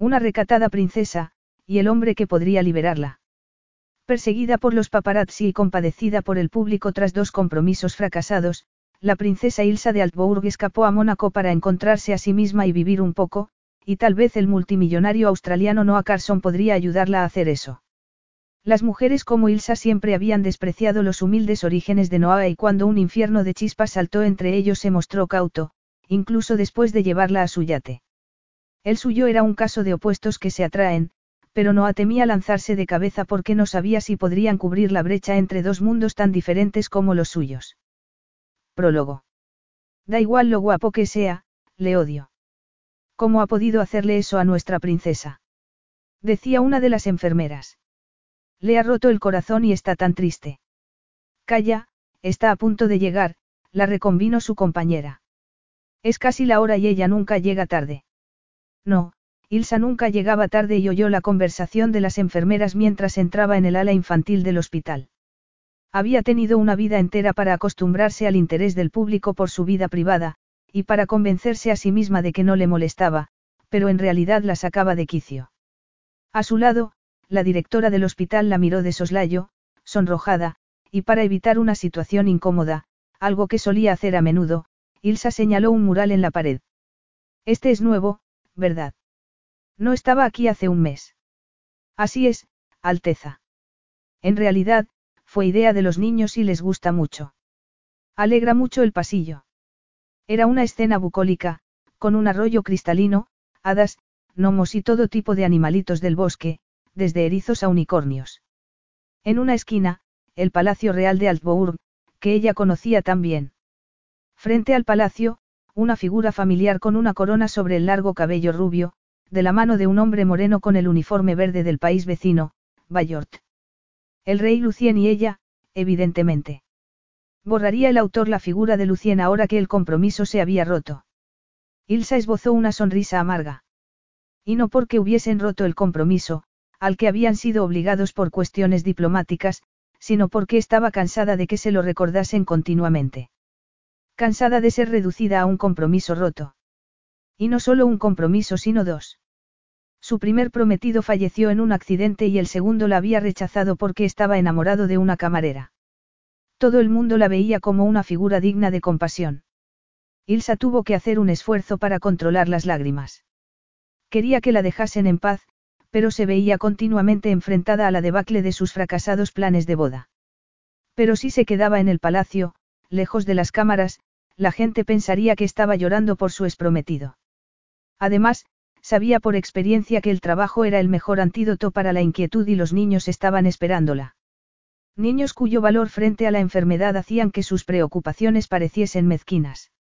Una recatada princesa, y el hombre que podría liberarla. Perseguida por los paparazzi y compadecida por el público tras dos compromisos fracasados, la princesa Ilsa de Altbourg escapó a Mónaco para encontrarse a sí misma y vivir un poco, y tal vez el multimillonario australiano Noah Carson podría ayudarla a hacer eso. Las mujeres como Ilsa siempre habían despreciado los humildes orígenes de Noah y cuando un infierno de chispas saltó entre ellos se mostró cauto, incluso después de llevarla a su yate. El suyo era un caso de opuestos que se atraen, pero no temía lanzarse de cabeza porque no sabía si podrían cubrir la brecha entre dos mundos tan diferentes como los suyos. Prólogo. Da igual lo guapo que sea, le odio. ¿Cómo ha podido hacerle eso a nuestra princesa? Decía una de las enfermeras. Le ha roto el corazón y está tan triste. Calla, está a punto de llegar, la reconvino su compañera. Es casi la hora y ella nunca llega tarde. No, Ilsa nunca llegaba tarde y oyó la conversación de las enfermeras mientras entraba en el ala infantil del hospital. Había tenido una vida entera para acostumbrarse al interés del público por su vida privada, y para convencerse a sí misma de que no le molestaba, pero en realidad la sacaba de quicio. A su lado, la directora del hospital la miró de soslayo, sonrojada, y para evitar una situación incómoda, algo que solía hacer a menudo, Ilsa señaló un mural en la pared. Este es nuevo, ¿verdad? No estaba aquí hace un mes. Así es, Alteza. En realidad, fue idea de los niños y les gusta mucho. Alegra mucho el pasillo. Era una escena bucólica, con un arroyo cristalino, hadas, gnomos y todo tipo de animalitos del bosque, desde erizos a unicornios. En una esquina, el Palacio Real de Altbourg, que ella conocía tan bien. Frente al palacio, una figura familiar con una corona sobre el largo cabello rubio, de la mano de un hombre moreno con el uniforme verde del país vecino, Bayort. El rey Lucien y ella, evidentemente. Borraría el autor la figura de Lucien ahora que el compromiso se había roto. Ilsa esbozó una sonrisa amarga. Y no porque hubiesen roto el compromiso, al que habían sido obligados por cuestiones diplomáticas, sino porque estaba cansada de que se lo recordasen continuamente. Cansada de ser reducida a un compromiso roto. Y no solo un compromiso, sino dos. Su primer prometido falleció en un accidente y el segundo la había rechazado porque estaba enamorado de una camarera. Todo el mundo la veía como una figura digna de compasión. Ilsa tuvo que hacer un esfuerzo para controlar las lágrimas. Quería que la dejasen en paz, pero se veía continuamente enfrentada a la debacle de sus fracasados planes de boda. Pero si se quedaba en el palacio, lejos de las cámaras, la gente pensaría que estaba llorando por su exprometido. Además, sabía por experiencia que el trabajo era el mejor antídoto para la inquietud y los niños estaban esperándola. Niños cuyo valor frente a la enfermedad hacían que sus preocupaciones pareciesen mezquinas.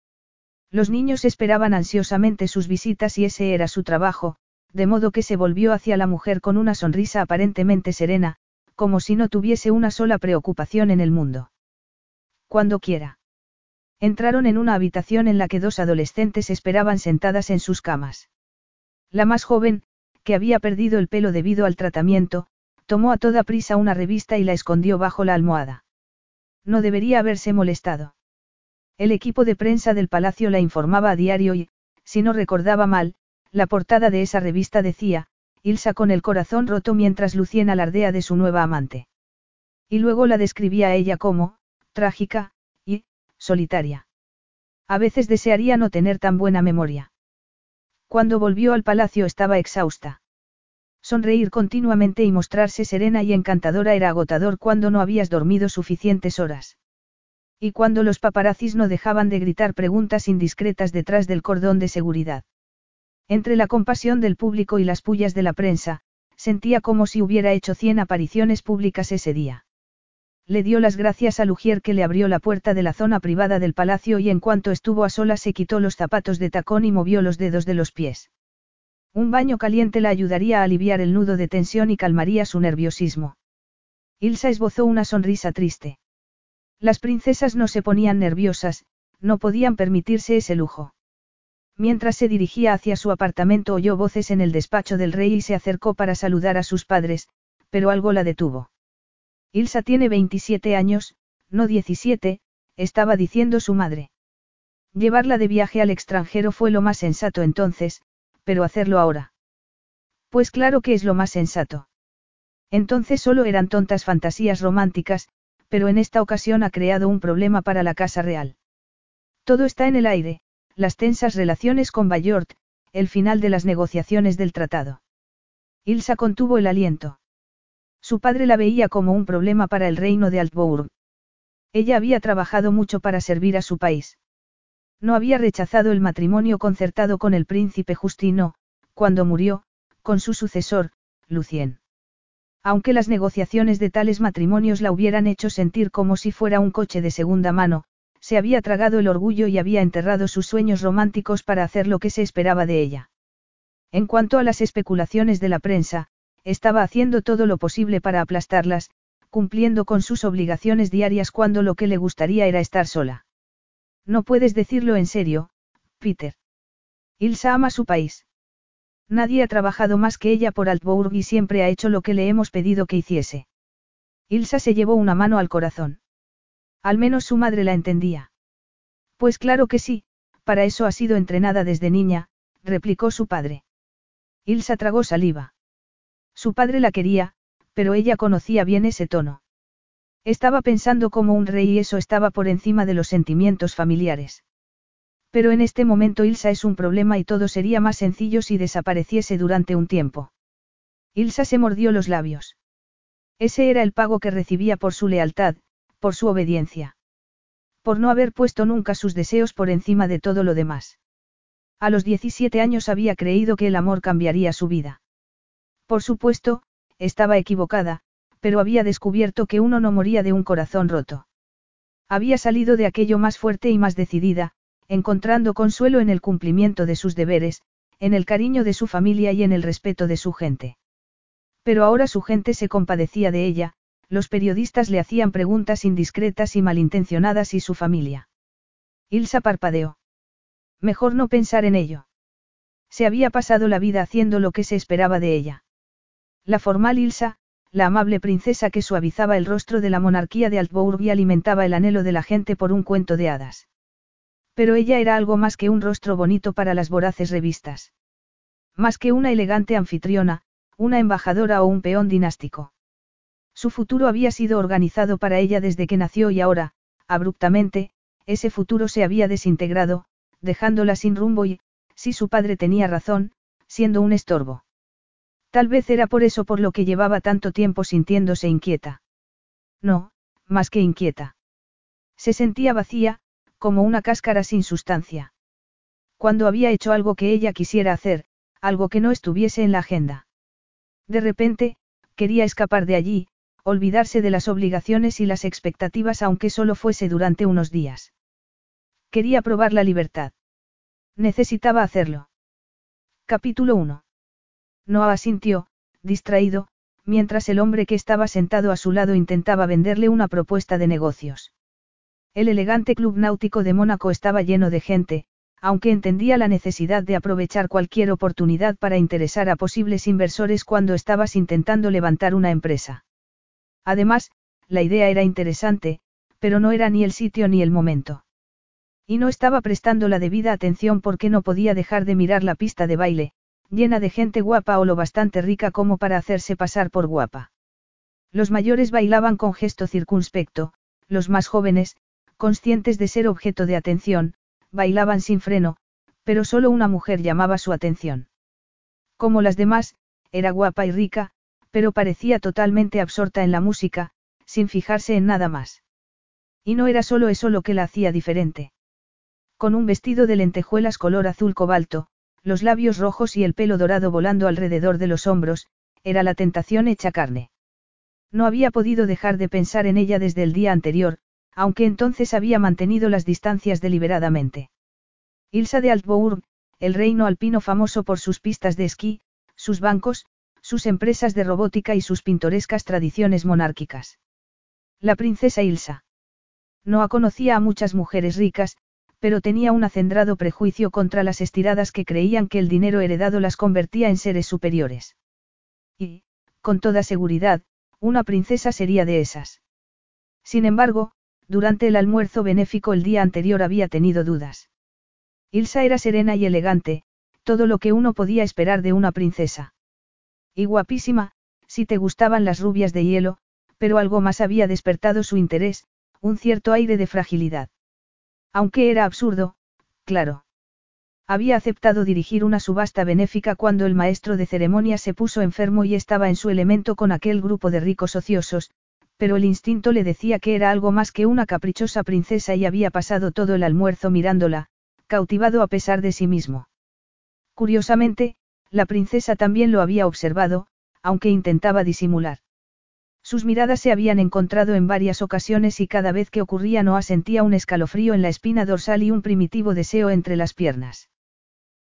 Los niños esperaban ansiosamente sus visitas y ese era su trabajo, de modo que se volvió hacia la mujer con una sonrisa aparentemente serena, como si no tuviese una sola preocupación en el mundo. Cuando quiera. Entraron en una habitación en la que dos adolescentes esperaban sentadas en sus camas. La más joven, que había perdido el pelo debido al tratamiento, tomó a toda prisa una revista y la escondió bajo la almohada. No debería haberse molestado. El equipo de prensa del palacio la informaba a diario y, si no recordaba mal, la portada de esa revista decía, Ilsa con el corazón roto mientras Lucien alardea de su nueva amante. Y luego la describía a ella como, trágica, solitaria. A veces desearía no tener tan buena memoria. Cuando volvió al palacio estaba exhausta. Sonreír continuamente y mostrarse serena y encantadora era agotador cuando no habías dormido suficientes horas. Y cuando los paparazzis no dejaban de gritar preguntas indiscretas detrás del cordón de seguridad. Entre la compasión del público y las pullas de la prensa, sentía como si hubiera hecho cien apariciones públicas ese día. Le dio las gracias a Lugier que le abrió la puerta de la zona privada del palacio y en cuanto estuvo a solas se quitó los zapatos de tacón y movió los dedos de los pies. Un baño caliente la ayudaría a aliviar el nudo de tensión y calmaría su nerviosismo. Ilsa esbozó una sonrisa triste. Las princesas no se ponían nerviosas, no podían permitirse ese lujo. Mientras se dirigía hacia su apartamento oyó voces en el despacho del rey y se acercó para saludar a sus padres, pero algo la detuvo. Ilsa tiene 27 años, no 17, estaba diciendo su madre. Llevarla de viaje al extranjero fue lo más sensato entonces, pero hacerlo ahora. Pues claro que es lo más sensato. Entonces solo eran tontas fantasías románticas, pero en esta ocasión ha creado un problema para la Casa Real. Todo está en el aire, las tensas relaciones con Bayort, el final de las negociaciones del tratado. Ilsa contuvo el aliento. Su padre la veía como un problema para el reino de Altbourg. Ella había trabajado mucho para servir a su país. No había rechazado el matrimonio concertado con el príncipe Justino, cuando murió, con su sucesor, Lucien. Aunque las negociaciones de tales matrimonios la hubieran hecho sentir como si fuera un coche de segunda mano, se había tragado el orgullo y había enterrado sus sueños románticos para hacer lo que se esperaba de ella. En cuanto a las especulaciones de la prensa, estaba haciendo todo lo posible para aplastarlas, cumpliendo con sus obligaciones diarias cuando lo que le gustaría era estar sola. No puedes decirlo en serio, Peter. Ilsa ama su país. Nadie ha trabajado más que ella por Altbourg y siempre ha hecho lo que le hemos pedido que hiciese. Ilsa se llevó una mano al corazón. Al menos su madre la entendía. Pues claro que sí, para eso ha sido entrenada desde niña, replicó su padre. Ilsa tragó saliva. Su padre la quería, pero ella conocía bien ese tono. Estaba pensando como un rey y eso estaba por encima de los sentimientos familiares. Pero en este momento Ilsa es un problema y todo sería más sencillo si desapareciese durante un tiempo. Ilsa se mordió los labios. Ese era el pago que recibía por su lealtad, por su obediencia. Por no haber puesto nunca sus deseos por encima de todo lo demás. A los 17 años había creído que el amor cambiaría su vida. Por supuesto, estaba equivocada, pero había descubierto que uno no moría de un corazón roto. Había salido de aquello más fuerte y más decidida, encontrando consuelo en el cumplimiento de sus deberes, en el cariño de su familia y en el respeto de su gente. Pero ahora su gente se compadecía de ella, los periodistas le hacían preguntas indiscretas y malintencionadas y su familia. Ilsa parpadeó. Mejor no pensar en ello. Se había pasado la vida haciendo lo que se esperaba de ella. La formal Ilsa, la amable princesa que suavizaba el rostro de la monarquía de Altbourg y alimentaba el anhelo de la gente por un cuento de hadas. Pero ella era algo más que un rostro bonito para las voraces revistas. Más que una elegante anfitriona, una embajadora o un peón dinástico. Su futuro había sido organizado para ella desde que nació y ahora, abruptamente, ese futuro se había desintegrado, dejándola sin rumbo y, si su padre tenía razón, siendo un estorbo. Tal vez era por eso por lo que llevaba tanto tiempo sintiéndose inquieta. No, más que inquieta. Se sentía vacía, como una cáscara sin sustancia. Cuando había hecho algo que ella quisiera hacer, algo que no estuviese en la agenda. De repente, quería escapar de allí, olvidarse de las obligaciones y las expectativas aunque solo fuese durante unos días. Quería probar la libertad. Necesitaba hacerlo. Capítulo 1. Noah asintió, distraído, mientras el hombre que estaba sentado a su lado intentaba venderle una propuesta de negocios. El elegante club náutico de Mónaco estaba lleno de gente, aunque entendía la necesidad de aprovechar cualquier oportunidad para interesar a posibles inversores cuando estabas intentando levantar una empresa. Además, la idea era interesante, pero no era ni el sitio ni el momento. Y no estaba prestando la debida atención porque no podía dejar de mirar la pista de baile, llena de gente guapa o lo bastante rica como para hacerse pasar por guapa. Los mayores bailaban con gesto circunspecto, los más jóvenes, conscientes de ser objeto de atención, bailaban sin freno, pero solo una mujer llamaba su atención. Como las demás, era guapa y rica, pero parecía totalmente absorta en la música, sin fijarse en nada más. Y no era solo eso lo que la hacía diferente. Con un vestido de lentejuelas color azul cobalto, los labios rojos y el pelo dorado volando alrededor de los hombros, era la tentación hecha carne. No había podido dejar de pensar en ella desde el día anterior, aunque entonces había mantenido las distancias deliberadamente. Ilsa de Altbourg, el reino alpino famoso por sus pistas de esquí, sus bancos, sus empresas de robótica y sus pintorescas tradiciones monárquicas. La princesa Ilsa. No conocía a muchas mujeres ricas, pero tenía un acendrado prejuicio contra las estiradas que creían que el dinero heredado las convertía en seres superiores. Y, con toda seguridad, una princesa sería de esas. Sin embargo, durante el almuerzo benéfico el día anterior había tenido dudas. Ilsa era serena y elegante, todo lo que uno podía esperar de una princesa. Y guapísima, si te gustaban las rubias de hielo, pero algo más había despertado su interés, un cierto aire de fragilidad. Aunque era absurdo, claro. Había aceptado dirigir una subasta benéfica cuando el maestro de ceremonia se puso enfermo y estaba en su elemento con aquel grupo de ricos ociosos, pero el instinto le decía que era algo más que una caprichosa princesa y había pasado todo el almuerzo mirándola, cautivado a pesar de sí mismo. Curiosamente, la princesa también lo había observado, aunque intentaba disimular. Sus miradas se habían encontrado en varias ocasiones y cada vez que ocurría Noah sentía un escalofrío en la espina dorsal y un primitivo deseo entre las piernas.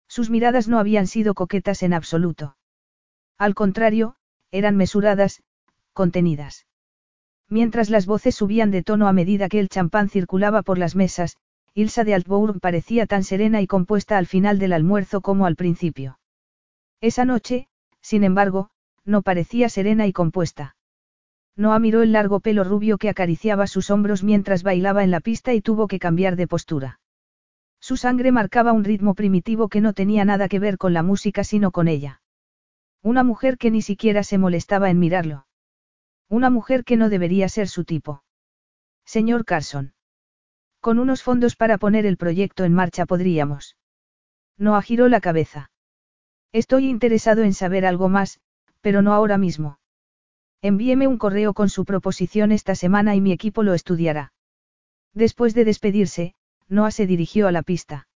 Sus miradas no habían sido coquetas en absoluto. Al contrario, eran mesuradas, contenidas. Mientras las voces subían de tono a medida que el champán circulaba por las mesas, Ilsa de Altbourg parecía tan serena y compuesta al final del almuerzo como al principio. Esa noche, sin embargo, no parecía serena y compuesta. Noah miró el largo pelo rubio que acariciaba sus hombros mientras bailaba en la pista y tuvo que cambiar de postura. Su sangre marcaba un ritmo primitivo que no tenía nada que ver con la música sino con ella. Una mujer que ni siquiera se molestaba en mirarlo. Una mujer que no debería ser su tipo. Señor Carson. Con unos fondos para poner el proyecto en marcha podríamos. Noah giró la cabeza. Estoy interesado en saber algo más, pero no ahora mismo. Envíeme un correo con su proposición esta semana y mi equipo lo estudiará. Después de despedirse, Noah se dirigió a la pista.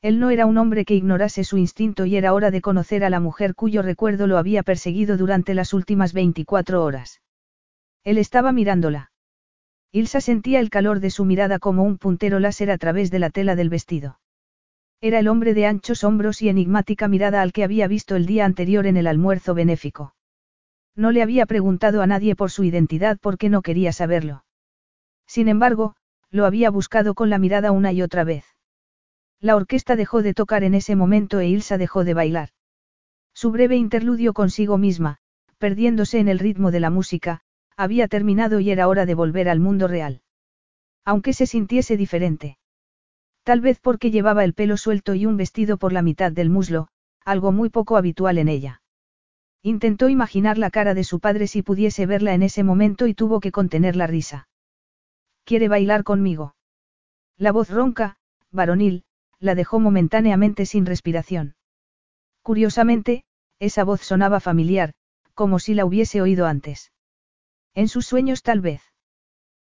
Él no era un hombre que ignorase su instinto y era hora de conocer a la mujer cuyo recuerdo lo había perseguido durante las últimas 24 horas. Él estaba mirándola. Ilsa sentía el calor de su mirada como un puntero láser a través de la tela del vestido. Era el hombre de anchos hombros y enigmática mirada al que había visto el día anterior en el almuerzo benéfico. No le había preguntado a nadie por su identidad porque no quería saberlo. Sin embargo, lo había buscado con la mirada una y otra vez. La orquesta dejó de tocar en ese momento e Ilsa dejó de bailar. Su breve interludio consigo misma, perdiéndose en el ritmo de la música, había terminado y era hora de volver al mundo real. Aunque se sintiese diferente. Tal vez porque llevaba el pelo suelto y un vestido por la mitad del muslo, algo muy poco habitual en ella. Intentó imaginar la cara de su padre si pudiese verla en ese momento y tuvo que contener la risa. ¿Quiere bailar conmigo? La voz ronca, varonil, la dejó momentáneamente sin respiración. Curiosamente, esa voz sonaba familiar, como si la hubiese oído antes. En sus sueños tal vez.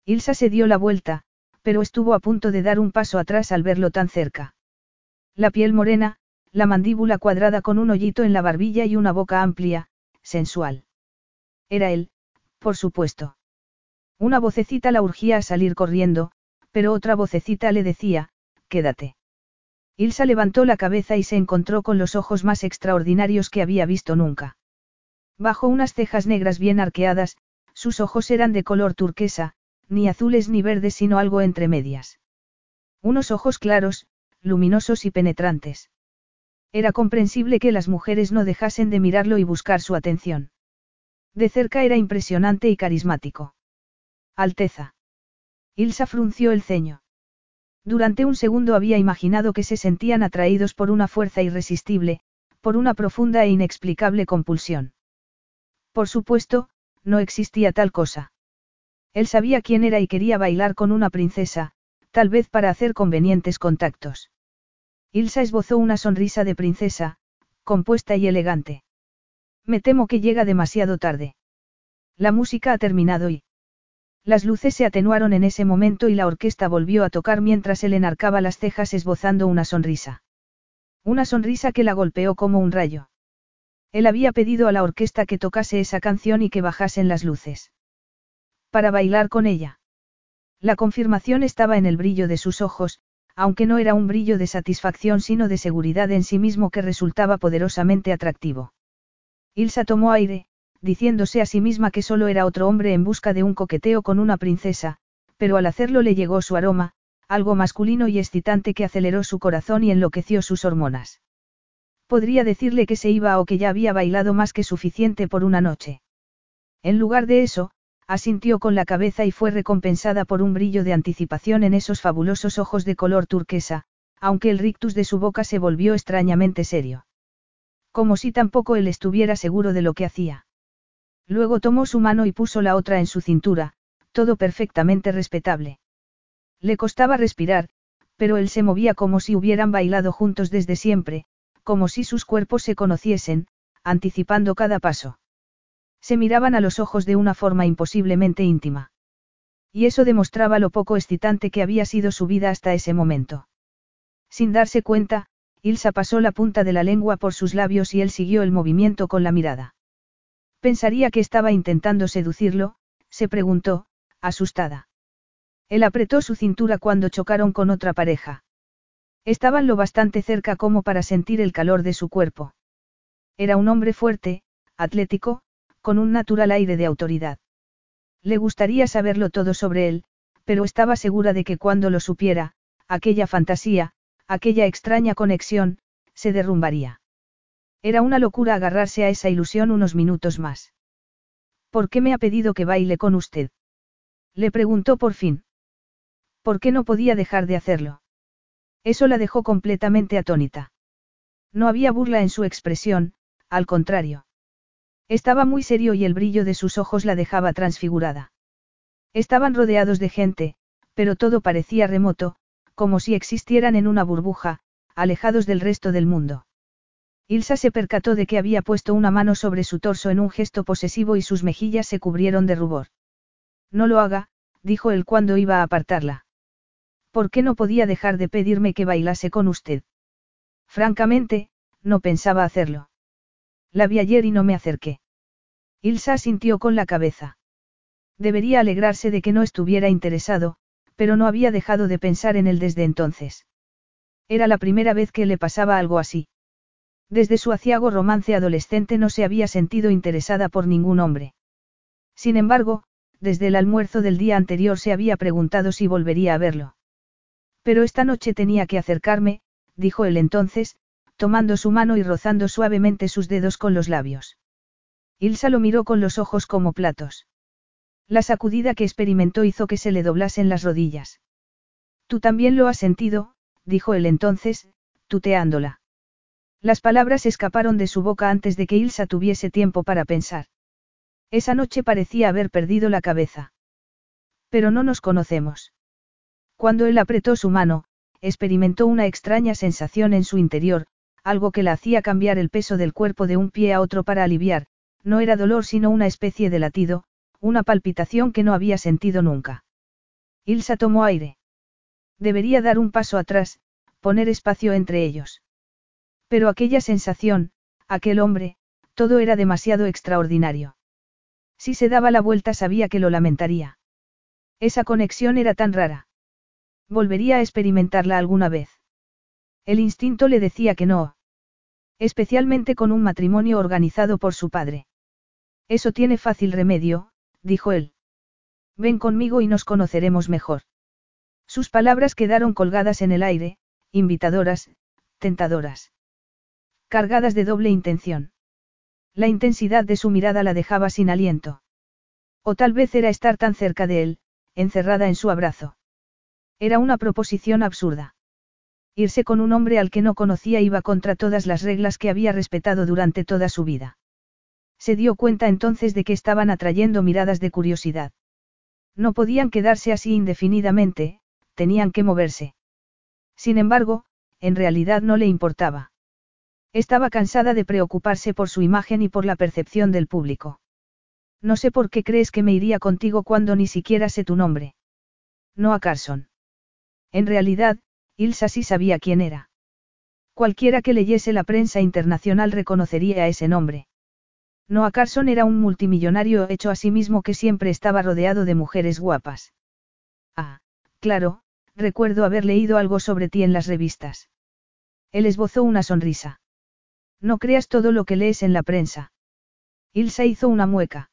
Ilsa se dio la vuelta, pero estuvo a punto de dar un paso atrás al verlo tan cerca. La piel morena, la mandíbula cuadrada con un hoyito en la barbilla y una boca amplia, sensual. Era él, por supuesto. Una vocecita la urgía a salir corriendo, pero otra vocecita le decía, quédate. Ilsa levantó la cabeza y se encontró con los ojos más extraordinarios que había visto nunca. Bajo unas cejas negras bien arqueadas, sus ojos eran de color turquesa, ni azules ni verdes sino algo entre medias. Unos ojos claros, luminosos y penetrantes. Era comprensible que las mujeres no dejasen de mirarlo y buscar su atención. De cerca era impresionante y carismático. Alteza. Ilsa frunció el ceño. Durante un segundo había imaginado que se sentían atraídos por una fuerza irresistible, por una profunda e inexplicable compulsión. Por supuesto, no existía tal cosa. Él sabía quién era y quería bailar con una princesa, tal vez para hacer convenientes contactos. Ilsa esbozó una sonrisa de princesa, compuesta y elegante. Me temo que llega demasiado tarde. La música ha terminado y... Las luces se atenuaron en ese momento y la orquesta volvió a tocar mientras él enarcaba las cejas esbozando una sonrisa. Una sonrisa que la golpeó como un rayo. Él había pedido a la orquesta que tocase esa canción y que bajasen las luces. Para bailar con ella. La confirmación estaba en el brillo de sus ojos, aunque no era un brillo de satisfacción sino de seguridad en sí mismo que resultaba poderosamente atractivo. Ilsa tomó aire, diciéndose a sí misma que solo era otro hombre en busca de un coqueteo con una princesa, pero al hacerlo le llegó su aroma, algo masculino y excitante que aceleró su corazón y enloqueció sus hormonas. Podría decirle que se iba o que ya había bailado más que suficiente por una noche. En lugar de eso, asintió con la cabeza y fue recompensada por un brillo de anticipación en esos fabulosos ojos de color turquesa, aunque el rictus de su boca se volvió extrañamente serio. Como si tampoco él estuviera seguro de lo que hacía. Luego tomó su mano y puso la otra en su cintura, todo perfectamente respetable. Le costaba respirar, pero él se movía como si hubieran bailado juntos desde siempre, como si sus cuerpos se conociesen, anticipando cada paso. Se miraban a los ojos de una forma imposiblemente íntima. Y eso demostraba lo poco excitante que había sido su vida hasta ese momento. Sin darse cuenta, Ilsa pasó la punta de la lengua por sus labios y él siguió el movimiento con la mirada. Pensaría que estaba intentando seducirlo, se preguntó, asustada. Él apretó su cintura cuando chocaron con otra pareja. Estaban lo bastante cerca como para sentir el calor de su cuerpo. Era un hombre fuerte, atlético, con un natural aire de autoridad. Le gustaría saberlo todo sobre él, pero estaba segura de que cuando lo supiera, aquella fantasía, aquella extraña conexión, se derrumbaría. Era una locura agarrarse a esa ilusión unos minutos más. ¿Por qué me ha pedido que baile con usted? Le preguntó por fin. ¿Por qué no podía dejar de hacerlo? Eso la dejó completamente atónita. No había burla en su expresión, al contrario. Estaba muy serio y el brillo de sus ojos la dejaba transfigurada. Estaban rodeados de gente, pero todo parecía remoto, como si existieran en una burbuja, alejados del resto del mundo. Ilsa se percató de que había puesto una mano sobre su torso en un gesto posesivo y sus mejillas se cubrieron de rubor. No lo haga, dijo él cuando iba a apartarla. ¿Por qué no podía dejar de pedirme que bailase con usted? Francamente, no pensaba hacerlo. La vi ayer y no me acerqué. Ilsa sintió con la cabeza. Debería alegrarse de que no estuviera interesado, pero no había dejado de pensar en él desde entonces. Era la primera vez que le pasaba algo así. Desde su aciago romance adolescente no se había sentido interesada por ningún hombre. Sin embargo, desde el almuerzo del día anterior se había preguntado si volvería a verlo. Pero esta noche tenía que acercarme, dijo él entonces, tomando su mano y rozando suavemente sus dedos con los labios. Ilsa lo miró con los ojos como platos. La sacudida que experimentó hizo que se le doblasen las rodillas. Tú también lo has sentido, dijo él entonces, tuteándola. Las palabras escaparon de su boca antes de que Ilsa tuviese tiempo para pensar. Esa noche parecía haber perdido la cabeza. Pero no nos conocemos. Cuando él apretó su mano, experimentó una extraña sensación en su interior, algo que la hacía cambiar el peso del cuerpo de un pie a otro para aliviar, no era dolor sino una especie de latido, una palpitación que no había sentido nunca. Ilsa tomó aire. Debería dar un paso atrás, poner espacio entre ellos. Pero aquella sensación, aquel hombre, todo era demasiado extraordinario. Si se daba la vuelta sabía que lo lamentaría. Esa conexión era tan rara. Volvería a experimentarla alguna vez. El instinto le decía que no. Especialmente con un matrimonio organizado por su padre. Eso tiene fácil remedio, dijo él. Ven conmigo y nos conoceremos mejor. Sus palabras quedaron colgadas en el aire, invitadoras, tentadoras. Cargadas de doble intención. La intensidad de su mirada la dejaba sin aliento. O tal vez era estar tan cerca de él, encerrada en su abrazo. Era una proposición absurda. Irse con un hombre al que no conocía iba contra todas las reglas que había respetado durante toda su vida. Se dio cuenta entonces de que estaban atrayendo miradas de curiosidad. No podían quedarse así indefinidamente, tenían que moverse. Sin embargo, en realidad no le importaba. Estaba cansada de preocuparse por su imagen y por la percepción del público. No sé por qué crees que me iría contigo cuando ni siquiera sé tu nombre. No a Carson. En realidad, Ilsa sí sabía quién era. Cualquiera que leyese la prensa internacional reconocería a ese nombre. Noah Carson era un multimillonario hecho a sí mismo que siempre estaba rodeado de mujeres guapas. Ah, claro, recuerdo haber leído algo sobre ti en las revistas. Él esbozó una sonrisa. No creas todo lo que lees en la prensa. Ilsa hizo una mueca.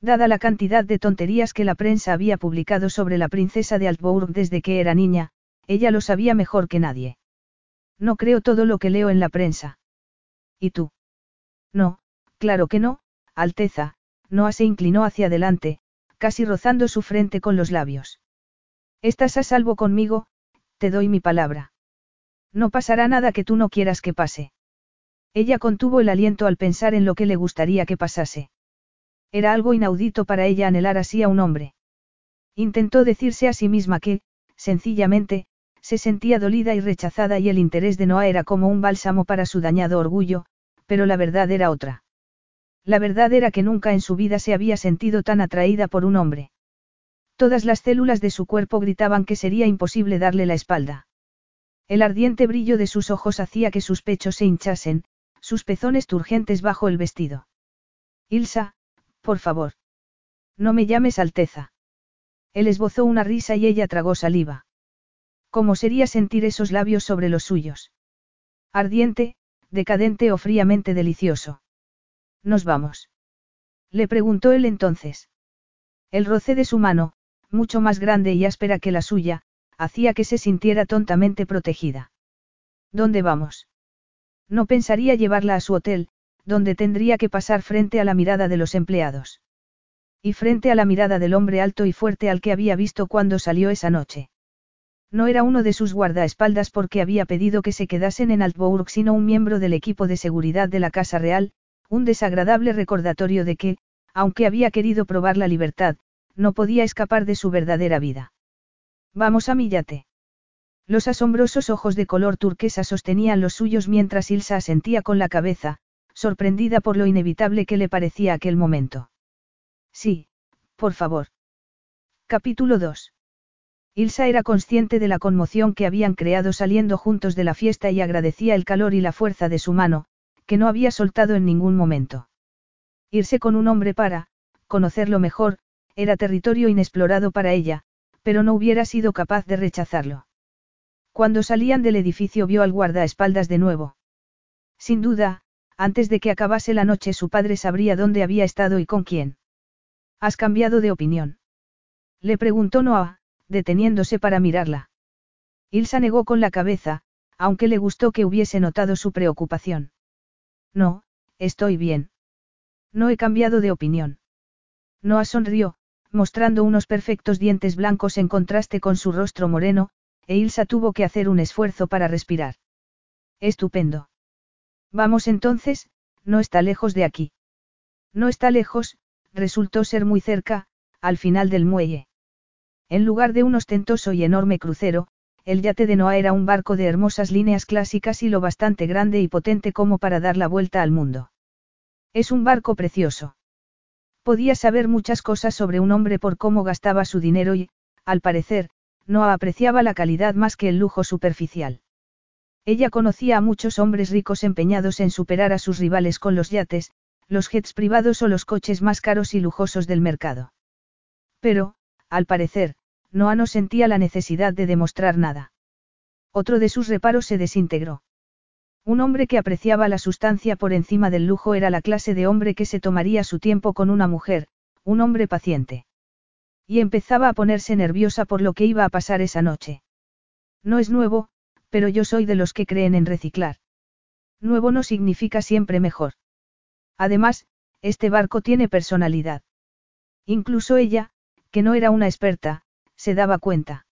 Dada la cantidad de tonterías que la prensa había publicado sobre la princesa de Altbourg desde que era niña, ella lo sabía mejor que nadie. No creo todo lo que leo en la prensa. ¿Y tú? No, claro que no, Alteza, Noah se inclinó hacia adelante, casi rozando su frente con los labios. Estás a salvo conmigo, te doy mi palabra. No pasará nada que tú no quieras que pase. Ella contuvo el aliento al pensar en lo que le gustaría que pasase. Era algo inaudito para ella anhelar así a un hombre. Intentó decirse a sí misma que, sencillamente, se sentía dolida y rechazada y el interés de Noah era como un bálsamo para su dañado orgullo, pero la verdad era otra. La verdad era que nunca en su vida se había sentido tan atraída por un hombre. Todas las células de su cuerpo gritaban que sería imposible darle la espalda. El ardiente brillo de sus ojos hacía que sus pechos se hinchasen, sus pezones turgentes bajo el vestido. Ilsa, por favor. No me llames Alteza. Él esbozó una risa y ella tragó saliva. ¿Cómo sería sentir esos labios sobre los suyos? Ardiente, decadente o fríamente delicioso. Nos vamos. Le preguntó él entonces. El roce de su mano, mucho más grande y áspera que la suya, hacía que se sintiera tontamente protegida. ¿Dónde vamos? No pensaría llevarla a su hotel, donde tendría que pasar frente a la mirada de los empleados. Y frente a la mirada del hombre alto y fuerte al que había visto cuando salió esa noche. No era uno de sus guardaespaldas porque había pedido que se quedasen en Altbourg, sino un miembro del equipo de seguridad de la Casa Real, un desagradable recordatorio de que, aunque había querido probar la libertad, no podía escapar de su verdadera vida. Vamos a mi. Los asombrosos ojos de color turquesa sostenían los suyos mientras Ilsa asentía con la cabeza, sorprendida por lo inevitable que le parecía aquel momento. Sí, por favor. Capítulo 2. Ilsa era consciente de la conmoción que habían creado saliendo juntos de la fiesta y agradecía el calor y la fuerza de su mano, que no había soltado en ningún momento. Irse con un hombre para, conocerlo mejor, era territorio inexplorado para ella, pero no hubiera sido capaz de rechazarlo. Cuando salían del edificio vio al guardaespaldas de nuevo. Sin duda, antes de que acabase la noche su padre sabría dónde había estado y con quién. ¿Has cambiado de opinión? Le preguntó Noah, deteniéndose para mirarla. Ilsa negó con la cabeza, aunque le gustó que hubiese notado su preocupación. No, estoy bien. No he cambiado de opinión. Noah sonrió, mostrando unos perfectos dientes blancos en contraste con su rostro moreno, e Ilsa tuvo que hacer un esfuerzo para respirar. Estupendo. Vamos entonces, no está lejos de aquí. No está lejos, resultó ser muy cerca, al final del muelle. En lugar de un ostentoso y enorme crucero, el yate de Noah era un barco de hermosas líneas clásicas y lo bastante grande y potente como para dar la vuelta al mundo. Es un barco precioso. Podía saber muchas cosas sobre un hombre por cómo gastaba su dinero y, al parecer, Noah apreciaba la calidad más que el lujo superficial. Ella conocía a muchos hombres ricos empeñados en superar a sus rivales con los yates, los jets privados o los coches más caros y lujosos del mercado. Pero, al parecer, Noah no sentía la necesidad de demostrar nada. Otro de sus reparos se desintegró. Un hombre que apreciaba la sustancia por encima del lujo era la clase de hombre que se tomaría su tiempo con una mujer, un hombre paciente. Y empezaba a ponerse nerviosa por lo que iba a pasar esa noche. No es nuevo, pero yo soy de los que creen en reciclar. Nuevo no significa siempre mejor. Además, este barco tiene personalidad. Incluso ella, que no era una experta, se daba cuenta.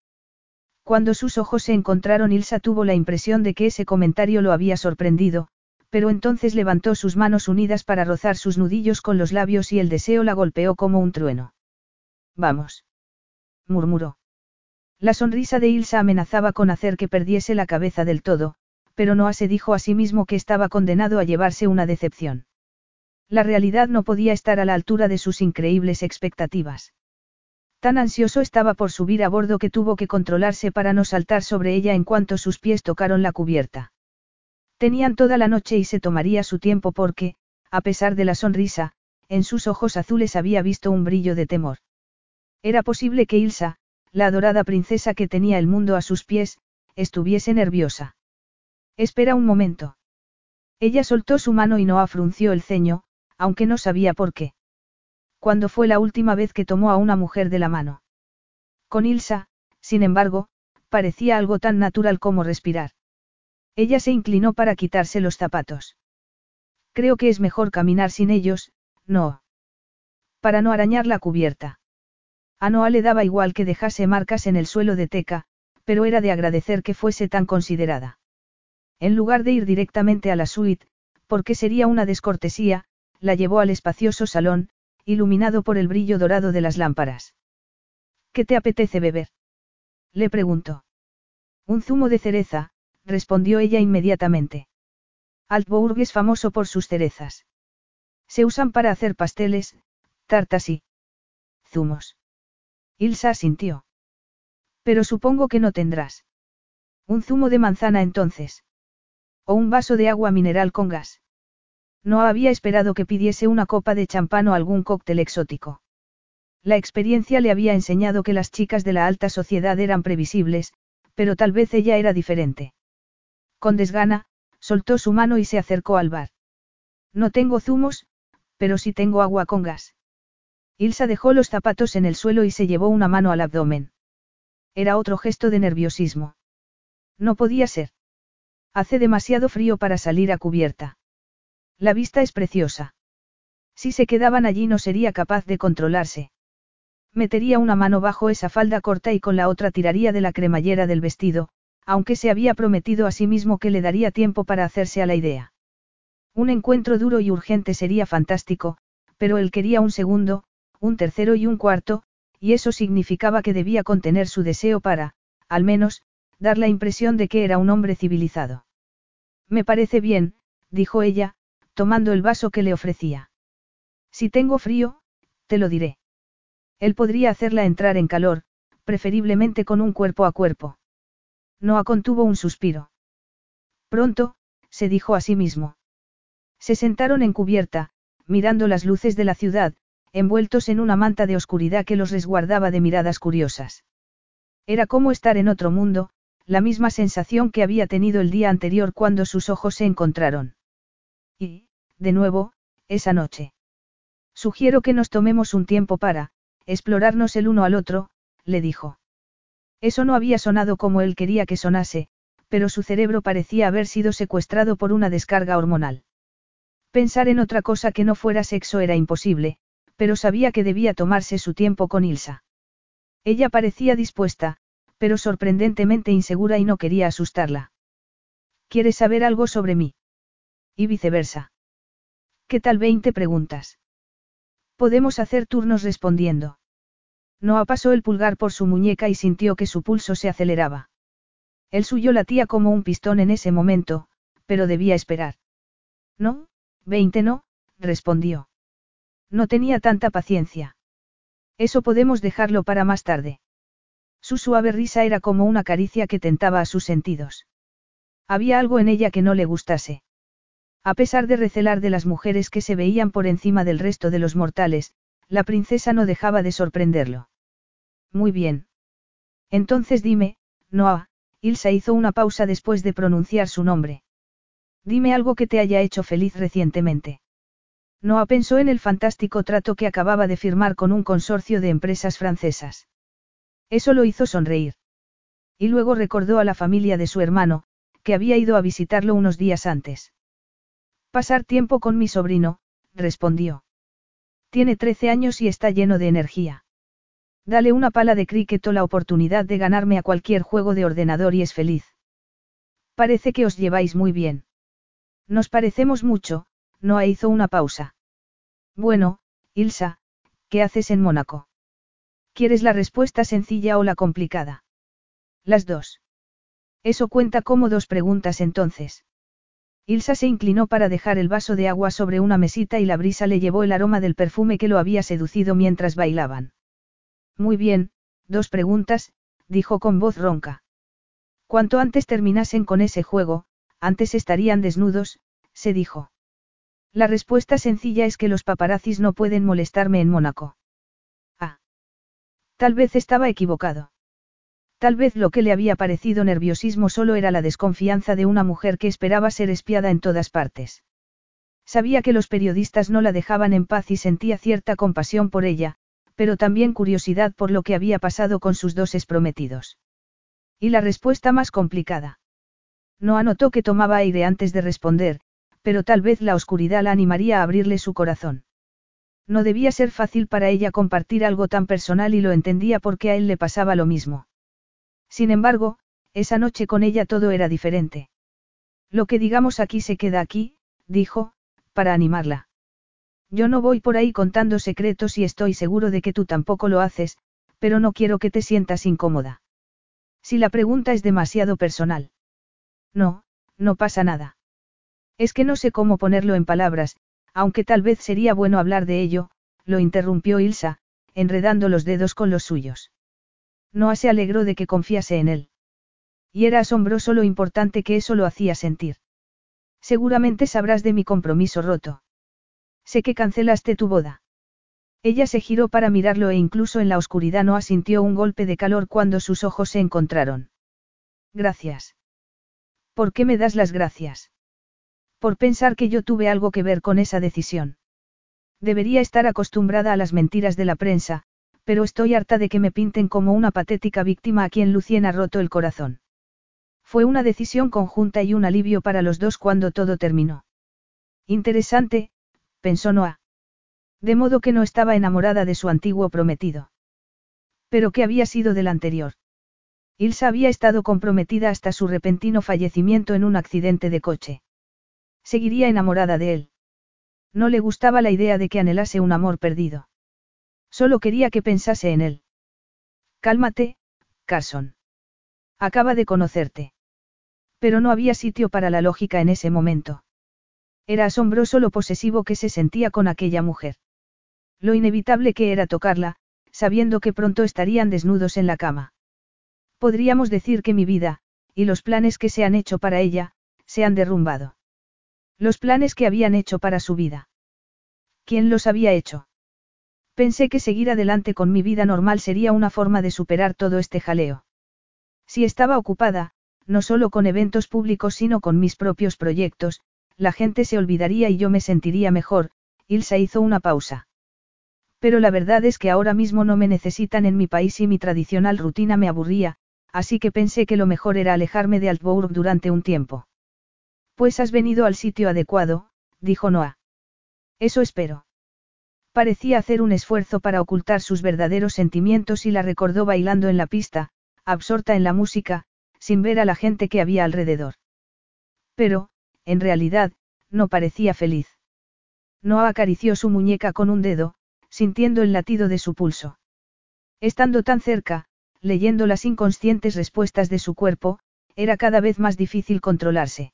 Cuando sus ojos se encontraron Ilsa tuvo la impresión de que ese comentario lo había sorprendido, pero entonces levantó sus manos unidas para rozar sus nudillos con los labios y el deseo la golpeó como un trueno. Vamos. murmuró. La sonrisa de Ilsa amenazaba con hacer que perdiese la cabeza del todo, pero Noah se dijo a sí mismo que estaba condenado a llevarse una decepción. La realidad no podía estar a la altura de sus increíbles expectativas. Tan ansioso estaba por subir a bordo que tuvo que controlarse para no saltar sobre ella en cuanto sus pies tocaron la cubierta. Tenían toda la noche y se tomaría su tiempo porque, a pesar de la sonrisa, en sus ojos azules había visto un brillo de temor. Era posible que Ilsa, la adorada princesa que tenía el mundo a sus pies, estuviese nerviosa. Espera un momento. Ella soltó su mano y no afrunció el ceño, aunque no sabía por qué. ¿Cuándo fue la última vez que tomó a una mujer de la mano? Con Ilsa, sin embargo, parecía algo tan natural como respirar. Ella se inclinó para quitarse los zapatos. Creo que es mejor caminar sin ellos, no. Para no arañar la cubierta. A Noah le daba igual que dejase marcas en el suelo de teca, pero era de agradecer que fuese tan considerada. En lugar de ir directamente a la suite, porque sería una descortesía, la llevó al espacioso salón, iluminado por el brillo dorado de las lámparas. ¿Qué te apetece beber? Le preguntó. Un zumo de cereza, respondió ella inmediatamente. Altbourg es famoso por sus cerezas. Se usan para hacer pasteles, tartas y zumos. Ilsa asintió. Pero supongo que no tendrás. Un zumo de manzana entonces. O un vaso de agua mineral con gas. No había esperado que pidiese una copa de champán o algún cóctel exótico. La experiencia le había enseñado que las chicas de la alta sociedad eran previsibles, pero tal vez ella era diferente. Con desgana, soltó su mano y se acercó al bar. No tengo zumos, pero sí tengo agua con gas. Ilsa dejó los zapatos en el suelo y se llevó una mano al abdomen. Era otro gesto de nerviosismo. No podía ser. Hace demasiado frío para salir a cubierta. La vista es preciosa. Si se quedaban allí no sería capaz de controlarse. Metería una mano bajo esa falda corta y con la otra tiraría de la cremallera del vestido, aunque se había prometido a sí mismo que le daría tiempo para hacerse a la idea. Un encuentro duro y urgente sería fantástico, pero él quería un segundo, un tercero y un cuarto, y eso significaba que debía contener su deseo para, al menos, dar la impresión de que era un hombre civilizado. Me parece bien, dijo ella, tomando el vaso que le ofrecía. Si tengo frío, te lo diré. Él podría hacerla entrar en calor, preferiblemente con un cuerpo a cuerpo. Noah contuvo un suspiro. Pronto, se dijo a sí mismo. Se sentaron en cubierta, mirando las luces de la ciudad, envueltos en una manta de oscuridad que los resguardaba de miradas curiosas. Era como estar en otro mundo, la misma sensación que había tenido el día anterior cuando sus ojos se encontraron. De nuevo, esa noche. Sugiero que nos tomemos un tiempo para, explorarnos el uno al otro, le dijo. Eso no había sonado como él quería que sonase, pero su cerebro parecía haber sido secuestrado por una descarga hormonal. Pensar en otra cosa que no fuera sexo era imposible, pero sabía que debía tomarse su tiempo con Ilsa. Ella parecía dispuesta, pero sorprendentemente insegura y no quería asustarla. ¿Quieres saber algo sobre mí? Y viceversa. ¿Qué tal veinte preguntas? Podemos hacer turnos respondiendo. Noah pasó el pulgar por su muñeca y sintió que su pulso se aceleraba. El suyo latía como un pistón en ese momento, pero debía esperar. No, veinte no, respondió. No tenía tanta paciencia. Eso podemos dejarlo para más tarde. Su suave risa era como una caricia que tentaba a sus sentidos. Había algo en ella que no le gustase. A pesar de recelar de las mujeres que se veían por encima del resto de los mortales, la princesa no dejaba de sorprenderlo. Muy bien. Entonces dime, Noah, Ilsa hizo una pausa después de pronunciar su nombre. Dime algo que te haya hecho feliz recientemente. Noah pensó en el fantástico trato que acababa de firmar con un consorcio de empresas francesas. Eso lo hizo sonreír. Y luego recordó a la familia de su hermano, que había ido a visitarlo unos días antes. Pasar tiempo con mi sobrino, respondió. Tiene 13 años y está lleno de energía. Dale una pala de cricket o la oportunidad de ganarme a cualquier juego de ordenador y es feliz. Parece que os lleváis muy bien. Nos parecemos mucho, no hizo una pausa. Bueno, Ilsa, ¿qué haces en Mónaco? ¿Quieres la respuesta sencilla o la complicada? Las dos. Eso cuenta como dos preguntas entonces. Ilsa se inclinó para dejar el vaso de agua sobre una mesita y la brisa le llevó el aroma del perfume que lo había seducido mientras bailaban. Muy bien, dos preguntas, dijo con voz ronca. Cuanto antes terminasen con ese juego, antes estarían desnudos, se dijo. La respuesta sencilla es que los paparazzis no pueden molestarme en Mónaco. Ah. Tal vez estaba equivocado. Tal vez lo que le había parecido nerviosismo solo era la desconfianza de una mujer que esperaba ser espiada en todas partes. Sabía que los periodistas no la dejaban en paz y sentía cierta compasión por ella, pero también curiosidad por lo que había pasado con sus dos prometidos. Y la respuesta más complicada. No anotó que tomaba aire antes de responder, pero tal vez la oscuridad la animaría a abrirle su corazón. No debía ser fácil para ella compartir algo tan personal y lo entendía porque a él le pasaba lo mismo. Sin embargo, esa noche con ella todo era diferente. Lo que digamos aquí se queda aquí, dijo, para animarla. Yo no voy por ahí contando secretos y estoy seguro de que tú tampoco lo haces, pero no quiero que te sientas incómoda. Si la pregunta es demasiado personal. No, no pasa nada. Es que no sé cómo ponerlo en palabras, aunque tal vez sería bueno hablar de ello, lo interrumpió Ilsa, enredando los dedos con los suyos. Noah se alegró de que confiase en él. Y era asombroso lo importante que eso lo hacía sentir. Seguramente sabrás de mi compromiso roto. Sé que cancelaste tu boda. Ella se giró para mirarlo e incluso en la oscuridad no sintió un golpe de calor cuando sus ojos se encontraron. Gracias. ¿Por qué me das las gracias? Por pensar que yo tuve algo que ver con esa decisión. Debería estar acostumbrada a las mentiras de la prensa, pero estoy harta de que me pinten como una patética víctima a quien Lucien ha roto el corazón. Fue una decisión conjunta y un alivio para los dos cuando todo terminó. Interesante, pensó Noah. De modo que no estaba enamorada de su antiguo prometido. Pero ¿qué había sido del anterior? Ilsa había estado comprometida hasta su repentino fallecimiento en un accidente de coche. Seguiría enamorada de él. No le gustaba la idea de que anhelase un amor perdido. Solo quería que pensase en él. Cálmate, Carson. Acaba de conocerte. Pero no había sitio para la lógica en ese momento. Era asombroso lo posesivo que se sentía con aquella mujer. Lo inevitable que era tocarla, sabiendo que pronto estarían desnudos en la cama. Podríamos decir que mi vida, y los planes que se han hecho para ella, se han derrumbado. Los planes que habían hecho para su vida. ¿Quién los había hecho? Pensé que seguir adelante con mi vida normal sería una forma de superar todo este jaleo. Si estaba ocupada, no solo con eventos públicos sino con mis propios proyectos, la gente se olvidaría y yo me sentiría mejor, Ilsa hizo una pausa. Pero la verdad es que ahora mismo no me necesitan en mi país y mi tradicional rutina me aburría, así que pensé que lo mejor era alejarme de Altbourg durante un tiempo. Pues has venido al sitio adecuado, dijo Noah. Eso espero. Parecía hacer un esfuerzo para ocultar sus verdaderos sentimientos y la recordó bailando en la pista, absorta en la música, sin ver a la gente que había alrededor. Pero, en realidad, no parecía feliz. Noah acarició su muñeca con un dedo, sintiendo el latido de su pulso. Estando tan cerca, leyendo las inconscientes respuestas de su cuerpo, era cada vez más difícil controlarse.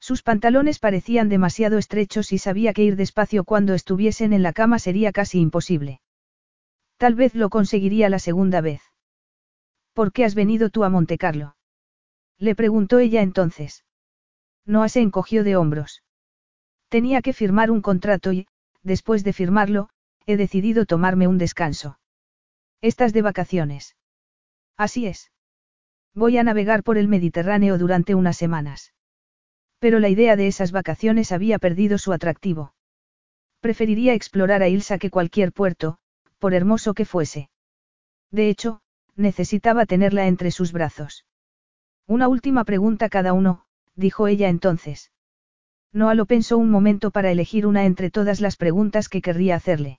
Sus pantalones parecían demasiado estrechos y sabía que ir despacio cuando estuviesen en la cama sería casi imposible. Tal vez lo conseguiría la segunda vez. ¿Por qué has venido tú a Montecarlo? Le preguntó ella entonces. Noah se encogió de hombros. Tenía que firmar un contrato y, después de firmarlo, he decidido tomarme un descanso. Estás de vacaciones. Así es. Voy a navegar por el Mediterráneo durante unas semanas. Pero la idea de esas vacaciones había perdido su atractivo. Preferiría explorar a Ilsa que cualquier puerto, por hermoso que fuese. De hecho, necesitaba tenerla entre sus brazos. Una última pregunta cada uno, dijo ella entonces. Noah lo pensó un momento para elegir una entre todas las preguntas que querría hacerle.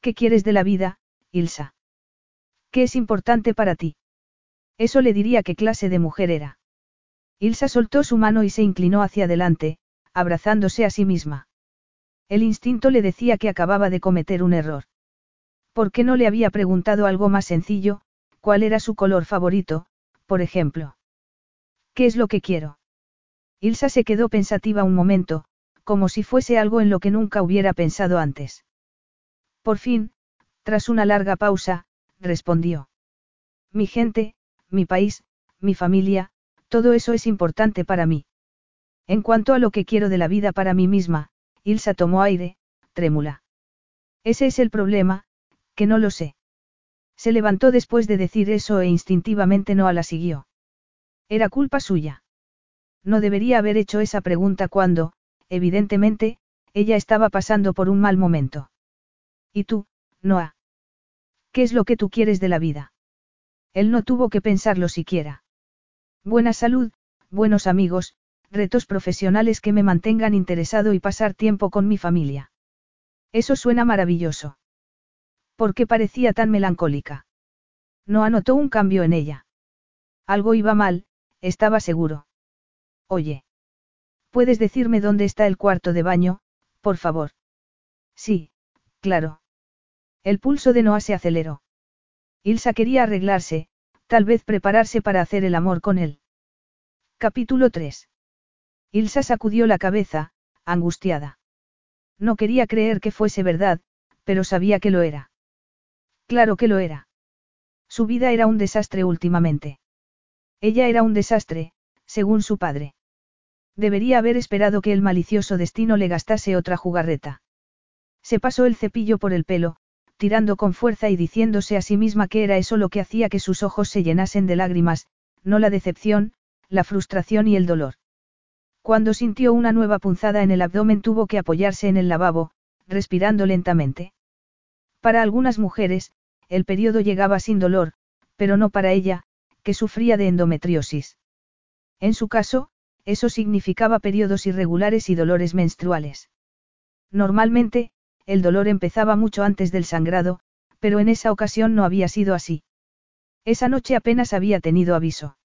¿Qué quieres de la vida, Ilsa? ¿Qué es importante para ti? Eso le diría qué clase de mujer era. Ilsa soltó su mano y se inclinó hacia adelante, abrazándose a sí misma. El instinto le decía que acababa de cometer un error. ¿Por qué no le había preguntado algo más sencillo, cuál era su color favorito, por ejemplo? ¿Qué es lo que quiero? Ilsa se quedó pensativa un momento, como si fuese algo en lo que nunca hubiera pensado antes. Por fin, tras una larga pausa, respondió. Mi gente, mi país, mi familia, todo eso es importante para mí. En cuanto a lo que quiero de la vida para mí misma, Ilsa tomó aire, trémula. Ese es el problema, que no lo sé. Se levantó después de decir eso e instintivamente Noah la siguió. Era culpa suya. No debería haber hecho esa pregunta cuando, evidentemente, ella estaba pasando por un mal momento. ¿Y tú, Noah? ¿Qué es lo que tú quieres de la vida? Él no tuvo que pensarlo siquiera. Buena salud, buenos amigos, retos profesionales que me mantengan interesado y pasar tiempo con mi familia. Eso suena maravilloso. ¿Por qué parecía tan melancólica? No anotó un cambio en ella. Algo iba mal, estaba seguro. Oye. ¿Puedes decirme dónde está el cuarto de baño, por favor? Sí, claro. El pulso de Noah se aceleró. Ilsa quería arreglarse, tal vez prepararse para hacer el amor con él. Capítulo 3. Ilsa sacudió la cabeza, angustiada. No quería creer que fuese verdad, pero sabía que lo era. Claro que lo era. Su vida era un desastre últimamente. Ella era un desastre, según su padre. Debería haber esperado que el malicioso destino le gastase otra jugarreta. Se pasó el cepillo por el pelo, tirando con fuerza y diciéndose a sí misma que era eso lo que hacía que sus ojos se llenasen de lágrimas, no la decepción, la frustración y el dolor. Cuando sintió una nueva punzada en el abdomen tuvo que apoyarse en el lavabo, respirando lentamente. Para algunas mujeres, el periodo llegaba sin dolor, pero no para ella, que sufría de endometriosis. En su caso, eso significaba periodos irregulares y dolores menstruales. Normalmente, el dolor empezaba mucho antes del sangrado, pero en esa ocasión no había sido así. Esa noche apenas había tenido aviso.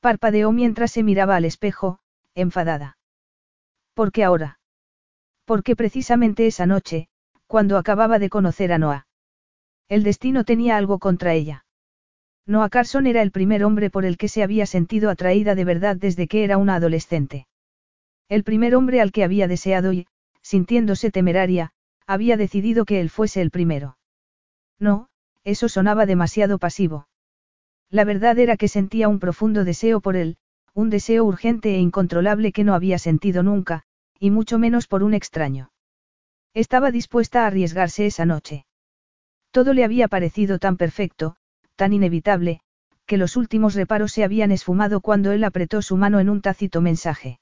Parpadeó mientras se miraba al espejo, enfadada. ¿Por qué ahora? Porque precisamente esa noche, cuando acababa de conocer a Noah. El destino tenía algo contra ella. Noah Carson era el primer hombre por el que se había sentido atraída de verdad desde que era una adolescente. El primer hombre al que había deseado y, sintiéndose temeraria, había decidido que él fuese el primero. No, eso sonaba demasiado pasivo. La verdad era que sentía un profundo deseo por él, un deseo urgente e incontrolable que no había sentido nunca, y mucho menos por un extraño. Estaba dispuesta a arriesgarse esa noche. Todo le había parecido tan perfecto, tan inevitable, que los últimos reparos se habían esfumado cuando él apretó su mano en un tácito mensaje.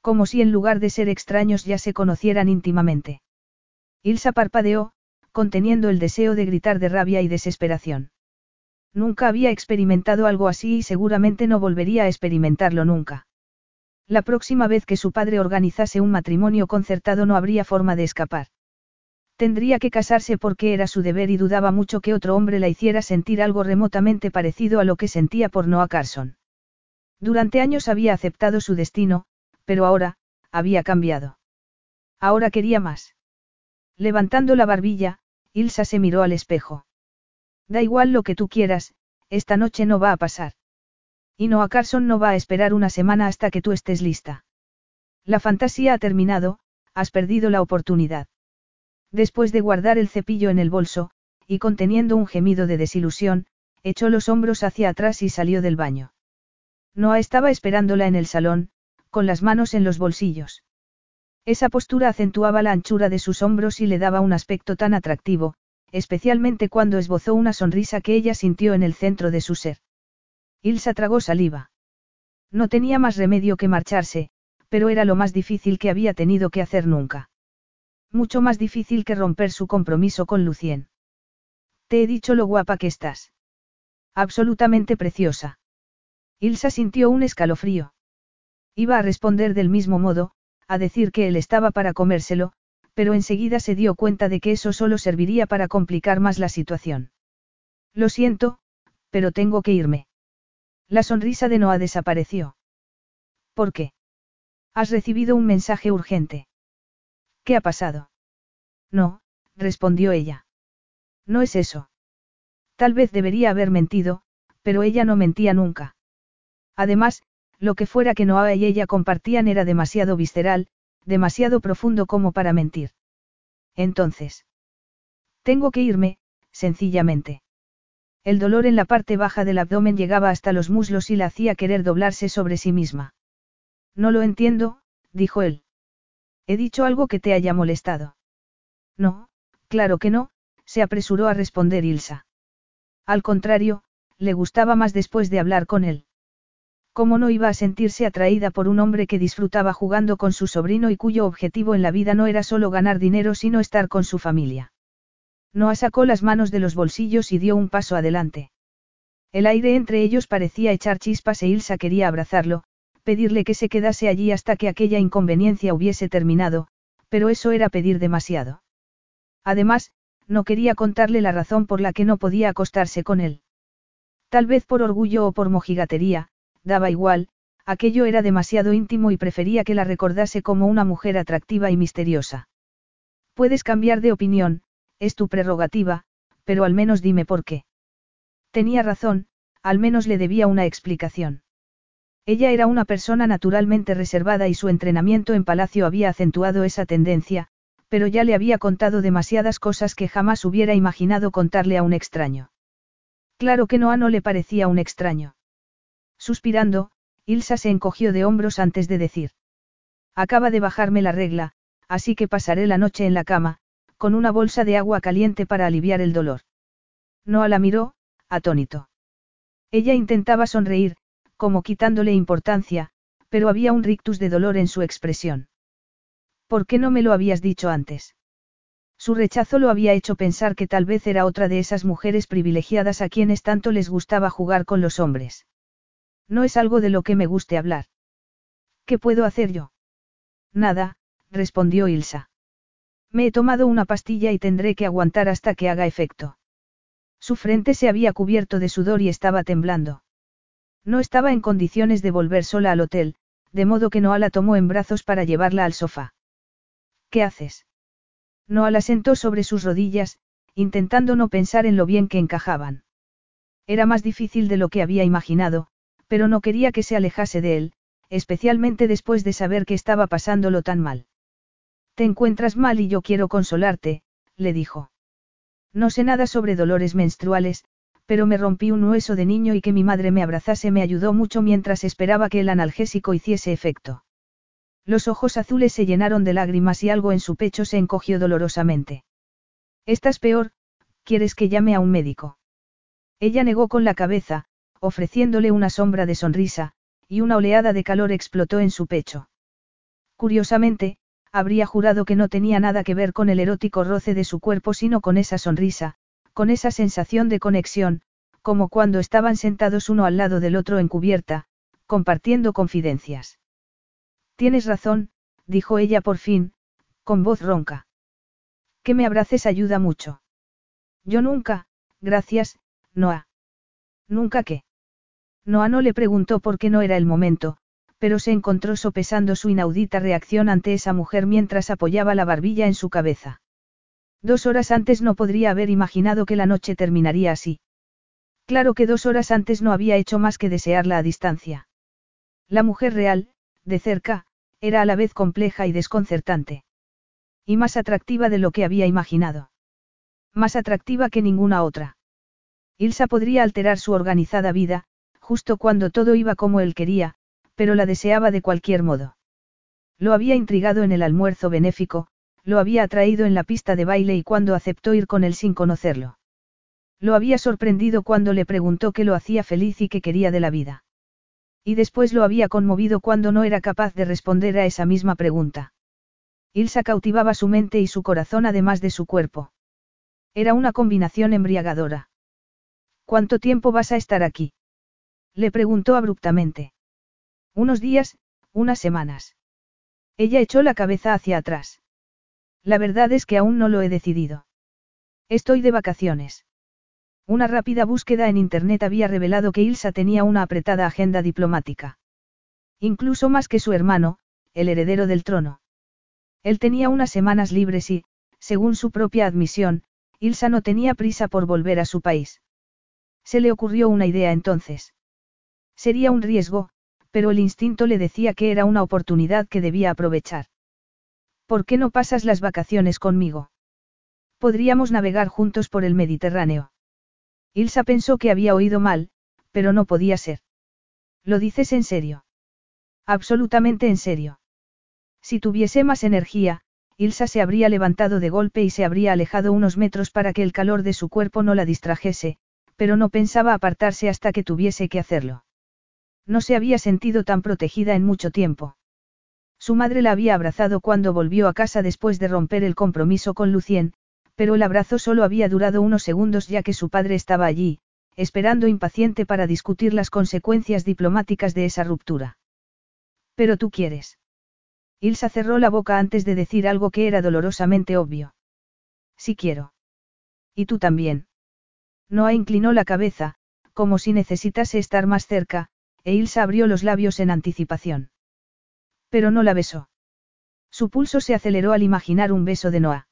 Como si en lugar de ser extraños ya se conocieran íntimamente. Ilsa parpadeó, conteniendo el deseo de gritar de rabia y desesperación. Nunca había experimentado algo así y seguramente no volvería a experimentarlo nunca. La próxima vez que su padre organizase un matrimonio concertado no habría forma de escapar. Tendría que casarse porque era su deber y dudaba mucho que otro hombre la hiciera sentir algo remotamente parecido a lo que sentía por Noah Carson. Durante años había aceptado su destino, pero ahora, había cambiado. Ahora quería más. Levantando la barbilla, Ilsa se miró al espejo. Da igual lo que tú quieras, esta noche no va a pasar. Y Noah Carson no va a esperar una semana hasta que tú estés lista. La fantasía ha terminado, has perdido la oportunidad. Después de guardar el cepillo en el bolso, y conteniendo un gemido de desilusión, echó los hombros hacia atrás y salió del baño. Noah estaba esperándola en el salón, con las manos en los bolsillos. Esa postura acentuaba la anchura de sus hombros y le daba un aspecto tan atractivo, especialmente cuando esbozó una sonrisa que ella sintió en el centro de su ser. Ilsa tragó saliva. No tenía más remedio que marcharse, pero era lo más difícil que había tenido que hacer nunca. Mucho más difícil que romper su compromiso con Lucien. Te he dicho lo guapa que estás. Absolutamente preciosa. Ilsa sintió un escalofrío. Iba a responder del mismo modo, a decir que él estaba para comérselo, pero enseguida se dio cuenta de que eso solo serviría para complicar más la situación. Lo siento, pero tengo que irme. La sonrisa de Noah desapareció. ¿Por qué? Has recibido un mensaje urgente. ¿Qué ha pasado? No, respondió ella. No es eso. Tal vez debería haber mentido, pero ella no mentía nunca. Además, lo que fuera que Noah y ella compartían era demasiado visceral, demasiado profundo como para mentir. Entonces. Tengo que irme, sencillamente. El dolor en la parte baja del abdomen llegaba hasta los muslos y la hacía querer doblarse sobre sí misma. No lo entiendo, dijo él. ¿He dicho algo que te haya molestado? No, claro que no, se apresuró a responder Ilsa. Al contrario, le gustaba más después de hablar con él. ¿Cómo no iba a sentirse atraída por un hombre que disfrutaba jugando con su sobrino y cuyo objetivo en la vida no era solo ganar dinero sino estar con su familia? Noah sacó las manos de los bolsillos y dio un paso adelante. El aire entre ellos parecía echar chispas e Ilsa quería abrazarlo, pedirle que se quedase allí hasta que aquella inconveniencia hubiese terminado, pero eso era pedir demasiado. Además, no quería contarle la razón por la que no podía acostarse con él. Tal vez por orgullo o por mojigatería, daba igual, aquello era demasiado íntimo y prefería que la recordase como una mujer atractiva y misteriosa. Puedes cambiar de opinión, es tu prerrogativa, pero al menos dime por qué. Tenía razón, al menos le debía una explicación. Ella era una persona naturalmente reservada y su entrenamiento en palacio había acentuado esa tendencia, pero ya le había contado demasiadas cosas que jamás hubiera imaginado contarle a un extraño. Claro que Noah no le parecía un extraño. Suspirando, Ilsa se encogió de hombros antes de decir. Acaba de bajarme la regla, así que pasaré la noche en la cama, con una bolsa de agua caliente para aliviar el dolor. Noah la miró, atónito. Ella intentaba sonreír, como quitándole importancia, pero había un rictus de dolor en su expresión. ¿Por qué no me lo habías dicho antes? Su rechazo lo había hecho pensar que tal vez era otra de esas mujeres privilegiadas a quienes tanto les gustaba jugar con los hombres. No es algo de lo que me guste hablar. ¿Qué puedo hacer yo? Nada, respondió Ilsa. Me he tomado una pastilla y tendré que aguantar hasta que haga efecto. Su frente se había cubierto de sudor y estaba temblando. No estaba en condiciones de volver sola al hotel, de modo que Noah la tomó en brazos para llevarla al sofá. ¿Qué haces? Noah la sentó sobre sus rodillas, intentando no pensar en lo bien que encajaban. Era más difícil de lo que había imaginado, pero no quería que se alejase de él, especialmente después de saber que estaba pasándolo tan mal. Te encuentras mal y yo quiero consolarte, le dijo. No sé nada sobre dolores menstruales, pero me rompí un hueso de niño y que mi madre me abrazase me ayudó mucho mientras esperaba que el analgésico hiciese efecto. Los ojos azules se llenaron de lágrimas y algo en su pecho se encogió dolorosamente. Estás peor, ¿quieres que llame a un médico? Ella negó con la cabeza, ofreciéndole una sombra de sonrisa, y una oleada de calor explotó en su pecho. Curiosamente, habría jurado que no tenía nada que ver con el erótico roce de su cuerpo sino con esa sonrisa, con esa sensación de conexión, como cuando estaban sentados uno al lado del otro en cubierta, compartiendo confidencias. Tienes razón, dijo ella por fin, con voz ronca. Que me abraces ayuda mucho. Yo nunca, gracias, Noah. ¿Nunca qué? Noah no le preguntó por qué no era el momento, pero se encontró sopesando su inaudita reacción ante esa mujer mientras apoyaba la barbilla en su cabeza. Dos horas antes no podría haber imaginado que la noche terminaría así. Claro que dos horas antes no había hecho más que desearla a distancia. La mujer real, de cerca, era a la vez compleja y desconcertante. Y más atractiva de lo que había imaginado. Más atractiva que ninguna otra. Ilsa podría alterar su organizada vida, justo cuando todo iba como él quería, pero la deseaba de cualquier modo. Lo había intrigado en el almuerzo benéfico, lo había atraído en la pista de baile y cuando aceptó ir con él sin conocerlo. Lo había sorprendido cuando le preguntó qué lo hacía feliz y qué quería de la vida. Y después lo había conmovido cuando no era capaz de responder a esa misma pregunta. Ilsa cautivaba su mente y su corazón además de su cuerpo. Era una combinación embriagadora. ¿Cuánto tiempo vas a estar aquí? Le preguntó abruptamente. Unos días, unas semanas. Ella echó la cabeza hacia atrás. La verdad es que aún no lo he decidido. Estoy de vacaciones. Una rápida búsqueda en Internet había revelado que Ilsa tenía una apretada agenda diplomática. Incluso más que su hermano, el heredero del trono. Él tenía unas semanas libres y, según su propia admisión, Ilsa no tenía prisa por volver a su país. Se le ocurrió una idea entonces. Sería un riesgo, pero el instinto le decía que era una oportunidad que debía aprovechar. ¿Por qué no pasas las vacaciones conmigo? Podríamos navegar juntos por el Mediterráneo. Ilsa pensó que había oído mal, pero no podía ser. ¿Lo dices en serio? Absolutamente en serio. Si tuviese más energía, Ilsa se habría levantado de golpe y se habría alejado unos metros para que el calor de su cuerpo no la distrajese, pero no pensaba apartarse hasta que tuviese que hacerlo. No se había sentido tan protegida en mucho tiempo. Su madre la había abrazado cuando volvió a casa después de romper el compromiso con Lucien, pero el abrazo solo había durado unos segundos ya que su padre estaba allí, esperando impaciente para discutir las consecuencias diplomáticas de esa ruptura. Pero tú quieres. Ilsa cerró la boca antes de decir algo que era dolorosamente obvio. Sí quiero. Y tú también. Noah inclinó la cabeza, como si necesitase estar más cerca, e Ilsa abrió los labios en anticipación. Pero no la besó. Su pulso se aceleró al imaginar un beso de Noah.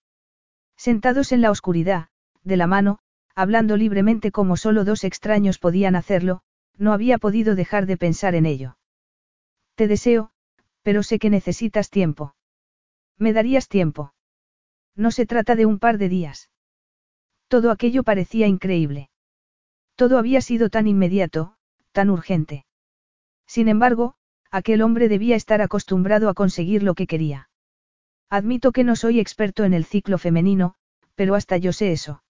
Sentados en la oscuridad, de la mano, hablando libremente como solo dos extraños podían hacerlo, no había podido dejar de pensar en ello. Te deseo, pero sé que necesitas tiempo. ¿Me darías tiempo? No se trata de un par de días. Todo aquello parecía increíble. Todo había sido tan inmediato, tan urgente. Sin embargo, aquel hombre debía estar acostumbrado a conseguir lo que quería. Admito que no soy experto en el ciclo femenino, pero hasta yo sé eso.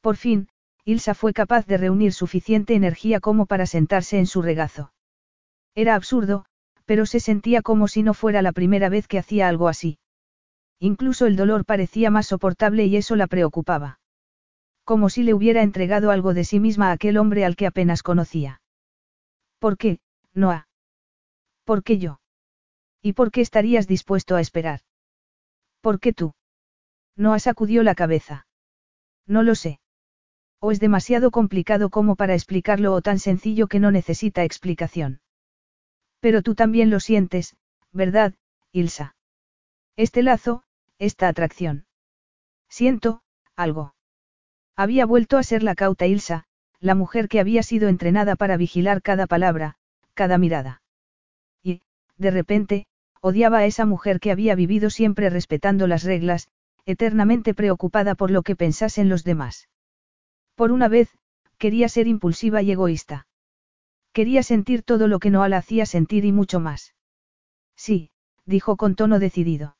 Por fin, Ilsa fue capaz de reunir suficiente energía como para sentarse en su regazo. Era absurdo, pero se sentía como si no fuera la primera vez que hacía algo así. Incluso el dolor parecía más soportable y eso la preocupaba. Como si le hubiera entregado algo de sí misma a aquel hombre al que apenas conocía. ¿Por qué, Noah? ¿Por qué yo? ¿Y por qué estarías dispuesto a esperar? ¿Por qué tú? Noah sacudió la cabeza. No lo sé. O es demasiado complicado como para explicarlo o tan sencillo que no necesita explicación. Pero tú también lo sientes, ¿verdad, Ilsa? Este lazo, esta atracción. Siento, algo. Había vuelto a ser la cauta Ilsa, la mujer que había sido entrenada para vigilar cada palabra, cada mirada. Y, de repente, odiaba a esa mujer que había vivido siempre respetando las reglas, eternamente preocupada por lo que pensasen los demás. Por una vez, quería ser impulsiva y egoísta. Quería sentir todo lo que Noah la hacía sentir y mucho más. Sí, dijo con tono decidido.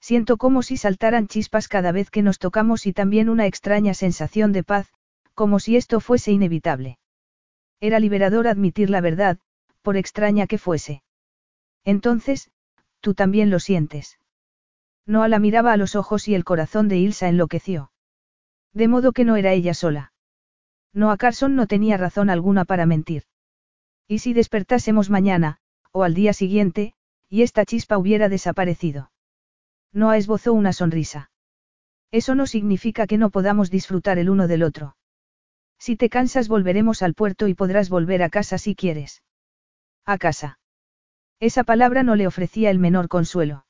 Siento como si saltaran chispas cada vez que nos tocamos y también una extraña sensación de paz, como si esto fuese inevitable. Era liberador admitir la verdad, por extraña que fuese. Entonces, tú también lo sientes. Noah la miraba a los ojos y el corazón de Ilsa enloqueció. De modo que no era ella sola. Noah Carson no tenía razón alguna para mentir. ¿Y si despertásemos mañana, o al día siguiente, y esta chispa hubiera desaparecido? No esbozó una sonrisa. Eso no significa que no podamos disfrutar el uno del otro. Si te cansas volveremos al puerto y podrás volver a casa si quieres. A casa. Esa palabra no le ofrecía el menor consuelo.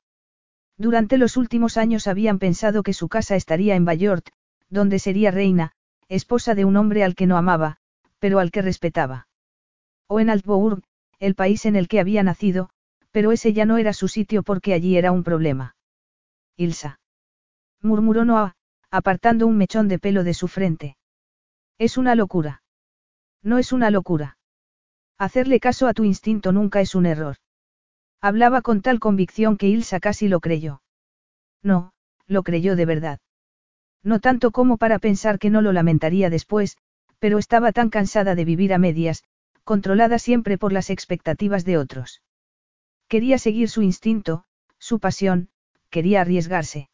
Durante los últimos años habían pensado que su casa estaría en Bayort, donde sería reina, esposa de un hombre al que no amaba, pero al que respetaba. O en Altbourg, el país en el que había nacido, pero ese ya no era su sitio porque allí era un problema. Ilsa. Murmuró Noah, apartando un mechón de pelo de su frente. Es una locura. No es una locura. Hacerle caso a tu instinto nunca es un error. Hablaba con tal convicción que Ilsa casi lo creyó. No, lo creyó de verdad. No tanto como para pensar que no lo lamentaría después, pero estaba tan cansada de vivir a medias, controlada siempre por las expectativas de otros. Quería seguir su instinto, su pasión, quería arriesgarse.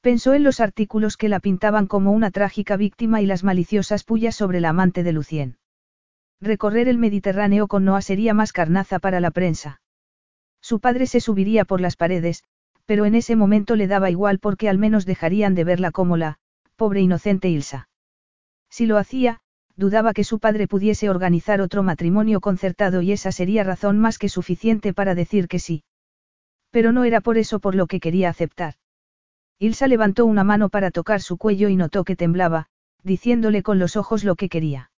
Pensó en los artículos que la pintaban como una trágica víctima y las maliciosas pullas sobre la amante de Lucien. Recorrer el Mediterráneo con Noah sería más carnaza para la prensa. Su padre se subiría por las paredes, pero en ese momento le daba igual porque al menos dejarían de verla como la, pobre inocente Ilsa. Si lo hacía, dudaba que su padre pudiese organizar otro matrimonio concertado y esa sería razón más que suficiente para decir que sí. Pero no era por eso por lo que quería aceptar. Ilsa levantó una mano para tocar su cuello y notó que temblaba, diciéndole con los ojos lo que quería.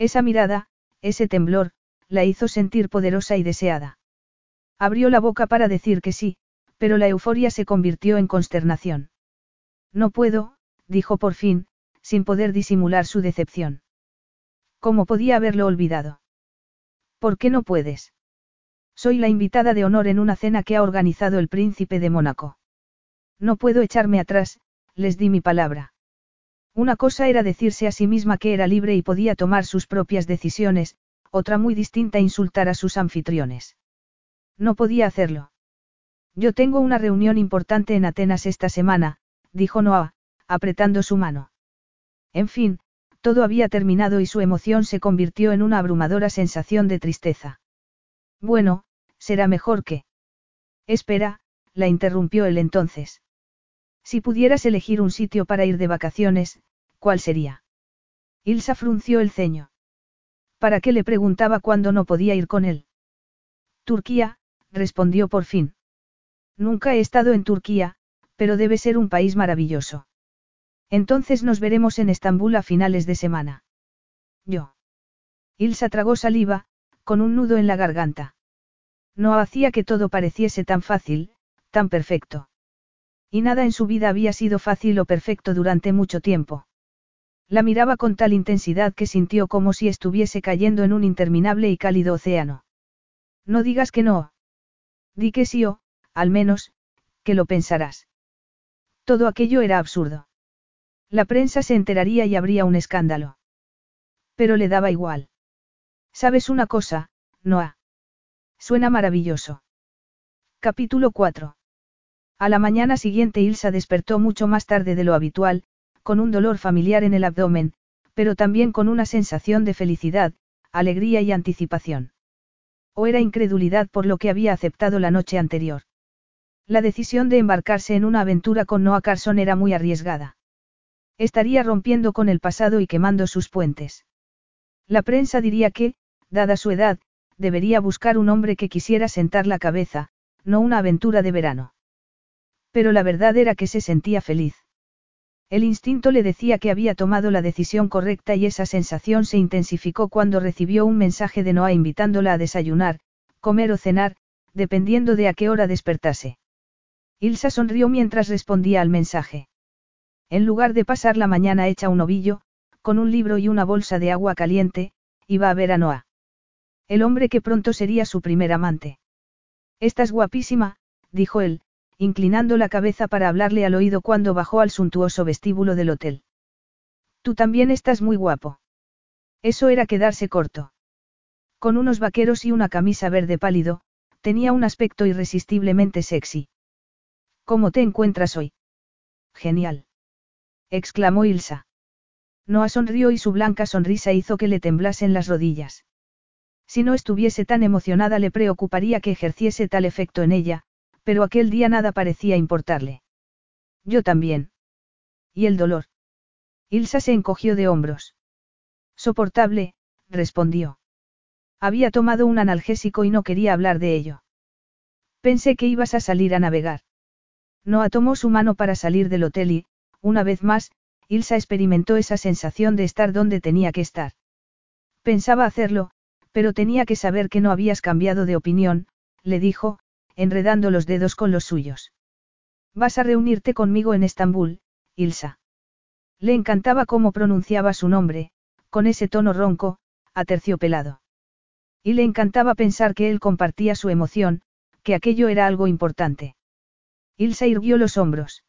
Esa mirada, ese temblor, la hizo sentir poderosa y deseada. Abrió la boca para decir que sí, pero la euforia se convirtió en consternación. No puedo, dijo por fin, sin poder disimular su decepción. ¿Cómo podía haberlo olvidado? ¿Por qué no puedes? Soy la invitada de honor en una cena que ha organizado el príncipe de Mónaco. No puedo echarme atrás, les di mi palabra. Una cosa era decirse a sí misma que era libre y podía tomar sus propias decisiones, otra muy distinta insultar a sus anfitriones. No podía hacerlo. Yo tengo una reunión importante en Atenas esta semana, dijo Noah, apretando su mano. En fin, todo había terminado y su emoción se convirtió en una abrumadora sensación de tristeza. Bueno, será mejor que... Espera, la interrumpió él entonces. Si pudieras elegir un sitio para ir de vacaciones, ¿cuál sería? Ilsa frunció el ceño. ¿Para qué le preguntaba cuándo no podía ir con él? Turquía, respondió por fin. Nunca he estado en Turquía, pero debe ser un país maravilloso. Entonces nos veremos en Estambul a finales de semana. Yo. Ilsa tragó saliva, con un nudo en la garganta. No hacía que todo pareciese tan fácil, tan perfecto. Y nada en su vida había sido fácil o perfecto durante mucho tiempo. La miraba con tal intensidad que sintió como si estuviese cayendo en un interminable y cálido océano. No digas que no. Di que sí o, al menos, que lo pensarás. Todo aquello era absurdo. La prensa se enteraría y habría un escándalo. Pero le daba igual. ¿Sabes una cosa, Noah? Suena maravilloso. Capítulo 4. A la mañana siguiente Ilsa despertó mucho más tarde de lo habitual, con un dolor familiar en el abdomen, pero también con una sensación de felicidad, alegría y anticipación. O era incredulidad por lo que había aceptado la noche anterior. La decisión de embarcarse en una aventura con Noah Carson era muy arriesgada. Estaría rompiendo con el pasado y quemando sus puentes. La prensa diría que, dada su edad, debería buscar un hombre que quisiera sentar la cabeza, no una aventura de verano. Pero la verdad era que se sentía feliz. El instinto le decía que había tomado la decisión correcta y esa sensación se intensificó cuando recibió un mensaje de Noah invitándola a desayunar, comer o cenar, dependiendo de a qué hora despertase. Ilsa sonrió mientras respondía al mensaje. En lugar de pasar la mañana hecha un ovillo, con un libro y una bolsa de agua caliente, iba a ver a Noah. El hombre que pronto sería su primer amante. Estás guapísima, dijo él, inclinando la cabeza para hablarle al oído cuando bajó al suntuoso vestíbulo del hotel. Tú también estás muy guapo. Eso era quedarse corto. Con unos vaqueros y una camisa verde pálido, tenía un aspecto irresistiblemente sexy. ¿Cómo te encuentras hoy? Genial. exclamó Ilsa. Noah sonrió y su blanca sonrisa hizo que le temblasen las rodillas. Si no estuviese tan emocionada le preocuparía que ejerciese tal efecto en ella, pero aquel día nada parecía importarle. Yo también. ¿Y el dolor? Ilsa se encogió de hombros. Soportable, respondió. Había tomado un analgésico y no quería hablar de ello. Pensé que ibas a salir a navegar. Noah tomó su mano para salir del hotel y, una vez más, Ilsa experimentó esa sensación de estar donde tenía que estar. Pensaba hacerlo, pero tenía que saber que no habías cambiado de opinión, le dijo, enredando los dedos con los suyos. Vas a reunirte conmigo en Estambul, Ilsa. Le encantaba cómo pronunciaba su nombre, con ese tono ronco, aterciopelado. Y le encantaba pensar que él compartía su emoción, que aquello era algo importante. Ilsa irguió los hombros.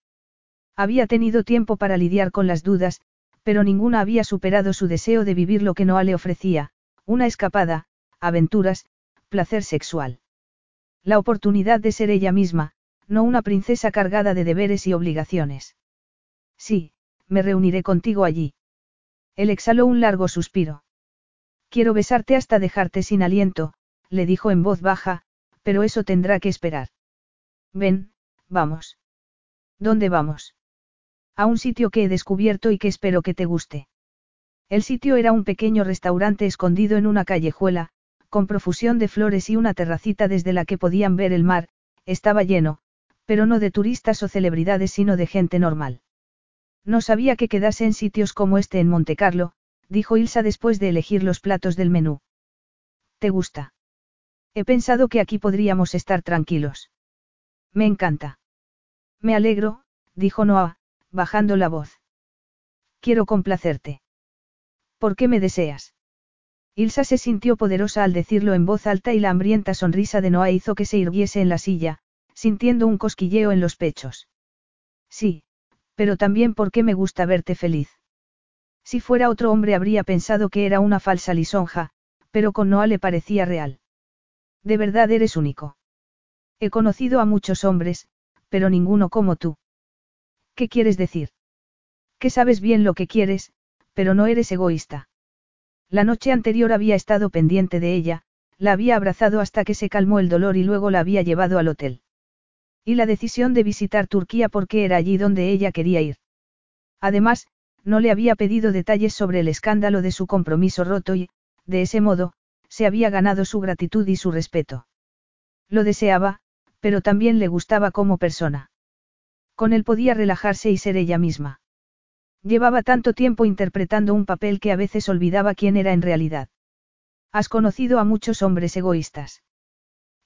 Había tenido tiempo para lidiar con las dudas, pero ninguna había superado su deseo de vivir lo que Noah le ofrecía, una escapada, aventuras, placer sexual. La oportunidad de ser ella misma, no una princesa cargada de deberes y obligaciones. Sí, me reuniré contigo allí. Él exhaló un largo suspiro. Quiero besarte hasta dejarte sin aliento, le dijo en voz baja, pero eso tendrá que esperar. Ven, vamos. ¿Dónde vamos? A un sitio que he descubierto y que espero que te guste. El sitio era un pequeño restaurante escondido en una callejuela, con profusión de flores y una terracita desde la que podían ver el mar, estaba lleno, pero no de turistas o celebridades sino de gente normal. No sabía que quedase en sitios como este en Montecarlo, dijo Ilsa después de elegir los platos del menú. ¿Te gusta? He pensado que aquí podríamos estar tranquilos. Me encanta. Me alegro, dijo Noah, bajando la voz. Quiero complacerte. ¿Por qué me deseas? Ilsa se sintió poderosa al decirlo en voz alta y la hambrienta sonrisa de Noah hizo que se irguiese en la silla, sintiendo un cosquilleo en los pechos. Sí, pero también porque me gusta verte feliz. Si fuera otro hombre habría pensado que era una falsa lisonja, pero con Noah le parecía real. De verdad eres único. He conocido a muchos hombres, pero ninguno como tú. ¿Qué quieres decir? Que sabes bien lo que quieres, pero no eres egoísta. La noche anterior había estado pendiente de ella, la había abrazado hasta que se calmó el dolor y luego la había llevado al hotel. Y la decisión de visitar Turquía porque era allí donde ella quería ir. Además, no le había pedido detalles sobre el escándalo de su compromiso roto y, de ese modo, se había ganado su gratitud y su respeto. Lo deseaba, pero también le gustaba como persona. Con él podía relajarse y ser ella misma. Llevaba tanto tiempo interpretando un papel que a veces olvidaba quién era en realidad. Has conocido a muchos hombres egoístas.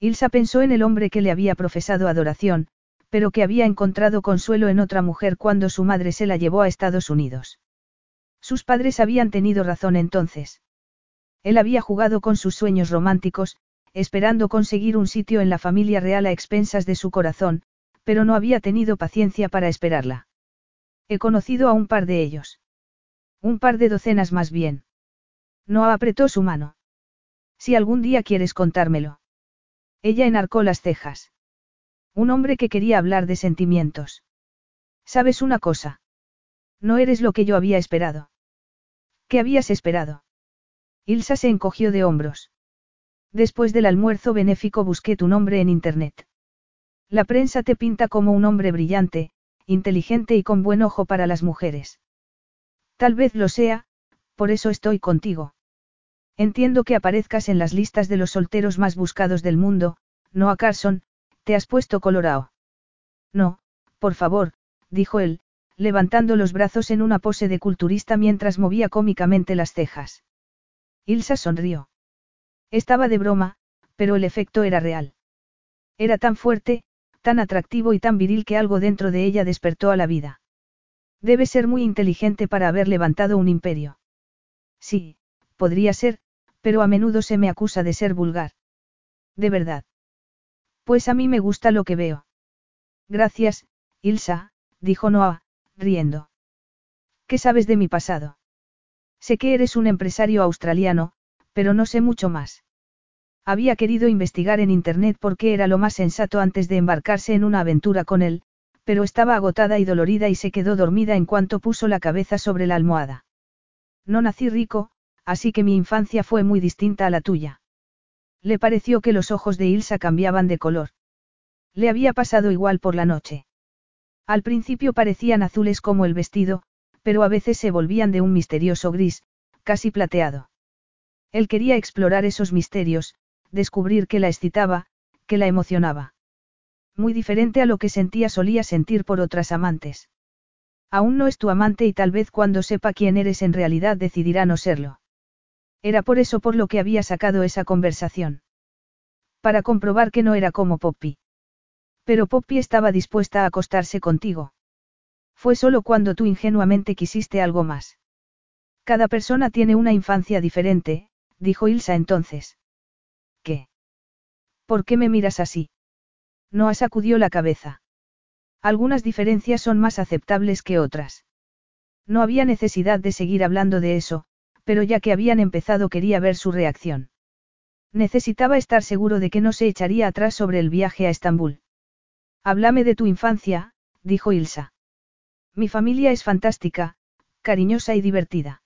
Ilsa pensó en el hombre que le había profesado adoración, pero que había encontrado consuelo en otra mujer cuando su madre se la llevó a Estados Unidos. Sus padres habían tenido razón entonces. Él había jugado con sus sueños románticos, esperando conseguir un sitio en la familia real a expensas de su corazón, pero no había tenido paciencia para esperarla. He conocido a un par de ellos. Un par de docenas más bien. No apretó su mano. Si algún día quieres contármelo. Ella enarcó las cejas. Un hombre que quería hablar de sentimientos. ¿Sabes una cosa? No eres lo que yo había esperado. ¿Qué habías esperado? Ilsa se encogió de hombros. Después del almuerzo benéfico busqué tu nombre en Internet. La prensa te pinta como un hombre brillante, inteligente y con buen ojo para las mujeres. Tal vez lo sea, por eso estoy contigo. Entiendo que aparezcas en las listas de los solteros más buscados del mundo, Noah Carson, te has puesto colorado. No, por favor, dijo él, levantando los brazos en una pose de culturista mientras movía cómicamente las cejas. Ilsa sonrió. Estaba de broma, pero el efecto era real. Era tan fuerte, tan atractivo y tan viril que algo dentro de ella despertó a la vida. Debe ser muy inteligente para haber levantado un imperio. Sí, podría ser, pero a menudo se me acusa de ser vulgar. De verdad. Pues a mí me gusta lo que veo. Gracias, Ilsa, dijo Noah, riendo. ¿Qué sabes de mi pasado? Sé que eres un empresario australiano, pero no sé mucho más. Había querido investigar en Internet porque era lo más sensato antes de embarcarse en una aventura con él, pero estaba agotada y dolorida y se quedó dormida en cuanto puso la cabeza sobre la almohada. No nací rico, así que mi infancia fue muy distinta a la tuya. Le pareció que los ojos de Ilsa cambiaban de color. Le había pasado igual por la noche. Al principio parecían azules como el vestido, pero a veces se volvían de un misterioso gris, casi plateado. Él quería explorar esos misterios, descubrir qué la excitaba, qué la emocionaba. Muy diferente a lo que sentía solía sentir por otras amantes. Aún no es tu amante y tal vez cuando sepa quién eres en realidad decidirá no serlo. Era por eso por lo que había sacado esa conversación. Para comprobar que no era como Poppy. Pero Poppy estaba dispuesta a acostarse contigo. Fue solo cuando tú ingenuamente quisiste algo más. Cada persona tiene una infancia diferente, dijo Ilsa entonces. ¿Por qué me miras así? No sacudió la cabeza. Algunas diferencias son más aceptables que otras. No había necesidad de seguir hablando de eso, pero ya que habían empezado quería ver su reacción. Necesitaba estar seguro de que no se echaría atrás sobre el viaje a Estambul. Háblame de tu infancia, dijo Ilsa. Mi familia es fantástica, cariñosa y divertida.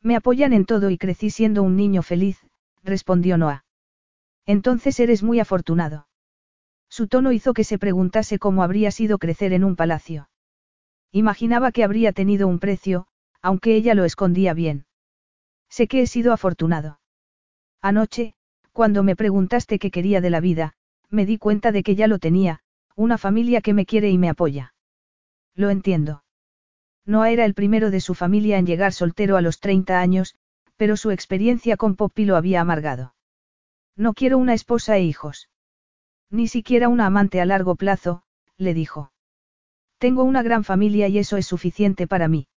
Me apoyan en todo y crecí siendo un niño feliz, respondió Noah. Entonces eres muy afortunado. Su tono hizo que se preguntase cómo habría sido crecer en un palacio. Imaginaba que habría tenido un precio, aunque ella lo escondía bien. Sé que he sido afortunado. Anoche, cuando me preguntaste qué quería de la vida, me di cuenta de que ya lo tenía, una familia que me quiere y me apoya. Lo entiendo. Noah era el primero de su familia en llegar soltero a los 30 años, pero su experiencia con Poppy lo había amargado. No quiero una esposa e hijos. Ni siquiera una amante a largo plazo, le dijo. Tengo una gran familia y eso es suficiente para mí.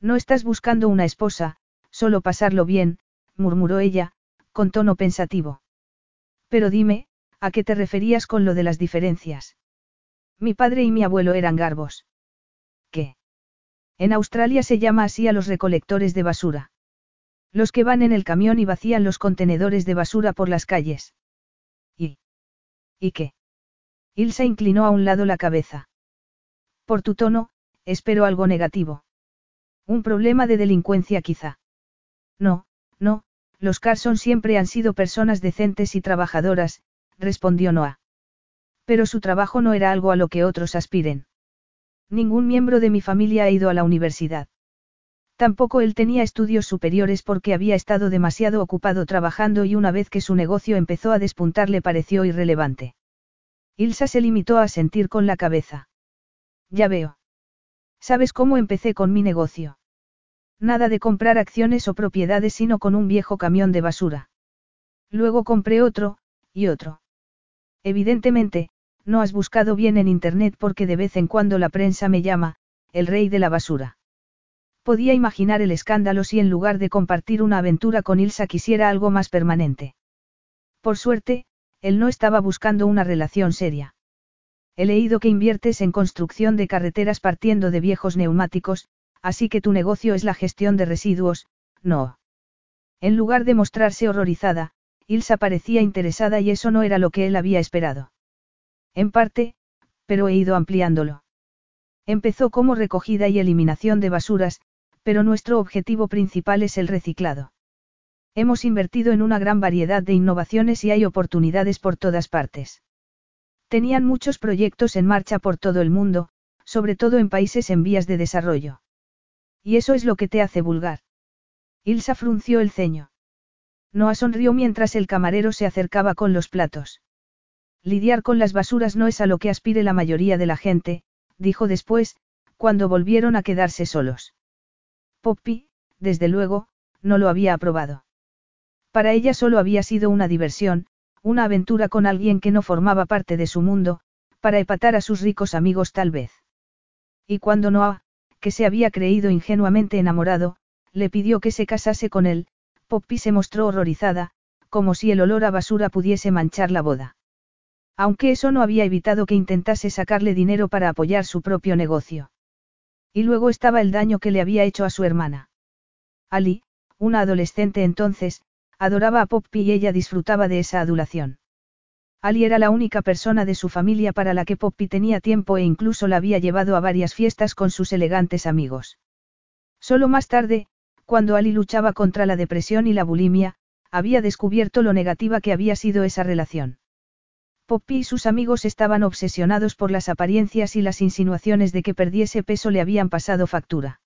No estás buscando una esposa, Solo pasarlo bien, murmuró ella, con tono pensativo. Pero dime, ¿a qué te referías con lo de las diferencias? Mi padre y mi abuelo eran garbos. ¿Qué? En Australia se llama así a los recolectores de basura. Los que van en el camión y vacían los contenedores de basura por las calles. ¿Y? ¿Y qué? Ilsa inclinó a un lado la cabeza. Por tu tono, espero algo negativo. Un problema de delincuencia quizá. No, no, los Carson siempre han sido personas decentes y trabajadoras, respondió Noah. Pero su trabajo no era algo a lo que otros aspiren. Ningún miembro de mi familia ha ido a la universidad. Tampoco él tenía estudios superiores porque había estado demasiado ocupado trabajando y una vez que su negocio empezó a despuntar le pareció irrelevante. Ilsa se limitó a sentir con la cabeza. Ya veo. ¿Sabes cómo empecé con mi negocio? Nada de comprar acciones o propiedades sino con un viejo camión de basura. Luego compré otro, y otro. Evidentemente, no has buscado bien en Internet porque de vez en cuando la prensa me llama, el rey de la basura. Podía imaginar el escándalo si en lugar de compartir una aventura con Ilsa quisiera algo más permanente. Por suerte, él no estaba buscando una relación seria. He leído que inviertes en construcción de carreteras partiendo de viejos neumáticos, así que tu negocio es la gestión de residuos, no. En lugar de mostrarse horrorizada, Ilsa parecía interesada y eso no era lo que él había esperado. En parte, pero he ido ampliándolo. Empezó como recogida y eliminación de basuras, pero nuestro objetivo principal es el reciclado. Hemos invertido en una gran variedad de innovaciones y hay oportunidades por todas partes. Tenían muchos proyectos en marcha por todo el mundo, sobre todo en países en vías de desarrollo. Y eso es lo que te hace vulgar. Ilsa frunció el ceño. Noah sonrió mientras el camarero se acercaba con los platos. Lidiar con las basuras no es a lo que aspire la mayoría de la gente, dijo después, cuando volvieron a quedarse solos. Poppy, desde luego, no lo había aprobado. Para ella solo había sido una diversión, una aventura con alguien que no formaba parte de su mundo, para epatar a sus ricos amigos tal vez. Y cuando Noah, que se había creído ingenuamente enamorado, le pidió que se casase con él, Poppy se mostró horrorizada, como si el olor a basura pudiese manchar la boda. Aunque eso no había evitado que intentase sacarle dinero para apoyar su propio negocio. Y luego estaba el daño que le había hecho a su hermana. Ali, una adolescente entonces, adoraba a Poppy y ella disfrutaba de esa adulación. Ali era la única persona de su familia para la que Poppy tenía tiempo e incluso la había llevado a varias fiestas con sus elegantes amigos. Solo más tarde, cuando Ali luchaba contra la depresión y la bulimia, había descubierto lo negativa que había sido esa relación. Poppy y sus amigos estaban obsesionados por las apariencias y las insinuaciones de que perdiese peso le habían pasado factura.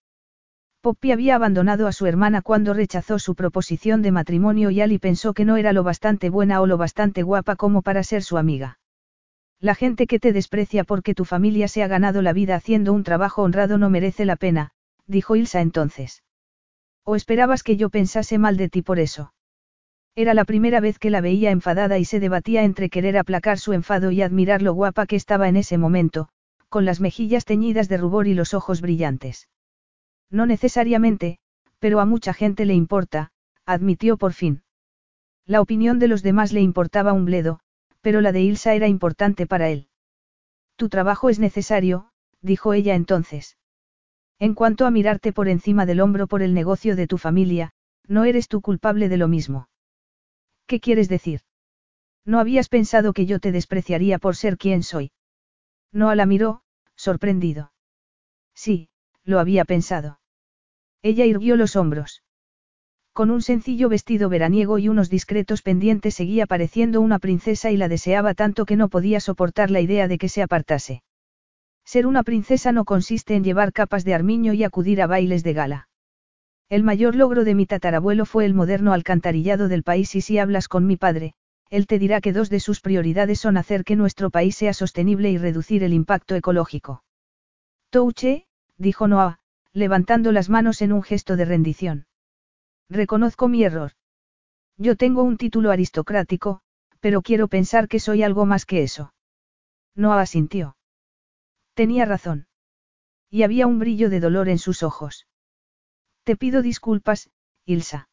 Poppy había abandonado a su hermana cuando rechazó su proposición de matrimonio y Ali pensó que no era lo bastante buena o lo bastante guapa como para ser su amiga. La gente que te desprecia porque tu familia se ha ganado la vida haciendo un trabajo honrado no merece la pena, dijo Ilsa entonces. ¿O esperabas que yo pensase mal de ti por eso? Era la primera vez que la veía enfadada y se debatía entre querer aplacar su enfado y admirar lo guapa que estaba en ese momento, con las mejillas teñidas de rubor y los ojos brillantes. No necesariamente, pero a mucha gente le importa, admitió por fin. La opinión de los demás le importaba un bledo, pero la de Ilsa era importante para él. Tu trabajo es necesario, dijo ella entonces. En cuanto a mirarte por encima del hombro por el negocio de tu familia, no eres tú culpable de lo mismo. ¿Qué quieres decir? No habías pensado que yo te despreciaría por ser quien soy. Noah la miró, sorprendido. Sí, lo había pensado. Ella irguió los hombros. Con un sencillo vestido veraniego y unos discretos pendientes seguía pareciendo una princesa y la deseaba tanto que no podía soportar la idea de que se apartase. Ser una princesa no consiste en llevar capas de armiño y acudir a bailes de gala. El mayor logro de mi tatarabuelo fue el moderno alcantarillado del país y si hablas con mi padre, él te dirá que dos de sus prioridades son hacer que nuestro país sea sostenible y reducir el impacto ecológico. Touche, dijo Noah, levantando las manos en un gesto de rendición. Reconozco mi error. Yo tengo un título aristocrático, pero quiero pensar que soy algo más que eso. Noah asintió. Tenía razón. Y había un brillo de dolor en sus ojos. Te pido disculpas, Ilsa.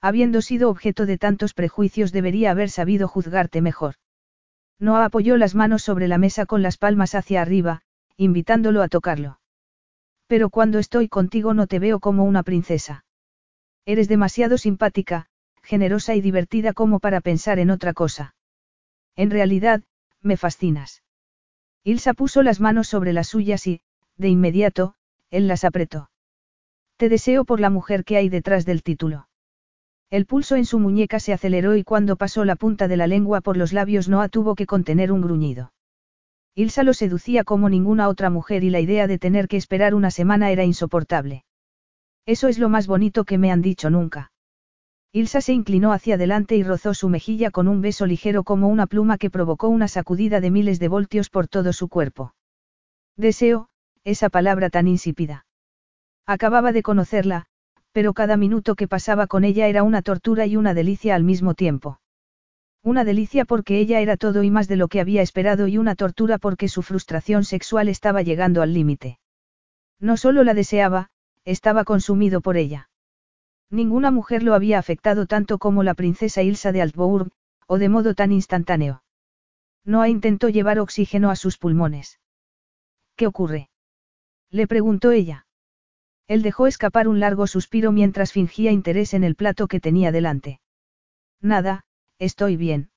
Habiendo sido objeto de tantos prejuicios debería haber sabido juzgarte mejor. Noah apoyó las manos sobre la mesa con las palmas hacia arriba, invitándolo a tocarlo. Pero cuando estoy contigo no te veo como una princesa. Eres demasiado simpática, generosa y divertida como para pensar en otra cosa. En realidad, me fascinas. Ilsa puso las manos sobre las suyas y, de inmediato, él las apretó. Te deseo por la mujer que hay detrás del título. El pulso en su muñeca se aceleró y cuando pasó la punta de la lengua por los labios Noah tuvo que contener un gruñido. Ilsa lo seducía como ninguna otra mujer y la idea de tener que esperar una semana era insoportable. Eso es lo más bonito que me han dicho nunca. Ilsa se inclinó hacia adelante y rozó su mejilla con un beso ligero como una pluma que provocó una sacudida de miles de voltios por todo su cuerpo. Deseo, esa palabra tan insípida. Acababa de conocerla, pero cada minuto que pasaba con ella era una tortura y una delicia al mismo tiempo. Una delicia porque ella era todo y más de lo que había esperado y una tortura porque su frustración sexual estaba llegando al límite. No solo la deseaba, estaba consumido por ella. Ninguna mujer lo había afectado tanto como la princesa Ilsa de Altbourg, o de modo tan instantáneo. Noah intentó llevar oxígeno a sus pulmones. ¿Qué ocurre? Le preguntó ella. Él dejó escapar un largo suspiro mientras fingía interés en el plato que tenía delante. Nada, estoy bien.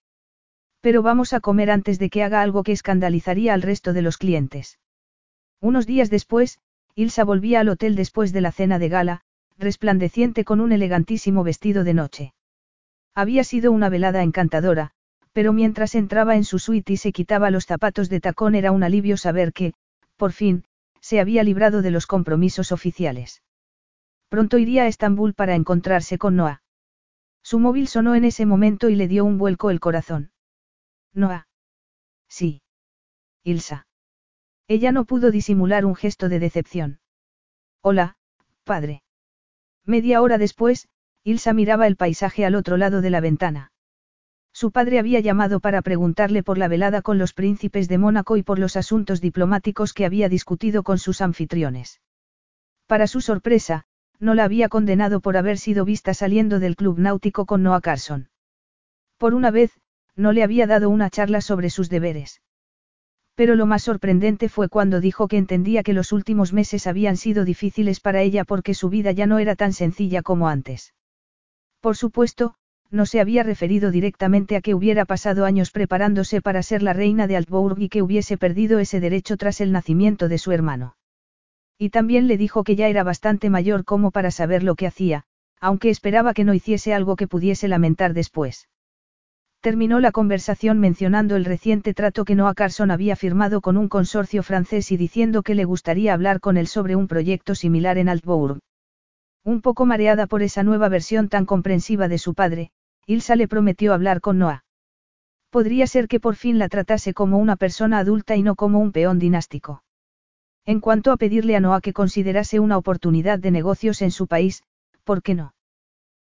Pero vamos a comer antes de que haga algo que escandalizaría al resto de los clientes. Unos días después, Ilsa volvía al hotel después de la cena de gala, resplandeciente con un elegantísimo vestido de noche. Había sido una velada encantadora, pero mientras entraba en su suite y se quitaba los zapatos de tacón era un alivio saber que, por fin, se había librado de los compromisos oficiales. Pronto iría a Estambul para encontrarse con Noah. Su móvil sonó en ese momento y le dio un vuelco el corazón. Noah. Sí. Ilsa. Ella no pudo disimular un gesto de decepción. Hola, padre. Media hora después, Ilsa miraba el paisaje al otro lado de la ventana. Su padre había llamado para preguntarle por la velada con los príncipes de Mónaco y por los asuntos diplomáticos que había discutido con sus anfitriones. Para su sorpresa, no la había condenado por haber sido vista saliendo del club náutico con Noah Carson. Por una vez, no le había dado una charla sobre sus deberes. Pero lo más sorprendente fue cuando dijo que entendía que los últimos meses habían sido difíciles para ella porque su vida ya no era tan sencilla como antes. Por supuesto, no se había referido directamente a que hubiera pasado años preparándose para ser la reina de Altbourg y que hubiese perdido ese derecho tras el nacimiento de su hermano. Y también le dijo que ya era bastante mayor como para saber lo que hacía, aunque esperaba que no hiciese algo que pudiese lamentar después. Terminó la conversación mencionando el reciente trato que Noah Carson había firmado con un consorcio francés y diciendo que le gustaría hablar con él sobre un proyecto similar en Altbourg. Un poco mareada por esa nueva versión tan comprensiva de su padre, Ilsa le prometió hablar con Noah. Podría ser que por fin la tratase como una persona adulta y no como un peón dinástico. En cuanto a pedirle a Noah que considerase una oportunidad de negocios en su país, ¿por qué no?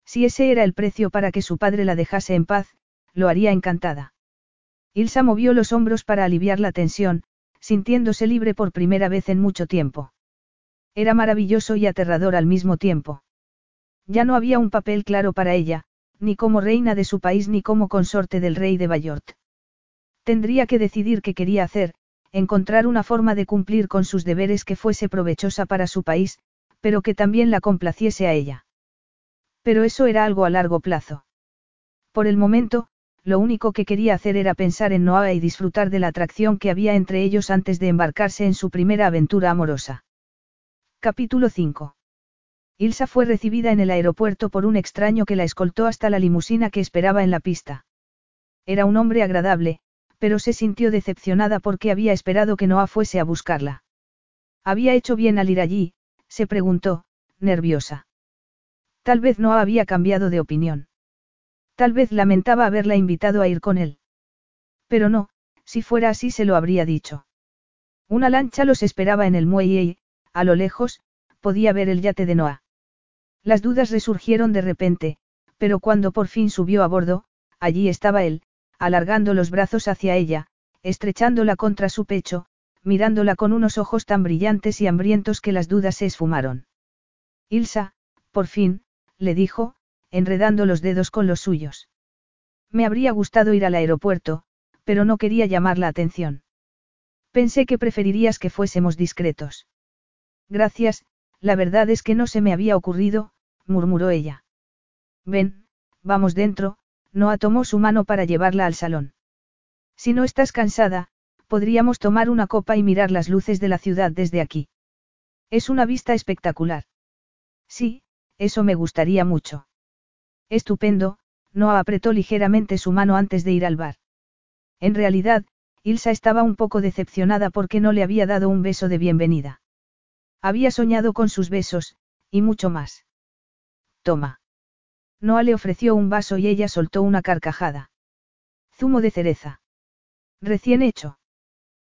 Si ese era el precio para que su padre la dejase en paz, lo haría encantada. Ilsa movió los hombros para aliviar la tensión, sintiéndose libre por primera vez en mucho tiempo. Era maravilloso y aterrador al mismo tiempo. Ya no había un papel claro para ella, ni como reina de su país ni como consorte del rey de Bayort. Tendría que decidir qué quería hacer, encontrar una forma de cumplir con sus deberes que fuese provechosa para su país, pero que también la complaciese a ella. Pero eso era algo a largo plazo. Por el momento, lo único que quería hacer era pensar en Noah y disfrutar de la atracción que había entre ellos antes de embarcarse en su primera aventura amorosa. Capítulo 5. Ilsa fue recibida en el aeropuerto por un extraño que la escoltó hasta la limusina que esperaba en la pista. Era un hombre agradable, pero se sintió decepcionada porque había esperado que Noah fuese a buscarla. ¿Había hecho bien al ir allí? se preguntó, nerviosa. Tal vez Noah había cambiado de opinión. Tal vez lamentaba haberla invitado a ir con él. Pero no, si fuera así se lo habría dicho. Una lancha los esperaba en el muelle y, a lo lejos, podía ver el yate de Noah. Las dudas resurgieron de repente, pero cuando por fin subió a bordo, allí estaba él, alargando los brazos hacia ella, estrechándola contra su pecho, mirándola con unos ojos tan brillantes y hambrientos que las dudas se esfumaron. Ilsa, por fin, le dijo, enredando los dedos con los suyos. Me habría gustado ir al aeropuerto, pero no quería llamar la atención. Pensé que preferirías que fuésemos discretos. Gracias, la verdad es que no se me había ocurrido, murmuró ella. Ven, vamos dentro, Noah tomó su mano para llevarla al salón. Si no estás cansada, podríamos tomar una copa y mirar las luces de la ciudad desde aquí. Es una vista espectacular. Sí, eso me gustaría mucho. Estupendo, Noah apretó ligeramente su mano antes de ir al bar. En realidad, Ilsa estaba un poco decepcionada porque no le había dado un beso de bienvenida. Había soñado con sus besos, y mucho más. Toma. Noah le ofreció un vaso y ella soltó una carcajada. Zumo de cereza. Recién hecho.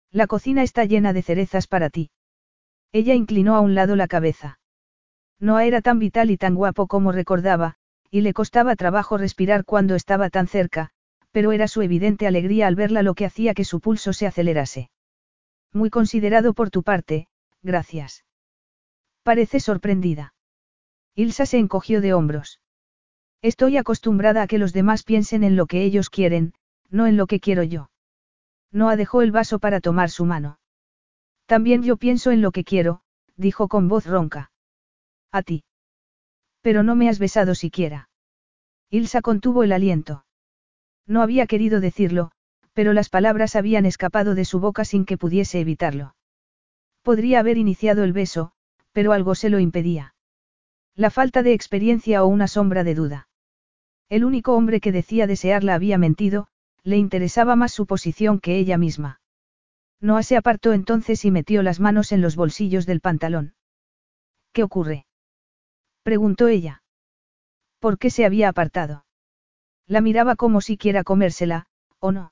La cocina está llena de cerezas para ti. Ella inclinó a un lado la cabeza. Noah era tan vital y tan guapo como recordaba, y le costaba trabajo respirar cuando estaba tan cerca, pero era su evidente alegría al verla lo que hacía que su pulso se acelerase. Muy considerado por tu parte, gracias. Parece sorprendida. Ilsa se encogió de hombros. Estoy acostumbrada a que los demás piensen en lo que ellos quieren, no en lo que quiero yo. Noah dejó el vaso para tomar su mano. También yo pienso en lo que quiero, dijo con voz ronca. A ti. Pero no me has besado siquiera. Ilsa contuvo el aliento. No había querido decirlo, pero las palabras habían escapado de su boca sin que pudiese evitarlo. Podría haber iniciado el beso, pero algo se lo impedía. La falta de experiencia o una sombra de duda. El único hombre que decía desearla había mentido, le interesaba más su posición que ella misma. Noah se apartó entonces y metió las manos en los bolsillos del pantalón. ¿Qué ocurre? preguntó ella. ¿Por qué se había apartado? La miraba como si quiera comérsela, ¿o no?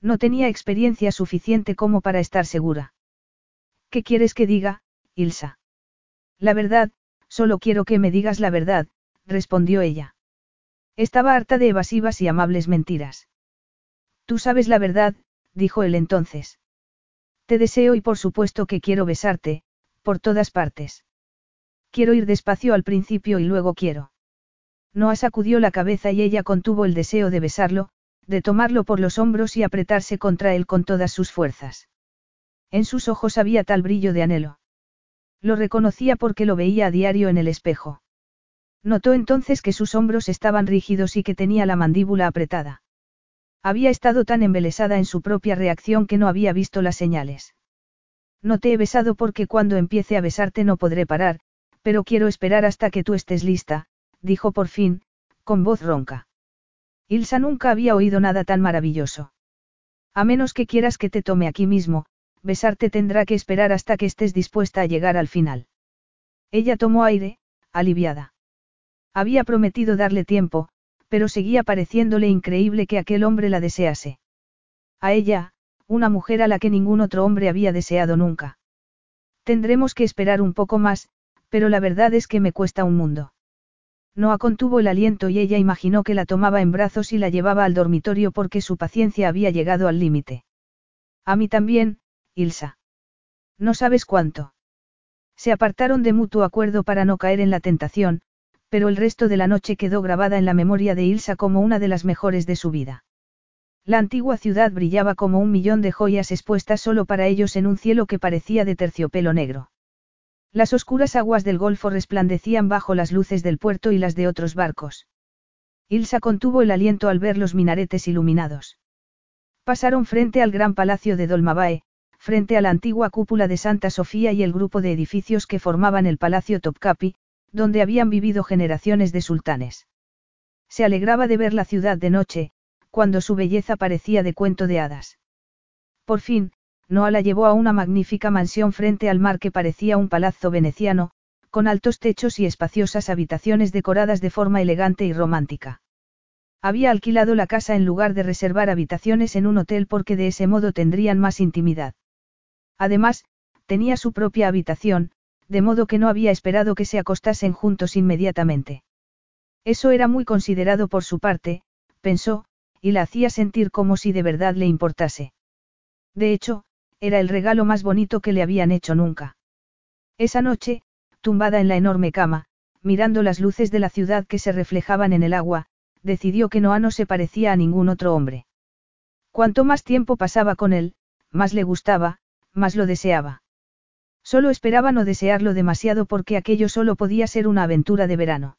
No tenía experiencia suficiente como para estar segura. ¿Qué quieres que diga, Ilsa? La verdad, solo quiero que me digas la verdad, respondió ella. Estaba harta de evasivas y amables mentiras. Tú sabes la verdad, dijo él entonces. Te deseo y por supuesto que quiero besarte, por todas partes. Quiero ir despacio al principio y luego quiero. Noah sacudió la cabeza y ella contuvo el deseo de besarlo, de tomarlo por los hombros y apretarse contra él con todas sus fuerzas. En sus ojos había tal brillo de anhelo. Lo reconocía porque lo veía a diario en el espejo. Notó entonces que sus hombros estaban rígidos y que tenía la mandíbula apretada. Había estado tan embelesada en su propia reacción que no había visto las señales. No te he besado porque cuando empiece a besarte no podré parar, pero quiero esperar hasta que tú estés lista, dijo por fin, con voz ronca. Ilsa nunca había oído nada tan maravilloso. A menos que quieras que te tome aquí mismo, besarte tendrá que esperar hasta que estés dispuesta a llegar al final. Ella tomó aire, aliviada. Había prometido darle tiempo, pero seguía pareciéndole increíble que aquel hombre la desease. A ella, una mujer a la que ningún otro hombre había deseado nunca. Tendremos que esperar un poco más, pero la verdad es que me cuesta un mundo. Noah contuvo el aliento y ella imaginó que la tomaba en brazos y la llevaba al dormitorio porque su paciencia había llegado al límite. A mí también, Ilsa. No sabes cuánto. Se apartaron de mutuo acuerdo para no caer en la tentación, pero el resto de la noche quedó grabada en la memoria de Ilsa como una de las mejores de su vida. La antigua ciudad brillaba como un millón de joyas expuestas solo para ellos en un cielo que parecía de terciopelo negro. Las oscuras aguas del golfo resplandecían bajo las luces del puerto y las de otros barcos. Ilsa contuvo el aliento al ver los minaretes iluminados. Pasaron frente al gran palacio de Dolmabae, frente a la antigua cúpula de Santa Sofía y el grupo de edificios que formaban el Palacio Topkapi, donde habían vivido generaciones de sultanes. Se alegraba de ver la ciudad de noche, cuando su belleza parecía de cuento de hadas. Por fin, Noah la llevó a una magnífica mansión frente al mar que parecía un palazzo veneciano, con altos techos y espaciosas habitaciones decoradas de forma elegante y romántica. Había alquilado la casa en lugar de reservar habitaciones en un hotel porque de ese modo tendrían más intimidad. Además, tenía su propia habitación, de modo que no había esperado que se acostasen juntos inmediatamente. Eso era muy considerado por su parte, pensó, y la hacía sentir como si de verdad le importase. De hecho, era el regalo más bonito que le habían hecho nunca. Esa noche, tumbada en la enorme cama, mirando las luces de la ciudad que se reflejaban en el agua, decidió que Noah no se parecía a ningún otro hombre. Cuanto más tiempo pasaba con él, más le gustaba, más lo deseaba. Solo esperaba no desearlo demasiado porque aquello solo podía ser una aventura de verano.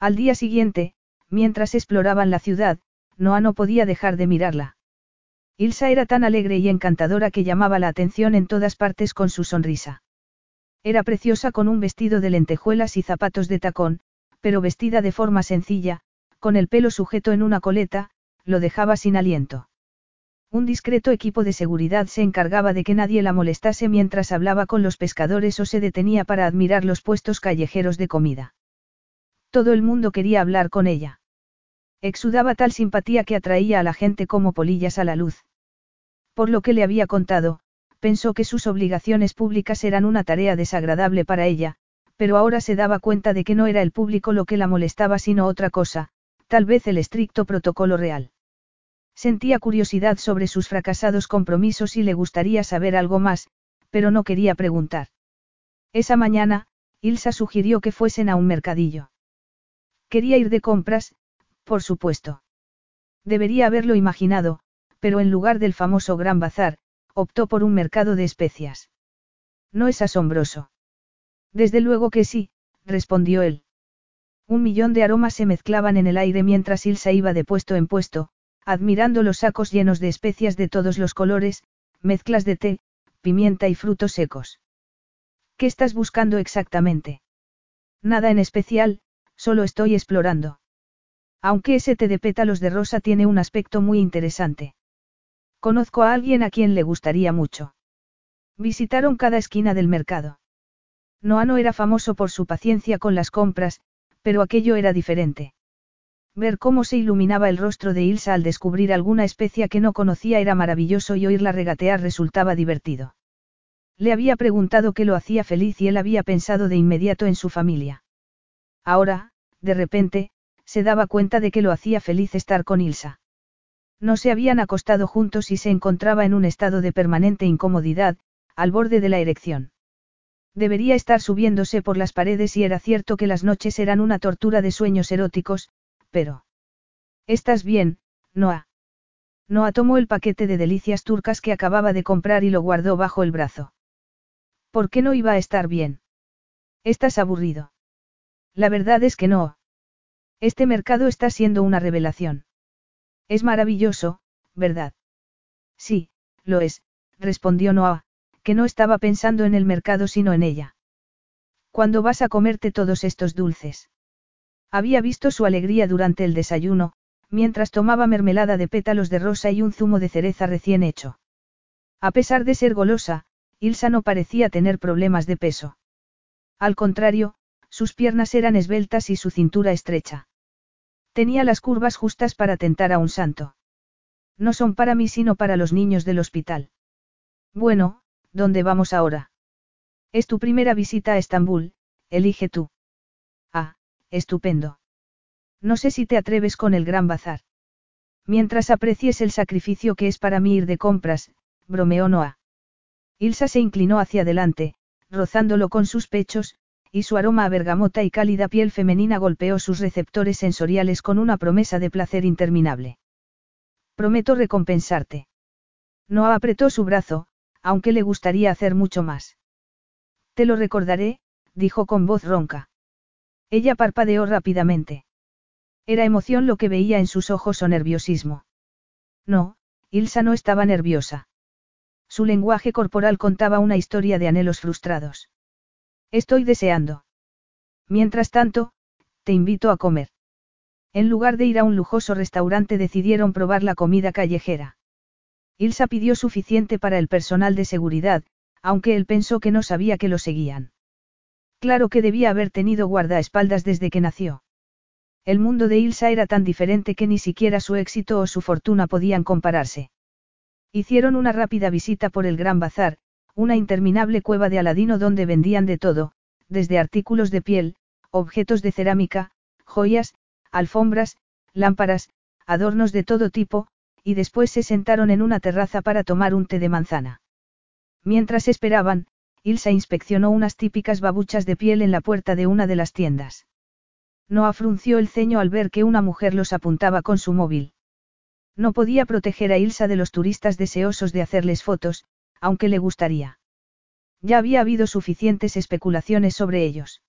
Al día siguiente, mientras exploraban la ciudad, Noah no podía dejar de mirarla. Ilsa era tan alegre y encantadora que llamaba la atención en todas partes con su sonrisa. Era preciosa con un vestido de lentejuelas y zapatos de tacón, pero vestida de forma sencilla, con el pelo sujeto en una coleta, lo dejaba sin aliento. Un discreto equipo de seguridad se encargaba de que nadie la molestase mientras hablaba con los pescadores o se detenía para admirar los puestos callejeros de comida. Todo el mundo quería hablar con ella. Exudaba tal simpatía que atraía a la gente como polillas a la luz. Por lo que le había contado, pensó que sus obligaciones públicas eran una tarea desagradable para ella, pero ahora se daba cuenta de que no era el público lo que la molestaba sino otra cosa, tal vez el estricto protocolo real. Sentía curiosidad sobre sus fracasados compromisos y le gustaría saber algo más, pero no quería preguntar. Esa mañana, Ilsa sugirió que fuesen a un mercadillo. Quería ir de compras, por supuesto. Debería haberlo imaginado, pero en lugar del famoso Gran Bazar, optó por un mercado de especias. No es asombroso. Desde luego que sí, respondió él. Un millón de aromas se mezclaban en el aire mientras Ilsa iba de puesto en puesto, admirando los sacos llenos de especias de todos los colores, mezclas de té, pimienta y frutos secos. ¿Qué estás buscando exactamente? Nada en especial, solo estoy explorando. Aunque ese té de pétalos de rosa tiene un aspecto muy interesante. Conozco a alguien a quien le gustaría mucho. Visitaron cada esquina del mercado. Noah no era famoso por su paciencia con las compras, pero aquello era diferente. Ver cómo se iluminaba el rostro de Ilsa al descubrir alguna especia que no conocía era maravilloso y oírla regatear resultaba divertido. Le había preguntado qué lo hacía feliz y él había pensado de inmediato en su familia. Ahora, de repente, se daba cuenta de que lo hacía feliz estar con Ilsa. No se habían acostado juntos y se encontraba en un estado de permanente incomodidad, al borde de la erección. Debería estar subiéndose por las paredes y era cierto que las noches eran una tortura de sueños eróticos, pero... ¿Estás bien, Noah? Noah tomó el paquete de delicias turcas que acababa de comprar y lo guardó bajo el brazo. ¿Por qué no iba a estar bien? Estás aburrido. La verdad es que no. Este mercado está siendo una revelación. Es maravilloso, ¿verdad? Sí, lo es, respondió Noah, que no estaba pensando en el mercado sino en ella. ¿Cuándo vas a comerte todos estos dulces? Había visto su alegría durante el desayuno, mientras tomaba mermelada de pétalos de rosa y un zumo de cereza recién hecho. A pesar de ser golosa, Ilsa no parecía tener problemas de peso. Al contrario, sus piernas eran esbeltas y su cintura estrecha. Tenía las curvas justas para tentar a un santo. No son para mí sino para los niños del hospital. Bueno, ¿dónde vamos ahora? Es tu primera visita a Estambul, elige tú. Estupendo. No sé si te atreves con el gran bazar. Mientras aprecies el sacrificio que es para mí ir de compras, bromeó Noah. Ilsa se inclinó hacia adelante, rozándolo con sus pechos, y su aroma a bergamota y cálida piel femenina golpeó sus receptores sensoriales con una promesa de placer interminable. Prometo recompensarte. Noah apretó su brazo, aunque le gustaría hacer mucho más. Te lo recordaré, dijo con voz ronca. Ella parpadeó rápidamente. Era emoción lo que veía en sus ojos o nerviosismo. No, Ilsa no estaba nerviosa. Su lenguaje corporal contaba una historia de anhelos frustrados. Estoy deseando. Mientras tanto, te invito a comer. En lugar de ir a un lujoso restaurante decidieron probar la comida callejera. Ilsa pidió suficiente para el personal de seguridad, aunque él pensó que no sabía que lo seguían. Claro que debía haber tenido guardaespaldas desde que nació. El mundo de Ilsa era tan diferente que ni siquiera su éxito o su fortuna podían compararse. Hicieron una rápida visita por el Gran Bazar, una interminable cueva de Aladino donde vendían de todo, desde artículos de piel, objetos de cerámica, joyas, alfombras, lámparas, adornos de todo tipo, y después se sentaron en una terraza para tomar un té de manzana. Mientras esperaban, Ilsa inspeccionó unas típicas babuchas de piel en la puerta de una de las tiendas. No afrunció el ceño al ver que una mujer los apuntaba con su móvil. No podía proteger a Ilsa de los turistas deseosos de hacerles fotos, aunque le gustaría. Ya había habido suficientes especulaciones sobre ellos.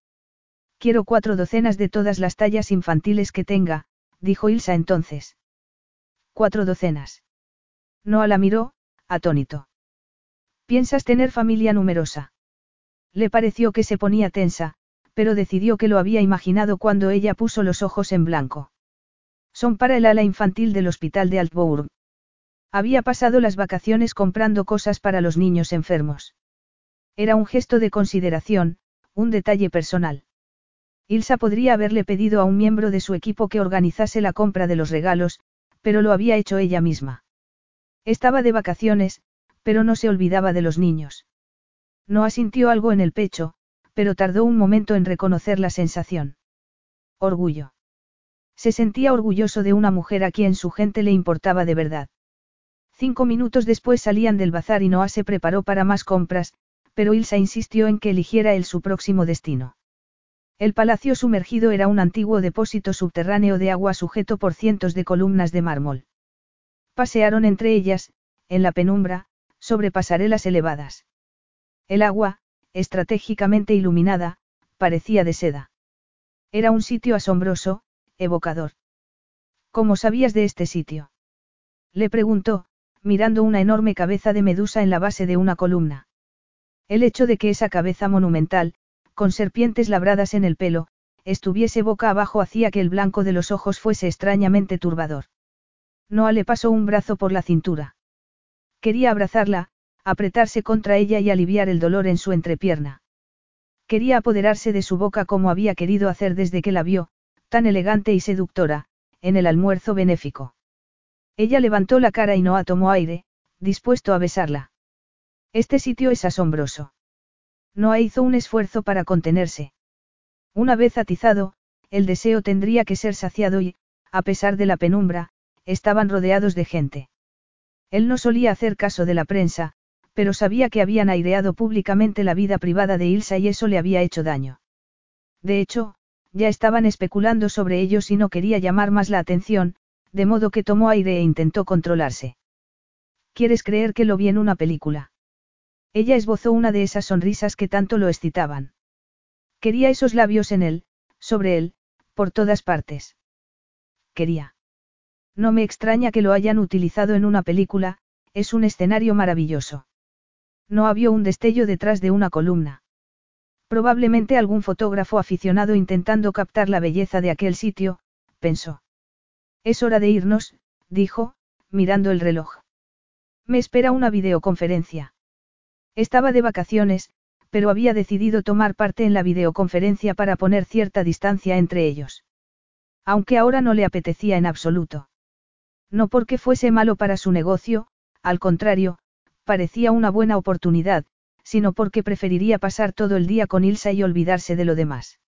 Quiero cuatro docenas de todas las tallas infantiles que tenga, dijo Ilsa entonces. Cuatro docenas. Noah la miró, atónito. ¿Piensas tener familia numerosa? Le pareció que se ponía tensa, pero decidió que lo había imaginado cuando ella puso los ojos en blanco. Son para el ala infantil del hospital de Altbourg. Había pasado las vacaciones comprando cosas para los niños enfermos. Era un gesto de consideración, un detalle personal. Ilsa podría haberle pedido a un miembro de su equipo que organizase la compra de los regalos, pero lo había hecho ella misma. Estaba de vacaciones, pero no se olvidaba de los niños. No asintió algo en el pecho, pero tardó un momento en reconocer la sensación. Orgullo. Se sentía orgulloso de una mujer a quien su gente le importaba de verdad. Cinco minutos después salían del bazar y Noah se preparó para más compras, pero Ilsa insistió en que eligiera él su próximo destino. El palacio sumergido era un antiguo depósito subterráneo de agua sujeto por cientos de columnas de mármol. Pasearon entre ellas, en la penumbra, sobre pasarelas elevadas. El agua, estratégicamente iluminada, parecía de seda. Era un sitio asombroso, evocador. ¿Cómo sabías de este sitio? Le preguntó, mirando una enorme cabeza de medusa en la base de una columna. El hecho de que esa cabeza monumental, con serpientes labradas en el pelo, estuviese boca abajo hacía que el blanco de los ojos fuese extrañamente turbador. Noah le pasó un brazo por la cintura. Quería abrazarla, apretarse contra ella y aliviar el dolor en su entrepierna. Quería apoderarse de su boca como había querido hacer desde que la vio, tan elegante y seductora, en el almuerzo benéfico. Ella levantó la cara y Noah tomó aire, dispuesto a besarla. Este sitio es asombroso. Noah hizo un esfuerzo para contenerse. Una vez atizado, el deseo tendría que ser saciado y, a pesar de la penumbra, estaban rodeados de gente. Él no solía hacer caso de la prensa, pero sabía que habían aireado públicamente la vida privada de Ilsa y eso le había hecho daño. De hecho, ya estaban especulando sobre ellos y no quería llamar más la atención, de modo que tomó aire e intentó controlarse. ¿Quieres creer que lo vi en una película? Ella esbozó una de esas sonrisas que tanto lo excitaban. Quería esos labios en él, sobre él, por todas partes. Quería. No me extraña que lo hayan utilizado en una película, es un escenario maravilloso. No había un destello detrás de una columna. Probablemente algún fotógrafo aficionado intentando captar la belleza de aquel sitio, pensó. Es hora de irnos, dijo, mirando el reloj. Me espera una videoconferencia. Estaba de vacaciones, pero había decidido tomar parte en la videoconferencia para poner cierta distancia entre ellos. Aunque ahora no le apetecía en absoluto. No porque fuese malo para su negocio, al contrario, parecía una buena oportunidad, sino porque preferiría pasar todo el día con Ilsa y olvidarse de lo demás.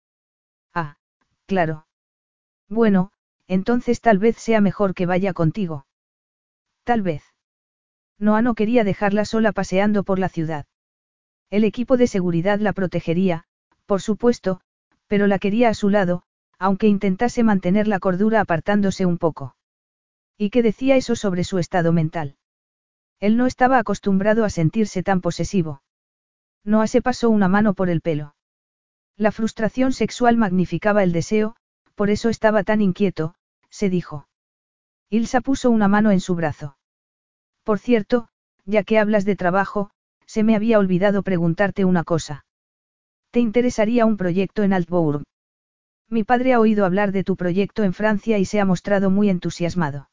Ah, claro. Bueno, entonces tal vez sea mejor que vaya contigo. Tal vez. Noah no quería dejarla sola paseando por la ciudad. El equipo de seguridad la protegería, por supuesto, pero la quería a su lado, aunque intentase mantener la cordura apartándose un poco. ¿Y qué decía eso sobre su estado mental? Él no estaba acostumbrado a sentirse tan posesivo. Noah se pasó una mano por el pelo. La frustración sexual magnificaba el deseo, por eso estaba tan inquieto, se dijo. Ilsa puso una mano en su brazo. Por cierto, ya que hablas de trabajo, se me había olvidado preguntarte una cosa. ¿Te interesaría un proyecto en Altbourg? Mi padre ha oído hablar de tu proyecto en Francia y se ha mostrado muy entusiasmado.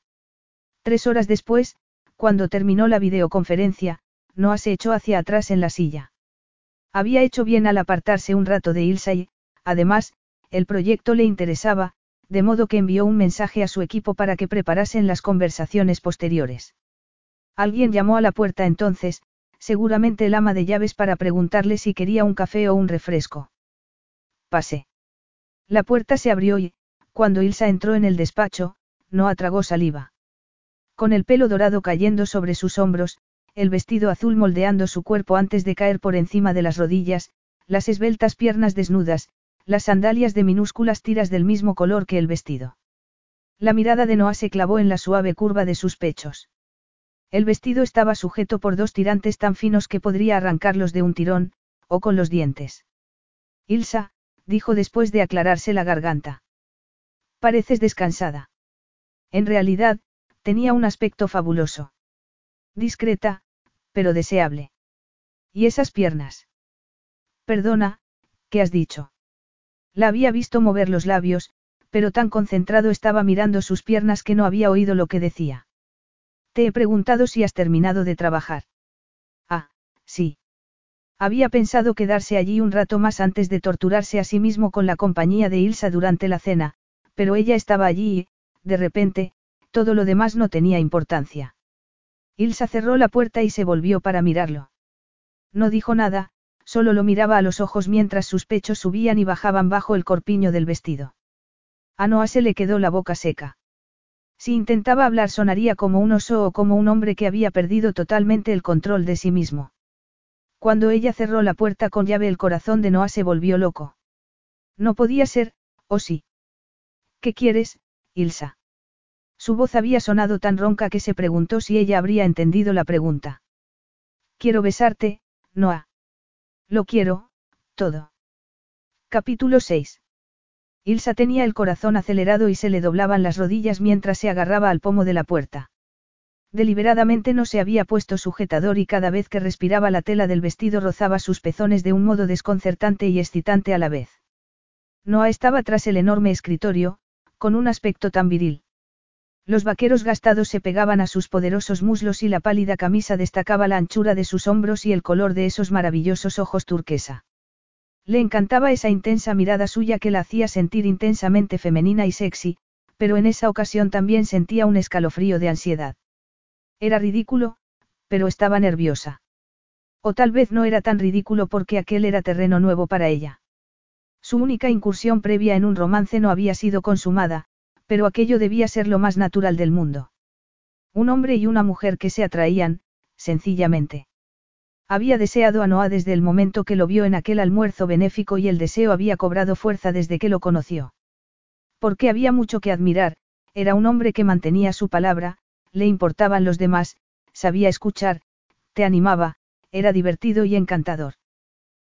Tres horas después, cuando terminó la videoconferencia, Noah se echó hacia atrás en la silla. Había hecho bien al apartarse un rato de Ilsa y, además, el proyecto le interesaba, de modo que envió un mensaje a su equipo para que preparasen las conversaciones posteriores. Alguien llamó a la puerta entonces, seguramente el ama de llaves para preguntarle si quería un café o un refresco. Pase. La puerta se abrió y, cuando Ilsa entró en el despacho, no atragó saliva. Con el pelo dorado cayendo sobre sus hombros, el vestido azul moldeando su cuerpo antes de caer por encima de las rodillas, las esbeltas piernas desnudas, las sandalias de minúsculas tiras del mismo color que el vestido. La mirada de Noah se clavó en la suave curva de sus pechos. El vestido estaba sujeto por dos tirantes tan finos que podría arrancarlos de un tirón, o con los dientes. Ilsa, dijo después de aclararse la garganta. Pareces descansada. En realidad, tenía un aspecto fabuloso. Discreta, pero deseable. ¿Y esas piernas? Perdona, ¿qué has dicho? La había visto mover los labios, pero tan concentrado estaba mirando sus piernas que no había oído lo que decía. Te he preguntado si has terminado de trabajar. Ah, sí. Había pensado quedarse allí un rato más antes de torturarse a sí mismo con la compañía de Ilsa durante la cena, pero ella estaba allí y, de repente, todo lo demás no tenía importancia. Ilsa cerró la puerta y se volvió para mirarlo. No dijo nada, solo lo miraba a los ojos mientras sus pechos subían y bajaban bajo el corpiño del vestido. A Noah se le quedó la boca seca. Si intentaba hablar sonaría como un oso o como un hombre que había perdido totalmente el control de sí mismo. Cuando ella cerró la puerta con llave el corazón de Noah se volvió loco. No podía ser, ¿o sí? ¿Qué quieres, Ilsa? Su voz había sonado tan ronca que se preguntó si ella habría entendido la pregunta. Quiero besarte, Noah. Lo quiero, todo. Capítulo 6. Ilsa tenía el corazón acelerado y se le doblaban las rodillas mientras se agarraba al pomo de la puerta. Deliberadamente no se había puesto sujetador y cada vez que respiraba la tela del vestido rozaba sus pezones de un modo desconcertante y excitante a la vez. Noah estaba tras el enorme escritorio, con un aspecto tan viril. Los vaqueros gastados se pegaban a sus poderosos muslos y la pálida camisa destacaba la anchura de sus hombros y el color de esos maravillosos ojos turquesa. Le encantaba esa intensa mirada suya que la hacía sentir intensamente femenina y sexy, pero en esa ocasión también sentía un escalofrío de ansiedad. Era ridículo, pero estaba nerviosa. O tal vez no era tan ridículo porque aquel era terreno nuevo para ella. Su única incursión previa en un romance no había sido consumada, pero aquello debía ser lo más natural del mundo. Un hombre y una mujer que se atraían, sencillamente. Había deseado a Noah desde el momento que lo vio en aquel almuerzo benéfico y el deseo había cobrado fuerza desde que lo conoció. Porque había mucho que admirar, era un hombre que mantenía su palabra, le importaban los demás, sabía escuchar, te animaba, era divertido y encantador.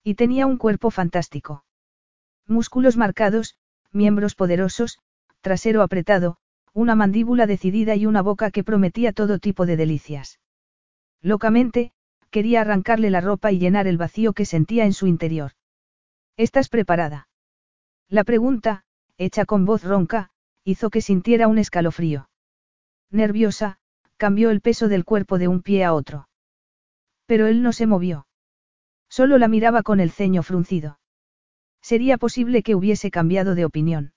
Y tenía un cuerpo fantástico. Músculos marcados, miembros poderosos, trasero apretado, una mandíbula decidida y una boca que prometía todo tipo de delicias. Locamente, quería arrancarle la ropa y llenar el vacío que sentía en su interior. ¿Estás preparada? La pregunta, hecha con voz ronca, hizo que sintiera un escalofrío. Nerviosa, cambió el peso del cuerpo de un pie a otro. Pero él no se movió. Solo la miraba con el ceño fruncido. Sería posible que hubiese cambiado de opinión.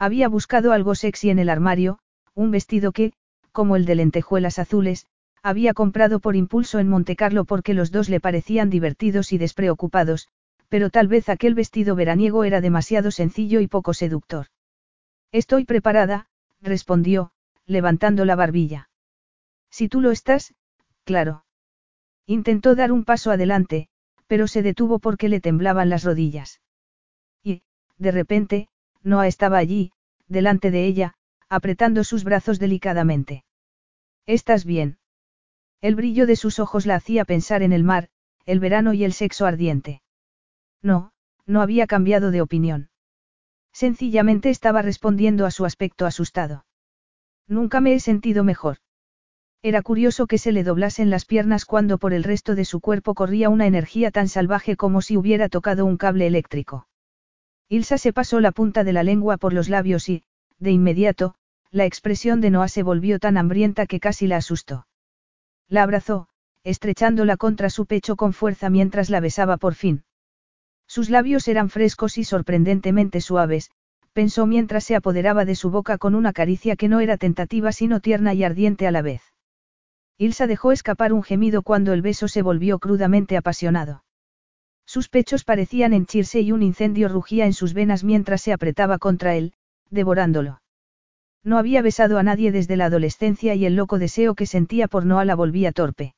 Había buscado algo sexy en el armario, un vestido que, como el de lentejuelas azules, había comprado por impulso en Montecarlo porque los dos le parecían divertidos y despreocupados, pero tal vez aquel vestido veraniego era demasiado sencillo y poco seductor. Estoy preparada, respondió, levantando la barbilla. Si tú lo estás, claro. Intentó dar un paso adelante, pero se detuvo porque le temblaban las rodillas. Y, de repente, Noah estaba allí, delante de ella, apretando sus brazos delicadamente. ¿Estás bien? El brillo de sus ojos la hacía pensar en el mar, el verano y el sexo ardiente. No, no había cambiado de opinión. Sencillamente estaba respondiendo a su aspecto asustado. Nunca me he sentido mejor. Era curioso que se le doblasen las piernas cuando por el resto de su cuerpo corría una energía tan salvaje como si hubiera tocado un cable eléctrico. Ilsa se pasó la punta de la lengua por los labios y, de inmediato, la expresión de Noah se volvió tan hambrienta que casi la asustó. La abrazó, estrechándola contra su pecho con fuerza mientras la besaba por fin. Sus labios eran frescos y sorprendentemente suaves, pensó mientras se apoderaba de su boca con una caricia que no era tentativa sino tierna y ardiente a la vez. Ilsa dejó escapar un gemido cuando el beso se volvió crudamente apasionado. Sus pechos parecían henchirse y un incendio rugía en sus venas mientras se apretaba contra él, devorándolo. No había besado a nadie desde la adolescencia y el loco deseo que sentía por Noah la volvía torpe.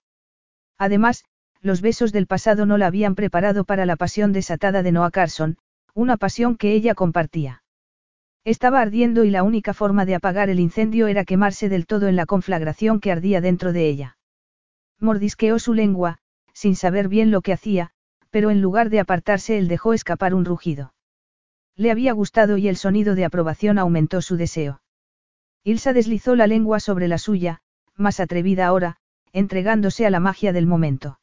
Además, los besos del pasado no la habían preparado para la pasión desatada de Noah Carson, una pasión que ella compartía. Estaba ardiendo y la única forma de apagar el incendio era quemarse del todo en la conflagración que ardía dentro de ella. Mordisqueó su lengua, sin saber bien lo que hacía, pero en lugar de apartarse él dejó escapar un rugido. Le había gustado y el sonido de aprobación aumentó su deseo. Ilsa deslizó la lengua sobre la suya, más atrevida ahora, entregándose a la magia del momento.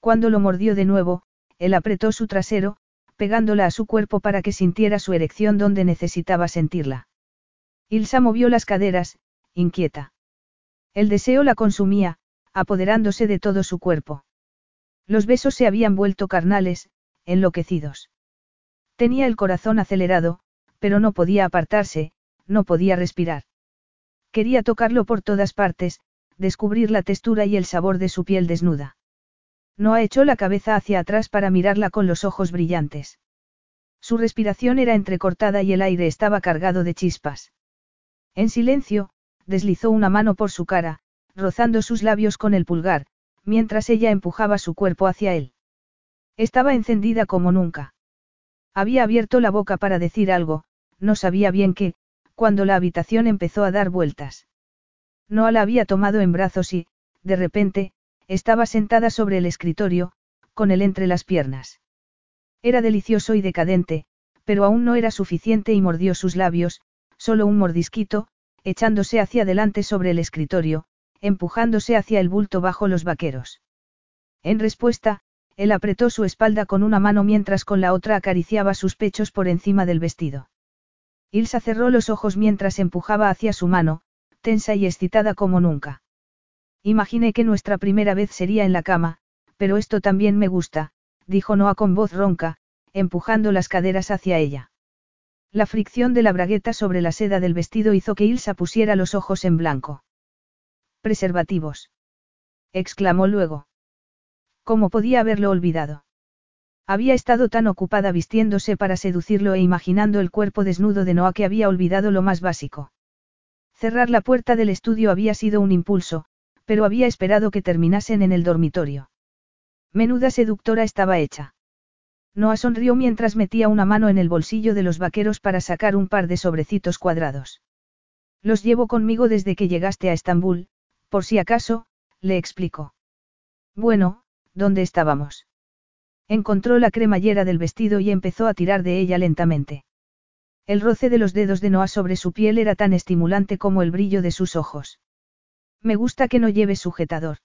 Cuando lo mordió de nuevo, él apretó su trasero, pegándola a su cuerpo para que sintiera su erección donde necesitaba sentirla. Ilsa movió las caderas, inquieta. El deseo la consumía, apoderándose de todo su cuerpo. Los besos se habían vuelto carnales, enloquecidos. Tenía el corazón acelerado, pero no podía apartarse, no podía respirar. Quería tocarlo por todas partes, descubrir la textura y el sabor de su piel desnuda. No echó la cabeza hacia atrás para mirarla con los ojos brillantes. Su respiración era entrecortada y el aire estaba cargado de chispas. En silencio, deslizó una mano por su cara, rozando sus labios con el pulgar, mientras ella empujaba su cuerpo hacia él. Estaba encendida como nunca. Había abierto la boca para decir algo, no sabía bien qué, cuando la habitación empezó a dar vueltas. Noah la había tomado en brazos y, de repente, estaba sentada sobre el escritorio, con él entre las piernas. Era delicioso y decadente, pero aún no era suficiente y mordió sus labios, solo un mordisquito, echándose hacia adelante sobre el escritorio, empujándose hacia el bulto bajo los vaqueros. En respuesta, él apretó su espalda con una mano mientras con la otra acariciaba sus pechos por encima del vestido. Ilsa cerró los ojos mientras empujaba hacia su mano, tensa y excitada como nunca. Imaginé que nuestra primera vez sería en la cama, pero esto también me gusta, dijo Noah con voz ronca, empujando las caderas hacia ella. La fricción de la bragueta sobre la seda del vestido hizo que Ilsa pusiera los ojos en blanco. Preservativos. exclamó luego. ¿Cómo podía haberlo olvidado? Había estado tan ocupada vistiéndose para seducirlo e imaginando el cuerpo desnudo de Noah que había olvidado lo más básico. Cerrar la puerta del estudio había sido un impulso, pero había esperado que terminasen en el dormitorio. Menuda seductora estaba hecha. Noah sonrió mientras metía una mano en el bolsillo de los vaqueros para sacar un par de sobrecitos cuadrados. Los llevo conmigo desde que llegaste a Estambul, por si acaso, le explicó. Bueno, ¿dónde estábamos? Encontró la cremallera del vestido y empezó a tirar de ella lentamente. El roce de los dedos de Noah sobre su piel era tan estimulante como el brillo de sus ojos. Me gusta que no lleve sujetador.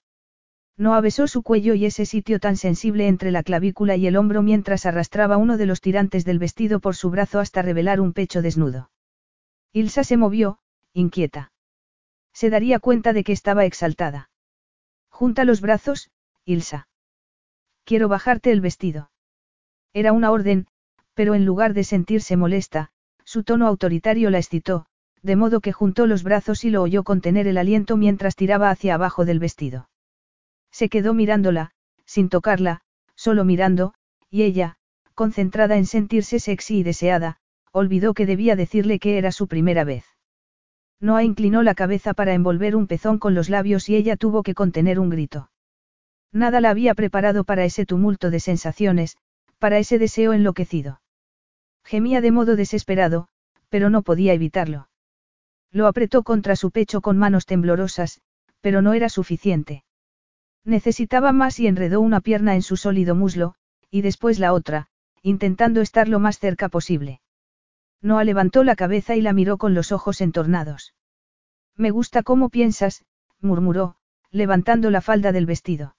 No besó su cuello y ese sitio tan sensible entre la clavícula y el hombro mientras arrastraba uno de los tirantes del vestido por su brazo hasta revelar un pecho desnudo. Ilsa se movió, inquieta. Se daría cuenta de que estaba exaltada. Junta los brazos, Ilsa. Quiero bajarte el vestido. Era una orden, pero en lugar de sentirse molesta, su tono autoritario la excitó, de modo que juntó los brazos y lo oyó contener el aliento mientras tiraba hacia abajo del vestido. Se quedó mirándola, sin tocarla, solo mirando, y ella, concentrada en sentirse sexy y deseada, olvidó que debía decirle que era su primera vez. Noah inclinó la cabeza para envolver un pezón con los labios y ella tuvo que contener un grito. Nada la había preparado para ese tumulto de sensaciones, para ese deseo enloquecido. Gemía de modo desesperado, pero no podía evitarlo. Lo apretó contra su pecho con manos temblorosas, pero no era suficiente. Necesitaba más y enredó una pierna en su sólido muslo, y después la otra, intentando estar lo más cerca posible. Noah levantó la cabeza y la miró con los ojos entornados. Me gusta cómo piensas, murmuró, levantando la falda del vestido.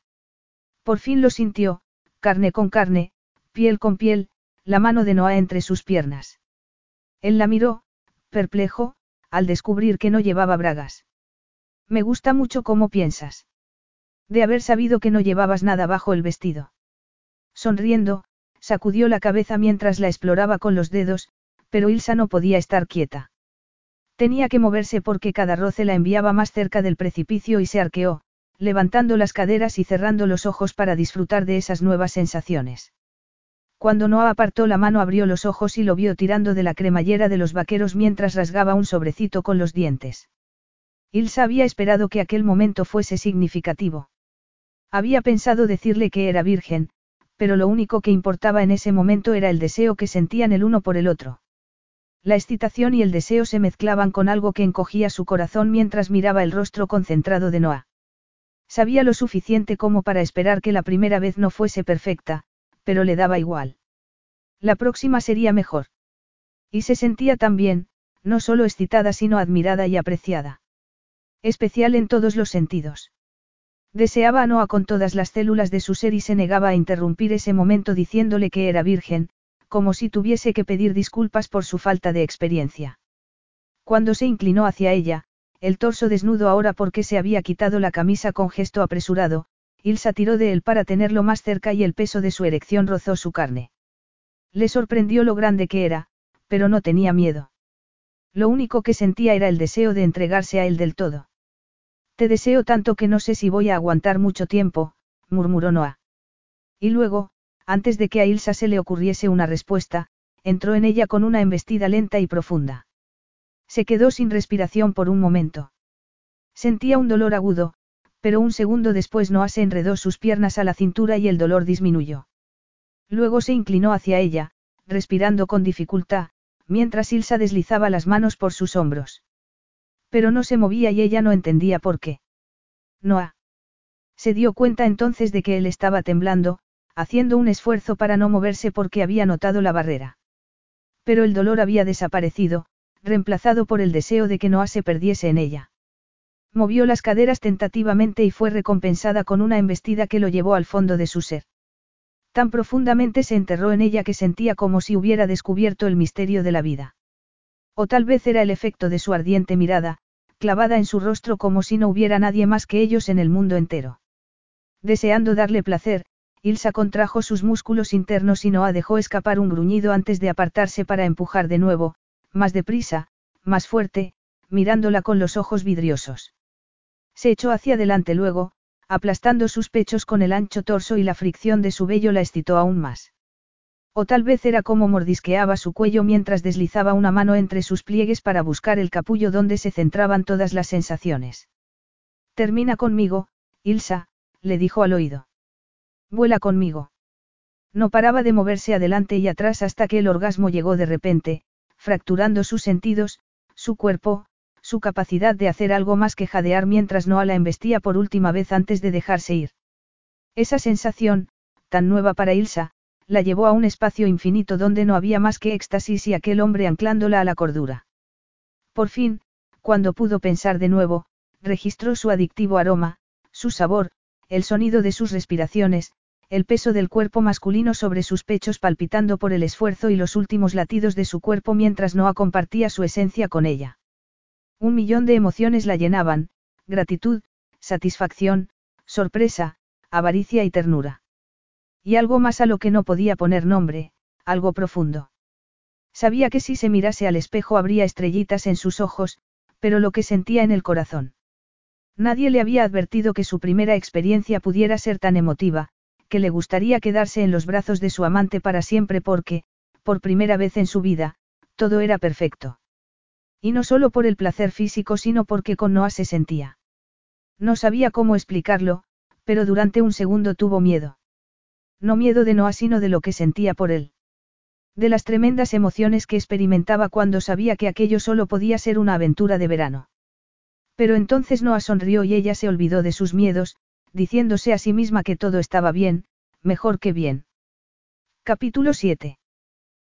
Por fin lo sintió, carne con carne, piel con piel, la mano de Noah entre sus piernas. Él la miró, perplejo, al descubrir que no llevaba bragas. Me gusta mucho cómo piensas. De haber sabido que no llevabas nada bajo el vestido. Sonriendo, sacudió la cabeza mientras la exploraba con los dedos, pero Ilsa no podía estar quieta. Tenía que moverse porque cada roce la enviaba más cerca del precipicio y se arqueó, levantando las caderas y cerrando los ojos para disfrutar de esas nuevas sensaciones. Cuando Noah apartó la mano abrió los ojos y lo vio tirando de la cremallera de los vaqueros mientras rasgaba un sobrecito con los dientes. Ilsa había esperado que aquel momento fuese significativo. Había pensado decirle que era virgen, pero lo único que importaba en ese momento era el deseo que sentían el uno por el otro. La excitación y el deseo se mezclaban con algo que encogía su corazón mientras miraba el rostro concentrado de Noah. Sabía lo suficiente como para esperar que la primera vez no fuese perfecta, pero le daba igual. La próxima sería mejor. Y se sentía tan bien, no solo excitada sino admirada y apreciada. Especial en todos los sentidos. Deseaba a Noah con todas las células de su ser y se negaba a interrumpir ese momento diciéndole que era virgen, como si tuviese que pedir disculpas por su falta de experiencia. Cuando se inclinó hacia ella, el torso desnudo ahora porque se había quitado la camisa con gesto apresurado, Ilsa tiró de él para tenerlo más cerca y el peso de su erección rozó su carne. Le sorprendió lo grande que era, pero no tenía miedo. Lo único que sentía era el deseo de entregarse a él del todo. Te deseo tanto que no sé si voy a aguantar mucho tiempo, murmuró Noah. Y luego, antes de que a Ilsa se le ocurriese una respuesta, entró en ella con una embestida lenta y profunda. Se quedó sin respiración por un momento. Sentía un dolor agudo, pero un segundo después Noah se enredó sus piernas a la cintura y el dolor disminuyó. Luego se inclinó hacia ella, respirando con dificultad, mientras Ilsa deslizaba las manos por sus hombros. Pero no se movía y ella no entendía por qué. Noah. Se dio cuenta entonces de que él estaba temblando, haciendo un esfuerzo para no moverse porque había notado la barrera. Pero el dolor había desaparecido, reemplazado por el deseo de que Noah se perdiese en ella. Movió las caderas tentativamente y fue recompensada con una embestida que lo llevó al fondo de su ser. Tan profundamente se enterró en ella que sentía como si hubiera descubierto el misterio de la vida. O tal vez era el efecto de su ardiente mirada, clavada en su rostro como si no hubiera nadie más que ellos en el mundo entero. Deseando darle placer, Ilsa contrajo sus músculos internos y Noah dejó escapar un gruñido antes de apartarse para empujar de nuevo, más deprisa, más fuerte, mirándola con los ojos vidriosos. Se echó hacia adelante luego, aplastando sus pechos con el ancho torso y la fricción de su vello la excitó aún más. O tal vez era como mordisqueaba su cuello mientras deslizaba una mano entre sus pliegues para buscar el capullo donde se centraban todas las sensaciones. Termina conmigo, Ilsa, le dijo al oído. Vuela conmigo. No paraba de moverse adelante y atrás hasta que el orgasmo llegó de repente, fracturando sus sentidos, su cuerpo, su capacidad de hacer algo más que jadear mientras Noah la embestía por última vez antes de dejarse ir. Esa sensación, tan nueva para Ilsa, la llevó a un espacio infinito donde no había más que éxtasis y aquel hombre anclándola a la cordura. Por fin, cuando pudo pensar de nuevo, registró su adictivo aroma, su sabor, el sonido de sus respiraciones, el peso del cuerpo masculino sobre sus pechos palpitando por el esfuerzo y los últimos latidos de su cuerpo mientras Noah compartía su esencia con ella. Un millón de emociones la llenaban, gratitud, satisfacción, sorpresa, avaricia y ternura. Y algo más a lo que no podía poner nombre, algo profundo. Sabía que si se mirase al espejo habría estrellitas en sus ojos, pero lo que sentía en el corazón. Nadie le había advertido que su primera experiencia pudiera ser tan emotiva, que le gustaría quedarse en los brazos de su amante para siempre porque, por primera vez en su vida, todo era perfecto. Y no solo por el placer físico sino porque con Noah se sentía. No sabía cómo explicarlo, pero durante un segundo tuvo miedo. No miedo de Noah sino de lo que sentía por él. De las tremendas emociones que experimentaba cuando sabía que aquello solo podía ser una aventura de verano. Pero entonces Noah sonrió y ella se olvidó de sus miedos, diciéndose a sí misma que todo estaba bien, mejor que bien. Capítulo 7.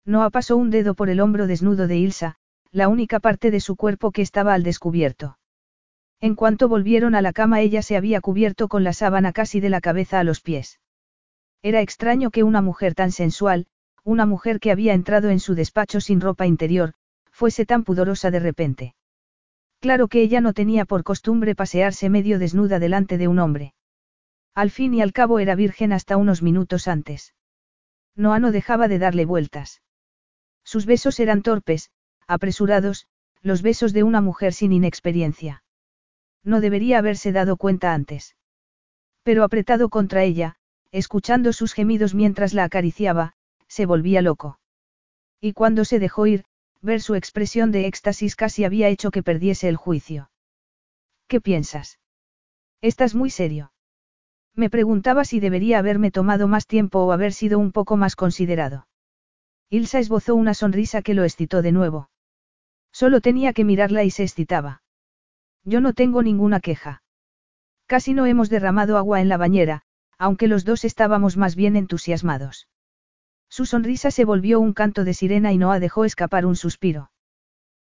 Noah pasó un dedo por el hombro desnudo de Ilsa, la única parte de su cuerpo que estaba al descubierto. En cuanto volvieron a la cama ella se había cubierto con la sábana casi de la cabeza a los pies. Era extraño que una mujer tan sensual, una mujer que había entrado en su despacho sin ropa interior, fuese tan pudorosa de repente. Claro que ella no tenía por costumbre pasearse medio desnuda delante de un hombre. Al fin y al cabo era virgen hasta unos minutos antes. Noah no dejaba de darle vueltas. Sus besos eran torpes, apresurados, los besos de una mujer sin inexperiencia. No debería haberse dado cuenta antes. Pero apretado contra ella, escuchando sus gemidos mientras la acariciaba, se volvía loco. Y cuando se dejó ir, ver su expresión de éxtasis casi había hecho que perdiese el juicio. ¿Qué piensas? Estás muy serio. Me preguntaba si debería haberme tomado más tiempo o haber sido un poco más considerado. Ilsa esbozó una sonrisa que lo excitó de nuevo. Solo tenía que mirarla y se excitaba. Yo no tengo ninguna queja. Casi no hemos derramado agua en la bañera, aunque los dos estábamos más bien entusiasmados. Su sonrisa se volvió un canto de sirena y Noah dejó escapar un suspiro.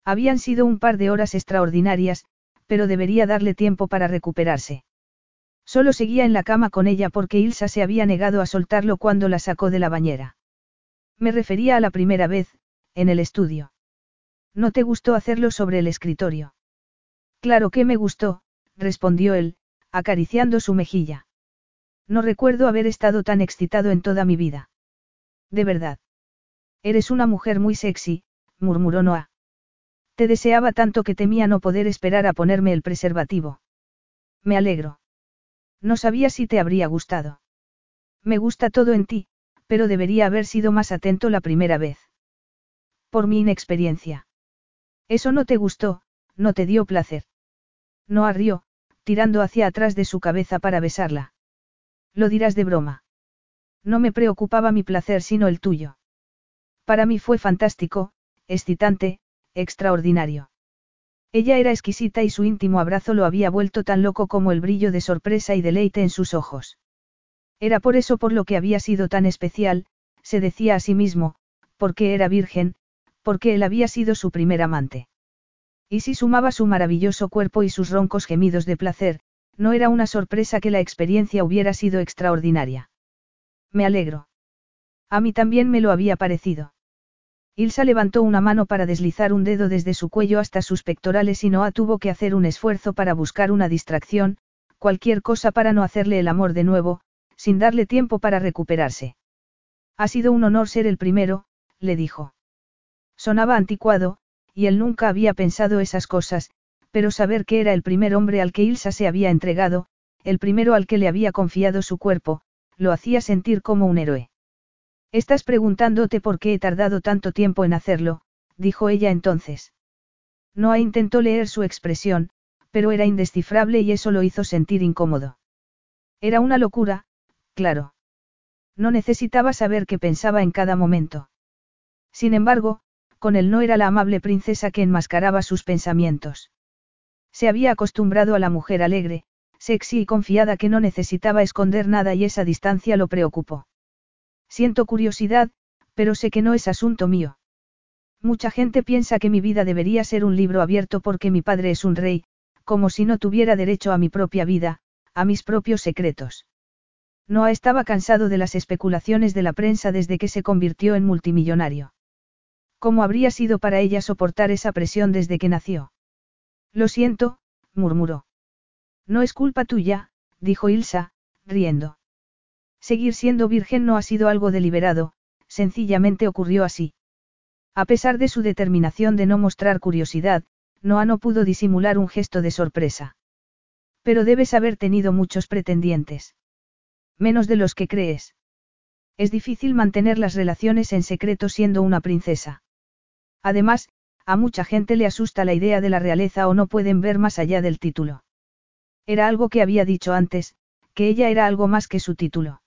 Habían sido un par de horas extraordinarias, pero debería darle tiempo para recuperarse. Solo seguía en la cama con ella porque Ilsa se había negado a soltarlo cuando la sacó de la bañera. Me refería a la primera vez, en el estudio. ¿No te gustó hacerlo sobre el escritorio? Claro que me gustó, respondió él, acariciando su mejilla. No recuerdo haber estado tan excitado en toda mi vida. De verdad. Eres una mujer muy sexy, murmuró Noah. Te deseaba tanto que temía no poder esperar a ponerme el preservativo. Me alegro. No sabía si te habría gustado. Me gusta todo en ti, pero debería haber sido más atento la primera vez. Por mi inexperiencia. Eso no te gustó, no te dio placer. No arrió, tirando hacia atrás de su cabeza para besarla. Lo dirás de broma. No me preocupaba mi placer sino el tuyo. Para mí fue fantástico, excitante, extraordinario. Ella era exquisita y su íntimo abrazo lo había vuelto tan loco como el brillo de sorpresa y deleite en sus ojos. Era por eso por lo que había sido tan especial, se decía a sí mismo, porque era virgen, porque él había sido su primer amante. Y si sumaba su maravilloso cuerpo y sus roncos gemidos de placer, no era una sorpresa que la experiencia hubiera sido extraordinaria. Me alegro. A mí también me lo había parecido. Ilsa levantó una mano para deslizar un dedo desde su cuello hasta sus pectorales y Noah tuvo que hacer un esfuerzo para buscar una distracción, cualquier cosa para no hacerle el amor de nuevo, sin darle tiempo para recuperarse. Ha sido un honor ser el primero, le dijo. Sonaba anticuado, y él nunca había pensado esas cosas, pero saber que era el primer hombre al que Ilsa se había entregado, el primero al que le había confiado su cuerpo, lo hacía sentir como un héroe. Estás preguntándote por qué he tardado tanto tiempo en hacerlo, dijo ella entonces. Noah intentó leer su expresión, pero era indescifrable y eso lo hizo sentir incómodo. Era una locura, claro. No necesitaba saber qué pensaba en cada momento. Sin embargo, con él no era la amable princesa que enmascaraba sus pensamientos. Se había acostumbrado a la mujer alegre, sexy y confiada que no necesitaba esconder nada y esa distancia lo preocupó. Siento curiosidad, pero sé que no es asunto mío. Mucha gente piensa que mi vida debería ser un libro abierto porque mi padre es un rey, como si no tuviera derecho a mi propia vida, a mis propios secretos. Noah estaba cansado de las especulaciones de la prensa desde que se convirtió en multimillonario. ¿Cómo habría sido para ella soportar esa presión desde que nació? Lo siento, murmuró. No es culpa tuya, dijo Ilsa, riendo. Seguir siendo virgen no ha sido algo deliberado, sencillamente ocurrió así. A pesar de su determinación de no mostrar curiosidad, Noah no pudo disimular un gesto de sorpresa. Pero debes haber tenido muchos pretendientes. Menos de los que crees. Es difícil mantener las relaciones en secreto siendo una princesa. Además, a mucha gente le asusta la idea de la realeza o no pueden ver más allá del título. Era algo que había dicho antes, que ella era algo más que su título.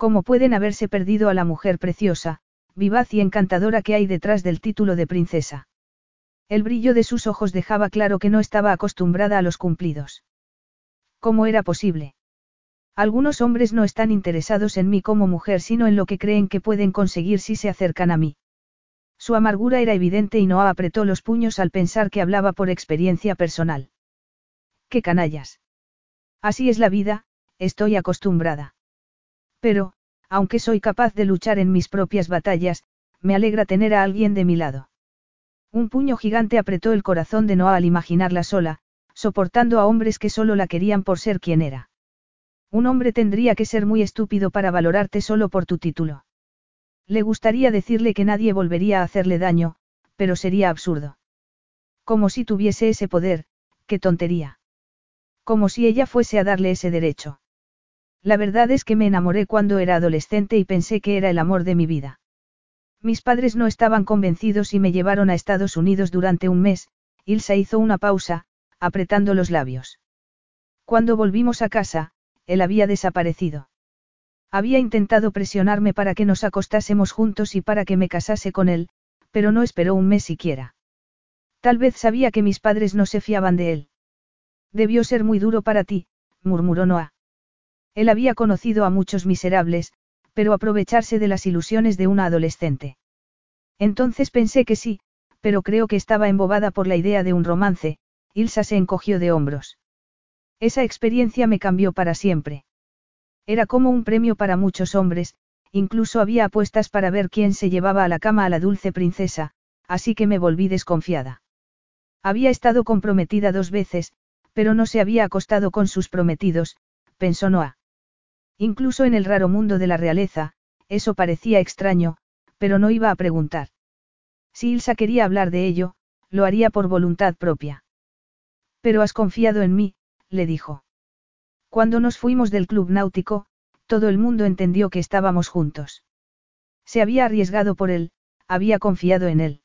¿Cómo pueden haberse perdido a la mujer preciosa, vivaz y encantadora que hay detrás del título de princesa? El brillo de sus ojos dejaba claro que no estaba acostumbrada a los cumplidos. ¿Cómo era posible? Algunos hombres no están interesados en mí como mujer sino en lo que creen que pueden conseguir si se acercan a mí. Su amargura era evidente y Noah apretó los puños al pensar que hablaba por experiencia personal. ¡Qué canallas! Así es la vida, estoy acostumbrada. Pero, aunque soy capaz de luchar en mis propias batallas, me alegra tener a alguien de mi lado. Un puño gigante apretó el corazón de Noah al imaginarla sola, soportando a hombres que solo la querían por ser quien era. Un hombre tendría que ser muy estúpido para valorarte solo por tu título. Le gustaría decirle que nadie volvería a hacerle daño, pero sería absurdo. Como si tuviese ese poder, qué tontería. Como si ella fuese a darle ese derecho. La verdad es que me enamoré cuando era adolescente y pensé que era el amor de mi vida. Mis padres no estaban convencidos y me llevaron a Estados Unidos durante un mes, Ilsa hizo una pausa, apretando los labios. Cuando volvimos a casa, él había desaparecido. Había intentado presionarme para que nos acostásemos juntos y para que me casase con él, pero no esperó un mes siquiera. Tal vez sabía que mis padres no se fiaban de él. Debió ser muy duro para ti, murmuró Noah. Él había conocido a muchos miserables, pero aprovecharse de las ilusiones de una adolescente. Entonces pensé que sí, pero creo que estaba embobada por la idea de un romance, Ilsa se encogió de hombros. Esa experiencia me cambió para siempre. Era como un premio para muchos hombres, incluso había apuestas para ver quién se llevaba a la cama a la dulce princesa, así que me volví desconfiada. Había estado comprometida dos veces, pero no se había acostado con sus prometidos, pensó Noah. Incluso en el raro mundo de la realeza, eso parecía extraño, pero no iba a preguntar. Si Ilsa quería hablar de ello, lo haría por voluntad propia. Pero has confiado en mí, le dijo. Cuando nos fuimos del club náutico, todo el mundo entendió que estábamos juntos. Se había arriesgado por él, había confiado en él.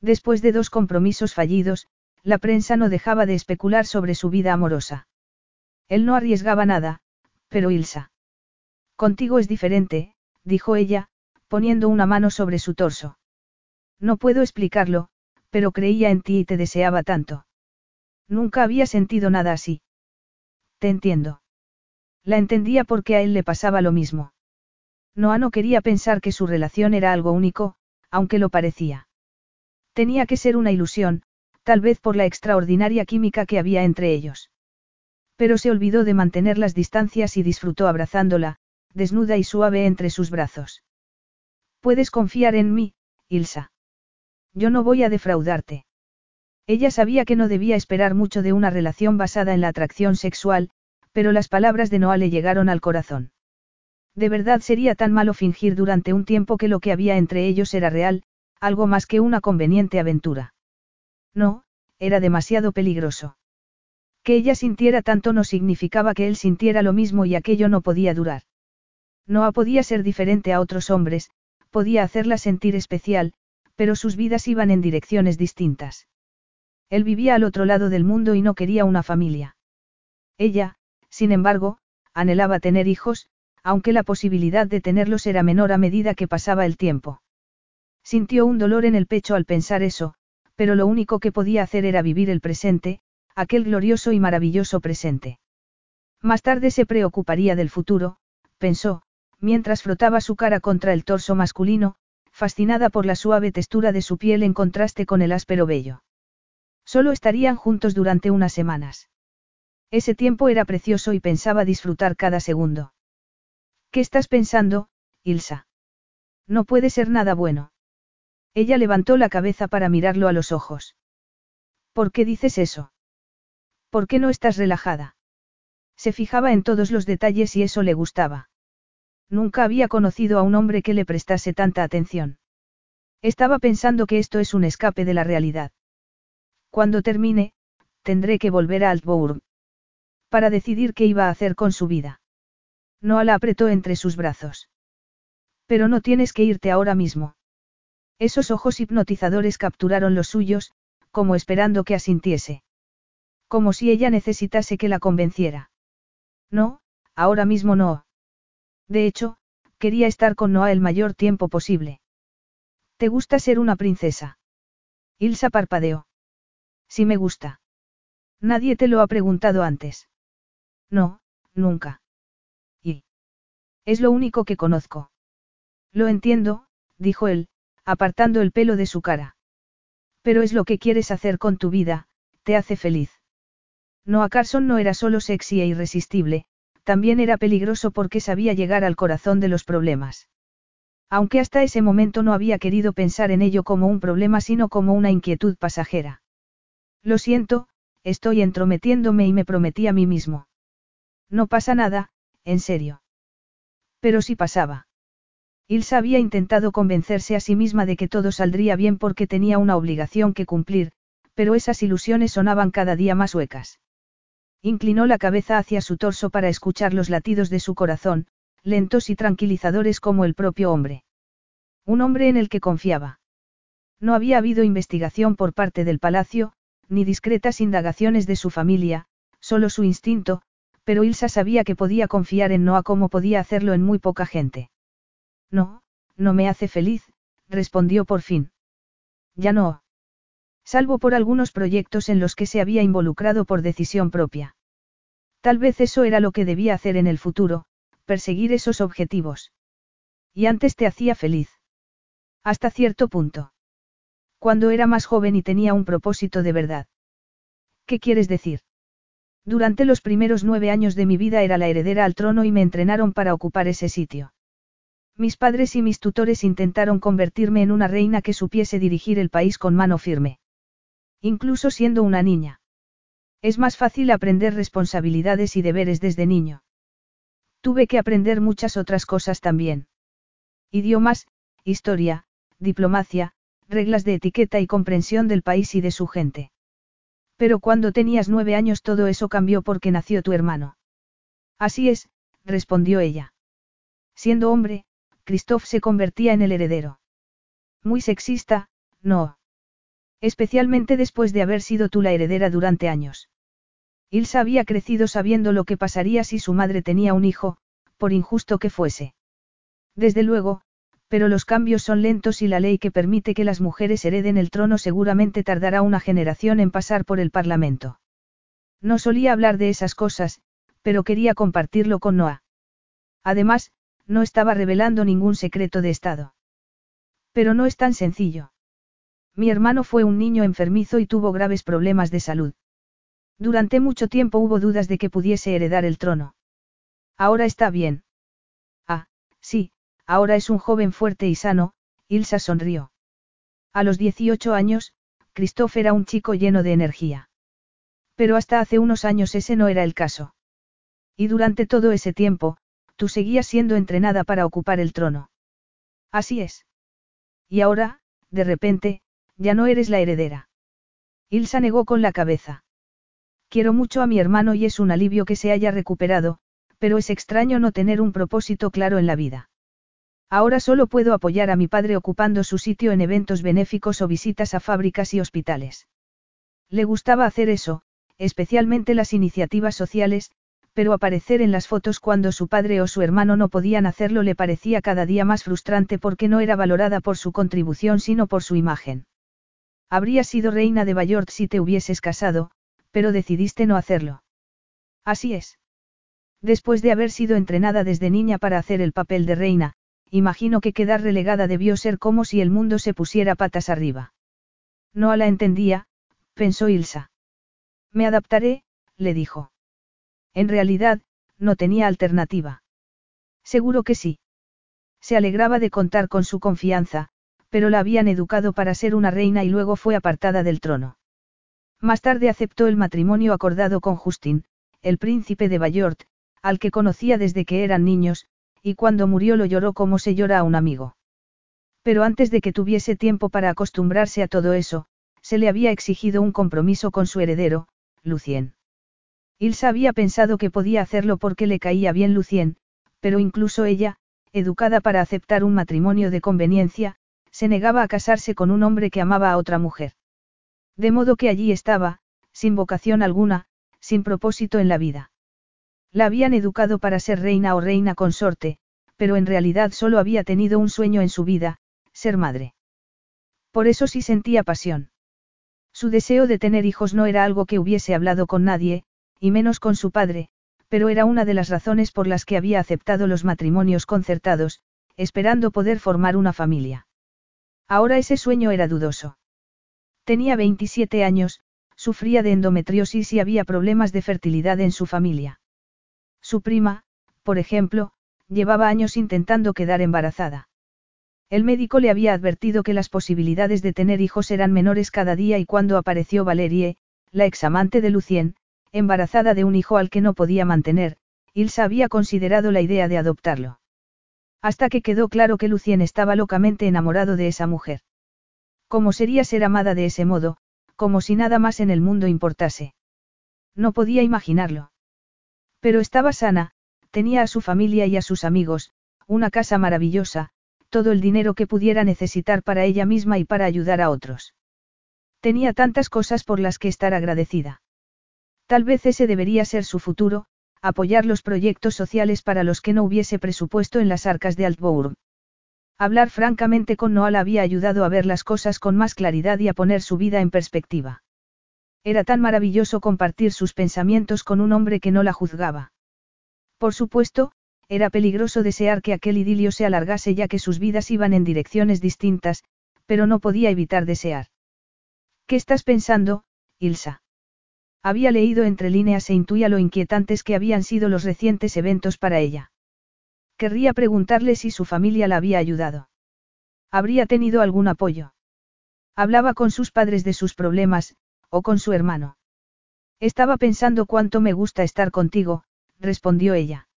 Después de dos compromisos fallidos, la prensa no dejaba de especular sobre su vida amorosa. Él no arriesgaba nada, pero Ilsa. Contigo es diferente, dijo ella, poniendo una mano sobre su torso. No puedo explicarlo, pero creía en ti y te deseaba tanto. Nunca había sentido nada así. Te entiendo. La entendía porque a él le pasaba lo mismo. Noah no quería pensar que su relación era algo único, aunque lo parecía. Tenía que ser una ilusión, tal vez por la extraordinaria química que había entre ellos. Pero se olvidó de mantener las distancias y disfrutó abrazándola, desnuda y suave entre sus brazos. Puedes confiar en mí, Ilsa. Yo no voy a defraudarte. Ella sabía que no debía esperar mucho de una relación basada en la atracción sexual, pero las palabras de Noah le llegaron al corazón. De verdad sería tan malo fingir durante un tiempo que lo que había entre ellos era real, algo más que una conveniente aventura. No, era demasiado peligroso. Que ella sintiera tanto no significaba que él sintiera lo mismo y aquello no podía durar. Noah podía ser diferente a otros hombres, podía hacerla sentir especial, pero sus vidas iban en direcciones distintas. Él vivía al otro lado del mundo y no quería una familia. Ella, sin embargo, anhelaba tener hijos, aunque la posibilidad de tenerlos era menor a medida que pasaba el tiempo. Sintió un dolor en el pecho al pensar eso, pero lo único que podía hacer era vivir el presente, aquel glorioso y maravilloso presente. Más tarde se preocuparía del futuro, pensó, mientras frotaba su cara contra el torso masculino, fascinada por la suave textura de su piel en contraste con el áspero vello. Solo estarían juntos durante unas semanas. Ese tiempo era precioso y pensaba disfrutar cada segundo. ¿Qué estás pensando, Ilsa? No puede ser nada bueno. Ella levantó la cabeza para mirarlo a los ojos. ¿Por qué dices eso? ¿Por qué no estás relajada? Se fijaba en todos los detalles y eso le gustaba. Nunca había conocido a un hombre que le prestase tanta atención. Estaba pensando que esto es un escape de la realidad. Cuando termine, tendré que volver a Altbourg para decidir qué iba a hacer con su vida. Noah la apretó entre sus brazos. Pero no tienes que irte ahora mismo. Esos ojos hipnotizadores capturaron los suyos, como esperando que asintiese. Como si ella necesitase que la convenciera. No, ahora mismo no. De hecho, quería estar con Noah el mayor tiempo posible. ¿Te gusta ser una princesa? Ilsa parpadeó. Sí me gusta. Nadie te lo ha preguntado antes. No, nunca. Y. Es lo único que conozco. Lo entiendo, dijo él, apartando el pelo de su cara. Pero es lo que quieres hacer con tu vida, te hace feliz. Noah Carson no era solo sexy e irresistible, también era peligroso porque sabía llegar al corazón de los problemas. Aunque hasta ese momento no había querido pensar en ello como un problema sino como una inquietud pasajera. Lo siento, estoy entrometiéndome y me prometí a mí mismo. No pasa nada, en serio. Pero sí pasaba. Ilsa había intentado convencerse a sí misma de que todo saldría bien porque tenía una obligación que cumplir, pero esas ilusiones sonaban cada día más huecas. Inclinó la cabeza hacia su torso para escuchar los latidos de su corazón, lentos y tranquilizadores como el propio hombre. Un hombre en el que confiaba. No había habido investigación por parte del palacio, ni discretas indagaciones de su familia, solo su instinto, pero Ilsa sabía que podía confiar en Noah como podía hacerlo en muy poca gente. No, no me hace feliz, respondió por fin. Ya no. Salvo por algunos proyectos en los que se había involucrado por decisión propia. Tal vez eso era lo que debía hacer en el futuro, perseguir esos objetivos. Y antes te hacía feliz. Hasta cierto punto. Cuando era más joven y tenía un propósito de verdad. ¿Qué quieres decir? Durante los primeros nueve años de mi vida era la heredera al trono y me entrenaron para ocupar ese sitio. Mis padres y mis tutores intentaron convertirme en una reina que supiese dirigir el país con mano firme. Incluso siendo una niña. Es más fácil aprender responsabilidades y deberes desde niño. Tuve que aprender muchas otras cosas también. Idiomas, historia, diplomacia, reglas de etiqueta y comprensión del país y de su gente. Pero cuando tenías nueve años todo eso cambió porque nació tu hermano. Así es, respondió ella. Siendo hombre, Christoph se convertía en el heredero. Muy sexista, no. Especialmente después de haber sido tú la heredera durante años. Ilsa había crecido sabiendo lo que pasaría si su madre tenía un hijo, por injusto que fuese. Desde luego, pero los cambios son lentos y la ley que permite que las mujeres hereden el trono seguramente tardará una generación en pasar por el Parlamento. No solía hablar de esas cosas, pero quería compartirlo con Noah. Además, no estaba revelando ningún secreto de Estado. Pero no es tan sencillo. Mi hermano fue un niño enfermizo y tuvo graves problemas de salud. Durante mucho tiempo hubo dudas de que pudiese heredar el trono. Ahora está bien. Ah, sí, ahora es un joven fuerte y sano, Ilsa sonrió. A los 18 años, Christoph era un chico lleno de energía. Pero hasta hace unos años ese no era el caso. Y durante todo ese tiempo, tú seguías siendo entrenada para ocupar el trono. Así es. Y ahora, de repente, ya no eres la heredera. Ilsa negó con la cabeza. Quiero mucho a mi hermano y es un alivio que se haya recuperado, pero es extraño no tener un propósito claro en la vida. Ahora solo puedo apoyar a mi padre ocupando su sitio en eventos benéficos o visitas a fábricas y hospitales. Le gustaba hacer eso, especialmente las iniciativas sociales, pero aparecer en las fotos cuando su padre o su hermano no podían hacerlo le parecía cada día más frustrante porque no era valorada por su contribución sino por su imagen. Habrías sido reina de Bayort si te hubieses casado, pero decidiste no hacerlo. Así es. Después de haber sido entrenada desde niña para hacer el papel de reina, imagino que quedar relegada debió ser como si el mundo se pusiera patas arriba. No la entendía, pensó Ilsa. Me adaptaré, le dijo. En realidad, no tenía alternativa. Seguro que sí. Se alegraba de contar con su confianza, pero la habían educado para ser una reina y luego fue apartada del trono. Más tarde aceptó el matrimonio acordado con Justin, el príncipe de Bayort, al que conocía desde que eran niños, y cuando murió lo lloró como se llora a un amigo. Pero antes de que tuviese tiempo para acostumbrarse a todo eso, se le había exigido un compromiso con su heredero, Lucien. Ilsa había pensado que podía hacerlo porque le caía bien Lucien, pero incluso ella, educada para aceptar un matrimonio de conveniencia, se negaba a casarse con un hombre que amaba a otra mujer. De modo que allí estaba, sin vocación alguna, sin propósito en la vida. La habían educado para ser reina o reina consorte, pero en realidad solo había tenido un sueño en su vida, ser madre. Por eso sí sentía pasión. Su deseo de tener hijos no era algo que hubiese hablado con nadie, y menos con su padre, pero era una de las razones por las que había aceptado los matrimonios concertados, esperando poder formar una familia. Ahora ese sueño era dudoso. Tenía 27 años, sufría de endometriosis y había problemas de fertilidad en su familia. Su prima, por ejemplo, llevaba años intentando quedar embarazada. El médico le había advertido que las posibilidades de tener hijos eran menores cada día y cuando apareció Valerie, la examante de Lucien, embarazada de un hijo al que no podía mantener, Ilsa había considerado la idea de adoptarlo. Hasta que quedó claro que Lucien estaba locamente enamorado de esa mujer. ¿Cómo sería ser amada de ese modo, como si nada más en el mundo importase? No podía imaginarlo. Pero estaba sana, tenía a su familia y a sus amigos, una casa maravillosa, todo el dinero que pudiera necesitar para ella misma y para ayudar a otros. Tenía tantas cosas por las que estar agradecida. Tal vez ese debería ser su futuro, apoyar los proyectos sociales para los que no hubiese presupuesto en las arcas de Altbourg. Hablar francamente con Noah había ayudado a ver las cosas con más claridad y a poner su vida en perspectiva. Era tan maravilloso compartir sus pensamientos con un hombre que no la juzgaba. Por supuesto, era peligroso desear que aquel idilio se alargase ya que sus vidas iban en direcciones distintas, pero no podía evitar desear. ¿Qué estás pensando, Ilsa? Había leído entre líneas e intuía lo inquietantes que habían sido los recientes eventos para ella. Querría preguntarle si su familia la había ayudado. Habría tenido algún apoyo. Hablaba con sus padres de sus problemas, o con su hermano. Estaba pensando cuánto me gusta estar contigo, respondió ella.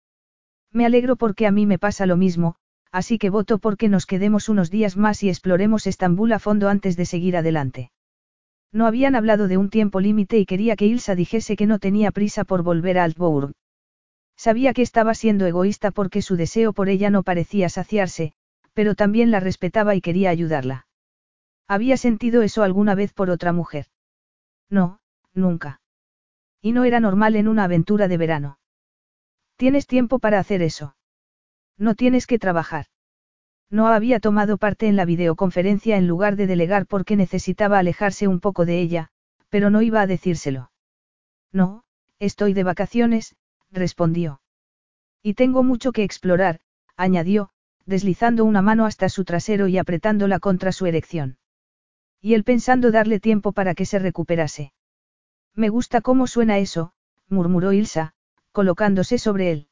Me alegro porque a mí me pasa lo mismo, así que voto porque nos quedemos unos días más y exploremos Estambul a fondo antes de seguir adelante. No habían hablado de un tiempo límite y quería que Ilsa dijese que no tenía prisa por volver a Altbourg. Sabía que estaba siendo egoísta porque su deseo por ella no parecía saciarse, pero también la respetaba y quería ayudarla. ¿Había sentido eso alguna vez por otra mujer? No, nunca. Y no era normal en una aventura de verano. Tienes tiempo para hacer eso. No tienes que trabajar. No había tomado parte en la videoconferencia en lugar de delegar porque necesitaba alejarse un poco de ella, pero no iba a decírselo. No, estoy de vacaciones, respondió. Y tengo mucho que explorar, añadió, deslizando una mano hasta su trasero y apretándola contra su erección. Y él pensando darle tiempo para que se recuperase. Me gusta cómo suena eso, murmuró Ilsa, colocándose sobre él.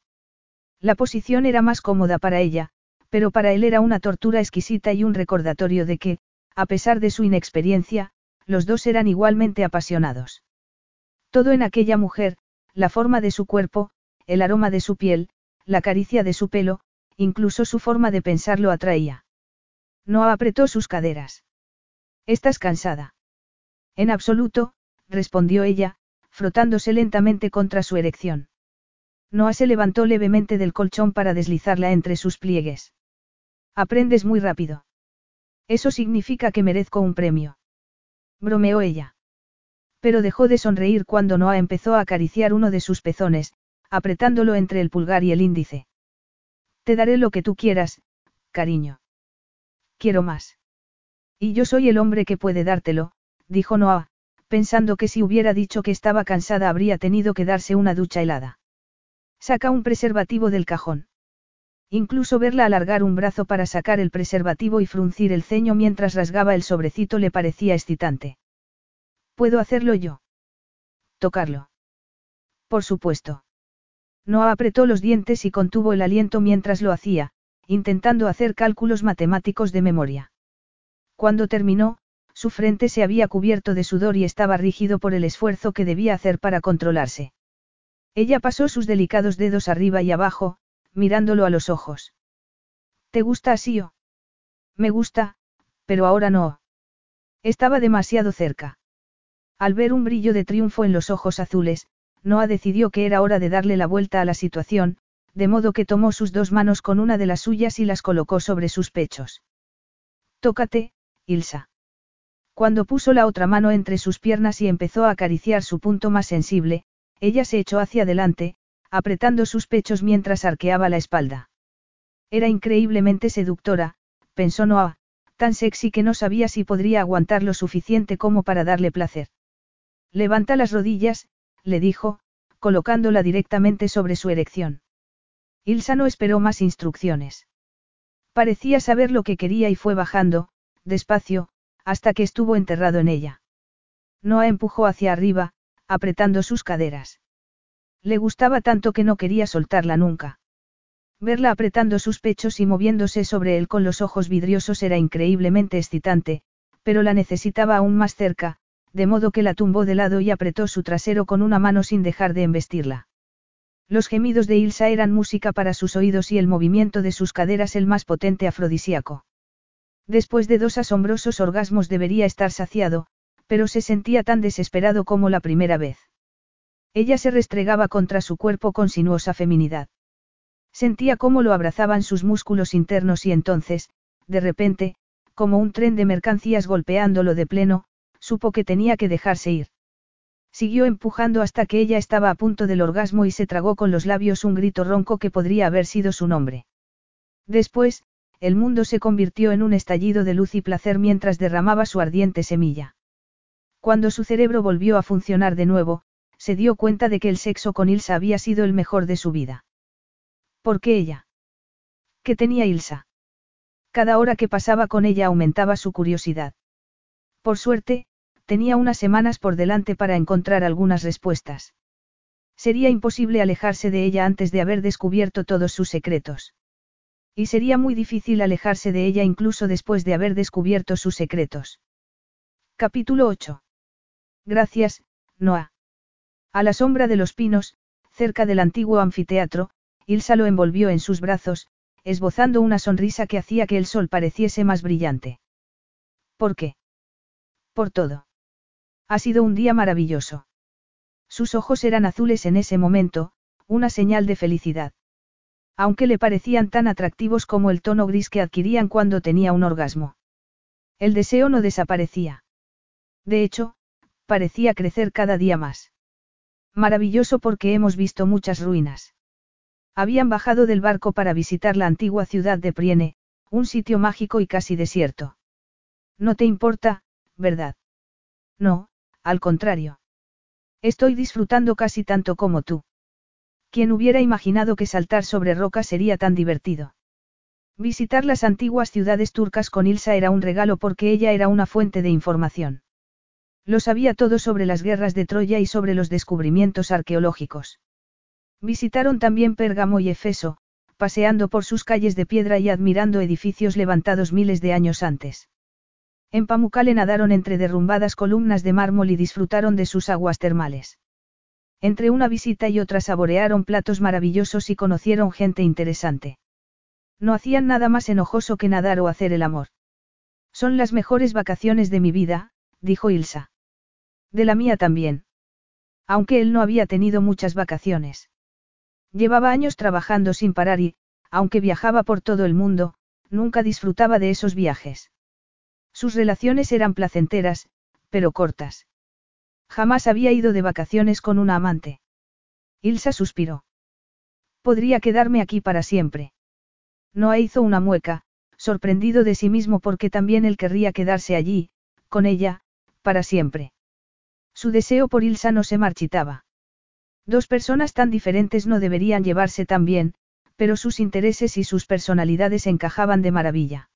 La posición era más cómoda para ella, pero para él era una tortura exquisita y un recordatorio de que, a pesar de su inexperiencia, los dos eran igualmente apasionados. Todo en aquella mujer, la forma de su cuerpo, el aroma de su piel, la caricia de su pelo, incluso su forma de pensar lo atraía. No apretó sus caderas. ¿Estás cansada? En absoluto, respondió ella, frotándose lentamente contra su erección. Noah se levantó levemente del colchón para deslizarla entre sus pliegues. Aprendes muy rápido. Eso significa que merezco un premio. Bromeó ella. Pero dejó de sonreír cuando Noah empezó a acariciar uno de sus pezones, apretándolo entre el pulgar y el índice. Te daré lo que tú quieras, cariño. Quiero más. Y yo soy el hombre que puede dártelo, dijo Noah, pensando que si hubiera dicho que estaba cansada habría tenido que darse una ducha helada. Saca un preservativo del cajón. Incluso verla alargar un brazo para sacar el preservativo y fruncir el ceño mientras rasgaba el sobrecito le parecía excitante. ¿Puedo hacerlo yo? Tocarlo. Por supuesto. Noah apretó los dientes y contuvo el aliento mientras lo hacía, intentando hacer cálculos matemáticos de memoria. Cuando terminó, su frente se había cubierto de sudor y estaba rígido por el esfuerzo que debía hacer para controlarse. Ella pasó sus delicados dedos arriba y abajo, mirándolo a los ojos. ¿Te gusta así o? Me gusta, pero ahora no. Estaba demasiado cerca. Al ver un brillo de triunfo en los ojos azules, Noah decidió que era hora de darle la vuelta a la situación, de modo que tomó sus dos manos con una de las suyas y las colocó sobre sus pechos. Tócate, Ilsa. Cuando puso la otra mano entre sus piernas y empezó a acariciar su punto más sensible, ella se echó hacia adelante, apretando sus pechos mientras arqueaba la espalda. Era increíblemente seductora, pensó Noah, tan sexy que no sabía si podría aguantar lo suficiente como para darle placer. Levanta las rodillas, le dijo, colocándola directamente sobre su erección. Ilsa no esperó más instrucciones. Parecía saber lo que quería y fue bajando, despacio, hasta que estuvo enterrado en ella. Noah empujó hacia arriba, apretando sus caderas. Le gustaba tanto que no quería soltarla nunca. Verla apretando sus pechos y moviéndose sobre él con los ojos vidriosos era increíblemente excitante, pero la necesitaba aún más cerca, de modo que la tumbó de lado y apretó su trasero con una mano sin dejar de embestirla. Los gemidos de Ilsa eran música para sus oídos y el movimiento de sus caderas el más potente afrodisíaco. Después de dos asombrosos orgasmos debería estar saciado, pero se sentía tan desesperado como la primera vez. Ella se restregaba contra su cuerpo con sinuosa feminidad. Sentía cómo lo abrazaban sus músculos internos y entonces, de repente, como un tren de mercancías golpeándolo de pleno, supo que tenía que dejarse ir. Siguió empujando hasta que ella estaba a punto del orgasmo y se tragó con los labios un grito ronco que podría haber sido su nombre. Después, el mundo se convirtió en un estallido de luz y placer mientras derramaba su ardiente semilla. Cuando su cerebro volvió a funcionar de nuevo, se dio cuenta de que el sexo con Ilsa había sido el mejor de su vida. ¿Por qué ella? ¿Qué tenía Ilsa? Cada hora que pasaba con ella aumentaba su curiosidad. Por suerte, tenía unas semanas por delante para encontrar algunas respuestas. Sería imposible alejarse de ella antes de haber descubierto todos sus secretos. Y sería muy difícil alejarse de ella incluso después de haber descubierto sus secretos. Capítulo 8. Gracias, Noah. A la sombra de los pinos, cerca del antiguo anfiteatro, Ilsa lo envolvió en sus brazos, esbozando una sonrisa que hacía que el sol pareciese más brillante. ¿Por qué? Por todo. Ha sido un día maravilloso. Sus ojos eran azules en ese momento, una señal de felicidad. Aunque le parecían tan atractivos como el tono gris que adquirían cuando tenía un orgasmo. El deseo no desaparecía. De hecho, parecía crecer cada día más. Maravilloso porque hemos visto muchas ruinas. Habían bajado del barco para visitar la antigua ciudad de Priene, un sitio mágico y casi desierto. No te importa, ¿verdad? No, al contrario. Estoy disfrutando casi tanto como tú. ¿Quién hubiera imaginado que saltar sobre roca sería tan divertido? Visitar las antiguas ciudades turcas con Ilsa era un regalo porque ella era una fuente de información. Lo sabía todo sobre las guerras de Troya y sobre los descubrimientos arqueológicos. Visitaron también Pérgamo y Efeso, paseando por sus calles de piedra y admirando edificios levantados miles de años antes. En Pamukkale nadaron entre derrumbadas columnas de mármol y disfrutaron de sus aguas termales. Entre una visita y otra saborearon platos maravillosos y conocieron gente interesante. No hacían nada más enojoso que nadar o hacer el amor. Son las mejores vacaciones de mi vida, dijo Ilsa. De la mía también. Aunque él no había tenido muchas vacaciones. Llevaba años trabajando sin parar y, aunque viajaba por todo el mundo, nunca disfrutaba de esos viajes. Sus relaciones eran placenteras, pero cortas. Jamás había ido de vacaciones con una amante. Ilsa suspiró. Podría quedarme aquí para siempre. Noah hizo una mueca, sorprendido de sí mismo porque también él querría quedarse allí, con ella, para siempre. Su deseo por Ilsa no se marchitaba. Dos personas tan diferentes no deberían llevarse tan bien, pero sus intereses y sus personalidades encajaban de maravilla.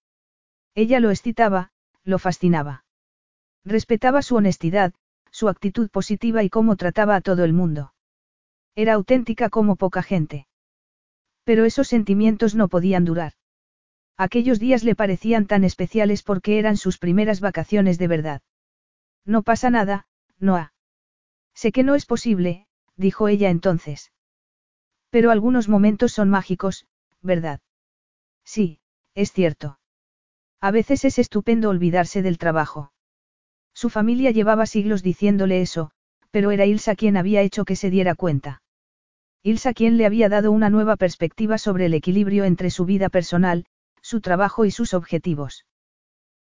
Ella lo excitaba, lo fascinaba. Respetaba su honestidad, su actitud positiva y cómo trataba a todo el mundo. Era auténtica como poca gente. Pero esos sentimientos no podían durar. Aquellos días le parecían tan especiales porque eran sus primeras vacaciones de verdad. No pasa nada, Noah. Sé que no es posible, dijo ella entonces. Pero algunos momentos son mágicos, ¿verdad? Sí, es cierto. A veces es estupendo olvidarse del trabajo. Su familia llevaba siglos diciéndole eso, pero era Ilsa quien había hecho que se diera cuenta. Ilsa quien le había dado una nueva perspectiva sobre el equilibrio entre su vida personal, su trabajo y sus objetivos.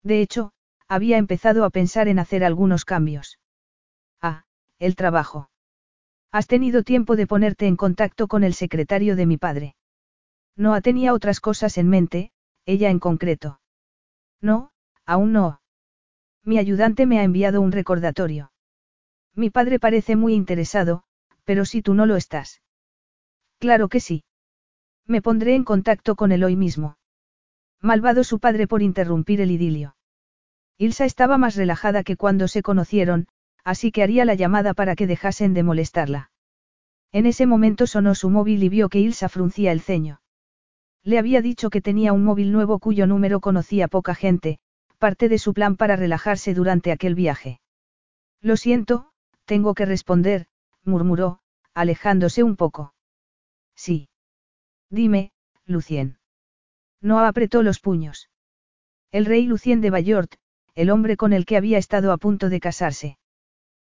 De hecho, había empezado a pensar en hacer algunos cambios. El trabajo. Has tenido tiempo de ponerte en contacto con el secretario de mi padre. No tenía otras cosas en mente, ella en concreto. No, aún no. Mi ayudante me ha enviado un recordatorio. Mi padre parece muy interesado, pero si tú no lo estás. Claro que sí. Me pondré en contacto con él hoy mismo. Malvado su padre por interrumpir el idilio. Ilsa estaba más relajada que cuando se conocieron, así que haría la llamada para que dejasen de molestarla. En ese momento sonó su móvil y vio que Ilsa fruncía el ceño. Le había dicho que tenía un móvil nuevo cuyo número conocía poca gente, parte de su plan para relajarse durante aquel viaje. Lo siento, tengo que responder, murmuró, alejándose un poco. Sí. Dime, Lucien. No apretó los puños. El rey Lucien de Bayort, el hombre con el que había estado a punto de casarse.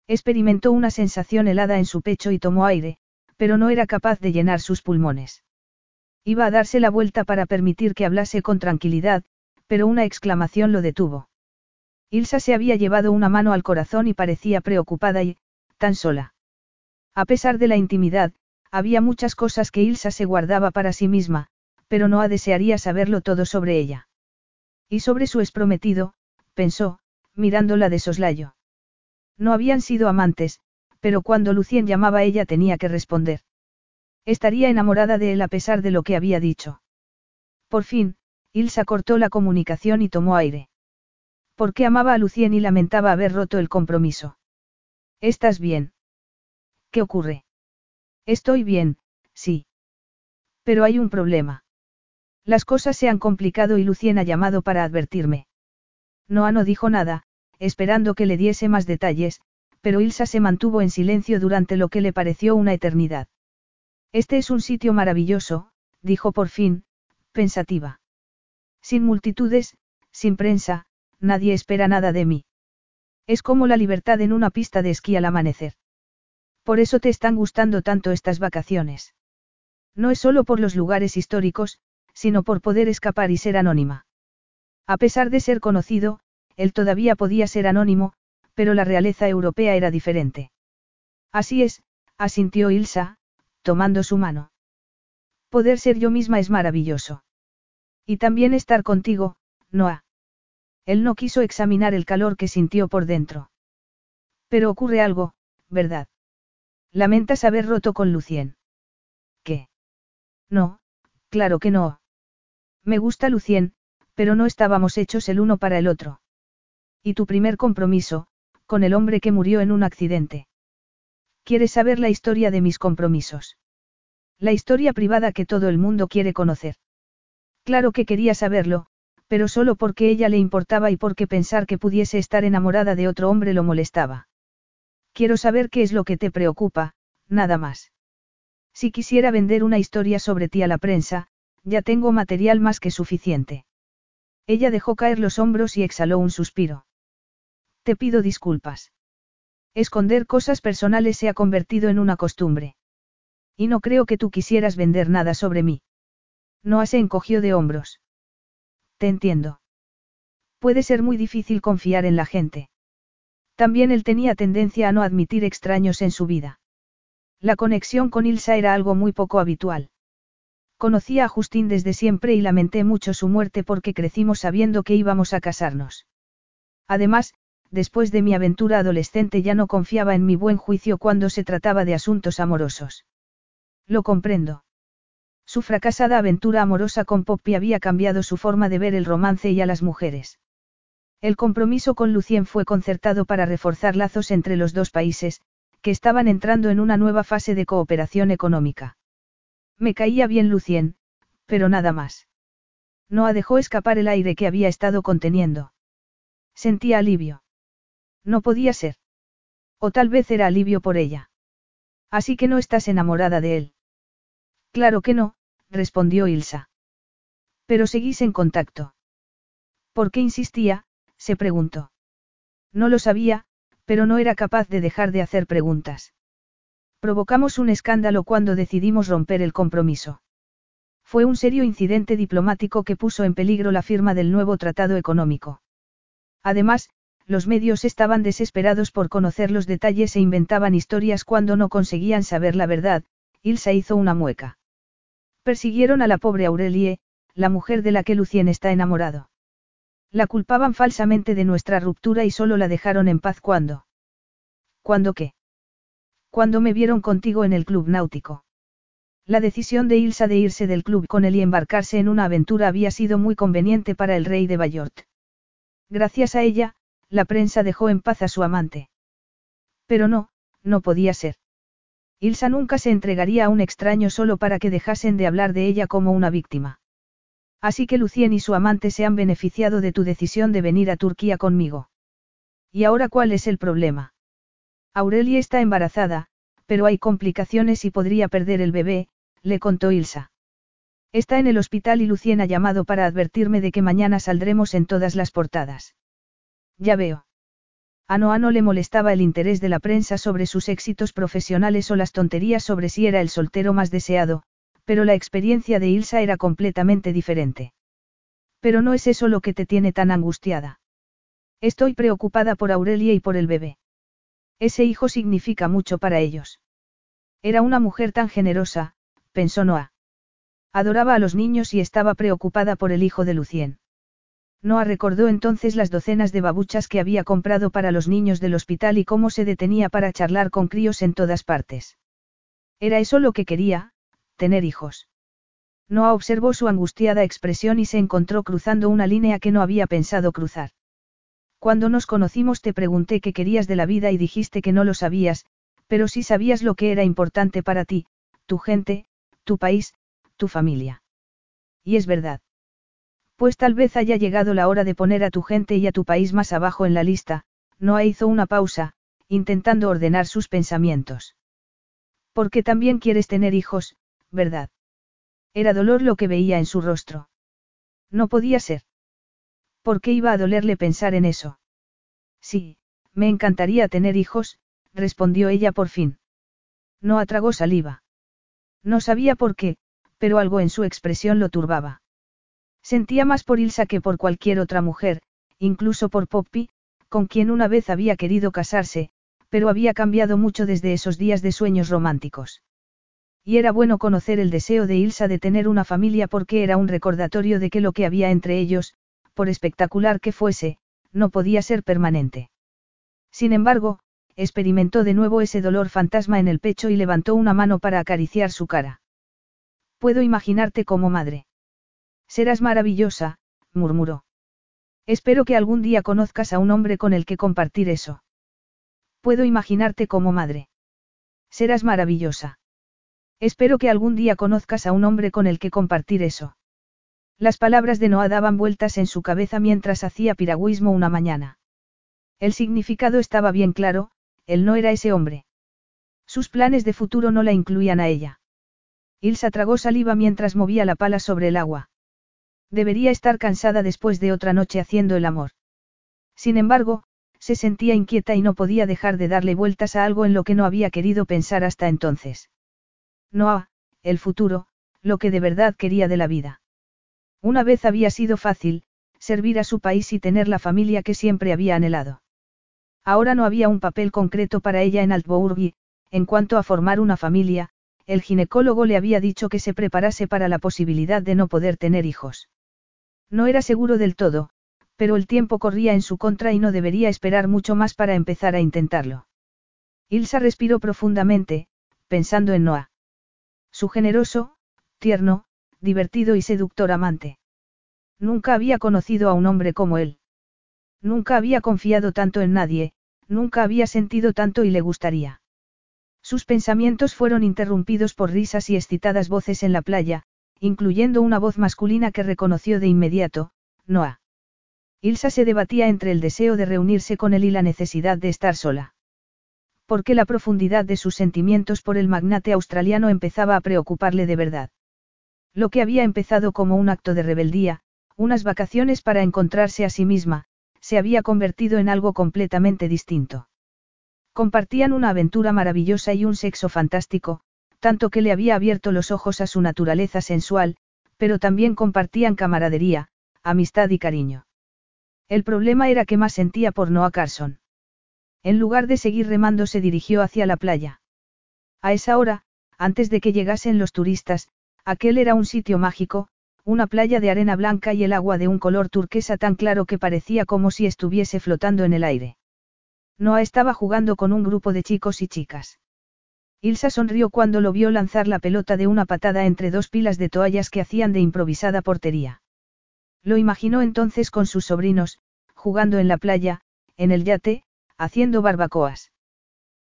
Experimentó una sensación helada en su pecho y tomó aire, pero no era capaz de llenar sus pulmones. Iba a darse la vuelta para permitir que hablase con tranquilidad, pero una exclamación lo detuvo. Ilsa se había llevado una mano al corazón y parecía preocupada y, tan sola. A pesar de la intimidad, había muchas cosas que Ilsa se guardaba para sí misma, pero Noah desearía saberlo todo sobre ella. Y sobre su exprometido, pensó, mirándola de soslayo. No habían sido amantes, pero cuando Lucien llamaba ella tenía que responder. Estaría enamorada de él a pesar de lo que había dicho. Por fin, Ilsa cortó la comunicación y tomó aire. Porque amaba a Lucien y lamentaba haber roto el compromiso. ¿Estás bien? ¿Qué ocurre? Estoy bien, sí. Pero hay un problema. Las cosas se han complicado y Lucien ha llamado para advertirme. Noah no dijo nada, esperando que le diese más detalles, pero Ilsa se mantuvo en silencio durante lo que le pareció una eternidad. Este es un sitio maravilloso, dijo por fin, pensativa. Sin multitudes, sin prensa, nadie espera nada de mí. Es como la libertad en una pista de esquí al amanecer. Por eso te están gustando tanto estas vacaciones. No es solo por los lugares históricos, sino por poder escapar y ser anónima. A pesar de ser conocido, él todavía podía ser anónimo, pero la realeza europea era diferente. Así es, asintió Ilsa, tomando su mano. Poder ser yo misma es maravilloso. Y también estar contigo, Noah. Él no quiso examinar el calor que sintió por dentro. Pero ocurre algo, ¿verdad? Lamentas haber roto con Lucien. ¿Qué? No, claro que no. Me gusta Lucien, pero no estábamos hechos el uno para el otro. Y tu primer compromiso, con el hombre que murió en un accidente. ¿Quieres saber la historia de mis compromisos? La historia privada que todo el mundo quiere conocer. Claro que quería saberlo, pero solo porque ella le importaba y porque pensar que pudiese estar enamorada de otro hombre lo molestaba. Quiero saber qué es lo que te preocupa, nada más. Si quisiera vender una historia sobre ti a la prensa, ya tengo material más que suficiente. Ella dejó caer los hombros y exhaló un suspiro. Te pido disculpas. Esconder cosas personales se ha convertido en una costumbre. Y no creo que tú quisieras vender nada sobre mí. Noah se encogió de hombros. Te entiendo. Puede ser muy difícil confiar en la gente. También él tenía tendencia a no admitir extraños en su vida. La conexión con Ilsa era algo muy poco habitual. Conocía a Justín desde siempre y lamenté mucho su muerte porque crecimos sabiendo que íbamos a casarnos. Además, después de mi aventura adolescente ya no confiaba en mi buen juicio cuando se trataba de asuntos amorosos. Lo comprendo. Su fracasada aventura amorosa con Poppy había cambiado su forma de ver el romance y a las mujeres. El compromiso con Lucien fue concertado para reforzar lazos entre los dos países, que estaban entrando en una nueva fase de cooperación económica. Me caía bien Lucien, pero nada más. Noah dejó escapar el aire que había estado conteniendo. Sentía alivio. No podía ser. O tal vez era alivio por ella. Así que no estás enamorada de él. Claro que no, respondió Ilsa. Pero seguís en contacto. ¿Por qué insistía? se preguntó. No lo sabía, pero no era capaz de dejar de hacer preguntas. Provocamos un escándalo cuando decidimos romper el compromiso. Fue un serio incidente diplomático que puso en peligro la firma del nuevo tratado económico. Además, los medios estaban desesperados por conocer los detalles e inventaban historias cuando no conseguían saber la verdad, Ilsa hizo una mueca. Persiguieron a la pobre Aurelie, la mujer de la que Lucien está enamorado. La culpaban falsamente de nuestra ruptura y solo la dejaron en paz cuando. ¿Cuándo qué? Cuando me vieron contigo en el club náutico. La decisión de Ilsa de irse del club con él y embarcarse en una aventura había sido muy conveniente para el rey de Bayort. Gracias a ella, la prensa dejó en paz a su amante. Pero no, no podía ser. Ilsa nunca se entregaría a un extraño solo para que dejasen de hablar de ella como una víctima. Así que Lucien y su amante se han beneficiado de tu decisión de venir a Turquía conmigo. ¿Y ahora cuál es el problema? Aurelia está embarazada, pero hay complicaciones y podría perder el bebé, le contó Ilsa. Está en el hospital y Lucien ha llamado para advertirme de que mañana saldremos en todas las portadas. Ya veo. A Noah no le molestaba el interés de la prensa sobre sus éxitos profesionales o las tonterías sobre si era el soltero más deseado, pero la experiencia de Ilsa era completamente diferente. Pero no es eso lo que te tiene tan angustiada. Estoy preocupada por Aurelia y por el bebé. Ese hijo significa mucho para ellos. Era una mujer tan generosa, pensó Noah. Adoraba a los niños y estaba preocupada por el hijo de Lucien. Noah recordó entonces las docenas de babuchas que había comprado para los niños del hospital y cómo se detenía para charlar con críos en todas partes. Era eso lo que quería, tener hijos. Noah observó su angustiada expresión y se encontró cruzando una línea que no había pensado cruzar. Cuando nos conocimos te pregunté qué querías de la vida y dijiste que no lo sabías, pero sí sabías lo que era importante para ti, tu gente, tu país, tu familia. Y es verdad. Pues tal vez haya llegado la hora de poner a tu gente y a tu país más abajo en la lista, Noah hizo una pausa, intentando ordenar sus pensamientos. Porque también quieres tener hijos, ¿verdad? Era dolor lo que veía en su rostro. No podía ser. ¿Por qué iba a dolerle pensar en eso? Sí, me encantaría tener hijos, respondió ella por fin. No atragó saliva. No sabía por qué, pero algo en su expresión lo turbaba. Sentía más por Ilsa que por cualquier otra mujer, incluso por Poppy, con quien una vez había querido casarse, pero había cambiado mucho desde esos días de sueños románticos. Y era bueno conocer el deseo de Ilsa de tener una familia porque era un recordatorio de que lo que había entre ellos, por espectacular que fuese, no podía ser permanente. Sin embargo, experimentó de nuevo ese dolor fantasma en el pecho y levantó una mano para acariciar su cara. Puedo imaginarte como madre. Serás maravillosa, murmuró. Espero que algún día conozcas a un hombre con el que compartir eso. Puedo imaginarte como madre. Serás maravillosa. Espero que algún día conozcas a un hombre con el que compartir eso. Las palabras de Noah daban vueltas en su cabeza mientras hacía piragüismo una mañana. El significado estaba bien claro, él no era ese hombre. Sus planes de futuro no la incluían a ella. Ilsa tragó saliva mientras movía la pala sobre el agua. Debería estar cansada después de otra noche haciendo el amor. Sin embargo, se sentía inquieta y no podía dejar de darle vueltas a algo en lo que no había querido pensar hasta entonces. No el futuro, lo que de verdad quería de la vida. Una vez había sido fácil, servir a su país y tener la familia que siempre había anhelado. Ahora no había un papel concreto para ella en Altbourg y, en cuanto a formar una familia, el ginecólogo le había dicho que se preparase para la posibilidad de no poder tener hijos. No era seguro del todo, pero el tiempo corría en su contra y no debería esperar mucho más para empezar a intentarlo. Ilsa respiró profundamente, pensando en Noah. Su generoso, tierno, divertido y seductor amante. Nunca había conocido a un hombre como él. Nunca había confiado tanto en nadie, nunca había sentido tanto y le gustaría. Sus pensamientos fueron interrumpidos por risas y excitadas voces en la playa, incluyendo una voz masculina que reconoció de inmediato, Noah. Ilsa se debatía entre el deseo de reunirse con él y la necesidad de estar sola. Porque la profundidad de sus sentimientos por el magnate australiano empezaba a preocuparle de verdad. Lo que había empezado como un acto de rebeldía, unas vacaciones para encontrarse a sí misma, se había convertido en algo completamente distinto. Compartían una aventura maravillosa y un sexo fantástico, tanto que le había abierto los ojos a su naturaleza sensual, pero también compartían camaradería, amistad y cariño. El problema era que más sentía por Noah Carson. En lugar de seguir remando se dirigió hacia la playa. A esa hora, antes de que llegasen los turistas, aquel era un sitio mágico, una playa de arena blanca y el agua de un color turquesa tan claro que parecía como si estuviese flotando en el aire. Noah estaba jugando con un grupo de chicos y chicas. Ilsa sonrió cuando lo vio lanzar la pelota de una patada entre dos pilas de toallas que hacían de improvisada portería. Lo imaginó entonces con sus sobrinos, jugando en la playa, en el yate, haciendo barbacoas.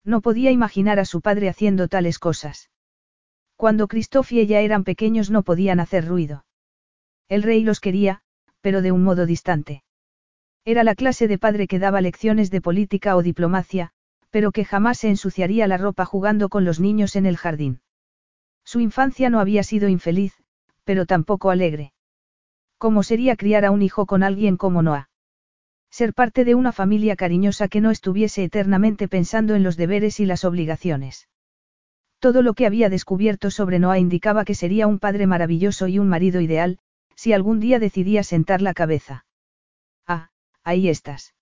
No podía imaginar a su padre haciendo tales cosas. Cuando Christoph y ella eran pequeños no podían hacer ruido. El rey los quería, pero de un modo distante. Era la clase de padre que daba lecciones de política o diplomacia, pero que jamás se ensuciaría la ropa jugando con los niños en el jardín. Su infancia no había sido infeliz, pero tampoco alegre. ¿Cómo sería criar a un hijo con alguien como Noah? Ser parte de una familia cariñosa que no estuviese eternamente pensando en los deberes y las obligaciones. Todo lo que había descubierto sobre Noah indicaba que sería un padre maravilloso y un marido ideal, si algún día decidía sentar la cabeza. Ah, ahí estás.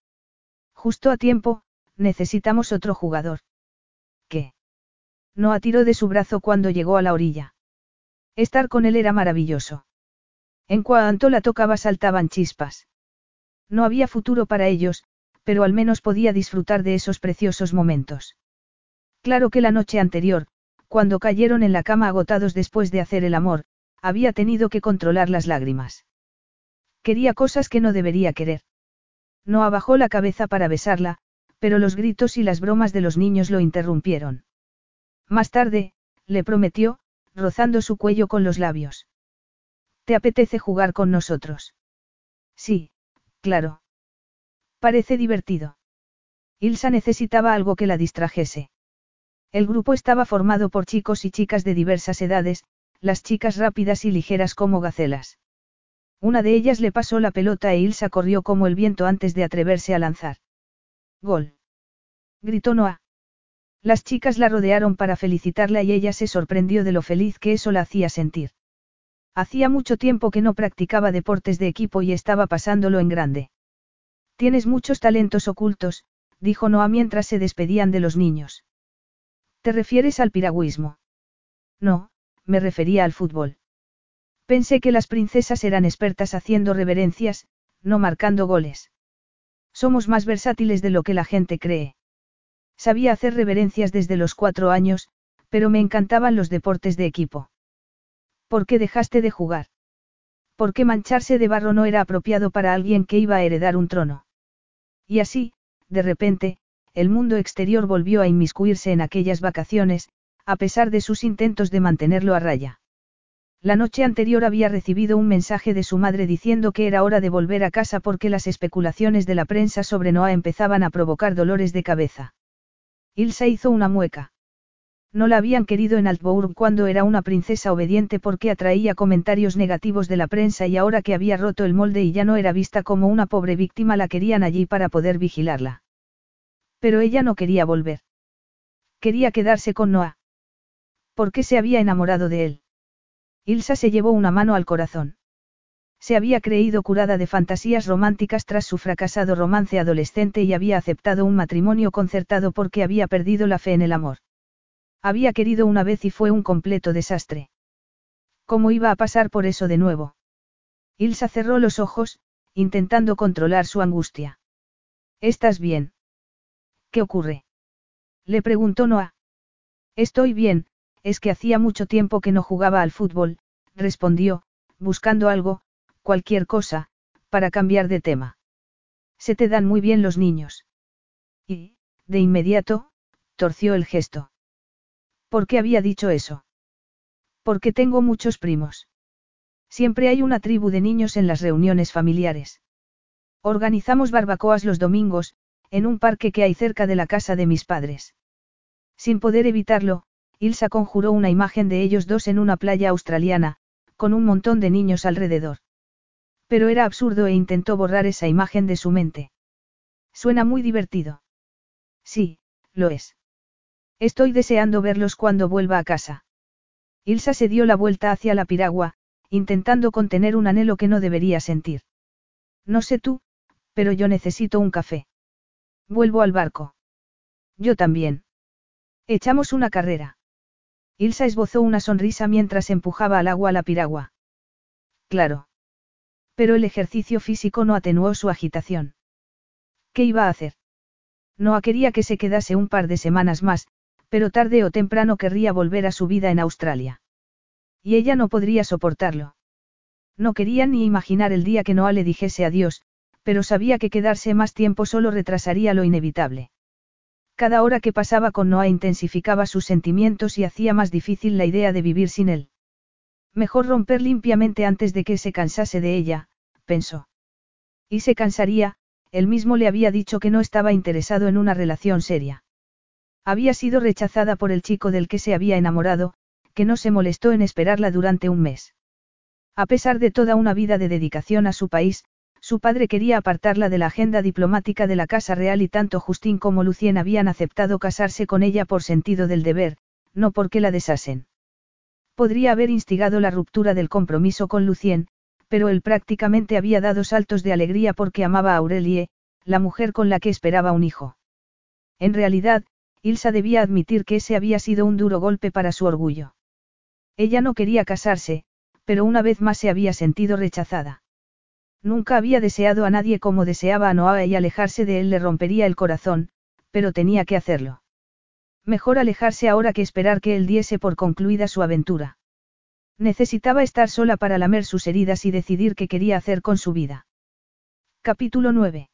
Justo a tiempo, necesitamos otro jugador. ¿Qué? No atiró de su brazo cuando llegó a la orilla. Estar con él era maravilloso. En cuanto la tocaba saltaban chispas. No había futuro para ellos, pero al menos podía disfrutar de esos preciosos momentos. Claro que la noche anterior, Cuando cayeron en la cama agotados después de hacer el amor, había tenido que controlar las lágrimas. Quería cosas que no debería querer. No abajó la cabeza para besarla, pero los gritos y las bromas de los niños lo interrumpieron. Más tarde, le prometió, rozando su cuello con los labios. ¿Te apetece jugar con nosotros? Sí, claro. Parece divertido. Ilsa necesitaba algo que la distrajese. El grupo estaba formado por chicos y chicas de diversas edades, las chicas rápidas y ligeras como gacelas. Una de ellas le pasó la pelota e Ilsa corrió como el viento antes de atreverse a lanzar. Gol. Gritó Noah. Las chicas la rodearon para felicitarla y ella se sorprendió de lo feliz que eso la hacía sentir. Hacía mucho tiempo que no practicaba deportes de equipo y estaba pasándolo en grande. Tienes muchos talentos ocultos, dijo Noah mientras se despedían de los niños. ¿Te refieres al piragüismo? No, me refería al fútbol. Pensé que las princesas eran expertas haciendo reverencias, no marcando goles. Somos más versátiles de lo que la gente cree. Sabía hacer reverencias desde los cuatro años, pero me encantaban los deportes de equipo. ¿Por qué dejaste de jugar? ¿Por qué mancharse de barro no era apropiado para alguien que iba a heredar un trono? Y así, de repente, el mundo exterior volvió a inmiscuirse en aquellas vacaciones, a pesar de sus intentos de mantenerlo a raya. La noche anterior había recibido un mensaje de su madre diciendo que era hora de volver a casa porque las especulaciones de la prensa sobre Noah empezaban a provocar dolores de cabeza. Ilsa hizo una mueca. No la habían querido en Altbourg cuando era una princesa obediente porque atraía comentarios negativos de la prensa y ahora que había roto el molde y ya no era vista como una pobre víctima la querían allí para poder vigilarla. Pero ella no quería volver. Quería quedarse con Noah. ¿Por qué se había enamorado de él? Ilsa se llevó una mano al corazón. Se había creído curada de fantasías románticas tras su fracasado romance adolescente y había aceptado un matrimonio concertado porque había perdido la fe en el amor. Había querido una vez y fue un completo desastre. ¿Cómo iba a pasar por eso de nuevo? Ilsa cerró los ojos, intentando controlar su angustia. ¿Estás bien? ¿Qué ocurre? Le preguntó Noah. Estoy bien, es que hacía mucho tiempo que no jugaba al fútbol, respondió, buscando algo, cualquier cosa, para cambiar de tema. Se te dan muy bien los niños. Y, de inmediato, torció el gesto. ¿Por qué había dicho eso? Porque tengo muchos primos. Siempre hay una tribu de niños en las reuniones familiares. Organizamos barbacoas los domingos, en un parque que hay cerca de la casa de mis padres. Sin poder evitarlo, Ilsa conjuró una imagen de ellos dos en una playa australiana, con un montón de niños alrededor. Pero era absurdo e intentó borrar esa imagen de su mente. Suena muy divertido. Sí, lo es. Estoy deseando verlos cuando vuelva a casa. Ilsa se dio la vuelta hacia la piragua, intentando contener un anhelo que no debería sentir. No sé tú, pero yo necesito un café. Vuelvo al barco. Yo también. Echamos una carrera. Ilsa esbozó una sonrisa mientras empujaba al agua la piragua. Claro. Pero el ejercicio físico no atenuó su agitación. ¿Qué iba a hacer? No quería que se quedase un par de semanas más, pero tarde o temprano querría volver a su vida en Australia. Y ella no podría soportarlo. No quería ni imaginar el día que Noah le dijese adiós, pero sabía que quedarse más tiempo solo retrasaría lo inevitable. Cada hora que pasaba con Noah intensificaba sus sentimientos y hacía más difícil la idea de vivir sin él. Mejor romper limpiamente antes de que se cansase de ella, pensó. Y se cansaría, él mismo le había dicho que no estaba interesado en una relación seria. Había sido rechazada por el chico del que se había enamorado, que no se molestó en esperarla durante un mes. A pesar de toda una vida de dedicación a su país, su padre quería apartarla de la agenda diplomática de la Casa Real y tanto Justín como Lucien habían aceptado casarse con ella por sentido del deber, no porque la desasen. Podría haber instigado la ruptura del compromiso con Lucien, pero él prácticamente había dado saltos de alegría porque amaba a Aurelie, la mujer con la que esperaba un hijo. En realidad, Ilsa debía admitir que ese había sido un duro golpe para su orgullo. Ella no quería casarse, pero una vez más se había sentido rechazada. Nunca había deseado a nadie como deseaba a Noah y alejarse de él le rompería el corazón, pero tenía que hacerlo. Mejor alejarse ahora que esperar que él diese por concluida su aventura. Necesitaba estar sola para lamer sus heridas y decidir qué quería hacer con su vida. Capítulo 9.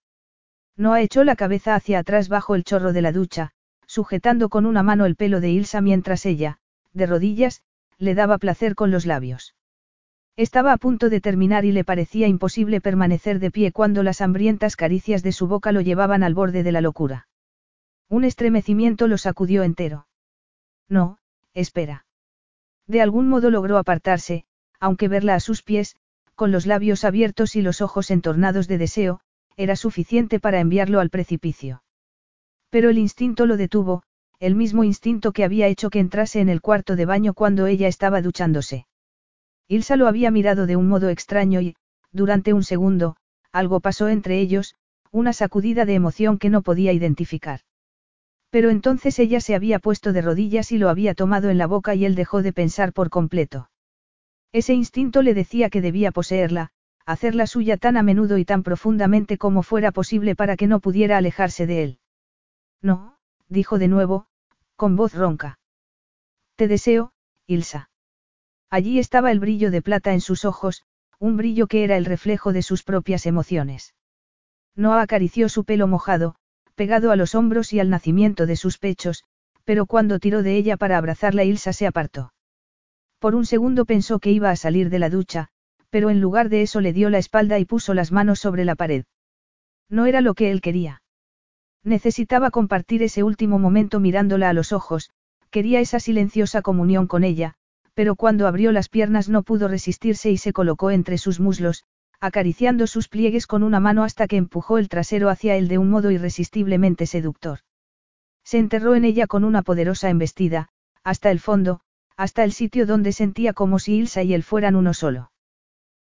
Noah echó la cabeza hacia atrás bajo el chorro de la ducha, sujetando con una mano el pelo de Ilsa mientras ella, de rodillas, le daba placer con los labios. Estaba a punto de terminar y le parecía imposible permanecer de pie cuando las hambrientas caricias de su boca lo llevaban al borde de la locura. Un estremecimiento lo sacudió entero. No, espera. De algún modo logró apartarse, aunque verla a sus pies, con los labios abiertos y los ojos entornados de deseo, era suficiente para enviarlo al precipicio. Pero el instinto lo detuvo, el mismo instinto que había hecho que entrase en el cuarto de baño cuando ella estaba duchándose. Ilsa lo había mirado de un modo extraño y, durante un segundo, algo pasó entre ellos, una sacudida de emoción que no podía identificar. Pero entonces ella se había puesto de rodillas y lo había tomado en la boca y él dejó de pensar por completo. Ese instinto le decía que debía poseerla, hacerla suya tan a menudo y tan profundamente como fuera posible para que no pudiera alejarse de él. No, dijo de nuevo, con voz ronca. Te deseo, Ilsa. Allí estaba el brillo de plata en sus ojos, un brillo que era el reflejo de sus propias emociones. No acarició su pelo mojado, pegado a los hombros y al nacimiento de sus pechos, pero cuando tiró de ella para abrazarla Ilsa se apartó. Por un segundo pensó que iba a salir de la ducha, pero en lugar de eso le dio la espalda y puso las manos sobre la pared. No era lo que él quería. Necesitaba compartir ese último momento mirándola a los ojos, quería esa silenciosa comunión con ella, pero cuando abrió las piernas no pudo resistirse y se colocó entre sus muslos, acariciando sus pliegues con una mano hasta que empujó el trasero hacia él de un modo irresistiblemente seductor. Se enterró en ella con una poderosa embestida, hasta el fondo, hasta el sitio donde sentía como si Ilsa y él fueran uno solo.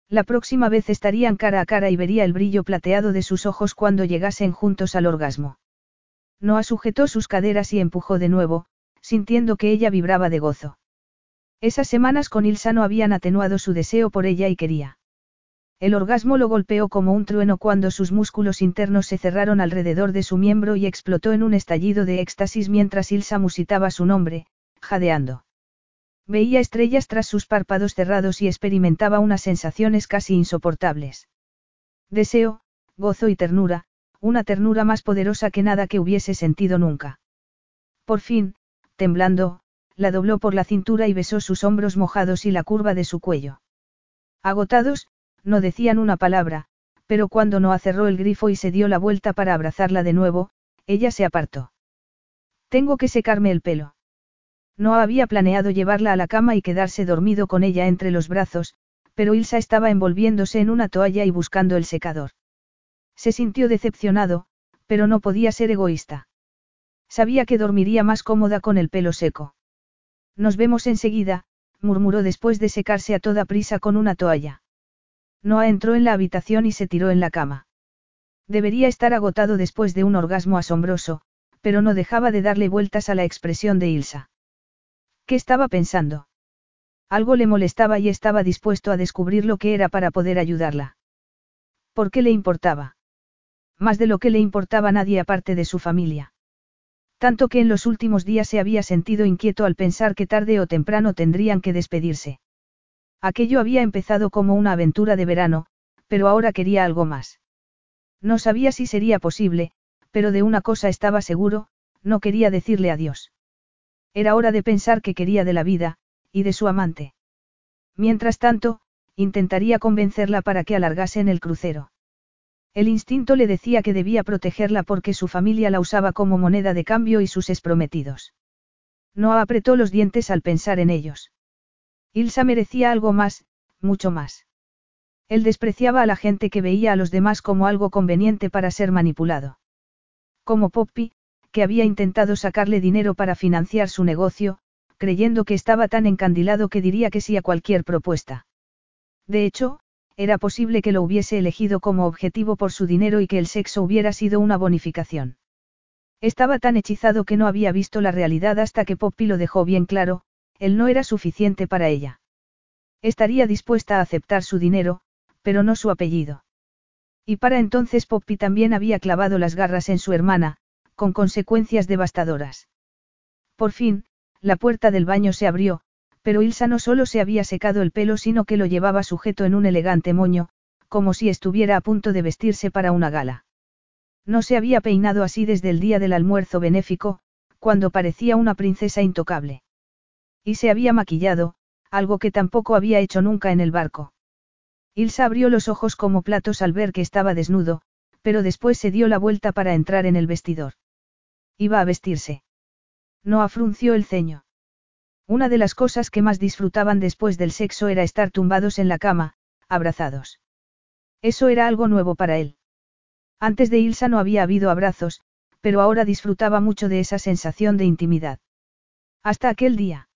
La próxima vez estarían cara a cara y vería el brillo plateado de sus ojos cuando llegasen juntos al orgasmo. Noah sujetó sus caderas y empujó de nuevo, sintiendo que ella vibraba de gozo. Esas semanas con Ilsa no habían atenuado su deseo por ella y quería. El orgasmo lo golpeó como un trueno cuando sus músculos internos se cerraron alrededor de su miembro y explotó en un estallido de éxtasis mientras Ilsa musitaba su nombre, jadeando. Veía estrellas tras sus párpados cerrados y experimentaba unas sensaciones casi insoportables. Deseo, gozo y ternura, una ternura más poderosa que nada que hubiese sentido nunca. Por fin, temblando, la dobló por la cintura y besó sus hombros mojados y la curva de su cuello. Agotados, no decían una palabra, pero cuando no cerró el grifo y se dio la vuelta para abrazarla de nuevo, ella se apartó. Tengo que secarme el pelo. No había planeado llevarla a la cama y quedarse dormido con ella entre los brazos, pero Ilsa estaba envolviéndose en una toalla y buscando el secador. Se sintió decepcionado, pero no podía ser egoísta. Sabía que dormiría más cómoda con el pelo seco. Nos vemos enseguida, murmuró después de secarse a toda prisa con una toalla. Noah entró en la habitación y se tiró en la cama. Debería estar agotado después de un orgasmo asombroso, pero no dejaba de darle vueltas a la expresión de Ilsa. ¿Qué estaba pensando? Algo le molestaba y estaba dispuesto a descubrir lo que era para poder ayudarla. ¿Por qué le importaba? Más de lo que le importaba a nadie aparte de su familia. Tanto que en los últimos días se había sentido inquieto al pensar que tarde o temprano tendrían que despedirse. Aquello había empezado como una aventura de verano, pero ahora quería algo más. No sabía si sería posible, pero de una cosa estaba seguro, no quería decirle adiós. Era hora de pensar qué quería de la vida, y de su amante. Mientras tanto, intentaría convencerla para que alargase en el crucero. El instinto le decía que debía protegerla porque su familia la usaba como moneda de cambio y sus esprometidos. No apretó los dientes al pensar en ellos. Ilsa merecía algo más, mucho más. Él despreciaba a la gente que veía a los demás como algo conveniente para ser manipulado. Como Poppy, que había intentado sacarle dinero para financiar su negocio, creyendo que estaba tan encandilado que diría que sí a cualquier propuesta. De hecho, era posible que lo hubiese elegido como objetivo por su dinero y que el sexo hubiera sido una bonificación. Estaba tan hechizado que no había visto la realidad hasta que Poppy lo dejó bien claro, él no era suficiente para ella. Estaría dispuesta a aceptar su dinero, pero no su apellido. Y para entonces Poppy también había clavado las garras en su hermana, con consecuencias devastadoras. Por fin, la puerta del baño se abrió, pero Ilsa no solo se había secado el pelo sino que lo llevaba sujeto en un elegante moño, como si estuviera a punto de vestirse para una gala. No se había peinado así desde el día del almuerzo benéfico, cuando parecía una princesa intocable. Y se había maquillado, algo que tampoco había hecho nunca en el barco. Ilsa abrió los ojos como platos al ver que estaba desnudo, pero después se dio la vuelta para entrar en el vestidor. Iba a vestirse. No afrunció el ceño. Una de las cosas que más disfrutaban después del sexo era estar tumbados en la cama, abrazados. Eso era algo nuevo para él. Antes de Ilsa no había habido abrazos, pero ahora disfrutaba mucho de esa sensación de intimidad. Hasta aquel día.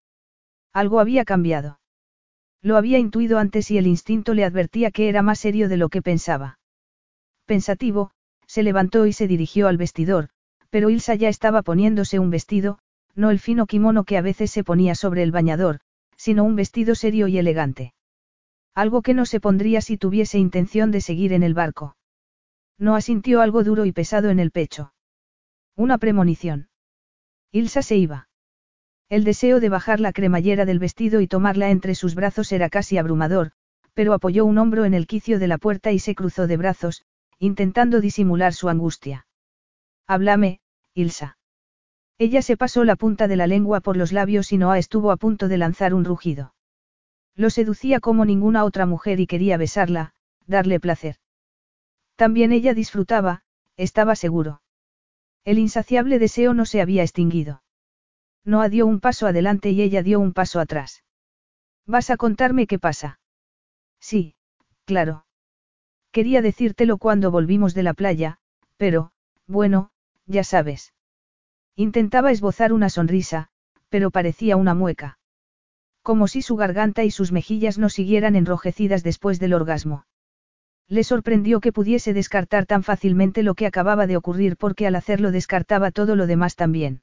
Algo había cambiado. Lo había intuido antes y el instinto le advertía que era más serio de lo que pensaba. Pensativo, se levantó y se dirigió al vestidor, pero Ilsa ya estaba poniéndose un vestido, no el fino kimono que a veces se ponía sobre el bañador, sino un vestido serio y elegante. Algo que no se pondría si tuviese intención de seguir en el barco. No asintió algo duro y pesado en el pecho. Una premonición. Ilsa se iba. El deseo de bajar la cremallera del vestido y tomarla entre sus brazos era casi abrumador, pero apoyó un hombro en el quicio de la puerta y se cruzó de brazos, intentando disimular su angustia. Háblame, Ilsa. Ella se pasó la punta de la lengua por los labios y Noah estuvo a punto de lanzar un rugido. Lo seducía como ninguna otra mujer y quería besarla, darle placer. También ella disfrutaba, estaba seguro. El insaciable deseo no se había extinguido. Noah dio un paso adelante y ella dio un paso atrás. ¿Vas a contarme qué pasa? Sí, claro. Quería decírtelo cuando volvimos de la playa, pero, bueno, ya sabes. Intentaba esbozar una sonrisa, pero parecía una mueca. Como si su garganta y sus mejillas no siguieran enrojecidas después del orgasmo. Le sorprendió que pudiese descartar tan fácilmente lo que acababa de ocurrir porque al hacerlo descartaba todo lo demás también.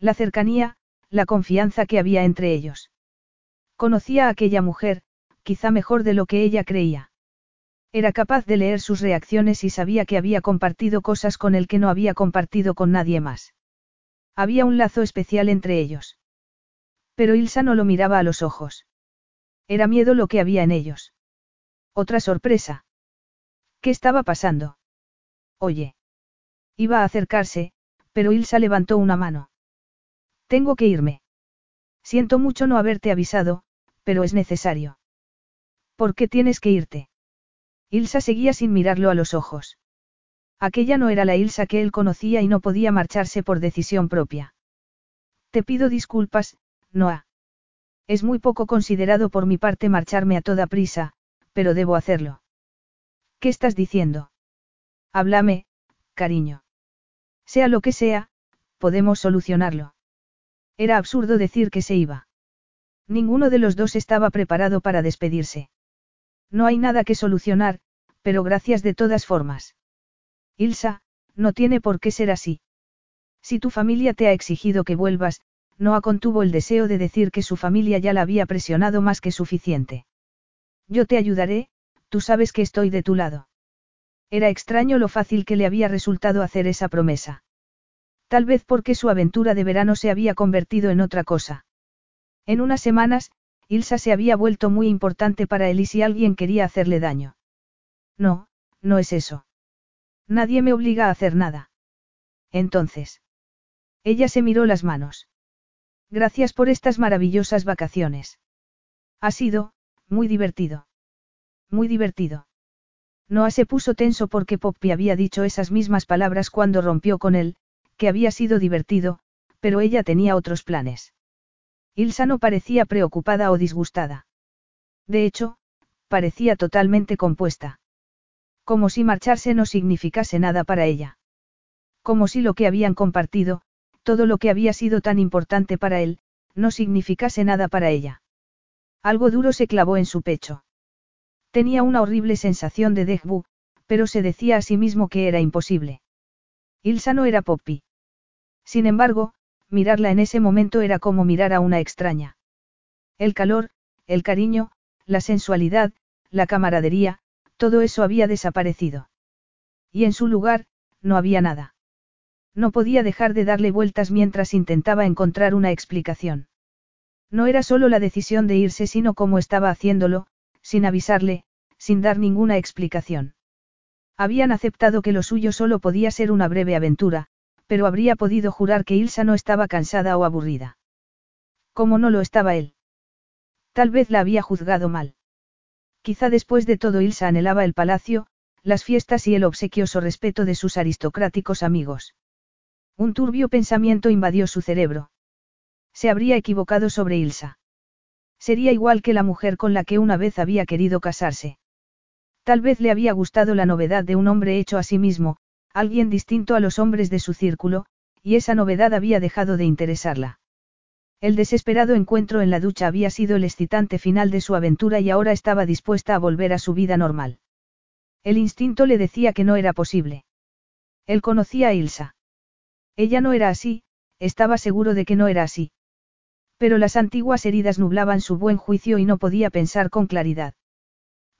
La cercanía, la confianza que había entre ellos. Conocía a aquella mujer, quizá mejor de lo que ella creía. Era capaz de leer sus reacciones y sabía que había compartido cosas con él que no había compartido con nadie más. Había un lazo especial entre ellos. Pero Ilsa no lo miraba a los ojos. Era miedo lo que había en ellos. Otra sorpresa. ¿Qué estaba pasando? Oye. Iba a acercarse, pero Ilsa levantó una mano. Tengo que irme. Siento mucho no haberte avisado, pero es necesario. ¿Por qué tienes que irte? Ilsa seguía sin mirarlo a los ojos. Aquella no era la Ilsa que él conocía y no podía marcharse por decisión propia. Te pido disculpas, Noah. Es muy poco considerado por mi parte marcharme a toda prisa, pero debo hacerlo. ¿Qué estás diciendo? Háblame, cariño. Sea lo que sea, podemos solucionarlo. Era absurdo decir que se iba. Ninguno de los dos estaba preparado para despedirse. No hay nada que solucionar, pero gracias de todas formas. Ilsa, no tiene por qué ser así. Si tu familia te ha exigido que vuelvas, Noah contuvo el deseo de decir que su familia ya la había presionado más que suficiente. Yo te ayudaré, tú sabes que estoy de tu lado. Era extraño lo fácil que le había resultado hacer esa promesa. Tal vez porque su aventura de verano se había convertido en otra cosa. En unas semanas, Ilsa se había vuelto muy importante para él y si alguien quería hacerle daño. No, no es eso. Nadie me obliga a hacer nada. Entonces. Ella se miró las manos. Gracias por estas maravillosas vacaciones. Ha sido, muy divertido. Muy divertido. Noah se puso tenso porque Poppy había dicho esas mismas palabras cuando rompió con él, que había sido divertido, pero ella tenía otros planes. Ilsa no parecía preocupada o disgustada. De hecho, parecía totalmente compuesta. Como si marcharse no significase nada para ella. Como si lo que habían compartido, todo lo que había sido tan importante para él, no significase nada para ella. Algo duro se clavó en su pecho. Tenía una horrible sensación de déjà pero se decía a sí mismo que era imposible. Ilsa no era Poppy. Sin embargo, mirarla en ese momento era como mirar a una extraña. El calor, el cariño, la sensualidad, la camaradería, todo eso había desaparecido. Y en su lugar, no había nada. No podía dejar de darle vueltas mientras intentaba encontrar una explicación. No era solo la decisión de irse, sino cómo estaba haciéndolo, sin avisarle, sin dar ninguna explicación. Habían aceptado que lo suyo solo podía ser una breve aventura, pero habría podido jurar que Ilsa no estaba cansada o aburrida. ¿Cómo no lo estaba él? Tal vez la había juzgado mal. Quizá después de todo Ilsa anhelaba el palacio, las fiestas y el obsequioso respeto de sus aristocráticos amigos. Un turbio pensamiento invadió su cerebro. Se habría equivocado sobre Ilsa. Sería igual que la mujer con la que una vez había querido casarse. Tal vez le había gustado la novedad de un hombre hecho a sí mismo, alguien distinto a los hombres de su círculo, y esa novedad había dejado de interesarla. El desesperado encuentro en la ducha había sido el excitante final de su aventura y ahora estaba dispuesta a volver a su vida normal. El instinto le decía que no era posible. Él conocía a Ilsa. Ella no era así, estaba seguro de que no era así. Pero las antiguas heridas nublaban su buen juicio y no podía pensar con claridad.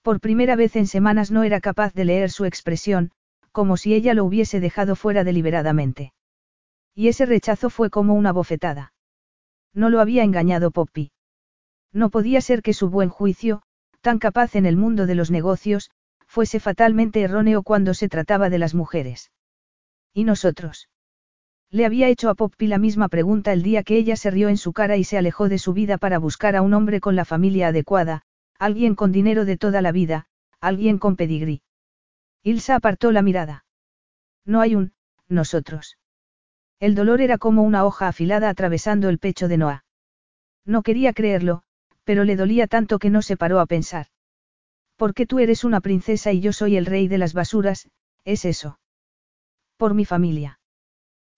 Por primera vez en semanas no era capaz de leer su expresión, como si ella lo hubiese dejado fuera deliberadamente. Y ese rechazo fue como una bofetada. No lo había engañado Poppy. No podía ser que su buen juicio, tan capaz en el mundo de los negocios, fuese fatalmente erróneo cuando se trataba de las mujeres. ¿Y nosotros? Le había hecho a Poppy la misma pregunta el día que ella se rió en su cara y se alejó de su vida para buscar a un hombre con la familia adecuada, Alguien con dinero de toda la vida, alguien con pedigrí. Ilsa apartó la mirada. No hay un, nosotros. El dolor era como una hoja afilada atravesando el pecho de Noah. No quería creerlo, pero le dolía tanto que no se paró a pensar. Porque tú eres una princesa y yo soy el rey de las basuras, es eso. Por mi familia.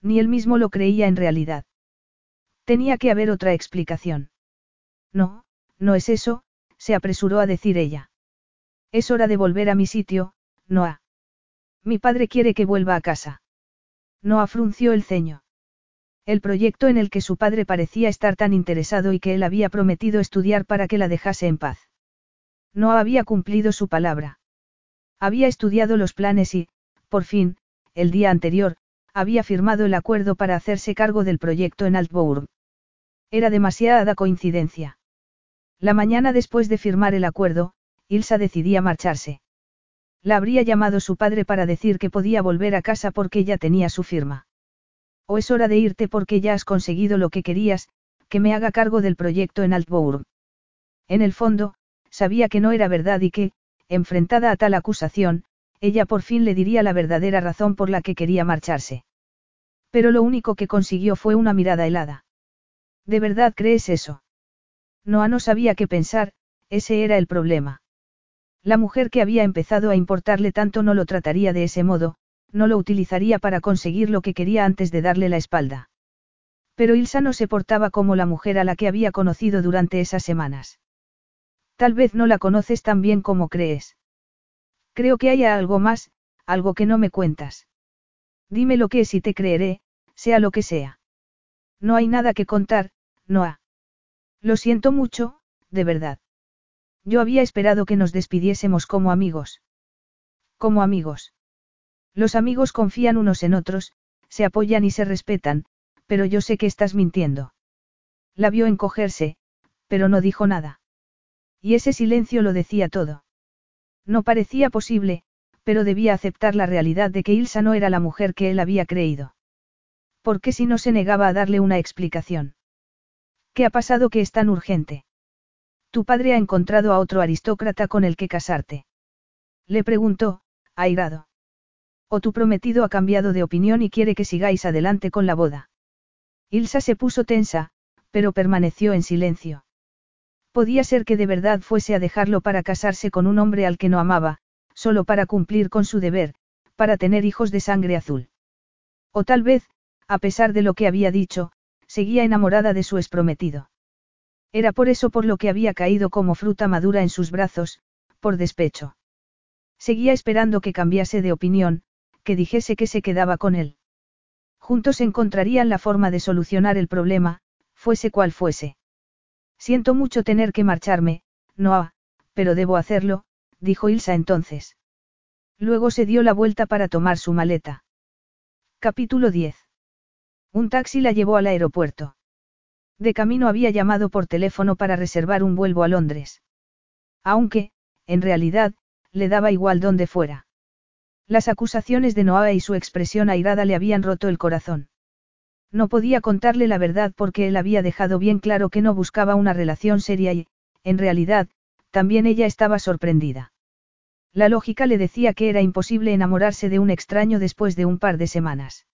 Ni él mismo lo creía en realidad. Tenía que haber otra explicación. No, no es eso, se apresuró a decir ella. Es hora de volver a mi sitio, Noah. Mi padre quiere que vuelva a casa. Noah frunció el ceño. El proyecto en el que su padre parecía estar tan interesado y que él había prometido estudiar para que la dejase en paz. Noah había cumplido su palabra. Había estudiado los planes y, por fin, el día anterior, había firmado el acuerdo para hacerse cargo del proyecto en Altbourg. Era demasiada coincidencia. La mañana después de firmar el acuerdo, Ilsa decidía marcharse. La habría llamado su padre para decir que podía volver a casa porque ya tenía su firma. O es hora de irte porque ya has conseguido lo que querías, que me haga cargo del proyecto en Altbourg. En el fondo, sabía que no era verdad y que, enfrentada a tal acusación, ella por fin le diría la verdadera razón por la que quería marcharse. Pero lo único que consiguió fue una mirada helada. ¿De verdad crees eso? Noah no sabía qué pensar, ese era el problema. La mujer que había empezado a importarle tanto no lo trataría de ese modo, no lo utilizaría para conseguir lo que quería antes de darle la espalda. Pero Ilsa no se portaba como la mujer a la que había conocido durante esas semanas. Tal vez no la conoces tan bien como crees. Creo que hay algo más, algo que no me cuentas. Dime lo que es y te creeré, sea lo que sea. No hay nada que contar, Noah. Lo siento mucho, de verdad. Yo había esperado que nos despidiésemos como amigos. Como amigos. Los amigos confían unos en otros, se apoyan y se respetan, pero yo sé que estás mintiendo. La vio encogerse, pero no dijo nada. Y ese silencio lo decía todo. No parecía posible, pero debía aceptar la realidad de que Ilsa no era la mujer que él había creído. ¿Por qué si no se negaba a darle una explicación? ¿Qué ha pasado que es tan urgente? Tu padre ha encontrado a otro aristócrata con el que casarte. Le preguntó, airado. O tu prometido ha cambiado de opinión y quiere que sigáis adelante con la boda. Ilsa se puso tensa, pero permaneció en silencio. Podía ser que de verdad fuese a dejarlo para casarse con un hombre al que no amaba, solo para cumplir con su deber, para tener hijos de sangre azul. O tal vez, a pesar de lo que había dicho, seguía enamorada de su exprometido. Era por eso por lo que había caído como fruta madura en sus brazos, por despecho. Seguía esperando que cambiase de opinión, que dijese que se quedaba con él. Juntos encontrarían la forma de solucionar el problema, fuese cual fuese. Siento mucho tener que marcharme, Noah, pero debo hacerlo, dijo Ilsa entonces. Luego se dio la vuelta para tomar su maleta. Capítulo 10. Un taxi la llevó al aeropuerto. De camino había llamado por teléfono para reservar un vuelo a Londres. Aunque, en realidad, le daba igual dónde fuera. Las acusaciones de Noah y su expresión airada le habían roto el corazón. No podía contarle la verdad porque él había dejado bien claro que no buscaba una relación seria y, en realidad, también ella estaba sorprendida. La lógica le decía que era imposible enamorarse de un extraño después de un par de semanas.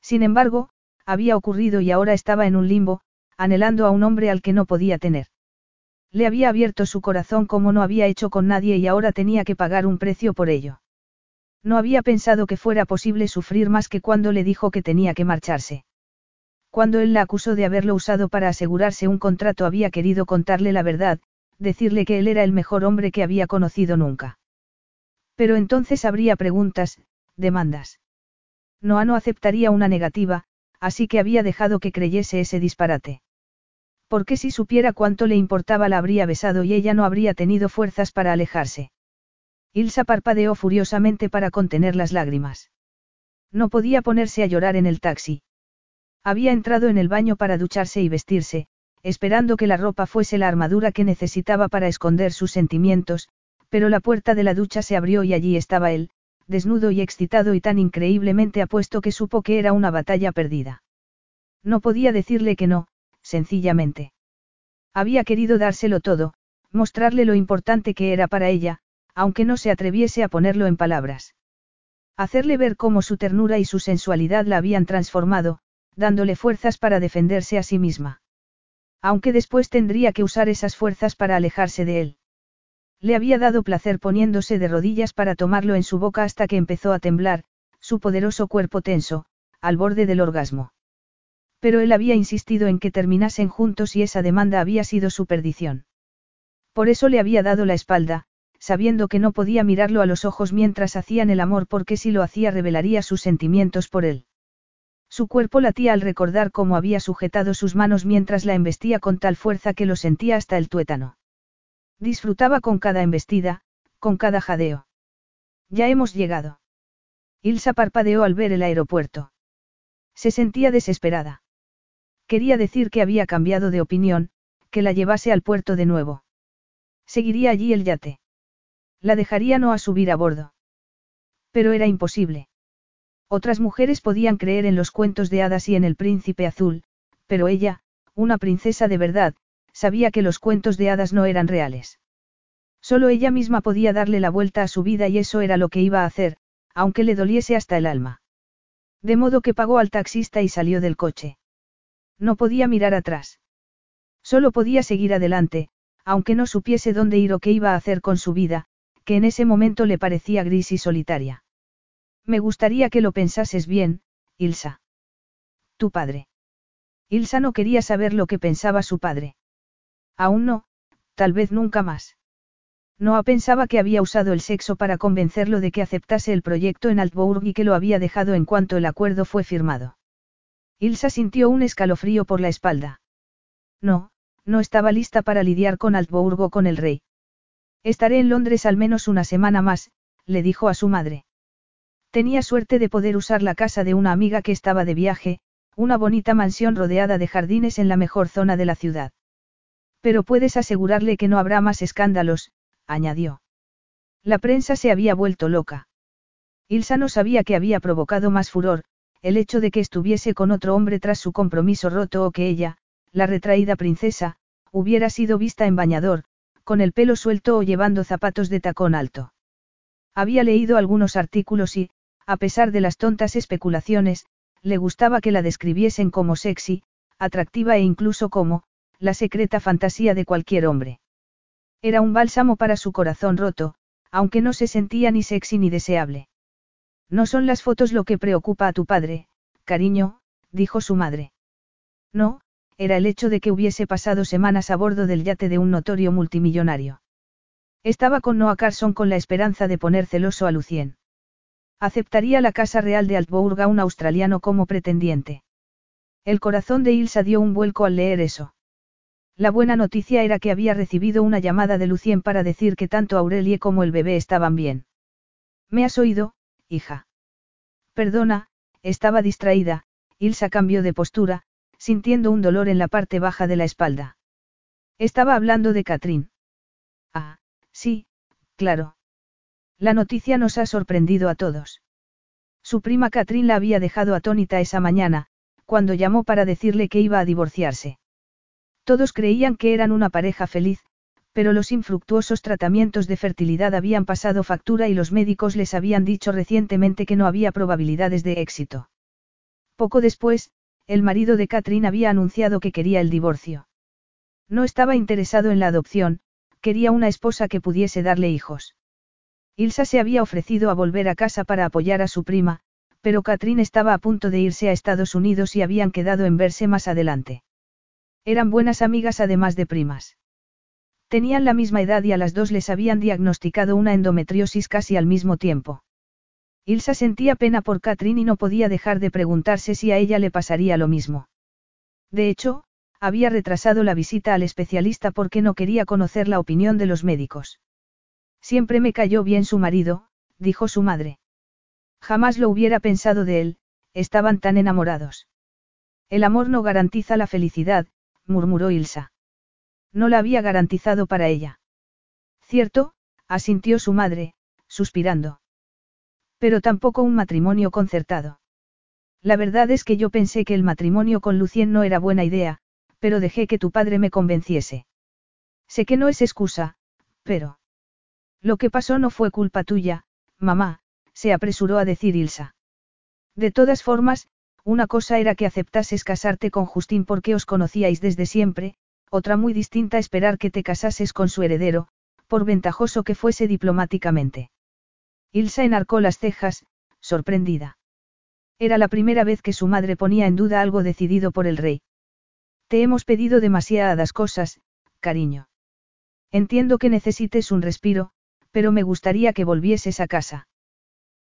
Sin embargo, había ocurrido y ahora estaba en un limbo, anhelando a un hombre al que no podía tener. Le había abierto su corazón como no había hecho con nadie y ahora tenía que pagar un precio por ello. No había pensado que fuera posible sufrir más que cuando le dijo que tenía que marcharse. Cuando él la acusó de haberlo usado para asegurarse un contrato había querido contarle la verdad, decirle que él era el mejor hombre que había conocido nunca. Pero entonces habría preguntas, demandas. Noah no aceptaría una negativa, así que había dejado que creyese ese disparate. Porque si supiera cuánto le importaba la habría besado y ella no habría tenido fuerzas para alejarse. Ilsa parpadeó furiosamente para contener las lágrimas. No podía ponerse a llorar en el taxi. Había entrado en el baño para ducharse y vestirse, esperando que la ropa fuese la armadura que necesitaba para esconder sus sentimientos, pero la puerta de la ducha se abrió y allí estaba él, desnudo y excitado y tan increíblemente apuesto que supo que era una batalla perdida. No podía decirle que no, sencillamente. Había querido dárselo todo, mostrarle lo importante que era para ella, aunque no se atreviese a ponerlo en palabras. Hacerle ver cómo su ternura y su sensualidad la habían transformado, dándole fuerzas para defenderse a sí misma. Aunque después tendría que usar esas fuerzas para alejarse de él. Le había dado placer poniéndose de rodillas para tomarlo en su boca hasta que empezó a temblar, su poderoso cuerpo tenso, al borde del orgasmo. Pero él había insistido en que terminasen juntos y esa demanda había sido su perdición. Por eso le había dado la espalda, sabiendo que no podía mirarlo a los ojos mientras hacían el amor porque si lo hacía revelaría sus sentimientos por él. Su cuerpo latía al recordar cómo había sujetado sus manos mientras la embestía con tal fuerza que lo sentía hasta el tuétano. Disfrutaba con cada embestida, con cada jadeo. Ya hemos llegado. Ilsa parpadeó al ver el aeropuerto. Se sentía desesperada. Quería decir que había cambiado de opinión, que la llevase al puerto de nuevo. Seguiría allí el yate. La dejaría no a subir a bordo. Pero era imposible. Otras mujeres podían creer en los cuentos de hadas y en el príncipe azul, pero ella, una princesa de verdad, sabía que los cuentos de hadas no eran reales. Solo ella misma podía darle la vuelta a su vida y eso era lo que iba a hacer, aunque le doliese hasta el alma. De modo que pagó al taxista y salió del coche. No podía mirar atrás. Solo podía seguir adelante, aunque no supiese dónde ir o qué iba a hacer con su vida, que en ese momento le parecía gris y solitaria. Me gustaría que lo pensases bien, Ilsa. Tu padre. Ilsa no quería saber lo que pensaba su padre. Aún no, tal vez nunca más. Noah pensaba que había usado el sexo para convencerlo de que aceptase el proyecto en Altbourg y que lo había dejado en cuanto el acuerdo fue firmado. Ilsa sintió un escalofrío por la espalda. No, no estaba lista para lidiar con Altbourg o con el rey. Estaré en Londres al menos una semana más, le dijo a su madre. Tenía suerte de poder usar la casa de una amiga que estaba de viaje, una bonita mansión rodeada de jardines en la mejor zona de la ciudad. Pero puedes asegurarle que no habrá más escándalos, añadió. La prensa se había vuelto loca. Ilsa no sabía que había provocado más furor, el hecho de que estuviese con otro hombre tras su compromiso roto o que ella, la retraída princesa, hubiera sido vista en bañador, con el pelo suelto o llevando zapatos de tacón alto. Había leído algunos artículos y, a pesar de las tontas especulaciones, le gustaba que la describiesen como sexy, atractiva e incluso como, la secreta fantasía de cualquier hombre. Era un bálsamo para su corazón roto, aunque no se sentía ni sexy ni deseable. No son las fotos lo que preocupa a tu padre, cariño, dijo su madre. No, era el hecho de que hubiese pasado semanas a bordo del yate de un notorio multimillonario. Estaba con Noah Carson con la esperanza de poner celoso a Lucien. Aceptaría la Casa Real de Altbourg a un australiano como pretendiente. El corazón de Ilsa dio un vuelco al leer eso. La buena noticia era que había recibido una llamada de Lucien para decir que tanto Aurelie como el bebé estaban bien. ¿Me has oído, hija? Perdona, estaba distraída, Ilsa cambió de postura, sintiendo un dolor en la parte baja de la espalda. Estaba hablando de Catrín. Ah, sí, claro. La noticia nos ha sorprendido a todos. Su prima Catrín la había dejado atónita esa mañana, cuando llamó para decirle que iba a divorciarse. Todos creían que eran una pareja feliz, pero los infructuosos tratamientos de fertilidad habían pasado factura y los médicos les habían dicho recientemente que no había probabilidades de éxito. Poco después, el marido de Catherine había anunciado que quería el divorcio. No estaba interesado en la adopción, quería una esposa que pudiese darle hijos. Ilsa se había ofrecido a volver a casa para apoyar a su prima, pero Catherine estaba a punto de irse a Estados Unidos y habían quedado en verse más adelante. Eran buenas amigas además de primas. Tenían la misma edad y a las dos les habían diagnosticado una endometriosis casi al mismo tiempo. Ilsa sentía pena por Catherine y no podía dejar de preguntarse si a ella le pasaría lo mismo. De hecho, había retrasado la visita al especialista porque no quería conocer la opinión de los médicos. Siempre me cayó bien su marido, dijo su madre. Jamás lo hubiera pensado de él, estaban tan enamorados. El amor no garantiza la felicidad, murmuró Ilsa. No la había garantizado para ella. Cierto, asintió su madre, suspirando. Pero tampoco un matrimonio concertado. La verdad es que yo pensé que el matrimonio con Lucien no era buena idea, pero dejé que tu padre me convenciese. Sé que no es excusa, pero... Lo que pasó no fue culpa tuya, mamá, se apresuró a decir Ilsa. De todas formas, una cosa era que aceptases casarte con Justín porque os conocíais desde siempre, otra muy distinta esperar que te casases con su heredero, por ventajoso que fuese diplomáticamente. Ilsa enarcó las cejas, sorprendida. Era la primera vez que su madre ponía en duda algo decidido por el rey. Te hemos pedido demasiadas cosas, cariño. Entiendo que necesites un respiro, pero me gustaría que volvieses a casa.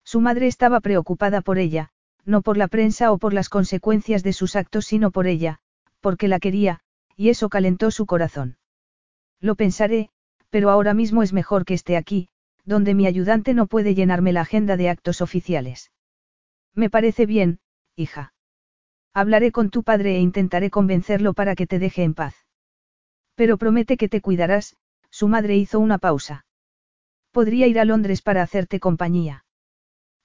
Su madre estaba preocupada por ella, no por la prensa o por las consecuencias de sus actos, sino por ella, porque la quería, y eso calentó su corazón. Lo pensaré, pero ahora mismo es mejor que esté aquí, donde mi ayudante no puede llenarme la agenda de actos oficiales. Me parece bien, hija. Hablaré con tu padre e intentaré convencerlo para que te deje en paz. Pero promete que te cuidarás, su madre hizo una pausa. Podría ir a Londres para hacerte compañía.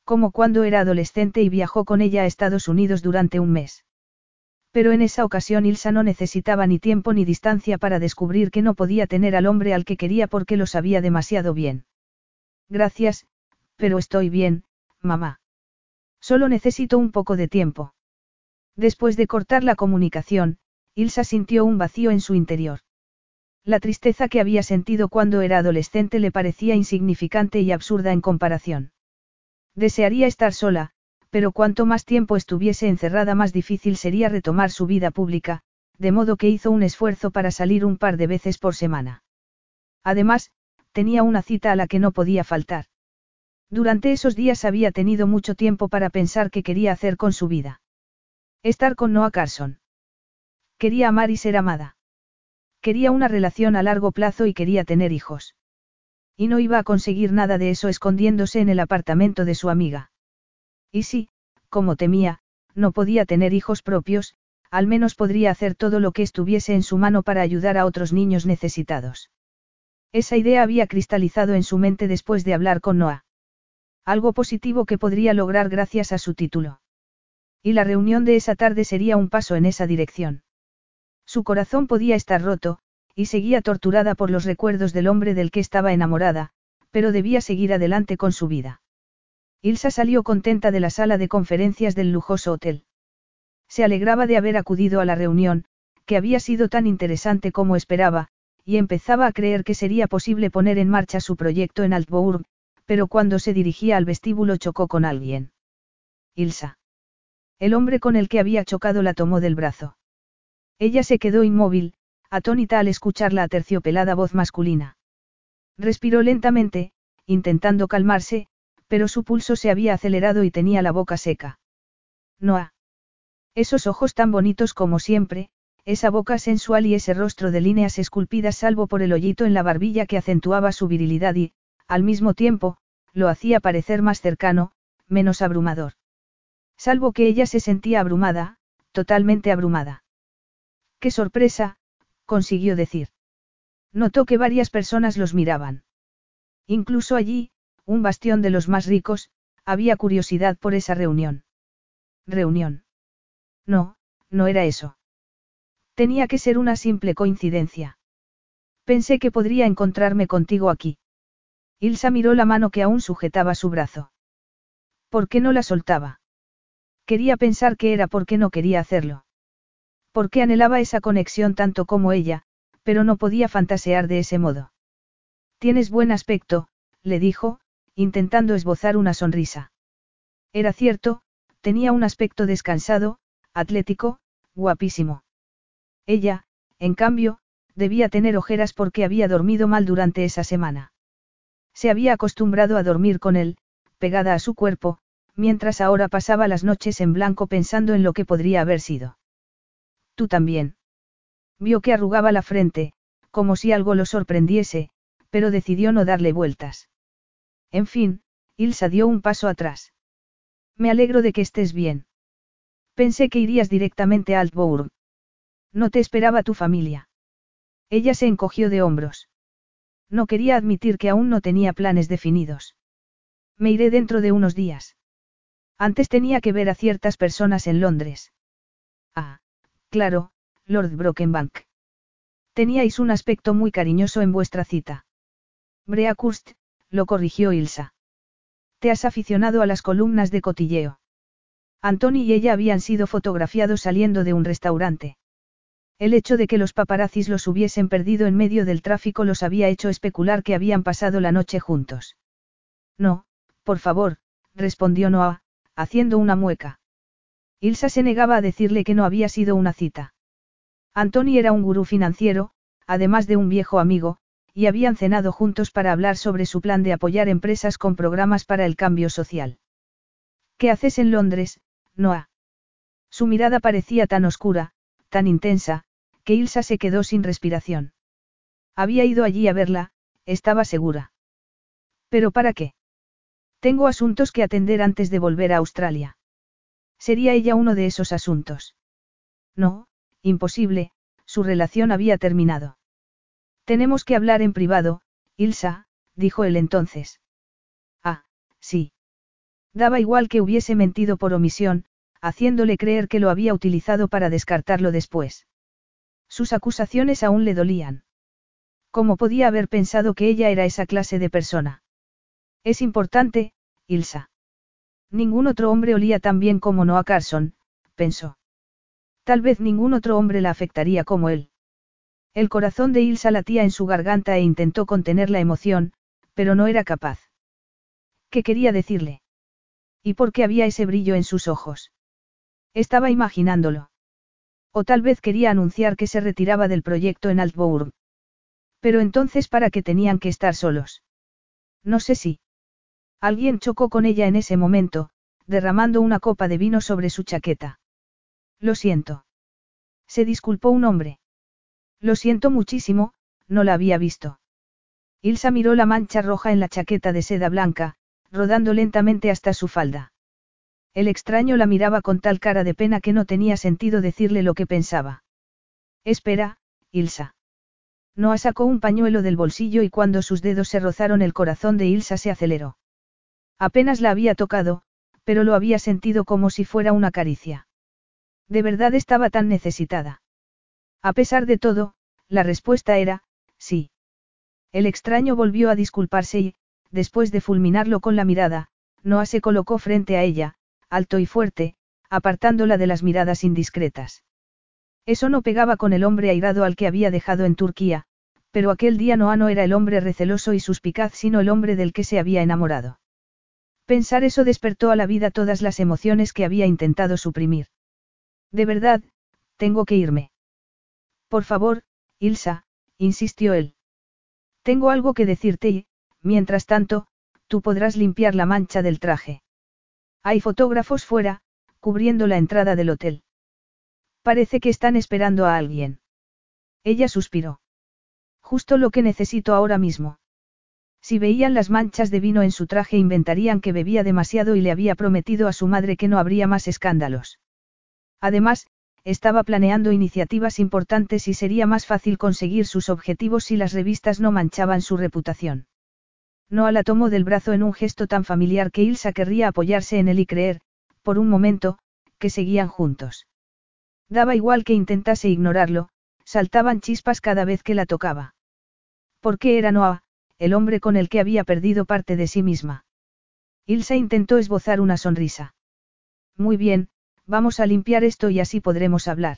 Como cuando era adolescente y viajó con ella a Estados Unidos durante un mes. Pero en esa ocasión Ilsa no necesitaba ni tiempo ni distancia para descubrir que no podía tener al hombre al que quería porque lo sabía demasiado bien. Gracias, pero estoy bien, mamá. Solo necesito un poco de tiempo. Después de cortar la comunicación, Ilsa sintió un vacío en su interior. La tristeza que había sentido cuando era adolescente le parecía insignificante y absurda en comparación. Desearía estar sola, pero cuanto más tiempo estuviese encerrada más difícil sería retomar su vida pública, de modo que hizo un esfuerzo para salir un par de veces por semana. Además, tenía una cita a la que no podía faltar. Durante esos días había tenido mucho tiempo para pensar qué quería hacer con su vida. Estar con Noah Carson. Quería amar y ser amada. Quería una relación a largo plazo y quería tener hijos. Y no iba a conseguir nada de eso escondiéndose en el apartamento de su amiga. Y si, como temía, no podía tener hijos propios, al menos podría hacer todo lo que estuviese en su mano para ayudar a otros niños necesitados. Esa idea había cristalizado en su mente después de hablar con Noah. Algo positivo que podría lograr gracias a su título. Y la reunión de esa tarde sería un paso en esa dirección. Su corazón podía estar roto, y seguía torturada por los recuerdos del hombre del que estaba enamorada, pero debía seguir adelante con su vida. Ilsa salió contenta de la sala de conferencias del lujoso hotel. Se alegraba de haber acudido a la reunión, que había sido tan interesante como esperaba, y empezaba a creer que sería posible poner en marcha su proyecto en Altbourg, pero cuando se dirigía al vestíbulo chocó con alguien. Ilsa. El hombre con el que había chocado la tomó del brazo. Ella se quedó inmóvil, atónita al escuchar la aterciopelada voz masculina. Respiró lentamente, intentando calmarse, pero su pulso se había acelerado y tenía la boca seca. Noah. Esos ojos tan bonitos como siempre, esa boca sensual y ese rostro de líneas esculpidas salvo por el hoyito en la barbilla que acentuaba su virilidad y, al mismo tiempo, lo hacía parecer más cercano, menos abrumador. Salvo que ella se sentía abrumada, totalmente abrumada. ¡Qué sorpresa! consiguió decir. Notó que varias personas los miraban. Incluso allí, un bastión de los más ricos, había curiosidad por esa reunión. ¿Reunión? No, no era eso. Tenía que ser una simple coincidencia. Pensé que podría encontrarme contigo aquí. Ilsa miró la mano que aún sujetaba su brazo. ¿Por qué no la soltaba? Quería pensar que era porque no quería hacerlo. Porque anhelaba esa conexión tanto como ella, pero no podía fantasear de ese modo. Tienes buen aspecto, le dijo, intentando esbozar una sonrisa. Era cierto, tenía un aspecto descansado, atlético, guapísimo. Ella, en cambio, debía tener ojeras porque había dormido mal durante esa semana. Se había acostumbrado a dormir con él, pegada a su cuerpo, mientras ahora pasaba las noches en blanco pensando en lo que podría haber sido. Tú también. Vio que arrugaba la frente, como si algo lo sorprendiese, pero decidió no darle vueltas. En fin, Ilsa dio un paso atrás. Me alegro de que estés bien. Pensé que irías directamente a Altbourg. No te esperaba tu familia. Ella se encogió de hombros. No quería admitir que aún no tenía planes definidos. Me iré dentro de unos días. Antes tenía que ver a ciertas personas en Londres. Ah, claro, Lord Brokenbank. Teníais un aspecto muy cariñoso en vuestra cita. Breakurst, lo corrigió Ilsa. Te has aficionado a las columnas de cotilleo. Antoni y ella habían sido fotografiados saliendo de un restaurante. El hecho de que los paparazzis los hubiesen perdido en medio del tráfico los había hecho especular que habían pasado la noche juntos. No, por favor, respondió Noah, haciendo una mueca. Ilsa se negaba a decirle que no había sido una cita. Antoni era un gurú financiero, además de un viejo amigo, y habían cenado juntos para hablar sobre su plan de apoyar empresas con programas para el cambio social. ¿Qué haces en Londres, Noah? Su mirada parecía tan oscura, tan intensa, que Ilsa se quedó sin respiración. Había ido allí a verla, estaba segura. ¿Pero para qué? Tengo asuntos que atender antes de volver a Australia. ¿Sería ella uno de esos asuntos? No, imposible, su relación había terminado. Tenemos que hablar en privado, Ilsa, dijo él entonces. Ah, sí. Daba igual que hubiese mentido por omisión, haciéndole creer que lo había utilizado para descartarlo después. Sus acusaciones aún le dolían. ¿Cómo podía haber pensado que ella era esa clase de persona? Es importante, Ilsa. Ningún otro hombre olía tan bien como Noah Carson, pensó. Tal vez ningún otro hombre la afectaría como él. El corazón de Ilsa latía en su garganta e intentó contener la emoción, pero no era capaz. ¿Qué quería decirle? ¿Y por qué había ese brillo en sus ojos? Estaba imaginándolo. O tal vez quería anunciar que se retiraba del proyecto en Altbourg. Pero entonces, ¿para qué tenían que estar solos? No sé si. Alguien chocó con ella en ese momento, derramando una copa de vino sobre su chaqueta. Lo siento. Se disculpó un hombre. Lo siento muchísimo, no la había visto. Ilsa miró la mancha roja en la chaqueta de seda blanca, rodando lentamente hasta su falda. El extraño la miraba con tal cara de pena que no tenía sentido decirle lo que pensaba. Espera, Ilsa. Noah sacó un pañuelo del bolsillo y cuando sus dedos se rozaron el corazón de Ilsa se aceleró. Apenas la había tocado, pero lo había sentido como si fuera una caricia. De verdad estaba tan necesitada. A pesar de todo, la respuesta era, sí. El extraño volvió a disculparse y, después de fulminarlo con la mirada, Noah se colocó frente a ella, alto y fuerte, apartándola de las miradas indiscretas. Eso no pegaba con el hombre airado al que había dejado en Turquía, pero aquel día Noah no era el hombre receloso y suspicaz sino el hombre del que se había enamorado. Pensar eso despertó a la vida todas las emociones que había intentado suprimir. De verdad, tengo que irme. Por favor, Ilsa, insistió él. Tengo algo que decirte y, mientras tanto, tú podrás limpiar la mancha del traje. Hay fotógrafos fuera, cubriendo la entrada del hotel. Parece que están esperando a alguien. Ella suspiró. Justo lo que necesito ahora mismo. Si veían las manchas de vino en su traje inventarían que bebía demasiado y le había prometido a su madre que no habría más escándalos. Además, estaba planeando iniciativas importantes y sería más fácil conseguir sus objetivos si las revistas no manchaban su reputación. Noah la tomó del brazo en un gesto tan familiar que Ilsa querría apoyarse en él y creer, por un momento, que seguían juntos. Daba igual que intentase ignorarlo, saltaban chispas cada vez que la tocaba. ¿Por qué era Noah, el hombre con el que había perdido parte de sí misma? Ilsa intentó esbozar una sonrisa. Muy bien, vamos a limpiar esto y así podremos hablar.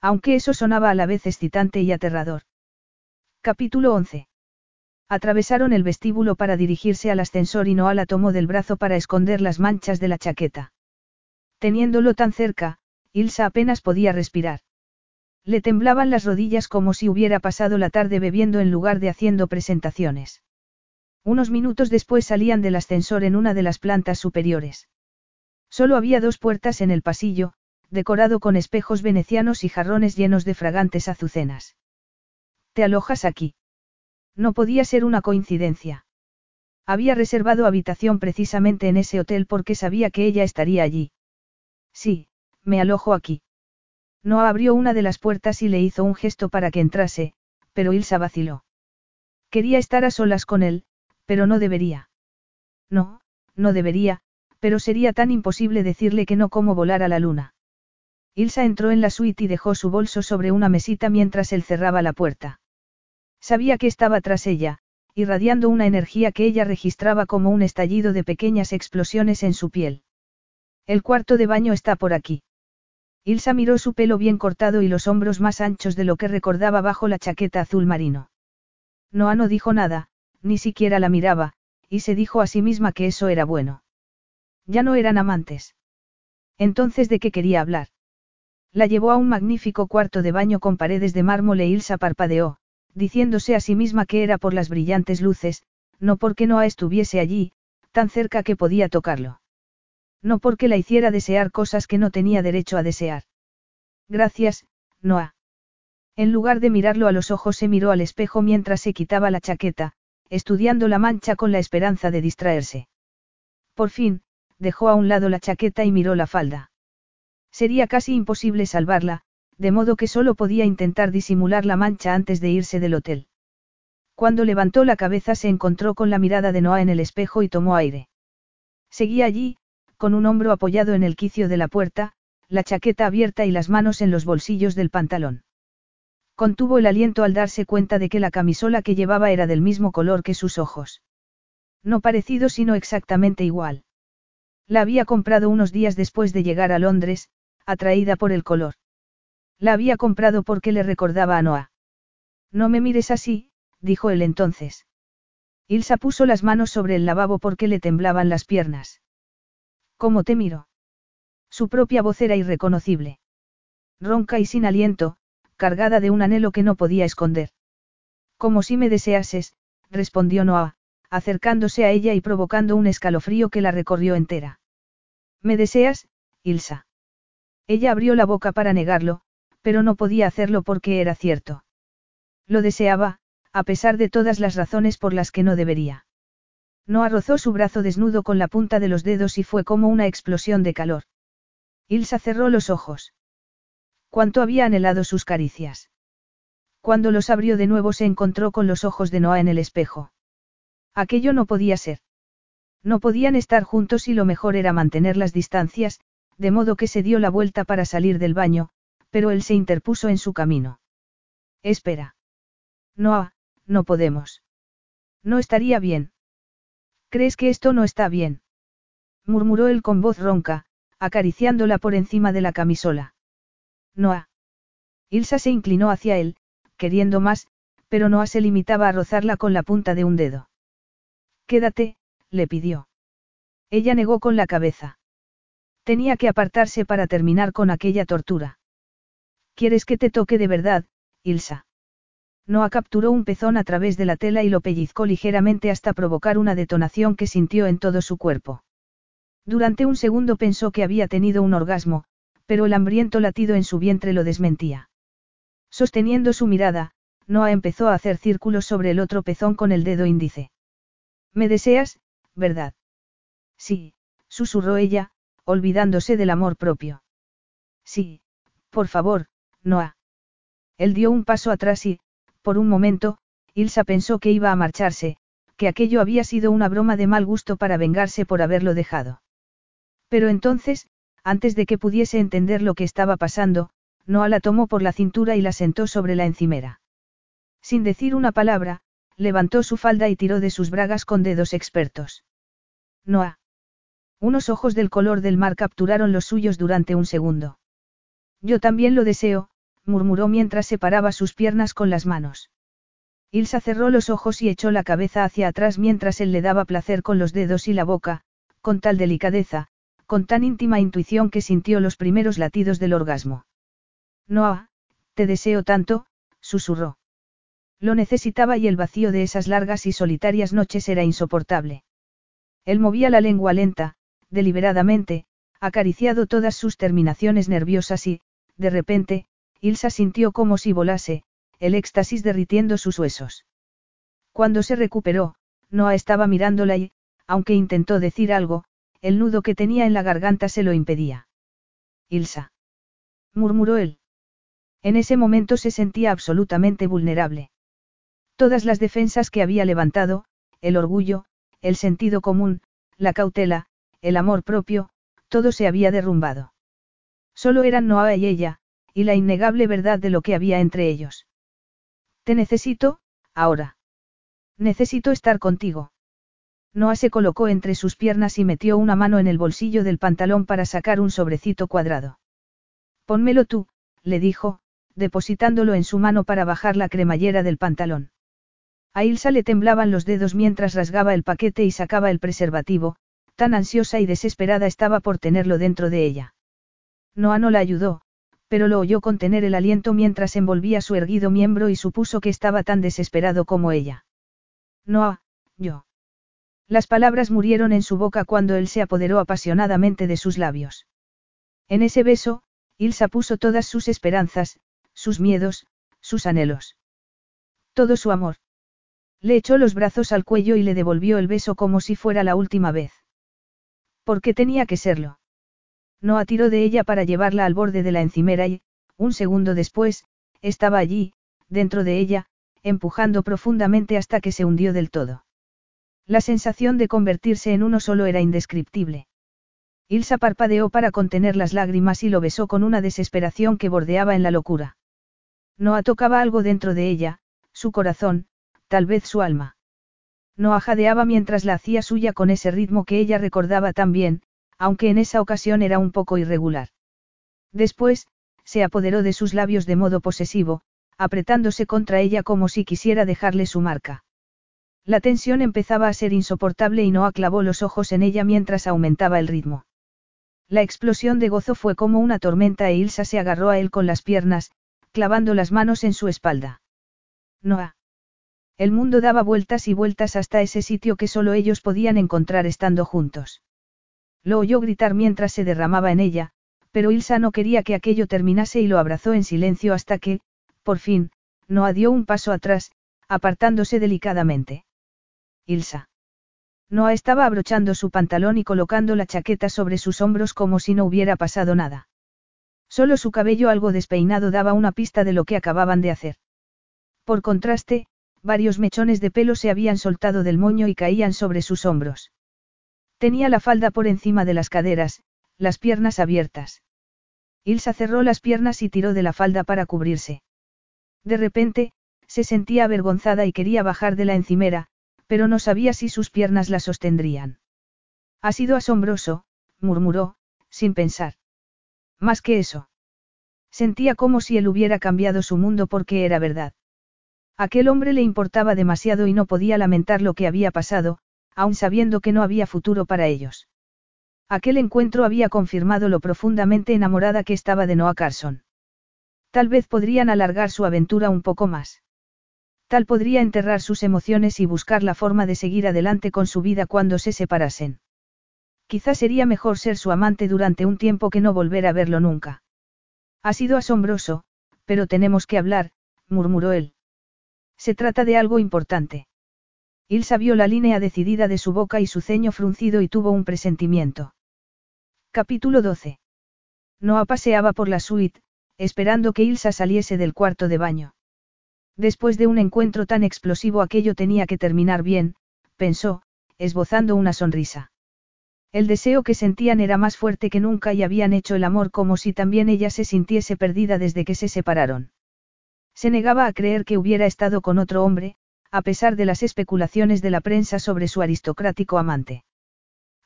Aunque eso sonaba a la vez excitante y aterrador. Capítulo 11. Atravesaron el vestíbulo para dirigirse al ascensor y Noah la tomó del brazo para esconder las manchas de la chaqueta. Teniéndolo tan cerca, Ilsa apenas podía respirar. Le temblaban las rodillas como si hubiera pasado la tarde bebiendo en lugar de haciendo presentaciones. Unos minutos después salían del ascensor en una de las plantas superiores. Solo había dos puertas en el pasillo, decorado con espejos venecianos y jarrones llenos de fragantes azucenas. ¿Te alojas aquí? No podía ser una coincidencia. Había reservado habitación precisamente en ese hotel porque sabía que ella estaría allí. Sí, me alojo aquí. Noah abrió una de las puertas y le hizo un gesto para que entrase, pero Ilsa vaciló. Quería estar a solas con él, pero no debería. No, no debería, pero sería tan imposible decirle que no como volar a la luna. Ilsa entró en la suite y dejó su bolso sobre una mesita mientras él cerraba la puerta. Sabía que estaba tras ella, irradiando una energía que ella registraba como un estallido de pequeñas explosiones en su piel. El cuarto de baño está por aquí. Ilsa miró su pelo bien cortado y los hombros más anchos de lo que recordaba bajo la chaqueta azul marino. Noah no dijo nada, ni siquiera la miraba, y se dijo a sí misma que eso era bueno. Ya no eran amantes. Entonces, ¿de qué quería hablar? La llevó a un magnífico cuarto de baño con paredes de mármol e Ilsa parpadeó, diciéndose a sí misma que era por las brillantes luces, no porque Noah estuviese allí, tan cerca que podía tocarlo. No porque la hiciera desear cosas que no tenía derecho a desear. Gracias, Noah. En lugar de mirarlo a los ojos se miró al espejo mientras se quitaba la chaqueta, estudiando la mancha con la esperanza de distraerse. Por fin, dejó a un lado la chaqueta y miró la falda. Sería casi imposible salvarla, de modo que solo podía intentar disimular la mancha antes de irse del hotel. Cuando levantó la cabeza se encontró con la mirada de Noah en el espejo y tomó aire. Seguía allí, con un hombro apoyado en el quicio de la puerta, la chaqueta abierta y las manos en los bolsillos del pantalón. Contuvo el aliento al darse cuenta de que la camisola que llevaba era del mismo color que sus ojos. No parecido sino exactamente igual. La había comprado unos días después de llegar a Londres, atraída por el color. La había comprado porque le recordaba a Noah. No me mires así, dijo él entonces. Ilsa puso las manos sobre el lavabo porque le temblaban las piernas. ¿Cómo te miro? Su propia voz era irreconocible. Ronca y sin aliento, cargada de un anhelo que no podía esconder. Como si me deseases, respondió Noah, acercándose a ella y provocando un escalofrío que la recorrió entera. ¿Me deseas, Ilsa? Ella abrió la boca para negarlo, pero no podía hacerlo porque era cierto. Lo deseaba, a pesar de todas las razones por las que no debería. No arrozó su brazo desnudo con la punta de los dedos y fue como una explosión de calor. Ilsa cerró los ojos. Cuánto había anhelado sus caricias. Cuando los abrió de nuevo se encontró con los ojos de Noah en el espejo. Aquello no podía ser. No podían estar juntos y lo mejor era mantener las distancias, de modo que se dio la vuelta para salir del baño, pero él se interpuso en su camino. Espera. No, no podemos. No estaría bien. ¿Crees que esto no está bien? murmuró él con voz ronca, acariciándola por encima de la camisola. Noah. Ilsa se inclinó hacia él, queriendo más, pero Noah se limitaba a rozarla con la punta de un dedo. Quédate, le pidió. Ella negó con la cabeza. Tenía que apartarse para terminar con aquella tortura. ¿Quieres que te toque de verdad, Ilsa? Noah capturó un pezón a través de la tela y lo pellizcó ligeramente hasta provocar una detonación que sintió en todo su cuerpo. Durante un segundo pensó que había tenido un orgasmo, pero el hambriento latido en su vientre lo desmentía. Sosteniendo su mirada, Noah empezó a hacer círculos sobre el otro pezón con el dedo índice. ¿Me deseas, verdad? Sí, susurró ella, olvidándose del amor propio. Sí, Por favor, Noah. Él dio un paso atrás y, por un momento, Ilsa pensó que iba a marcharse, que aquello había sido una broma de mal gusto para vengarse por haberlo dejado. Pero entonces, antes de que pudiese entender lo que estaba pasando, Noah la tomó por la cintura y la sentó sobre la encimera. Sin decir una palabra, levantó su falda y tiró de sus bragas con dedos expertos. Noah. Unos ojos del color del mar capturaron los suyos durante un segundo. Yo también lo deseo, murmuró mientras separaba sus piernas con las manos. Ilsa cerró los ojos y echó la cabeza hacia atrás mientras él le daba placer con los dedos y la boca, con tal delicadeza, con tan íntima intuición que sintió los primeros latidos del orgasmo. Noah, te deseo tanto, susurró. Lo necesitaba y el vacío de esas largas y solitarias noches era insoportable. Él movía la lengua lenta, deliberadamente, acariciado todas sus terminaciones nerviosas y, de repente, Ilsa sintió como si volase, el éxtasis derritiendo sus huesos. Cuando se recuperó, Noah estaba mirándola y, aunque intentó decir algo, el nudo que tenía en la garganta se lo impedía. Ilsa. murmuró él. En ese momento se sentía absolutamente vulnerable. Todas las defensas que había levantado, el orgullo, el sentido común, la cautela, el amor propio, todo se había derrumbado. Solo eran Noah y ella, y la innegable verdad de lo que había entre ellos. Te necesito, ahora. Necesito estar contigo. Noah se colocó entre sus piernas y metió una mano en el bolsillo del pantalón para sacar un sobrecito cuadrado. Pónmelo tú, le dijo, depositándolo en su mano para bajar la cremallera del pantalón. A Ilsa le temblaban los dedos mientras rasgaba el paquete y sacaba el preservativo, tan ansiosa y desesperada estaba por tenerlo dentro de ella. Noah no la ayudó, pero lo oyó contener el aliento mientras envolvía su erguido miembro y supuso que estaba tan desesperado como ella. Noah, yo. Las palabras murieron en su boca cuando él se apoderó apasionadamente de sus labios. En ese beso, Ilsa puso todas sus esperanzas, sus miedos, sus anhelos. Todo su amor. Le echó los brazos al cuello y le devolvió el beso como si fuera la última vez. ¿Por qué tenía que serlo? No atiró de ella para llevarla al borde de la encimera y, un segundo después, estaba allí, dentro de ella, empujando profundamente hasta que se hundió del todo. La sensación de convertirse en uno solo era indescriptible. Ilsa parpadeó para contener las lágrimas y lo besó con una desesperación que bordeaba en la locura. Noah tocaba algo dentro de ella, su corazón, tal vez su alma. Noah jadeaba mientras la hacía suya con ese ritmo que ella recordaba tan bien, aunque en esa ocasión era un poco irregular. Después, se apoderó de sus labios de modo posesivo, apretándose contra ella como si quisiera dejarle su marca. La tensión empezaba a ser insoportable y Noah clavó los ojos en ella mientras aumentaba el ritmo. La explosión de gozo fue como una tormenta e Ilsa se agarró a él con las piernas, clavando las manos en su espalda. Noah. El mundo daba vueltas y vueltas hasta ese sitio que solo ellos podían encontrar estando juntos. Lo oyó gritar mientras se derramaba en ella, pero Ilsa no quería que aquello terminase y lo abrazó en silencio hasta que, por fin, no dio un paso atrás, apartándose delicadamente. Ilsa. Noah estaba abrochando su pantalón y colocando la chaqueta sobre sus hombros como si no hubiera pasado nada. Solo su cabello algo despeinado daba una pista de lo que acababan de hacer. Por contraste, varios mechones de pelo se habían soltado del moño y caían sobre sus hombros. Tenía la falda por encima de las caderas, las piernas abiertas. Ilsa cerró las piernas y tiró de la falda para cubrirse. De repente, se sentía avergonzada y quería bajar de la encimera, pero no sabía si sus piernas la sostendrían. Ha sido asombroso, murmuró, sin pensar. Más que eso. Sentía como si él hubiera cambiado su mundo porque era verdad. Aquel hombre le importaba demasiado y no podía lamentar lo que había pasado, aun sabiendo que no había futuro para ellos. Aquel encuentro había confirmado lo profundamente enamorada que estaba de Noah Carson. Tal vez podrían alargar su aventura un poco más. Tal podría enterrar sus emociones y buscar la forma de seguir adelante con su vida cuando se separasen. Quizá sería mejor ser su amante durante un tiempo que no volver a verlo nunca. Ha sido asombroso, pero tenemos que hablar, murmuró él. Se trata de algo importante. Ilsa vio la línea decidida de su boca y su ceño fruncido y tuvo un presentimiento. Capítulo 12. Noah paseaba por la suite, esperando que Ilsa saliese del cuarto de baño. Después de un encuentro tan explosivo aquello tenía que terminar bien, pensó, esbozando una sonrisa. El deseo que sentían era más fuerte que nunca y habían hecho el amor como si también ella se sintiese perdida desde que se separaron. Se negaba a creer que hubiera estado con otro hombre, a pesar de las especulaciones de la prensa sobre su aristocrático amante.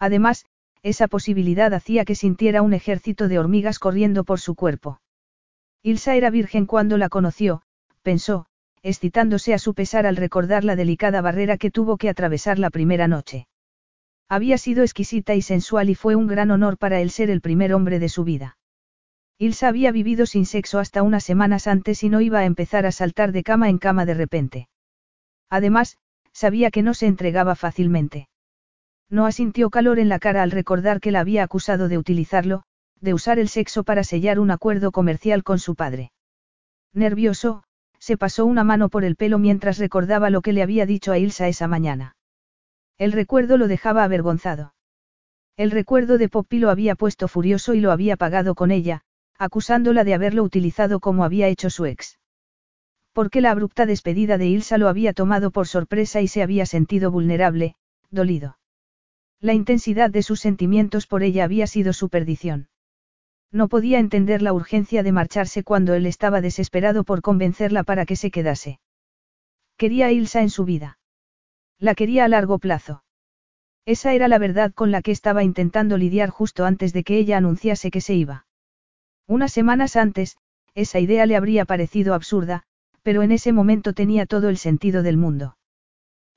Además, esa posibilidad hacía que sintiera un ejército de hormigas corriendo por su cuerpo. Ilsa era virgen cuando la conoció, pensó, excitándose a su pesar al recordar la delicada barrera que tuvo que atravesar la primera noche. Había sido exquisita y sensual y fue un gran honor para él ser el primer hombre de su vida. Ilsa había vivido sin sexo hasta unas semanas antes y no iba a empezar a saltar de cama en cama de repente. Además, sabía que no se entregaba fácilmente. No asintió calor en la cara al recordar que la había acusado de utilizarlo, de usar el sexo para sellar un acuerdo comercial con su padre. Nervioso, se pasó una mano por el pelo mientras recordaba lo que le había dicho a Ilsa esa mañana. El recuerdo lo dejaba avergonzado. El recuerdo de Poppy lo había puesto furioso y lo había pagado con ella, acusándola de haberlo utilizado como había hecho su ex. Porque la abrupta despedida de Ilsa lo había tomado por sorpresa y se había sentido vulnerable, dolido. La intensidad de sus sentimientos por ella había sido su perdición. No podía entender la urgencia de marcharse cuando él estaba desesperado por convencerla para que se quedase. Quería Ilsa en su vida. La quería a largo plazo. Esa era la verdad con la que estaba intentando lidiar justo antes de que ella anunciase que se iba. Unas semanas antes, esa idea le habría parecido absurda, pero en ese momento tenía todo el sentido del mundo.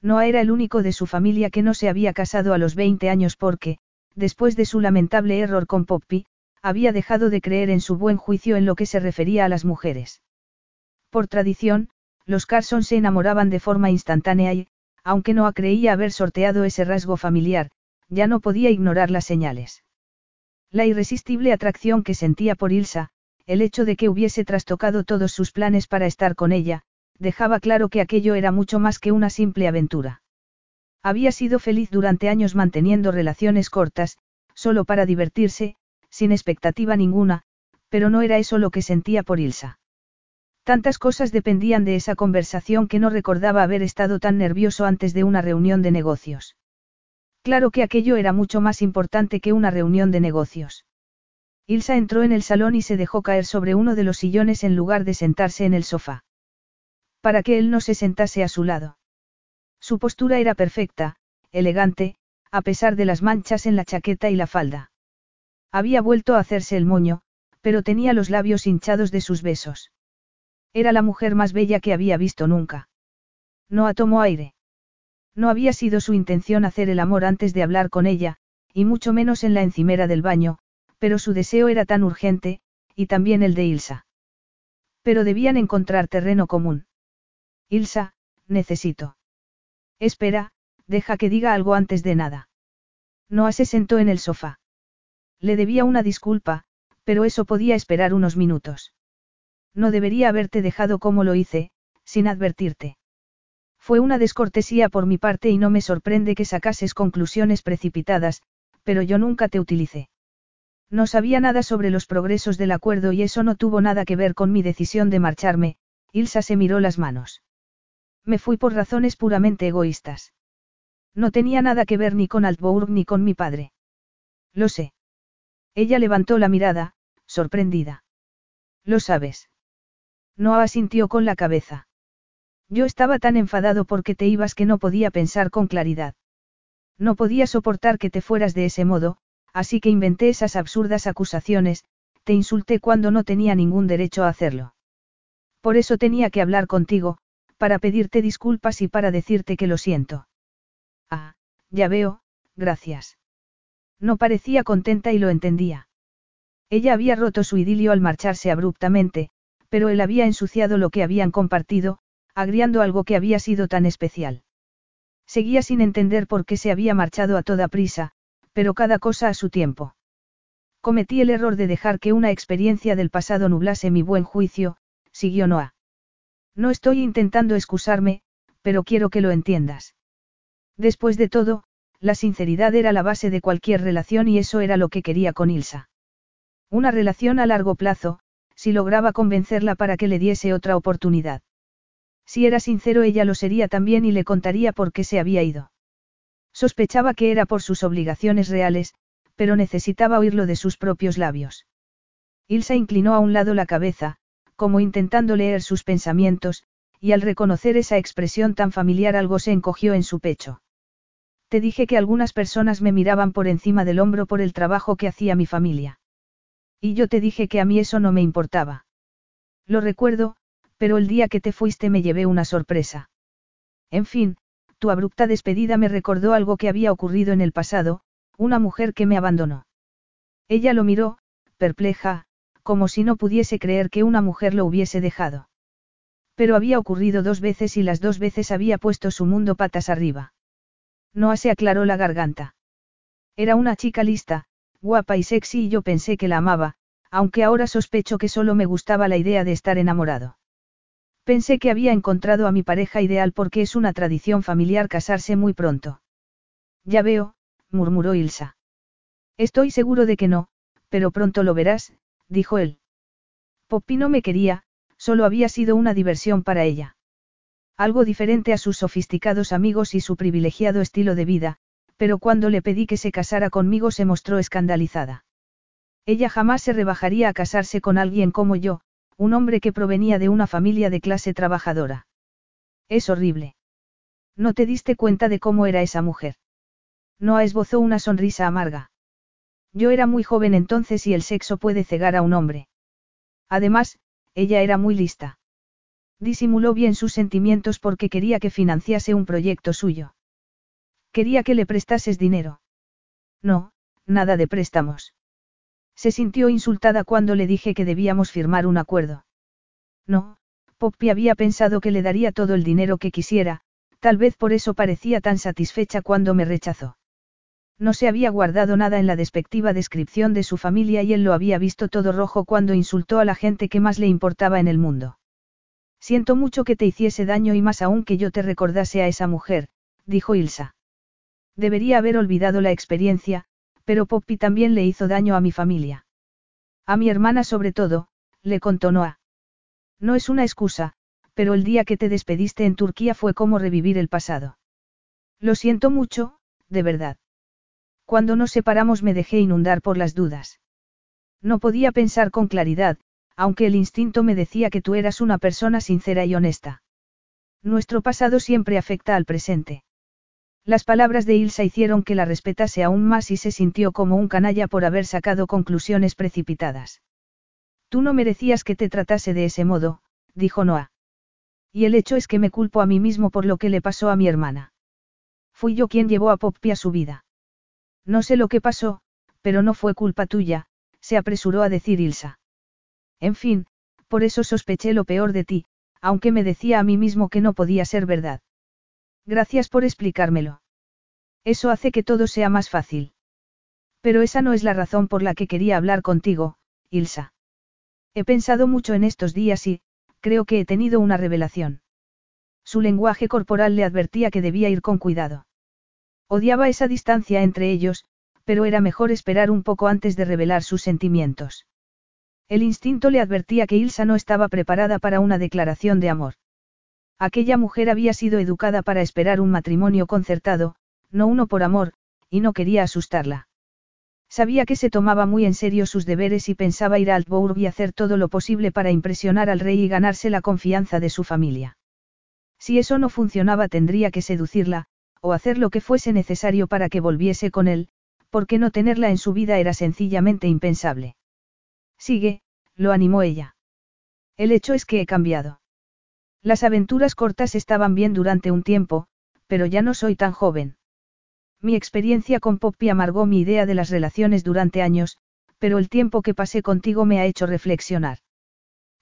Noah era el único de su familia que no se había casado a los 20 años porque, después de su lamentable error con Poppy, había dejado de creer en su buen juicio en lo que se refería a las mujeres. Por tradición, los Carson se enamoraban de forma instantánea y, aunque no creía haber sorteado ese rasgo familiar, ya no podía ignorar las señales. La irresistible atracción que sentía por Ilsa, el hecho de que hubiese trastocado todos sus planes para estar con ella, dejaba claro que aquello era mucho más que una simple aventura. Había sido feliz durante años manteniendo relaciones cortas, solo para divertirse, sin expectativa ninguna, pero no era eso lo que sentía por Ilsa. Tantas cosas dependían de esa conversación que no recordaba haber estado tan nervioso antes de una reunión de negocios. Claro que aquello era mucho más importante que una reunión de negocios. Ilsa entró en el salón y se dejó caer sobre uno de los sillones en lugar de sentarse en el sofá. Para que él no se sentase a su lado. Su postura era perfecta, elegante, a pesar de las manchas en la chaqueta y la falda. Había vuelto a hacerse el moño, pero tenía los labios hinchados de sus besos. Era la mujer más bella que había visto nunca. No tomó aire. No había sido su intención hacer el amor antes de hablar con ella, y mucho menos en la encimera del baño, pero su deseo era tan urgente, y también el de Ilsa. Pero debían encontrar terreno común. Ilsa, necesito. Espera, deja que diga algo antes de nada. Noah se sentó en el sofá. Le debía una disculpa, pero eso podía esperar unos minutos. No debería haberte dejado como lo hice, sin advertirte. Fue una descortesía por mi parte y no me sorprende que sacases conclusiones precipitadas, pero yo nunca te utilicé. No sabía nada sobre los progresos del acuerdo y eso no tuvo nada que ver con mi decisión de marcharme, Ilsa se miró las manos. Me fui por razones puramente egoístas. No tenía nada que ver ni con Altbourg ni con mi padre. Lo sé. Ella levantó la mirada, sorprendida. Lo sabes. No asintió con la cabeza. Yo estaba tan enfadado porque te ibas que no podía pensar con claridad. No podía soportar que te fueras de ese modo, así que inventé esas absurdas acusaciones, te insulté cuando no tenía ningún derecho a hacerlo. Por eso tenía que hablar contigo, para pedirte disculpas y para decirte que lo siento. Ah, ya veo, gracias. No parecía contenta y lo entendía. Ella había roto su idilio al marcharse abruptamente, pero él había ensuciado lo que habían compartido, agriando algo que había sido tan especial. Seguía sin entender por qué se había marchado a toda prisa, pero cada cosa a su tiempo. Cometí el error de dejar que una experiencia del pasado nublase mi buen juicio, siguió Noah. No estoy intentando excusarme, pero quiero que lo entiendas. Después de todo, la sinceridad era la base de cualquier relación y eso era lo que quería con Ilsa. Una relación a largo plazo, si lograba convencerla para que le diese otra oportunidad. Si era sincero ella lo sería también y le contaría por qué se había ido. Sospechaba que era por sus obligaciones reales, pero necesitaba oírlo de sus propios labios. Ilsa inclinó a un lado la cabeza, como intentando leer sus pensamientos, y al reconocer esa expresión tan familiar algo se encogió en su pecho. Te dije que algunas personas me miraban por encima del hombro por el trabajo que hacía mi familia. Y yo te dije que a mí eso no me importaba. Lo recuerdo, pero el día que te fuiste me llevé una sorpresa. En fin, tu abrupta despedida me recordó algo que había ocurrido en el pasado, una mujer que me abandonó. Ella lo miró, perpleja, como si no pudiese creer que una mujer lo hubiese dejado. Pero había ocurrido dos veces y las dos veces había puesto su mundo patas arriba. Noah se aclaró la garganta. Era una chica lista, guapa y sexy y yo pensé que la amaba, aunque ahora sospecho que solo me gustaba la idea de estar enamorado. Pensé que había encontrado a mi pareja ideal porque es una tradición familiar casarse muy pronto. Ya veo, murmuró Ilsa. Estoy seguro de que no, pero pronto lo verás, dijo él. Poppy no me quería, solo había sido una diversión para ella. Algo diferente a sus sofisticados amigos y su privilegiado estilo de vida, pero cuando le pedí que se casara conmigo se mostró escandalizada. Ella jamás se rebajaría a casarse con alguien como yo, un hombre que provenía de una familia de clase trabajadora. Es horrible. ¿No te diste cuenta de cómo era esa mujer? Noah esbozó una sonrisa amarga. Yo era muy joven entonces y el sexo puede cegar a un hombre. Además, ella era muy lista. Disimuló bien sus sentimientos porque quería que financiase un proyecto suyo. Quería que le prestases dinero. No, nada de préstamos. Se sintió insultada cuando le dije que debíamos firmar un acuerdo. No, Poppy había pensado que le daría todo el dinero que quisiera, tal vez por eso parecía tan satisfecha cuando me rechazó. No se había guardado nada en la despectiva descripción de su familia y él lo había visto todo rojo cuando insultó a la gente que más le importaba en el mundo. Siento mucho que te hiciese daño y más aún que yo te recordase a esa mujer, dijo Ilsa. Debería haber olvidado la experiencia, pero Poppy también le hizo daño a mi familia. A mi hermana sobre todo, le contó Noah. No es una excusa, pero el día que te despediste en Turquía fue como revivir el pasado. Lo siento mucho, de verdad. Cuando nos separamos me dejé inundar por las dudas. No podía pensar con claridad, aunque el instinto me decía que tú eras una persona sincera y honesta. Nuestro pasado siempre afecta al presente. Las palabras de Ilsa hicieron que la respetase aún más y se sintió como un canalla por haber sacado conclusiones precipitadas. Tú no merecías que te tratase de ese modo, dijo Noah. Y el hecho es que me culpo a mí mismo por lo que le pasó a mi hermana. Fui yo quien llevó a Poppy a su vida. No sé lo que pasó, pero no fue culpa tuya, se apresuró a decir Ilsa. En fin, por eso sospeché lo peor de ti, aunque me decía a mí mismo que no podía ser verdad. Gracias por explicármelo. Eso hace que todo sea más fácil. Pero esa no es la razón por la que quería hablar contigo, Ilsa. He pensado mucho en estos días y, creo que he tenido una revelación. Su lenguaje corporal le advertía que debía ir con cuidado. Odiaba esa distancia entre ellos, pero era mejor esperar un poco antes de revelar sus sentimientos. El instinto le advertía que Ilsa no estaba preparada para una declaración de amor. Aquella mujer había sido educada para esperar un matrimonio concertado, no uno por amor, y no quería asustarla. Sabía que se tomaba muy en serio sus deberes y pensaba ir a Altbourg y hacer todo lo posible para impresionar al rey y ganarse la confianza de su familia. Si eso no funcionaba tendría que seducirla, o hacer lo que fuese necesario para que volviese con él, porque no tenerla en su vida era sencillamente impensable. Sigue, lo animó ella. El hecho es que he cambiado. Las aventuras cortas estaban bien durante un tiempo, pero ya no soy tan joven. Mi experiencia con Poppy amargó mi idea de las relaciones durante años, pero el tiempo que pasé contigo me ha hecho reflexionar.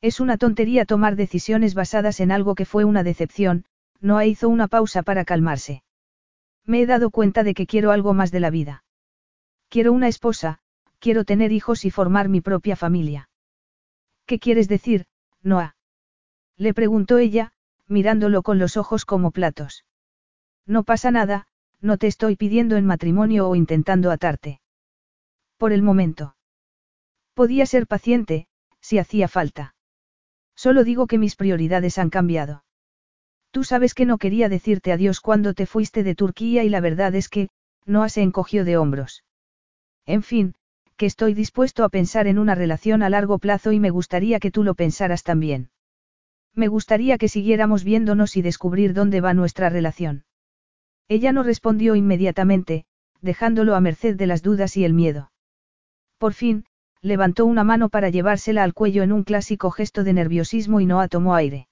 Es una tontería tomar decisiones basadas en algo que fue una decepción, no hizo una pausa para calmarse. Me he dado cuenta de que quiero algo más de la vida. Quiero una esposa, quiero tener hijos y formar mi propia familia. ¿Qué quieres decir, Noah? Le preguntó ella, mirándolo con los ojos como platos. No pasa nada, no te estoy pidiendo en matrimonio o intentando atarte. Por el momento. Podía ser paciente, Si hacía falta. Solo digo que mis prioridades han cambiado. Tú sabes que no quería decirte adiós cuando te fuiste de Turquía y la verdad es que, Noah se encogió de hombros. En fin, que estoy dispuesto a pensar en una relación a largo plazo y me gustaría que tú lo pensaras también. Me gustaría que siguiéramos viéndonos y descubrir dónde va nuestra relación. Ella no respondió inmediatamente, dejándolo a merced de las dudas y el miedo. Por fin, levantó una mano para llevársela al cuello en un clásico gesto de nerviosismo y Noah tomó aire.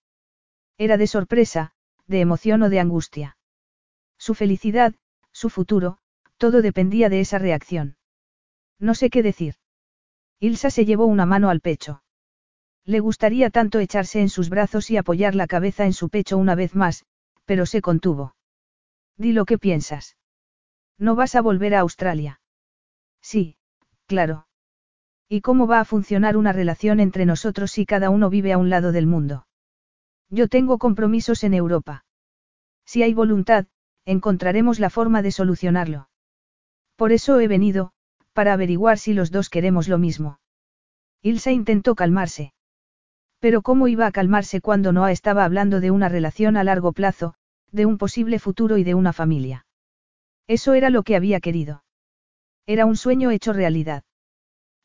Era de sorpresa, de emoción o de angustia. Su felicidad, su futuro, todo dependía de esa reacción. No sé qué decir. Ilsa se llevó una mano al pecho. Le gustaría tanto echarse en sus brazos y apoyar la cabeza en su pecho una vez más, pero se contuvo. Di lo que piensas. ¿No vas a volver a Australia? Sí, claro. ¿Y cómo va a funcionar una relación entre nosotros si cada uno vive a un lado del mundo? Yo tengo compromisos en Europa. Si hay voluntad, encontraremos la forma de solucionarlo. Por eso he venido, para averiguar si los dos queremos lo mismo. Ilsa intentó calmarse. Pero ¿cómo iba a calmarse cuando Noah estaba hablando de una relación a largo plazo, de un posible futuro y de una familia? Eso era lo que había querido. Era un sueño hecho realidad.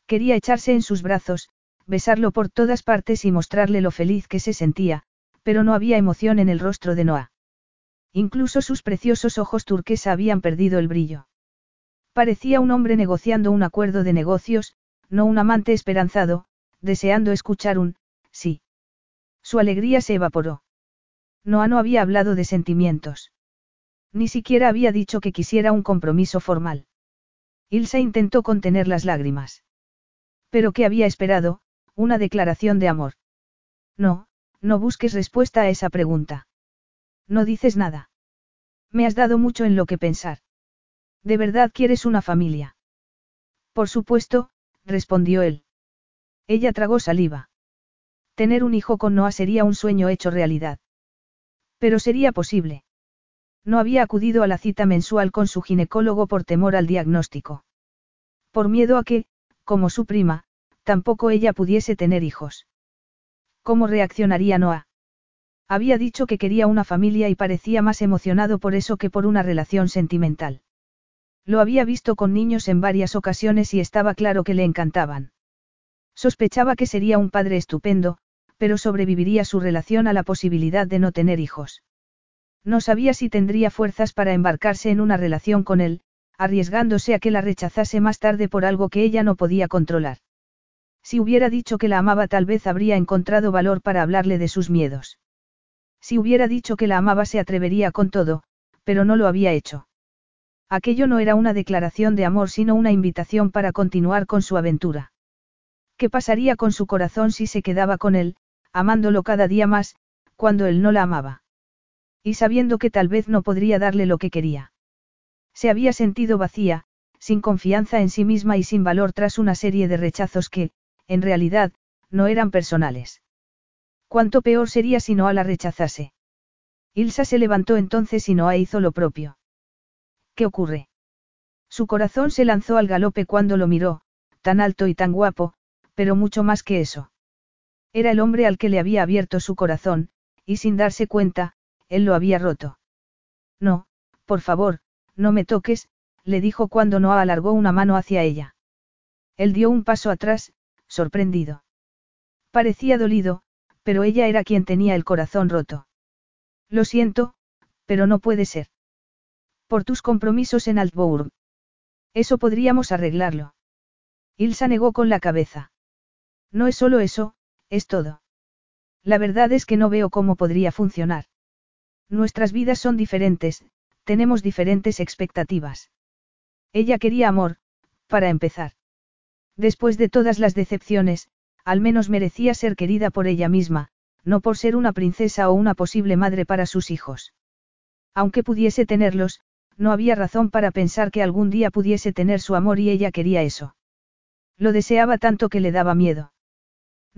Quería echarse en sus brazos, besarlo por todas partes y mostrarle lo feliz que se sentía, pero no había emoción en el rostro de Noah. Incluso sus preciosos ojos turquesa habían perdido el brillo. Parecía un hombre negociando un acuerdo de negocios, no un amante esperanzado, deseando escuchar un, sí. Su alegría se evaporó. Noah no había hablado de sentimientos. Ni siquiera había dicho que quisiera un compromiso formal. Ilsa intentó contener las lágrimas. Pero ¿qué había esperado? Una declaración de amor. No, no busques respuesta a esa pregunta. No dices nada. Me has dado mucho en lo que pensar. ¿De verdad quieres una familia? Por supuesto, respondió él. Ella tragó saliva. Tener un hijo con Noah sería un sueño hecho realidad. Pero sería posible. No había acudido a la cita mensual con su ginecólogo por temor al diagnóstico. Por miedo a que, como su prima, tampoco ella pudiese tener hijos. ¿Cómo reaccionaría Noah? Había dicho que quería una familia y parecía más emocionado por eso que por una relación sentimental. Lo había visto con niños en varias ocasiones y estaba claro que le encantaban. Sospechaba que sería un padre estupendo, pero sobreviviría su relación a la posibilidad de no tener hijos. No sabía si tendría fuerzas para embarcarse en una relación con él, arriesgándose a que la rechazase más tarde por algo que ella no podía controlar. Si hubiera dicho que la amaba tal vez habría encontrado valor para hablarle de sus miedos. Si hubiera dicho que la amaba se atrevería con todo, pero no lo había hecho. Aquello no era una declaración de amor sino una invitación para continuar con su aventura. ¿Qué pasaría con su corazón si se quedaba con él, amándolo cada día más, cuando él no la amaba? Y sabiendo que tal vez no podría darle lo que quería. Se había sentido vacía, sin confianza en sí misma y sin valor tras una serie de rechazos que, en realidad, no eran personales. Cuánto peor sería si Noah la rechazase. Ilsa se levantó entonces y Noah hizo lo propio. ¿Qué ocurre? Su corazón se lanzó al galope cuando lo miró, tan alto y tan guapo, pero mucho más que eso. Era el hombre al que le había abierto su corazón, y sin darse cuenta, él lo había roto. No, por favor, no me toques, le dijo cuando Noah alargó una mano hacia ella. Él dio un paso atrás, sorprendido. Parecía dolido, pero ella era quien tenía el corazón roto. Lo siento, pero no puede ser. Por tus compromisos en Altbourg. Eso podríamos arreglarlo. Ilsa negó con la cabeza. No es solo eso, es todo. La verdad es que no veo cómo podría funcionar. Nuestras vidas son diferentes, tenemos diferentes expectativas. Ella quería amor, para empezar. Después de todas las decepciones, al menos merecía ser querida por ella misma, no por ser una princesa o una posible madre para sus hijos. Aunque pudiese tenerlos, no había razón para pensar que algún día pudiese tener su amor y ella quería eso. Lo deseaba tanto que le daba miedo.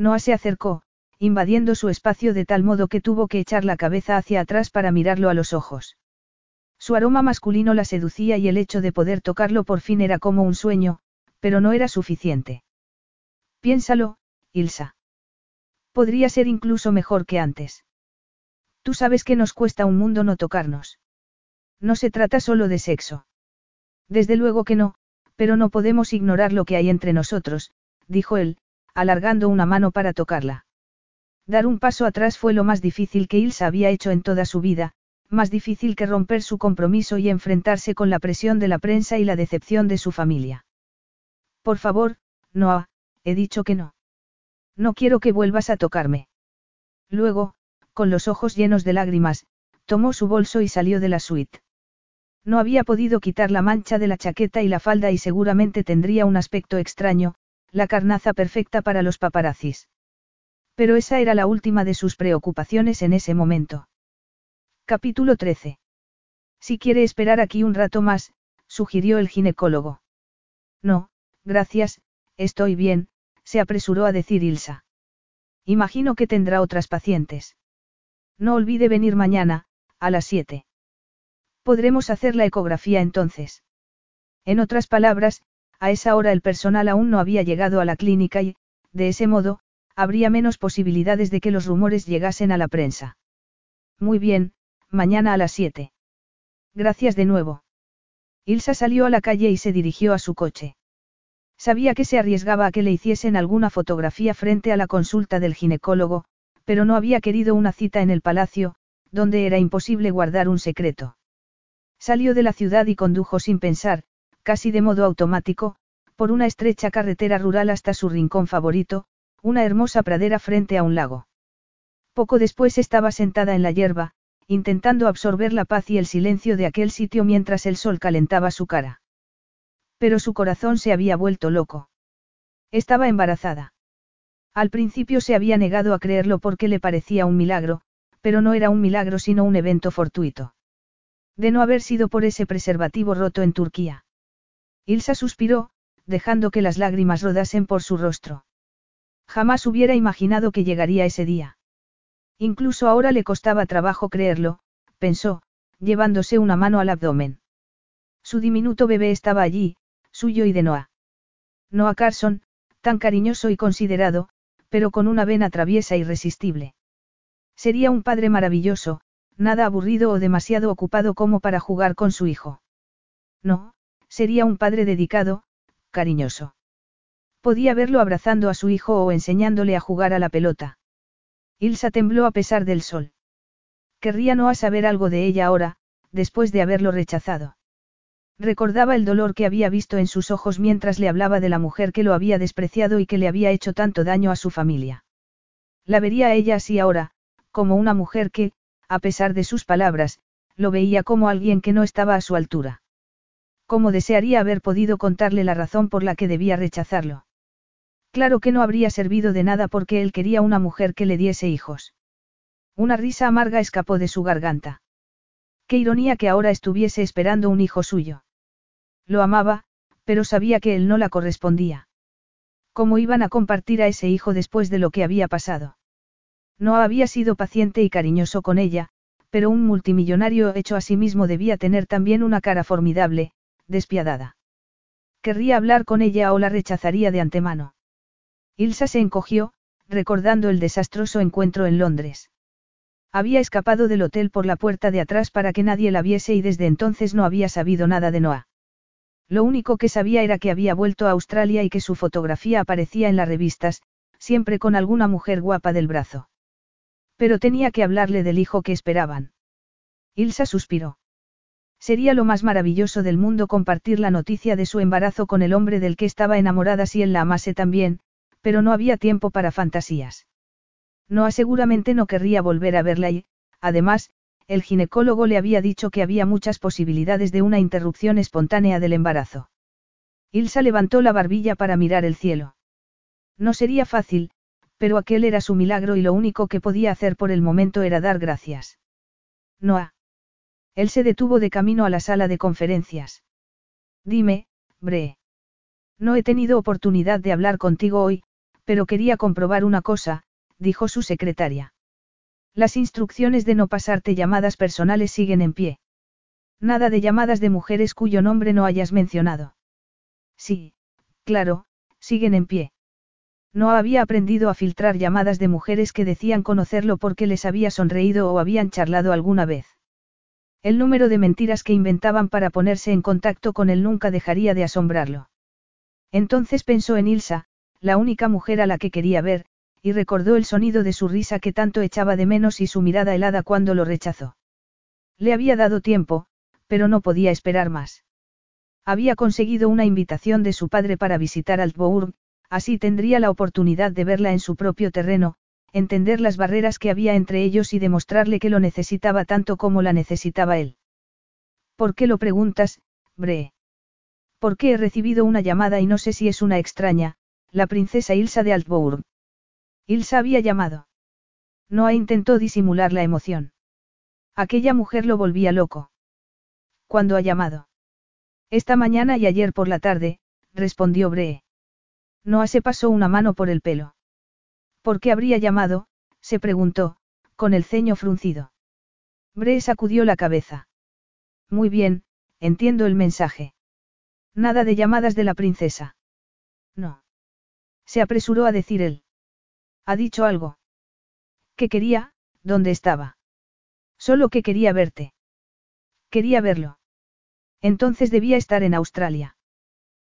Noah se acercó, invadiendo su espacio de tal modo que tuvo que echar la cabeza hacia atrás para mirarlo a los ojos. Su aroma masculino la seducía y el hecho de poder tocarlo por fin era como un sueño, pero no era suficiente. Piénsalo, Ilsa. Podría ser incluso mejor que antes. Tú sabes que nos cuesta un mundo no tocarnos. No se trata solo de sexo. Desde luego que no, pero no podemos ignorar lo que hay entre nosotros, dijo él, alargando una mano para tocarla. Dar un paso atrás fue lo más difícil que Ilsa había hecho en toda su vida, más difícil que romper su compromiso y enfrentarse con la presión de la prensa y la decepción de su familia. Por favor, Noah, he dicho que no. No quiero que vuelvas a tocarme. Luego, con los ojos llenos de lágrimas, tomó su bolso y salió de la suite. No había podido quitar la mancha de la chaqueta y la falda y seguramente tendría un aspecto extraño, la carnaza perfecta para los paparazzis. Pero esa era la última de sus preocupaciones en ese momento. Capítulo 13. Si quiere esperar aquí un rato más, sugirió el ginecólogo. No, gracias, estoy bien, se apresuró a decir Ilsa. Imagino que tendrá otras pacientes. No olvide venir mañana, a las 7. Podremos hacer la ecografía entonces. En otras palabras, a esa hora el personal aún no había llegado a la clínica y, de ese modo, habría menos posibilidades de que los rumores llegasen a la prensa. Muy bien, mañana a las 7. Gracias de nuevo. Ilsa salió a la calle y se dirigió a su coche. Sabía que se arriesgaba a que le hiciesen alguna fotografía frente a la consulta del ginecólogo, pero no había querido una cita en el palacio, donde era imposible guardar un secreto. Salió de la ciudad y condujo sin pensar, casi de modo automático, por una estrecha carretera rural hasta su rincón favorito, una hermosa pradera frente a un lago. Poco después estaba sentada en la hierba, intentando absorber la paz y el silencio de aquel sitio mientras el sol calentaba su cara. Pero su corazón se había vuelto loco. Estaba embarazada. Al principio se había negado a creerlo porque le parecía un milagro, pero no era un milagro sino un evento fortuito. De no haber sido por ese preservativo roto en Turquía. Ilsa suspiró, dejando que las lágrimas rodasen por su rostro. Jamás hubiera imaginado que llegaría ese día. Incluso ahora le costaba trabajo creerlo, pensó, llevándose una mano al abdomen. Su diminuto bebé estaba allí, suyo y de Noah. Noah Carson, tan cariñoso y considerado, pero con una vena traviesa e irresistible. Sería un padre maravilloso, nada aburrido o demasiado ocupado como para jugar con su hijo. No, sería un padre dedicado, cariñoso. Podía verlo abrazando a su hijo o enseñándole a jugar a la pelota. Ilsa tembló a pesar del sol. Querría no a saber algo de ella ahora, después de haberlo rechazado. Recordaba el dolor que había visto en sus ojos mientras le hablaba de la mujer que lo había despreciado y que le había hecho tanto daño a su familia. La vería ella así ahora, como una mujer que, a pesar de sus palabras, lo veía como alguien que no estaba a su altura. Cómo desearía haber podido contarle la razón por la que debía rechazarlo. Claro que no habría servido de nada porque él quería una mujer que le diese hijos. Una risa amarga escapó de su garganta. Qué ironía que ahora estuviese esperando un hijo suyo. Lo amaba, pero sabía que él no la correspondía. ¿Cómo iban a compartir a ese hijo después de lo que había pasado? No había sido paciente y cariñoso con ella, pero un multimillonario hecho a sí mismo debía tener también una cara formidable, despiadada. Querría hablar con ella o la rechazaría de antemano. Ilsa se encogió, recordando el desastroso encuentro en Londres. Había escapado del hotel por la puerta de atrás para que nadie la viese y desde entonces no había sabido nada de Noah. Lo único que sabía era que había vuelto a Australia y que su fotografía aparecía en las revistas, siempre con alguna mujer guapa del brazo. Pero tenía que hablarle del hijo que esperaban. Ilsa suspiró. Sería lo más maravilloso del mundo compartir la noticia de su embarazo con el hombre del que estaba enamorada si él la amase también, pero no había tiempo para fantasías. Noah seguramente no querría volver a verla y, además, el ginecólogo le había dicho que había muchas posibilidades de una interrupción espontánea del embarazo. Ilsa levantó la barbilla para mirar el cielo. No sería fácil, pero aquel era su milagro y lo único que podía hacer por el momento era dar gracias. Noah. Él se detuvo de camino a la sala de conferencias. Dime, Bre. No he tenido oportunidad de hablar contigo hoy, pero quería comprobar una cosa, dijo su secretaria. Las instrucciones de no pasarte llamadas personales siguen en pie. Nada de llamadas de mujeres cuyo nombre no hayas mencionado. Sí, claro, siguen en pie. No había aprendido a filtrar llamadas de mujeres que decían conocerlo porque les había sonreído o habían charlado alguna vez. El número de mentiras que inventaban para ponerse en contacto con él nunca dejaría de asombrarlo. Entonces pensó en Ilsa, la única mujer a la que quería ver, y recordó el sonido de su risa que tanto echaba de menos y su mirada helada cuando lo rechazó. Le había dado tiempo, pero no podía esperar más. Había conseguido una invitación de su padre para visitar Altbourg, así tendría la oportunidad de verla en su propio terreno, entender las barreras que había entre ellos y demostrarle que lo necesitaba tanto como la necesitaba él. ¿Por qué lo preguntas, Bre? ¿Por qué he recibido una llamada y no sé si es una extraña, la princesa Ilsa de Altbourg? Ilsa había llamado. Noah intentó disimular la emoción. Aquella mujer lo volvía loco. ¿Cuándo ha llamado? Esta mañana y ayer por la tarde, respondió Bree. Noah se pasó una mano por el pelo. ¿Por qué habría llamado? se preguntó, con el ceño fruncido. Bree sacudió la cabeza. Muy bien, entiendo el mensaje. Nada de llamadas de la princesa. No. Se apresuró a decir él. ¿Ha dicho algo? ¿Qué quería? ¿Dónde estaba? Solo que quería verte. Quería verlo. Entonces debía estar en Australia.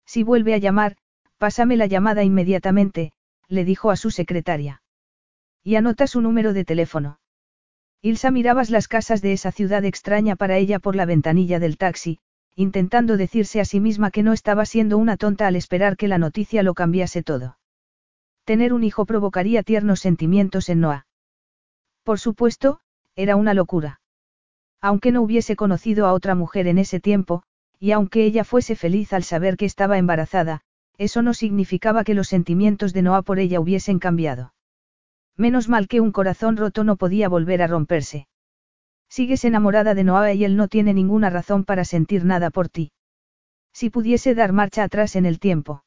Si vuelve a llamar, pásame la llamada inmediatamente, le dijo a su secretaria. Y anota su número de teléfono. Ilsa mirabas las casas de esa ciudad extraña para ella por la ventanilla del taxi, intentando decirse a sí misma que no estaba siendo una tonta al esperar que la noticia lo cambiase todo. Tener un hijo provocaría tiernos sentimientos en Noah. Por supuesto, era una locura. Aunque no hubiese conocido a otra mujer en ese tiempo, y aunque ella fuese feliz al saber que estaba embarazada, eso no significaba que los sentimientos de Noah por ella hubiesen cambiado. Menos mal que un corazón roto no podía volver a romperse. Sigues enamorada de Noah y él no tiene ninguna razón para sentir nada por ti. Si pudiese dar marcha atrás en el tiempo.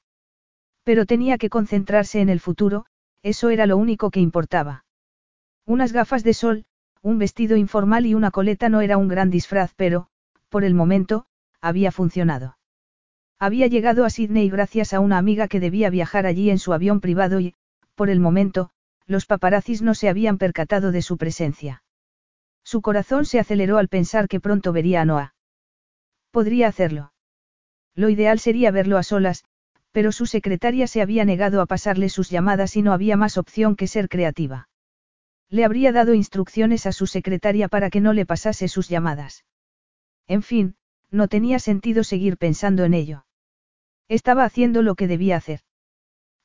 Pero tenía que concentrarse en el futuro, eso era lo único que importaba. Unas gafas de sol, un vestido informal y una coleta no era un gran disfraz, pero, por el momento, había funcionado. Había llegado a Sydney gracias a una amiga que debía viajar allí en su avión privado y, por el momento, los paparazzis no se habían percatado de su presencia. Su corazón se aceleró al pensar que pronto vería a Noah. Podría hacerlo. Lo ideal sería verlo a solas, pero su secretaria se había negado a pasarle sus llamadas y no había más opción que ser creativa. Le habría dado instrucciones a su secretaria para que no le pasase sus llamadas. En fin, no tenía sentido seguir pensando en ello. Estaba haciendo lo que debía hacer.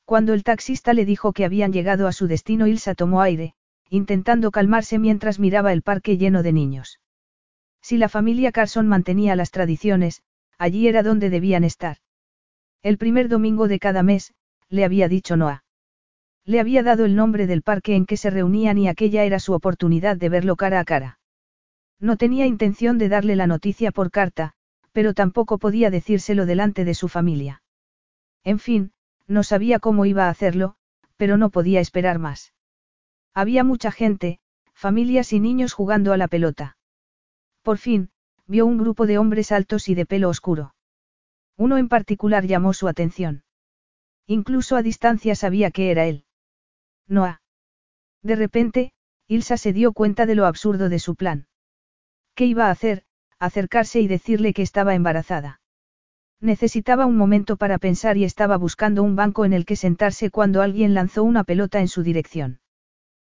Cuando el taxista le dijo que habían llegado a su destino, Ilsa tomó aire, intentando calmarse mientras miraba el parque lleno de niños. Si la familia Carson mantenía las tradiciones, allí era donde debían estar. El primer domingo de cada mes, le había dicho Noah. Le había dado el nombre del parque en que se reunían y aquella era su oportunidad de verlo cara a cara. No tenía intención de darle la noticia por carta, pero tampoco podía decírselo delante de su familia. En fin, no sabía cómo iba a hacerlo, pero no podía esperar más. Había mucha gente, familias y niños jugando a la pelota. Por fin, vio un grupo de hombres altos y de pelo oscuro. Uno en particular llamó su atención. Incluso a distancia sabía que era él. Noah. De repente, Ilsa se dio cuenta de lo absurdo de su plan. ¿Qué iba a hacer? Acercarse y decirle que estaba embarazada. Necesitaba un momento para pensar y estaba buscando un banco en el que sentarse cuando alguien lanzó una pelota en su dirección.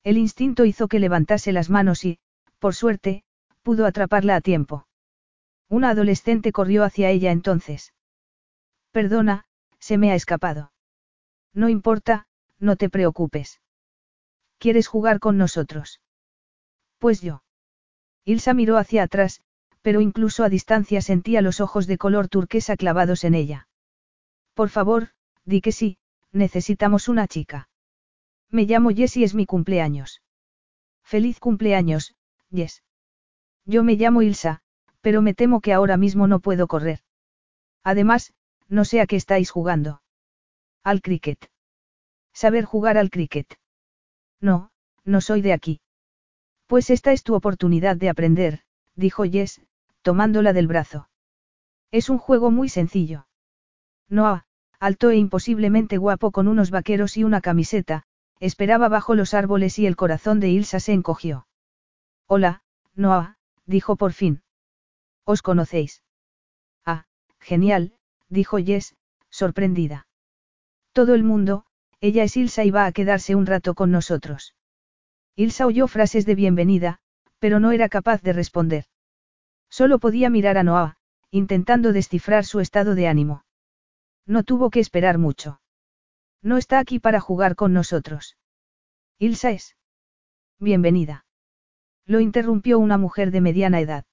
El instinto hizo que levantase las manos y, por suerte, pudo atraparla a tiempo. Una adolescente corrió hacia ella entonces. Perdona, se me ha escapado. No importa, no te preocupes. ¿Quieres jugar con nosotros? Pues yo. Ilsa miró hacia atrás, pero incluso a distancia sentía los ojos de color turquesa clavados en ella. Por favor, di que sí, necesitamos una chica. Me llamo Jess y es mi cumpleaños. Feliz cumpleaños, Jess. Yo me llamo Ilsa, pero me temo que ahora mismo no puedo correr. Además, no sé a qué estáis jugando. Al cricket. Saber jugar al cricket. No, no soy de aquí. Pues esta es tu oportunidad de aprender, dijo Jess, tomándola del brazo. Es un juego muy sencillo. Noah, alto e imposiblemente guapo con unos vaqueros y una camiseta, esperaba bajo los árboles y el corazón de Ilsa se encogió. Hola, Noah, dijo por fin. ¿Os conocéis? Ah, genial, dijo Jess, sorprendida. Todo el mundo, ella es Ilsa y va a quedarse un rato con nosotros. Ilsa oyó frases de bienvenida, pero no era capaz de responder. Solo podía mirar a Noah, intentando descifrar su estado de ánimo. No tuvo que esperar mucho. No está aquí para jugar con nosotros. Ilsa es. Bienvenida. Lo interrumpió una mujer de mediana edad.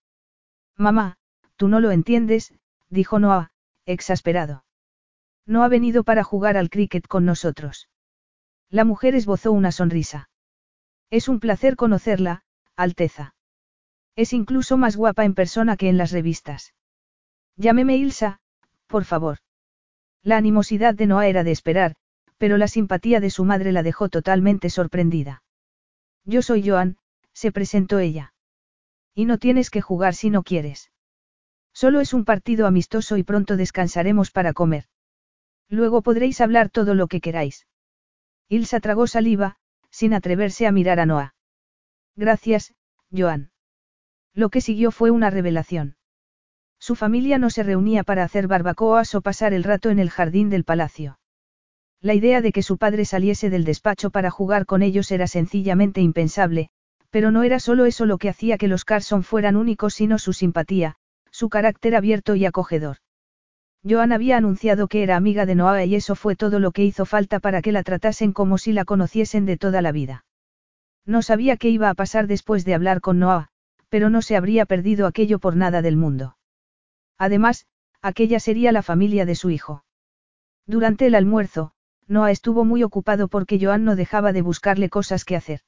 Mamá, tú no lo entiendes, dijo Noah, exasperado. No ha venido para jugar al cricket con nosotros. La mujer esbozó una sonrisa. Es un placer conocerla, Alteza. Es incluso más guapa en persona que en las revistas. Llámeme Ilsa, por favor. La animosidad de Noah era de esperar, pero la simpatía de su madre la dejó totalmente sorprendida. Yo soy Joan, se presentó ella. Y no tienes que jugar si no quieres. Solo es un partido amistoso y pronto descansaremos para comer. Luego podréis hablar todo lo que queráis. Ilsa tragó saliva, sin atreverse a mirar a Noah. Gracias, Joan. Lo que siguió fue una revelación. Su familia no se reunía para hacer barbacoas o pasar el rato en el jardín del palacio. La idea de que su padre saliese del despacho para jugar con ellos era sencillamente impensable, pero no era solo eso lo que hacía que los Carson fueran únicos, sino su simpatía, su carácter abierto y acogedor. Joan había anunciado que era amiga de Noah y eso fue todo lo que hizo falta para que la tratasen como si la conociesen de toda la vida. No sabía qué iba a pasar después de hablar con Noah, pero no se habría perdido aquello por nada del mundo. Además, aquella sería la familia de su hijo. Durante el almuerzo, Noah estuvo muy ocupado porque Joan no dejaba de buscarle cosas que hacer.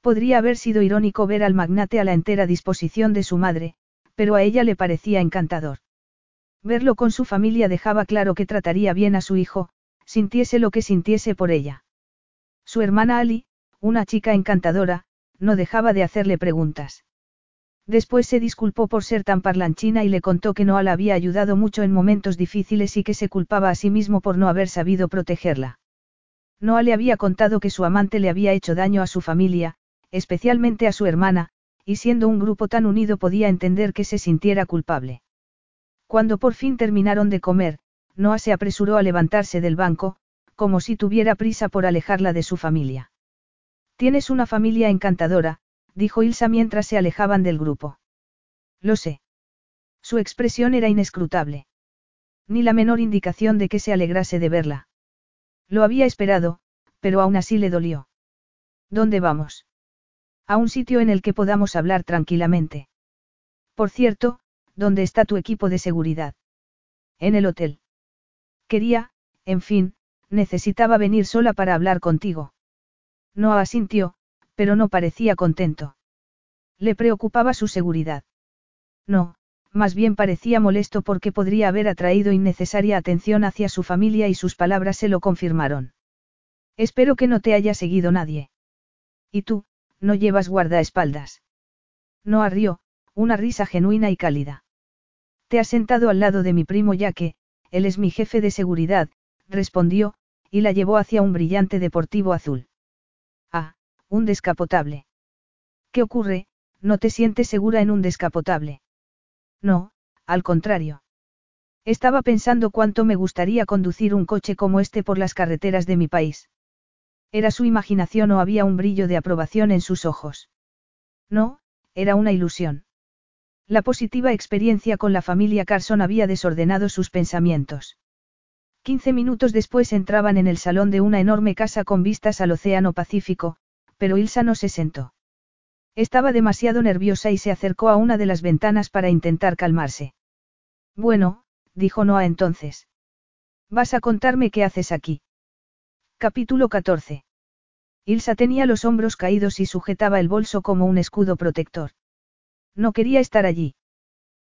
Podría haber sido irónico ver al magnate a la entera disposición de su madre, pero a ella le parecía encantador. Verlo con su familia dejaba claro que trataría bien a su hijo, sintiese lo que sintiese por ella. Su hermana Ali, una chica encantadora, no dejaba de hacerle preguntas. Después se disculpó por ser tan parlanchina y le contó que Noah la había ayudado mucho en momentos difíciles y que se culpaba a sí mismo por no haber sabido protegerla. Noah le había contado que su amante le había hecho daño a su familia, especialmente a su hermana, y siendo un grupo tan unido podía entender que se sintiera culpable. Cuando por fin terminaron de comer, Noah se apresuró a levantarse del banco, como si tuviera prisa por alejarla de su familia. Tienes una familia encantadora, dijo Ilsa mientras se alejaban del grupo. Lo sé. Su expresión era inescrutable. Ni la menor indicación de que se alegrase de verla. Lo había esperado, pero aún así le dolió. ¿Dónde vamos? A un sitio en el que podamos hablar tranquilamente. Por cierto, ¿dónde está tu equipo de seguridad? En el hotel. Quería, en fin, necesitaba venir sola para hablar contigo. No asintió, pero no parecía contento. Le preocupaba su seguridad. No, más bien parecía molesto porque podría haber atraído innecesaria atención hacia su familia y sus palabras se lo confirmaron. Espero que no te haya seguido nadie. ¿Y tú, no llevas guardaespaldas? No arrió, una risa genuina y cálida. Te has sentado al lado de mi primo ya que, él es mi jefe de seguridad, respondió, y la llevó hacia un brillante deportivo azul. Un descapotable. ¿Qué ocurre? ¿No te sientes segura en un descapotable? No, al contrario. Estaba pensando cuánto me gustaría conducir un coche como este por las carreteras de mi país. ¿Era su imaginación o había un brillo de aprobación en sus ojos? No, era una ilusión. La positiva experiencia con la familia Carson había desordenado sus pensamientos. Quince minutos después entraban en el salón de una enorme casa con vistas al Océano Pacífico, pero Ilsa no se sentó. Estaba demasiado nerviosa y se acercó a una de las ventanas para intentar calmarse. Bueno, dijo Noah entonces. ¿Vas a contarme qué haces aquí? Capítulo 14. Ilsa tenía los hombros caídos y sujetaba el bolso como un escudo protector. No quería estar allí.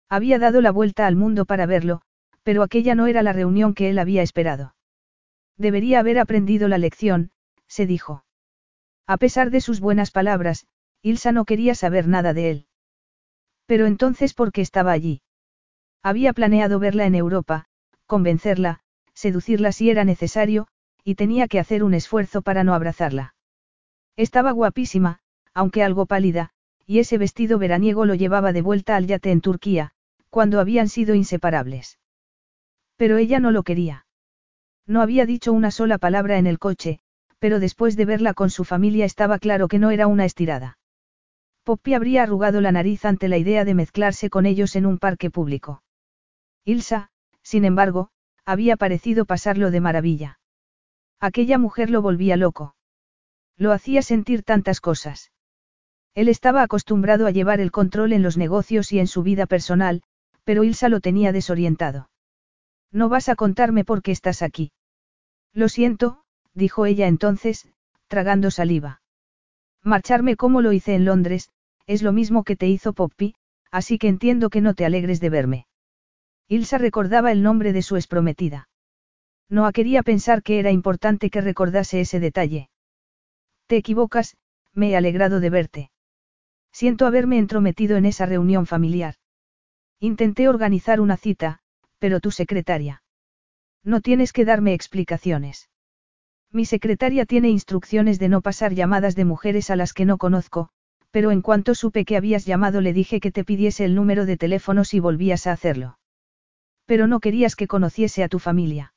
Había dado la vuelta al mundo para verlo, pero aquella no era la reunión que él había esperado. Debería haber aprendido la lección, se dijo. A pesar de sus buenas palabras, Ilsa no quería saber nada de él. Pero entonces, ¿por qué estaba allí? Había planeado verla en Europa, convencerla, seducirla si era necesario, y tenía que hacer un esfuerzo para no abrazarla. Estaba guapísima, aunque algo pálida, y ese vestido veraniego lo llevaba de vuelta al yate en Turquía, cuando habían sido inseparables. Pero ella no lo quería. No había dicho una sola palabra en el coche, pero después de verla con su familia estaba claro que no era una estirada. Poppy habría arrugado la nariz ante la idea de mezclarse con ellos en un parque público. Ilsa, sin embargo, había parecido pasarlo de maravilla. Aquella mujer lo volvía loco. Lo hacía sentir tantas cosas. Él estaba acostumbrado a llevar el control en los negocios y en su vida personal, pero Ilsa lo tenía desorientado. No vas a contarme por qué estás aquí. Lo siento, dijo ella entonces, tragando saliva. Marcharme como lo hice en Londres, es lo mismo que te hizo Poppy, así que entiendo que no te alegres de verme. Ilsa recordaba el nombre de su exprometida. No quería pensar que era importante que recordase ese detalle. Te equivocas, me he alegrado de verte. Siento haberme entrometido en esa reunión familiar. Intenté organizar una cita, pero tu secretaria. No tienes que darme explicaciones. Mi secretaria tiene instrucciones de no pasar llamadas de mujeres a las que no conozco, pero en cuanto supe que habías llamado le dije que te pidiese el número de teléfono si volvías a hacerlo. Pero no querías que conociese a tu familia.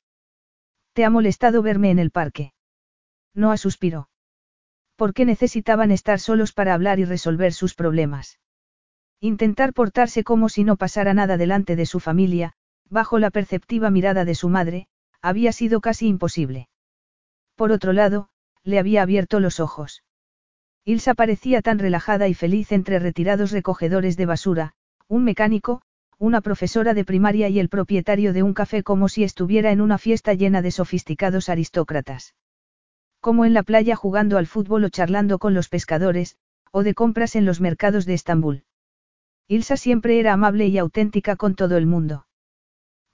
Te ha molestado verme en el parque. Noah suspiró. ¿Por qué necesitaban estar solos para hablar y resolver sus problemas? Intentar portarse como si no pasara nada delante de su familia, bajo la perceptiva mirada de su madre, había sido casi imposible. Por otro lado, le había abierto los ojos. Ilsa parecía tan relajada y feliz entre retirados recogedores de basura, un mecánico, una profesora de primaria y el propietario de un café como si estuviera en una fiesta llena de sofisticados aristócratas. Como en la playa jugando al fútbol o charlando con los pescadores, o de compras en los mercados de Estambul. Ilsa siempre era amable y auténtica con todo el mundo.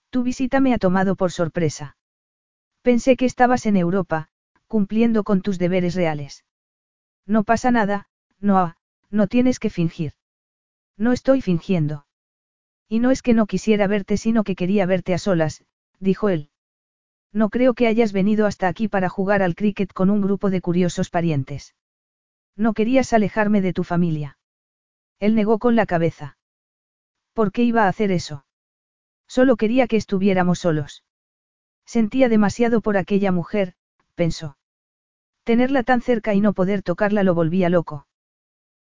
Tu visita me ha tomado por sorpresa. Pensé que estabas en Europa, cumpliendo con tus deberes reales. No pasa nada, Noah, no tienes que fingir. No estoy fingiendo. Y no es que no quisiera verte, sino que quería verte a solas, dijo él. No creo que hayas venido hasta aquí para jugar al cricket con un grupo de curiosos parientes. No querías alejarme de tu familia. Él negó con la cabeza. ¿Por qué iba a hacer eso? Solo quería que estuviéramos solos. Sentía demasiado por aquella mujer, pensó. Tenerla tan cerca y no poder tocarla lo volvía loco.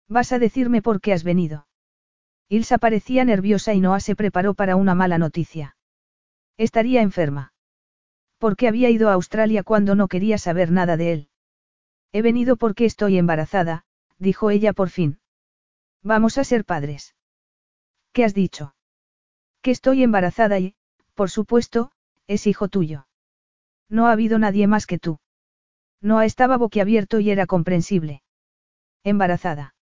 ¿Vas a decirme por qué has venido? Ilsa parecía nerviosa y Noah se preparó para una mala noticia. Estaría enferma. ¿Por qué había ido a Australia cuando no quería saber nada de él? He venido porque estoy embarazada, dijo ella por fin. Vamos a ser padres. ¿Qué has dicho? Que estoy embarazada y, por supuesto, es hijo tuyo. No ha habido nadie más que tú. Noah estaba boquiabierto y era comprensible. Embarazada.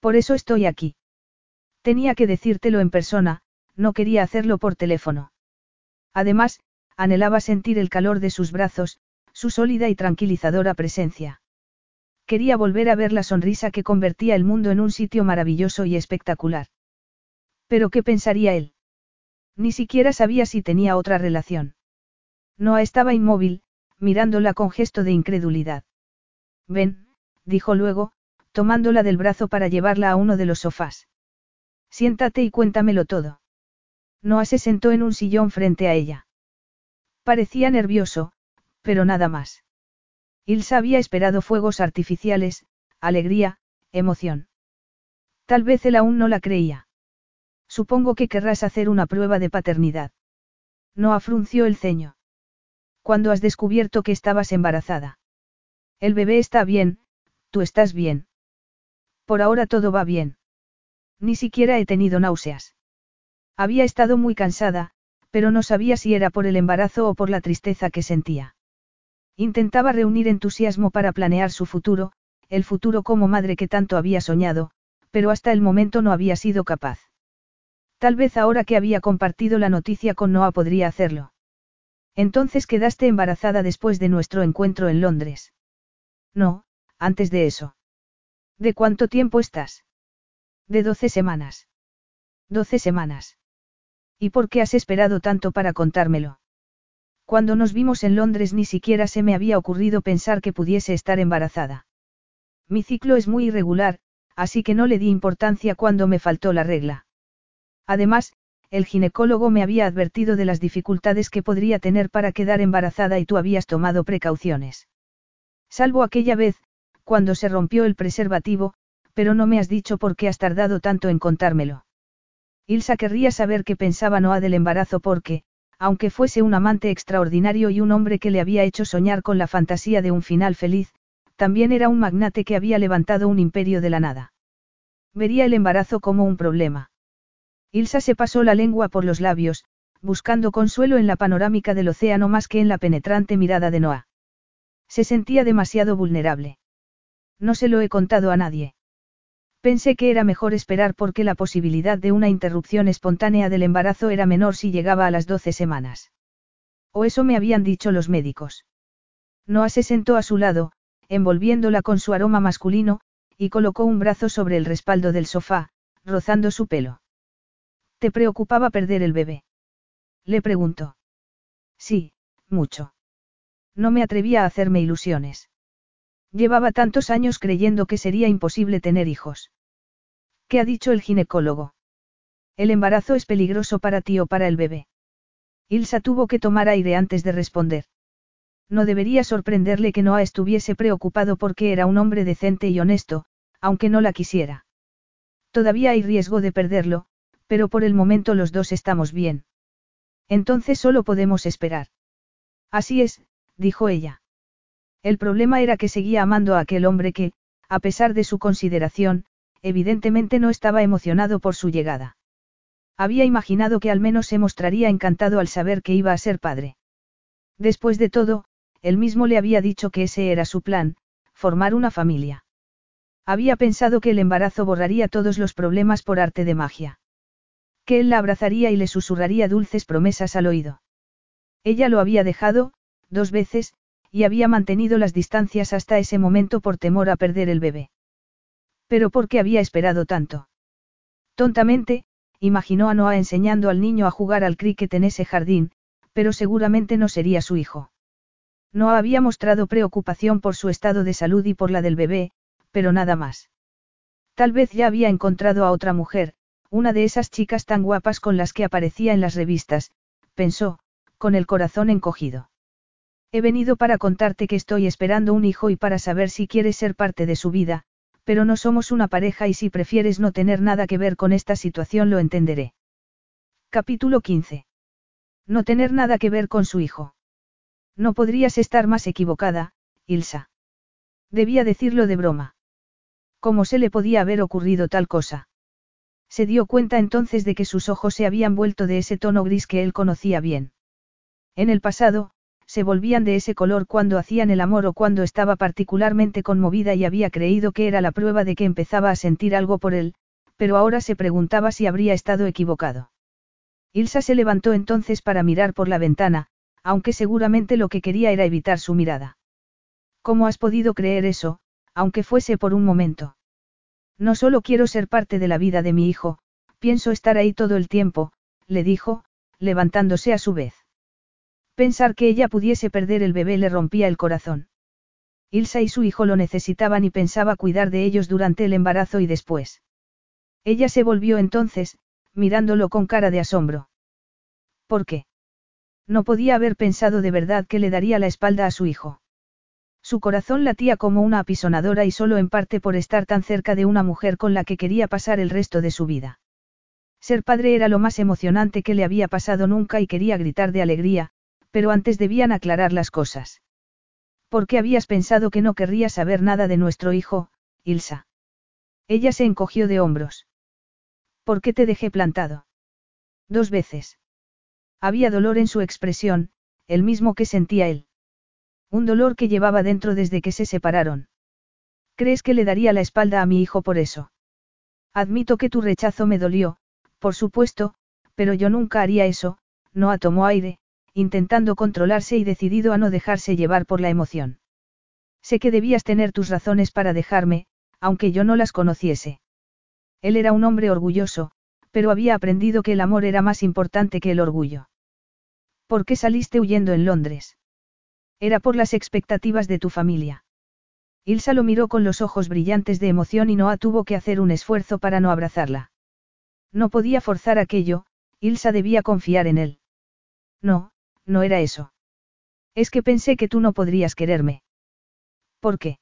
Por eso estoy aquí. Tenía que decírtelo en persona, no quería hacerlo por teléfono. Además, anhelaba sentir el calor de sus brazos, su sólida y tranquilizadora presencia. Quería volver a ver la sonrisa que convertía el mundo en un sitio maravilloso y espectacular. Pero ¿qué pensaría él? Ni siquiera sabía si tenía otra relación. Noah estaba inmóvil, mirándola con gesto de incredulidad. Ven, dijo luego, tomándola del brazo para llevarla a uno de los sofás. Siéntate y cuéntamelo todo. Noah se sentó en un sillón frente a ella. Parecía nervioso, pero nada más. Ilsa había esperado fuegos artificiales, alegría, emoción. Tal vez él aún no la creía. Supongo que querrás hacer una prueba de paternidad. Noah frunció el ceño. Cuando has descubierto que estabas embarazada? El bebé está bien, tú estás bien. Por ahora todo va bien. Ni siquiera he tenido náuseas. Había estado muy cansada, pero no sabía si era por el embarazo o por la tristeza que sentía. Intentaba reunir entusiasmo para planear su futuro, el futuro como madre que tanto había soñado, pero hasta el momento no había sido capaz. Tal vez ahora que había compartido la noticia con Noah podría hacerlo. Entonces quedaste embarazada después de nuestro encuentro en Londres. No, antes de eso. ¿De cuánto tiempo estás? De doce semanas. Doce semanas. ¿Y por qué has esperado tanto para contármelo? Cuando nos vimos en Londres ni siquiera se me había ocurrido pensar que pudiese estar embarazada. Mi ciclo es muy irregular, así que no le di importancia cuando me faltó la regla. Además, el ginecólogo me había advertido de las dificultades que podría tener para quedar embarazada y tú habías tomado precauciones. Salvo aquella vez, cuando se rompió el preservativo, pero no me has dicho por qué has tardado tanto en contármelo. Ilsa querría saber qué pensaba Noah del embarazo porque, aunque fuese un amante extraordinario y un hombre que le había hecho soñar con la fantasía de un final feliz, también era un magnate que había levantado un imperio de la nada. Vería el embarazo como un problema. Ilsa se pasó la lengua por los labios, buscando consuelo en la panorámica del océano más que en la penetrante mirada de Noah. Se sentía demasiado vulnerable. No se lo he contado a nadie. Pensé que era mejor esperar porque la posibilidad de una interrupción espontánea del embarazo era menor si llegaba a las 12 semanas. O eso me habían dicho los médicos. Noah se sentó a su lado, envolviéndola con su aroma masculino, y colocó un brazo sobre el respaldo del sofá, rozando su pelo. ¿Te preocupaba perder el bebé? Le preguntó. Sí, mucho. No me atrevía a hacerme ilusiones. Llevaba tantos años creyendo que sería imposible tener hijos. ¿Qué ha dicho el ginecólogo? El embarazo es peligroso para ti o para el bebé. Ilsa tuvo que tomar aire antes de responder. No debería sorprenderle que Noah estuviese preocupado porque era un hombre decente y honesto, aunque no la quisiera. Todavía hay riesgo de perderlo, pero por el momento los dos estamos bien. Entonces solo podemos esperar. Así es, dijo ella. El problema era que seguía amando a aquel hombre que, a pesar de su consideración, evidentemente no estaba emocionado por su llegada. Había imaginado que al menos se mostraría encantado al saber que iba a ser padre. Después de todo, él mismo le había dicho que ese era su plan, formar una familia. Había pensado que el embarazo borraría todos los problemas por arte de magia. Que él la abrazaría y le susurraría dulces promesas al oído. Ella lo había dejado, dos veces, y había mantenido las distancias hasta ese momento por temor a perder el bebé. Pero ¿por qué había esperado tanto? Tontamente, imaginó a Noah enseñando al niño a jugar al cricket en ese jardín, pero seguramente no sería su hijo. No había mostrado preocupación por su estado de salud y por la del bebé, pero nada más. Tal vez ya había encontrado a otra mujer, una de esas chicas tan guapas con las que aparecía en las revistas, pensó, con el corazón encogido. He venido para contarte que estoy esperando un hijo y para saber si quieres ser parte de su vida, pero no somos una pareja y si prefieres no tener nada que ver con esta situación lo entenderé. Capítulo 15. No tener nada que ver con su hijo. No podrías estar más equivocada, Ilsa. Debía decirlo de broma. ¿Cómo se le podía haber ocurrido tal cosa? Se dio cuenta entonces de que sus ojos se habían vuelto de ese tono gris que él conocía bien. En el pasado, se volvían de ese color cuando hacían el amor o cuando estaba particularmente conmovida y había creído que era la prueba de que empezaba a sentir algo por él, pero ahora se preguntaba si habría estado equivocado. Ilsa se levantó entonces para mirar por la ventana, aunque seguramente lo que quería era evitar su mirada. ¿Cómo has podido creer eso, aunque fuese por un momento? No solo quiero ser parte de la vida de mi hijo, pienso estar ahí todo el tiempo, le dijo, levantándose a su vez. Pensar que ella pudiese perder el bebé le rompía el corazón. Ilsa y su hijo lo necesitaban y pensaba cuidar de ellos durante el embarazo y después. Ella se volvió entonces, mirándolo con cara de asombro. ¿Por qué? No podía haber pensado de verdad que le daría la espalda a su hijo. Su corazón latía como una apisonadora y solo en parte por estar tan cerca de una mujer con la que quería pasar el resto de su vida. Ser padre era lo más emocionante que le había pasado nunca y quería gritar de alegría, pero antes debían aclarar las cosas. ¿Por qué habías pensado que no querría saber nada de nuestro hijo, Ilsa? Ella se encogió de hombros. ¿Por qué te dejé plantado? Dos veces. Había dolor en su expresión, el mismo que sentía él. Un dolor que llevaba dentro desde que se separaron. ¿Crees que le daría la espalda a mi hijo por eso? Admito que tu rechazo me dolió, por supuesto, pero yo nunca haría eso, no tomó aire, intentando controlarse y decidido a no dejarse llevar por la emoción. Sé que debías tener tus razones para dejarme, aunque yo no las conociese. Él era un hombre orgulloso, pero había aprendido que el amor era más importante que el orgullo. ¿Por qué saliste huyendo en Londres? Era por las expectativas de tu familia. Ilsa lo miró con los ojos brillantes de emoción y Noah tuvo que hacer un esfuerzo para no abrazarla. No podía forzar aquello, Ilsa debía confiar en él. No, no era eso. Es que pensé que tú no podrías quererme. ¿Por qué?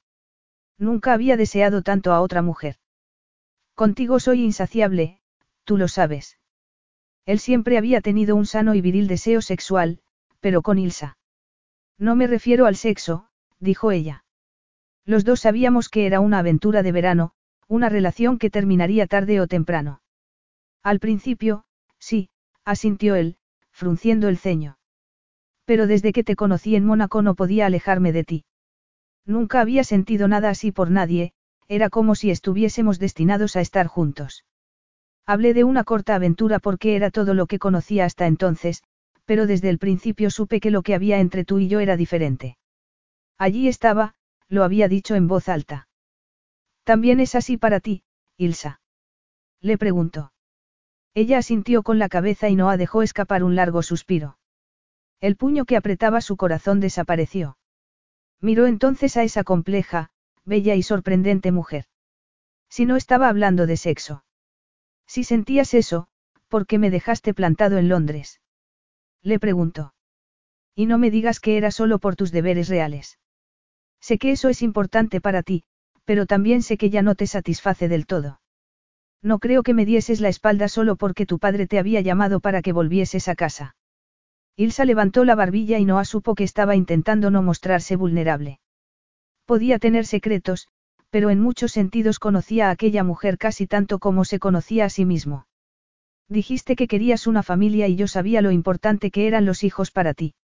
Nunca había deseado tanto a otra mujer. Contigo soy insaciable, tú lo sabes. Él siempre había tenido un sano y viril deseo sexual, pero con Ilsa. No me refiero al sexo, dijo ella. Los dos sabíamos que era una aventura de verano, una relación que terminaría tarde o temprano. Al principio, sí, asintió él, frunciendo el ceño. Pero desde que te conocí en Mónaco no podía alejarme de ti. Nunca había sentido nada así por nadie, era como si estuviésemos destinados a estar juntos. Hablé de una corta aventura porque era todo lo que conocía hasta entonces, pero desde el principio supe que lo que había entre tú y yo era diferente. Allí estaba, lo había dicho en voz alta. ¿También es así para ti, Ilsa? Le preguntó. Ella asintió con la cabeza y Noah dejó escapar un largo suspiro. El puño que apretaba su corazón desapareció. Miró entonces a esa compleja, bella y sorprendente mujer. Si no estaba hablando de sexo. Si sentías eso, ¿por qué me dejaste plantado en Londres? Le preguntó. Y no me digas que era solo por tus deberes reales. Sé que eso es importante para ti, pero también sé que ya no te satisface del todo. No creo que me dieses la espalda solo porque tu padre te había llamado para que volvieses a casa. Ilsa levantó la barbilla y Noah supo que estaba intentando no mostrarse vulnerable. Podía tener secretos, pero en muchos sentidos conocía a aquella mujer casi tanto como se conocía a sí mismo. Dijiste que querías una familia y yo sabía lo importante que eran los hijos para ti.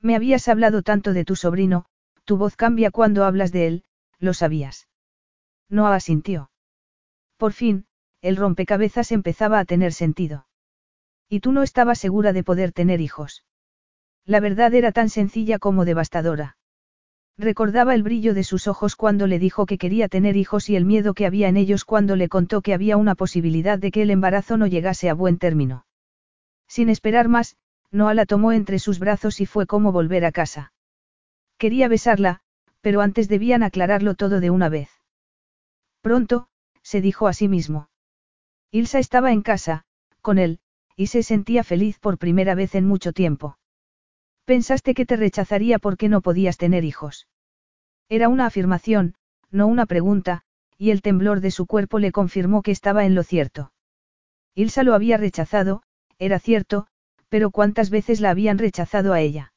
Me habías hablado tanto de tu sobrino, tu voz cambia cuando hablas de él, lo sabías. Noah asintió. Por fin, el rompecabezas empezaba a tener sentido. Y tú no estabas segura de poder tener hijos. La verdad era tan sencilla como devastadora. Recordaba el brillo de sus ojos cuando le dijo que quería tener hijos y el miedo que había en ellos cuando le contó que había una posibilidad de que el embarazo no llegase a buen término. Sin esperar más, Noah la tomó entre sus brazos y fue como volver a casa. Quería besarla, pero antes debían aclararlo todo de una vez. Pronto, se dijo a sí mismo. Ilsa estaba en casa, con él, y se sentía feliz por primera vez en mucho tiempo. Pensaste que te rechazaría porque no podías tener hijos. Era una afirmación, no una pregunta, y el temblor de su cuerpo le confirmó que estaba en lo cierto. Ilsa lo había rechazado, era cierto, pero ¿cuántas veces la habían rechazado a ella?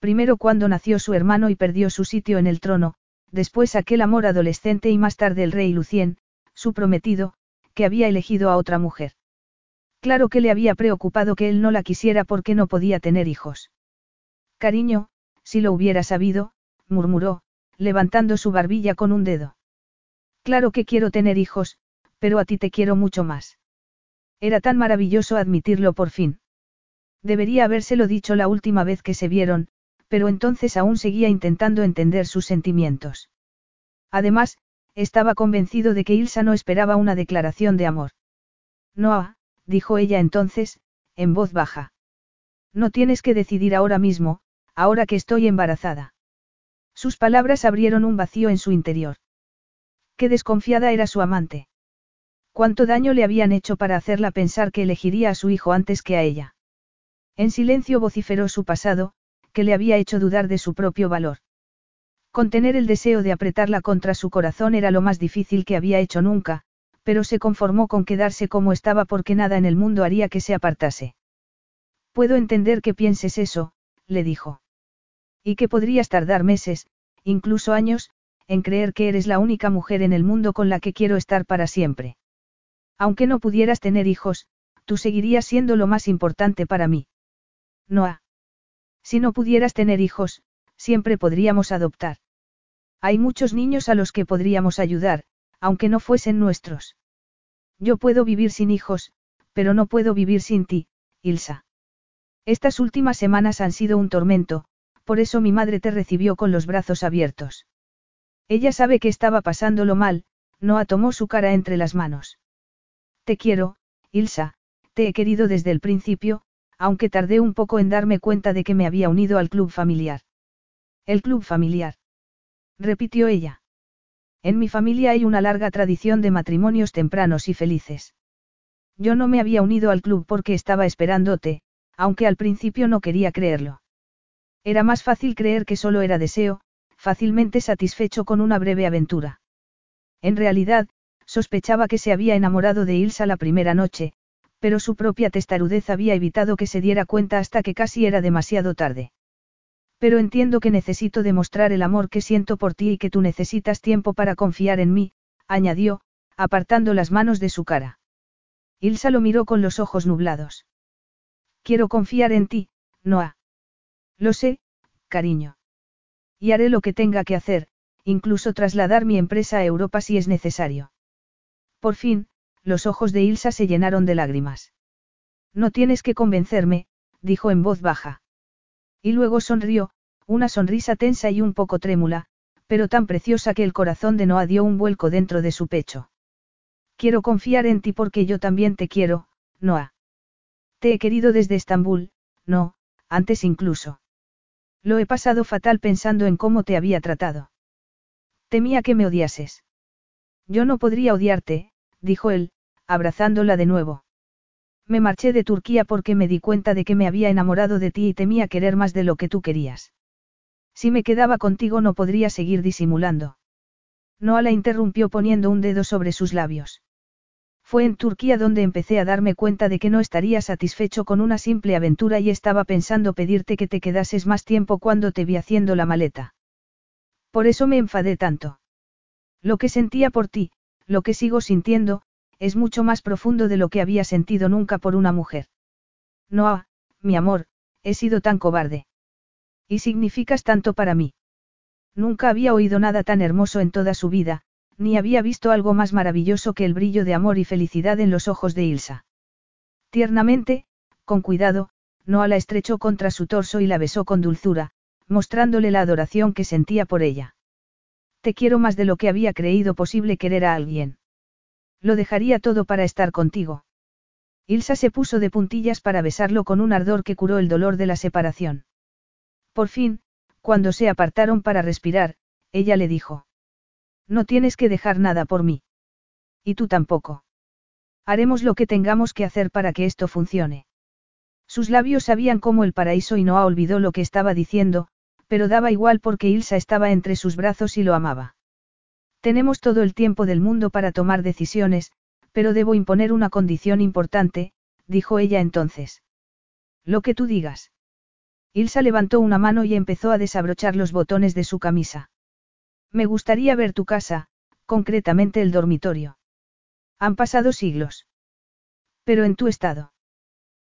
Primero cuando nació su hermano y perdió su sitio en el trono, después aquel amor adolescente y más tarde el rey Lucien, su prometido, que había elegido a otra mujer. Claro que le había preocupado que él no la quisiera porque no podía tener hijos. Cariño, si lo hubiera sabido, murmuró, levantando su barbilla con un dedo. Claro que quiero tener hijos, pero a ti te quiero mucho más. Era tan maravilloso admitirlo por fin. Debería habérselo dicho la última vez que se vieron, pero entonces aún seguía intentando entender sus sentimientos. Además, estaba convencido de que Ilsa no esperaba una declaración de amor. Noah, dijo ella entonces, en voz baja. No tienes que decidir ahora mismo, ahora que estoy embarazada. Sus palabras abrieron un vacío en su interior. Qué desconfiada era su amante. Cuánto daño le habían hecho para hacerla pensar que elegiría a su hijo antes que a ella. En silencio vociferó su pasado, que le había hecho dudar de su propio valor. Contener el deseo de apretarla contra su corazón era lo más difícil que había hecho nunca, pero se conformó con quedarse como estaba porque nada en el mundo haría que se apartase. Puedo entender que pienses eso, le dijo. Y que podrías tardar meses, incluso años, en creer que eres la única mujer en el mundo con la que quiero estar para siempre. Aunque no pudieras tener hijos, tú seguirías siendo lo más importante para mí. Noah. Si no pudieras tener hijos, siempre podríamos adoptar. Hay muchos niños a los que podríamos ayudar, aunque no fuesen nuestros. Yo puedo vivir sin hijos, pero no puedo vivir sin ti, Ilsa. Estas últimas semanas han sido un tormento, por eso mi madre te recibió con los brazos abiertos. Ella sabe que estaba pasándolo mal, no tomó su cara entre las manos. Te quiero, Ilsa, te he querido desde el principio, aunque tardé un poco en darme cuenta de que me había unido al club familiar. El club familiar. Repitió ella. En mi familia hay una larga tradición de matrimonios tempranos y felices. Yo no me había unido al club porque estaba esperándote, aunque al principio no quería creerlo. Era más fácil creer que solo era deseo, fácilmente satisfecho con una breve aventura. En realidad, sospechaba que se había enamorado de Ilsa la primera noche, pero su propia testarudez había evitado que se diera cuenta hasta que casi era demasiado tarde. Pero entiendo que necesito demostrar el amor que siento por ti y que tú necesitas tiempo para confiar en mí, añadió, apartando las manos de su cara. Ilsa lo miró con los ojos nublados. Quiero confiar en ti, Noah. Lo sé, cariño. Y haré lo que tenga que hacer, incluso trasladar mi empresa a Europa si es necesario. Por fin, los ojos de Ilsa se llenaron de lágrimas. No tienes que convencerme, dijo en voz baja. Y luego sonrió, una sonrisa tensa y un poco trémula, pero tan preciosa que el corazón de Noah dio un vuelco dentro de su pecho. Quiero confiar en ti porque yo también te quiero, Noah. Te he querido desde Estambul, no, antes incluso. Lo he pasado fatal pensando en cómo te había tratado. Temía que me odiases. Yo no podría odiarte, dijo él, abrazándola de nuevo. Me marché de Turquía porque me di cuenta de que me había enamorado de ti y temía querer más de lo que tú querías. Si me quedaba contigo no podría seguir disimulando. Noah la interrumpió poniendo un dedo sobre sus labios. Fue en Turquía donde empecé a darme cuenta de que no estaría satisfecho con una simple aventura y estaba pensando pedirte que te quedases más tiempo cuando te vi haciendo la maleta. Por eso me enfadé tanto. Lo que sentía por ti, lo que sigo sintiendo, es mucho más profundo de lo que había sentido nunca por una mujer. Noah, mi amor, he sido tan cobarde. Y significas tanto para mí. Nunca había oído nada tan hermoso en toda su vida, ni había visto algo más maravilloso que el brillo de amor y felicidad en los ojos de Ilsa. Tiernamente, con cuidado, Noah la estrechó contra su torso y la besó con dulzura, mostrándole la adoración que sentía por ella. Te quiero más de lo que había creído posible querer a alguien. Lo dejaría todo para estar contigo. Ilsa se puso de puntillas para besarlo con un ardor que curó el dolor de la separación. Por fin, cuando se apartaron para respirar, ella le dijo. No tienes que dejar nada por mí. Y tú tampoco. Haremos lo que tengamos que hacer para que esto funcione. Sus labios sabían como el paraíso y Noah olvidó lo que estaba diciendo, pero daba igual porque Ilsa estaba entre sus brazos y lo amaba. Tenemos todo el tiempo del mundo para tomar decisiones, pero debo imponer una condición importante, dijo ella entonces. Lo que tú digas. Ilsa levantó una mano y empezó a desabrochar los botones de su camisa. Me gustaría ver tu casa, concretamente el dormitorio. Han pasado siglos. Pero en tu estado.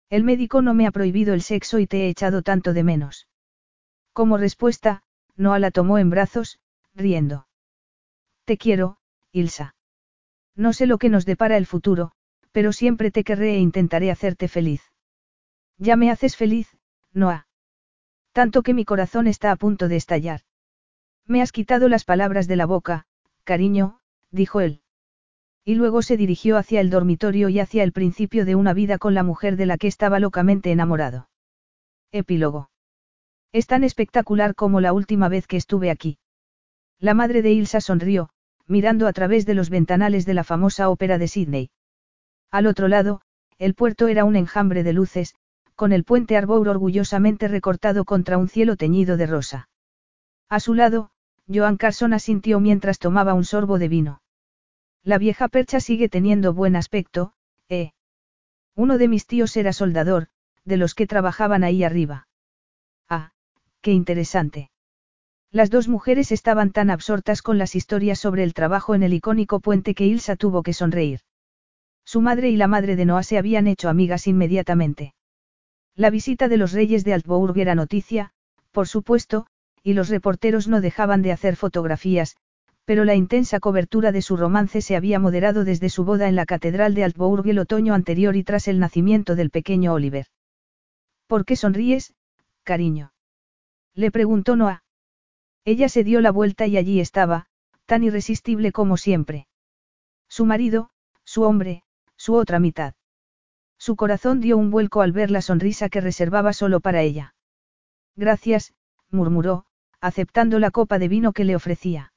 El médico no me ha prohibido el sexo y te he echado tanto de menos. Como respuesta, Noah la tomó en brazos, riendo. Te quiero, Ilsa. No sé lo que nos depara el futuro, pero siempre te querré e intentaré hacerte feliz. Ya me haces feliz, Noah. Tanto que mi corazón está a punto de estallar. Me has quitado las palabras de la boca, cariño, dijo él. Y luego se dirigió hacia el dormitorio y hacia el principio de una vida con la mujer de la que estaba locamente enamorado. Epílogo. Es tan espectacular como la última vez que estuve aquí. La madre de Ilsa sonrió, mirando a través de los ventanales de la famosa ópera de Sydney. Al otro lado, el puerto era un enjambre de luces, con el puente Arbour orgullosamente recortado contra un cielo teñido de rosa. A su lado, Joan Carson asintió mientras tomaba un sorbo de vino. La vieja percha sigue teniendo buen aspecto, ¿eh? Uno de mis tíos era soldador, de los que trabajaban ahí arriba. Ah, Qué interesante. Las dos mujeres estaban tan absortas con las historias sobre el trabajo en el icónico puente que Ilsa tuvo que sonreír. Su madre y la madre de Noah se habían hecho amigas inmediatamente. La visita de los reyes de Altbourg era noticia, por supuesto, y los reporteros no dejaban de hacer fotografías, pero la intensa cobertura de su romance se había moderado desde su boda en la Catedral de Altbourg el otoño anterior y tras el nacimiento del pequeño Oliver. ¿Por qué sonríes, cariño? Le preguntó Noah. Ella se dio la vuelta y allí estaba, tan irresistible como siempre. Su marido, su hombre, su otra mitad. Su corazón dio un vuelco al ver la sonrisa que reservaba solo para ella. Gracias, murmuró, aceptando la copa de vino que le ofrecía.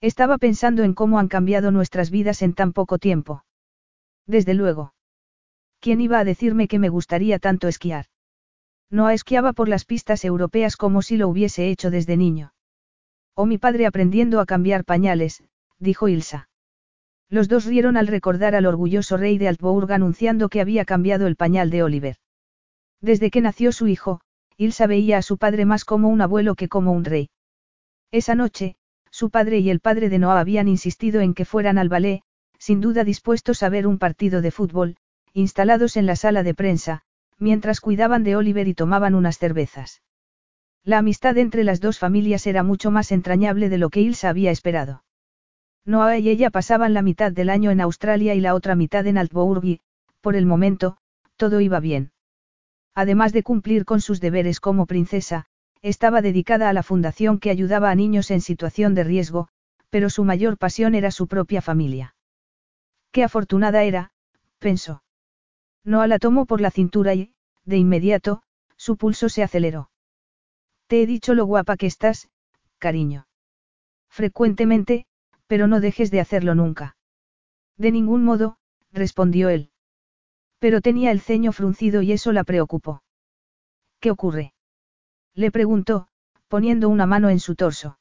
Estaba pensando en cómo han cambiado nuestras vidas en tan poco tiempo. Desde luego. ¿Quién iba a decirme que me gustaría tanto esquiar? No esquiaba por las pistas europeas como si lo hubiese hecho desde niño. O mi padre aprendiendo a cambiar pañales, dijo Ilsa. Los dos rieron al recordar al orgulloso rey de Altbourg anunciando que había cambiado el pañal de Oliver. Desde que nació su hijo, Ilsa veía a su padre más como un abuelo que como un rey. Esa noche, su padre y el padre de Noah habían insistido en que fueran al ballet, sin duda dispuestos a ver un partido de fútbol, instalados en la sala de prensa, mientras cuidaban de Oliver y tomaban unas cervezas. La amistad entre las dos familias era mucho más entrañable de lo que Ilsa había esperado. Noah y ella pasaban la mitad del año en Australia y la otra mitad en Altbourg y, por el momento, todo iba bien. Además de cumplir con sus deberes como princesa, estaba dedicada a la fundación que ayudaba a niños en situación de riesgo, pero su mayor pasión era su propia familia. Qué afortunada era, pensó. Noah la tomó por la cintura y, de inmediato, su pulso se aceleró. Te he dicho lo guapa que estás, cariño. Frecuentemente, pero no dejes de hacerlo nunca. De ningún modo, respondió él. Pero tenía el ceño fruncido y eso la preocupó. ¿Qué ocurre? Le preguntó, poniendo una mano en su torso.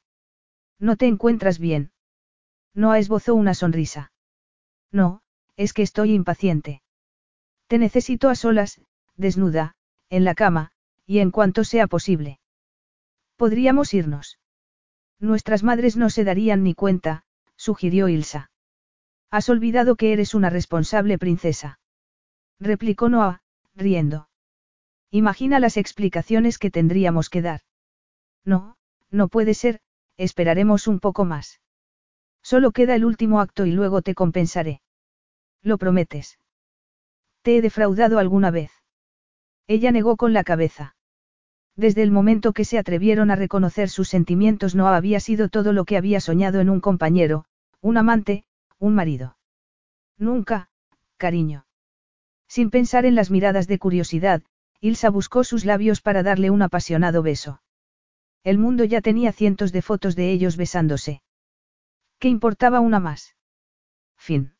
¿No te encuentras bien? No esbozó una sonrisa. No, es que estoy impaciente. Te necesito a solas, desnuda, en la cama, y en cuanto sea posible. Podríamos irnos. Nuestras madres no se darían ni cuenta, sugirió Ilsa. Has olvidado que eres una responsable princesa. Replicó Noah, riendo. Imagina las explicaciones que tendríamos que dar. No, no puede ser, esperaremos un poco más. Solo queda el último acto y luego te compensaré. ¿Lo prometes? ¿Te he defraudado alguna vez? Ella negó con la cabeza. Desde el momento que se atrevieron a reconocer sus sentimientos no había sido todo lo que había soñado en un compañero, un amante, un marido. Nunca, cariño. Sin pensar en las miradas de curiosidad, Ilsa buscó sus labios para darle un apasionado beso. El mundo ya tenía cientos de fotos de ellos besándose. ¿Qué importaba una más? Fin.